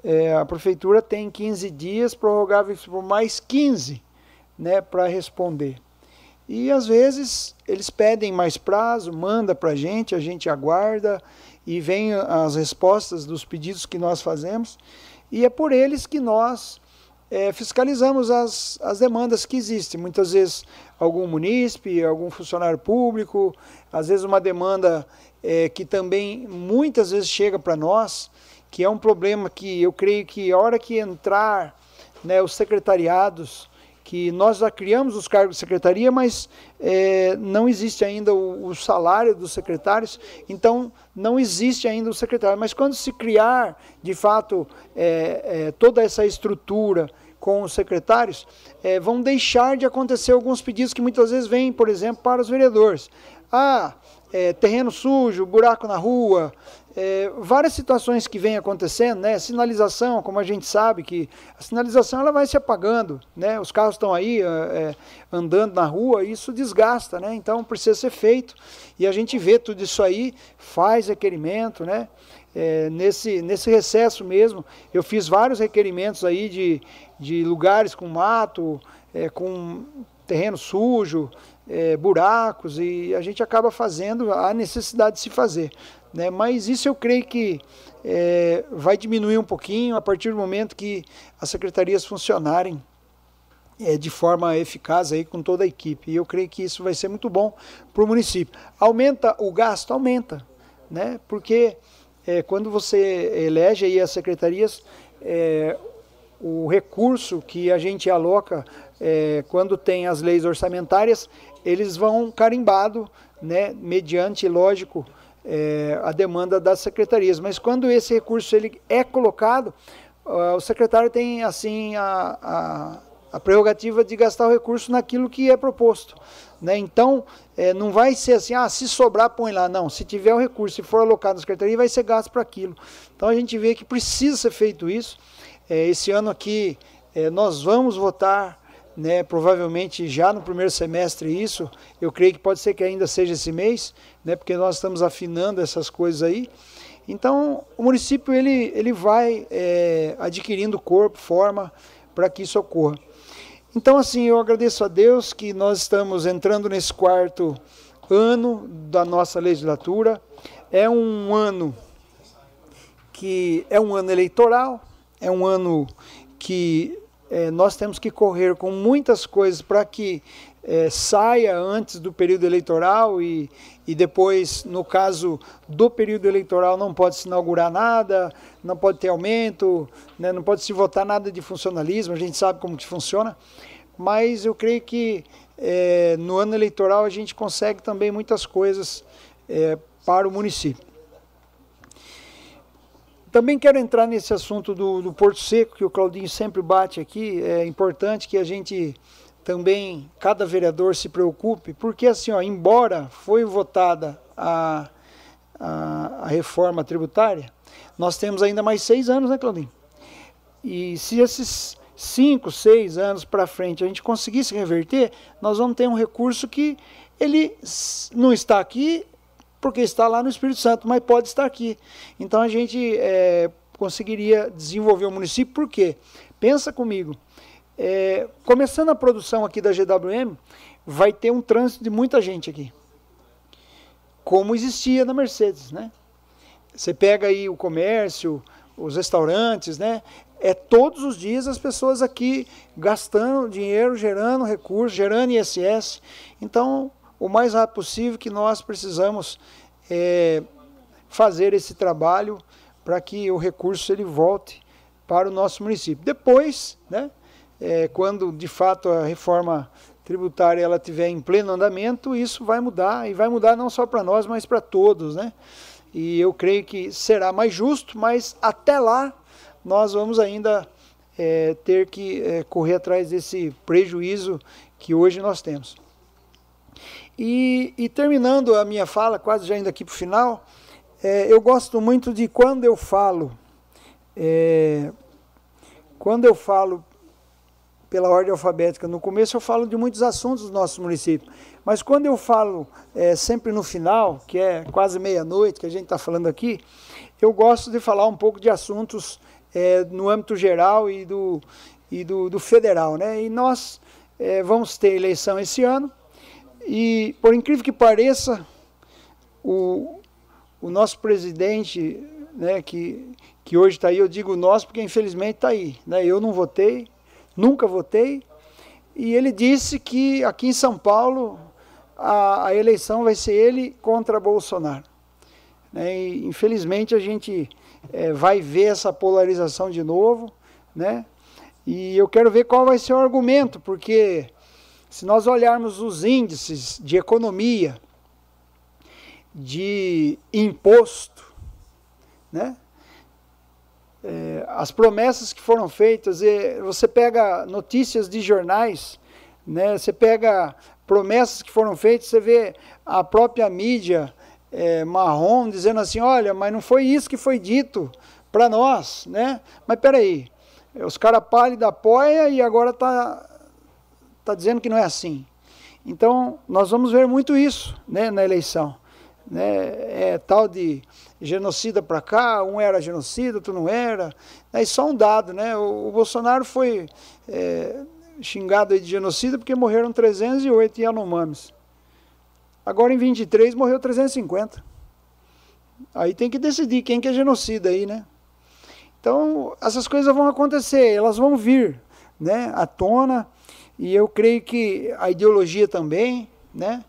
é, a prefeitura tem 15 dias, prorrogáveis por mais 15 né, para responder. E às vezes eles pedem mais prazo, manda para a gente, a gente aguarda e vem as respostas dos pedidos que nós fazemos, e é por eles que nós é, fiscalizamos as, as demandas que existem. Muitas vezes algum munícipe, algum funcionário público, às vezes uma demanda é, que também muitas vezes chega para nós, que é um problema que eu creio que a hora que entrar né, os secretariados, que nós já criamos os cargos de secretaria, mas é, não existe ainda o, o, salário dos secretários, então não existe ainda o secretário. Mas quando se criar, de fato, é, é, toda essa estrutura com os secretários, é, vão deixar de acontecer alguns pedidos que muitas vezes vêm, por exemplo, para os vereadores. Ah, é, terreno sujo, buraco na rua, é, várias situações que vêm acontecendo, né? Sinalização, como a gente sabe que a sinalização ela vai se apagando, né? Os carros estão aí é, é, andando na rua, isso desgasta, né? Então precisa ser feito e a gente vê tudo isso aí, faz requerimento, né? É, nesse, nesse recesso mesmo, eu fiz vários requerimentos aí de, de lugares com mato, é, com terreno sujo, é, buracos, e a gente acaba fazendo a necessidade de se fazer. Né? Mas isso eu creio que é, vai diminuir um pouquinho a partir do momento que as secretarias funcionarem é, de forma eficaz aí com toda a equipe. E eu creio que isso vai ser muito bom para o município. Aumenta o gasto? Aumenta, né? porque é, quando você elege aí as secretarias, é, o recurso que a gente aloca é, quando tem as leis orçamentárias, eles vão carimbado, né, mediante, lógico, é, a demanda das secretarias. Mas quando esse recurso ele é colocado, uh, o secretário tem assim a, a, a, prerrogativa de gastar o recurso naquilo que é proposto. Né? Então, é, não vai ser assim, ah, se sobrar, põe lá. Não, se tiver o recurso, se for alocado na secretaria, vai ser gasto para aquilo. Então a gente vê que precisa ser feito isso. É, esse ano aqui é, nós vamos votar né, provavelmente já no primeiro semestre isso, eu creio que pode ser que ainda seja esse mês, né, porque nós estamos afinando essas coisas aí. Então, o município ele, ele vai é, adquirindo corpo, forma, para que isso ocorra. Então, assim, eu agradeço a Deus que nós estamos entrando nesse quarto ano da nossa legislatura. É um ano que é um ano eleitoral, é um ano que é, nós temos que correr com muitas coisas para que é, saia antes do período eleitoral e, e depois, no caso do período eleitoral, não pode se inaugurar nada, não pode ter aumento, né, não pode se votar nada de funcionalismo, a gente sabe como que funciona, mas eu creio que é, no ano eleitoral a gente consegue também muitas coisas é, para o município. Também quero entrar nesse assunto do, do Porto Seco, que o Claudinho sempre bate aqui. É importante que a gente também, cada vereador se preocupe, porque assim, ó, embora foi votada a, a, a reforma tributária, nós temos ainda mais seis anos, né, Claudinho? E se esses cinco, seis anos para frente a gente conseguisse reverter, nós vamos ter um recurso que ele não está aqui, porque está lá no Espírito Santo, mas pode estar aqui. Então a gente é, conseguiria desenvolver o município, por quê? Pensa comigo, é, começando a produção aqui da GWM, vai ter um trânsito de muita gente aqui. Como existia na Mercedes, né? Você pega aí o comércio, os restaurantes, né? É todos os dias as pessoas aqui gastando dinheiro, gerando recursos, gerando ISS. Então, o mais rápido possível que nós precisamos é, fazer esse trabalho para que o recurso ele volte para o nosso município. Depois, né, é, quando de fato a reforma tributária ela tiver em pleno andamento, isso vai mudar e vai mudar não só para nós, mas para todos, né? E eu creio que será mais justo, mas até lá nós vamos ainda é, ter que é, correr atrás desse prejuízo que hoje nós temos. E, e terminando a minha fala, quase já indo aqui para o final, é, eu gosto muito de quando eu falo, é, quando eu falo pela ordem alfabética, no começo eu falo de muitos assuntos do nosso município, mas quando eu falo é, sempre no final, que é quase meia-noite que a gente está falando aqui, eu gosto de falar um pouco de assuntos é, no âmbito geral e do, e do, do federal. Né? E nós é, vamos ter eleição esse ano, e, por incrível que pareça, o, o nosso presidente, né, que, que hoje está aí, eu digo nós porque infelizmente está aí. Né, eu não votei, nunca votei, e ele disse que aqui em São Paulo a, a eleição vai ser ele contra Bolsonaro. Né, e, infelizmente a gente é, vai ver essa polarização de novo, né? E eu quero ver qual vai ser o argumento, porque se nós olharmos os índices de economia, de imposto, né? É, as promessas que foram feitas, você pega notícias de jornais, né? você pega promessas que foram feitas, você vê a própria mídia é, marrom dizendo assim, olha, mas não foi isso que foi dito para nós, né? Mas peraí, os caras pálidos apoia e agora está está dizendo que não é assim. Então, nós vamos ver muito isso né, na eleição. Né, é tal de genocida para cá, um era genocida, outro não era. É só um dado, né? O, o Bolsonaro foi é, xingado de genocida porque morreram 308 Yanomamis. Agora em 23 morreu 350. Aí tem que decidir quem que é genocida aí, né? Então, essas coisas vão acontecer, elas vão vir, né, à tona. E eu creio que a ideologia também, né?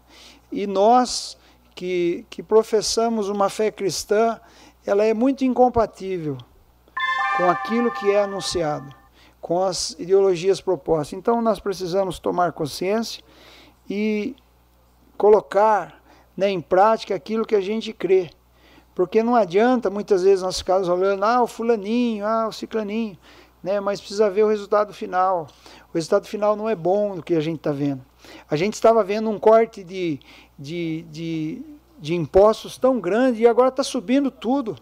E nós que, que professamos uma fé cristã, ela é muito incompatível com aquilo que é anunciado, com as ideologias propostas. Então nós precisamos tomar consciência e colocar né, em prática aquilo que a gente crê. Porque não adianta muitas vezes nós ficarmos olhando, ah, o fulaninho, ah, o ciclaninho, né, mas precisa ver o resultado final. O resultado final não é bom do que a gente está vendo. A gente estava vendo um corte de, de, de, de impostos tão grande e agora está subindo tudo.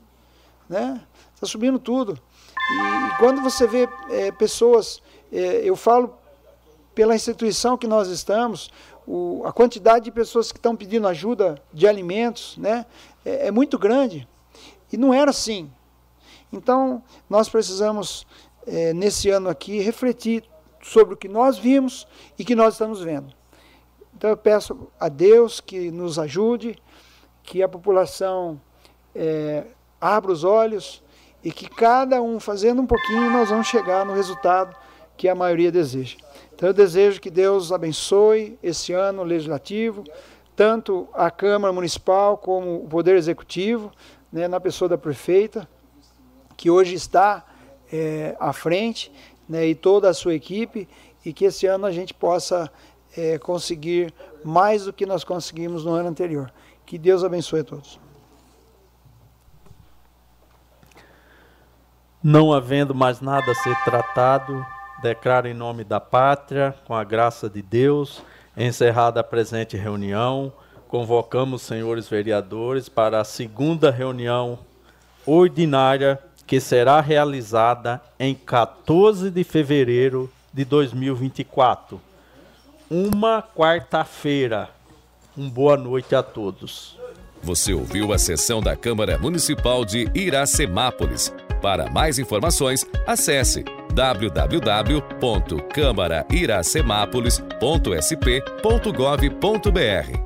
Né? Está subindo tudo. E, e, quando você vê é, pessoas, é, eu falo pela instituição que nós estamos, o, a quantidade de pessoas que estão pedindo ajuda de alimentos né, é, é muito grande. E não era assim. Então, nós precisamos, é, nesse ano aqui, refletir sobre o que nós vimos e que nós estamos vendo. Então eu peço a Deus que nos ajude, que a população é, abra os olhos e que cada um fazendo um pouquinho nós vamos chegar no resultado que a maioria deseja. Então eu desejo que Deus abençoe esse ano legislativo, tanto a Câmara Municipal como o Poder Executivo, né, na pessoa da prefeita, que hoje está é, à frente, né, e toda a sua equipe, e que esse ano a gente possa é, conseguir mais do que nós conseguimos no ano anterior. Que Deus abençoe a todos. Não havendo mais nada a ser tratado, declaro em nome da pátria, com a graça de Deus, encerrada a presente reunião, convocamos os senhores vereadores para a segunda reunião ordinária que será realizada em 14 de fevereiro de 2024. Uma quarta-feira. Um boa noite a todos. Você ouviu a sessão da Câmara Municipal de Iracemápolis. Para mais informações, acesse www.câmarairacemápolis.sp.gov.br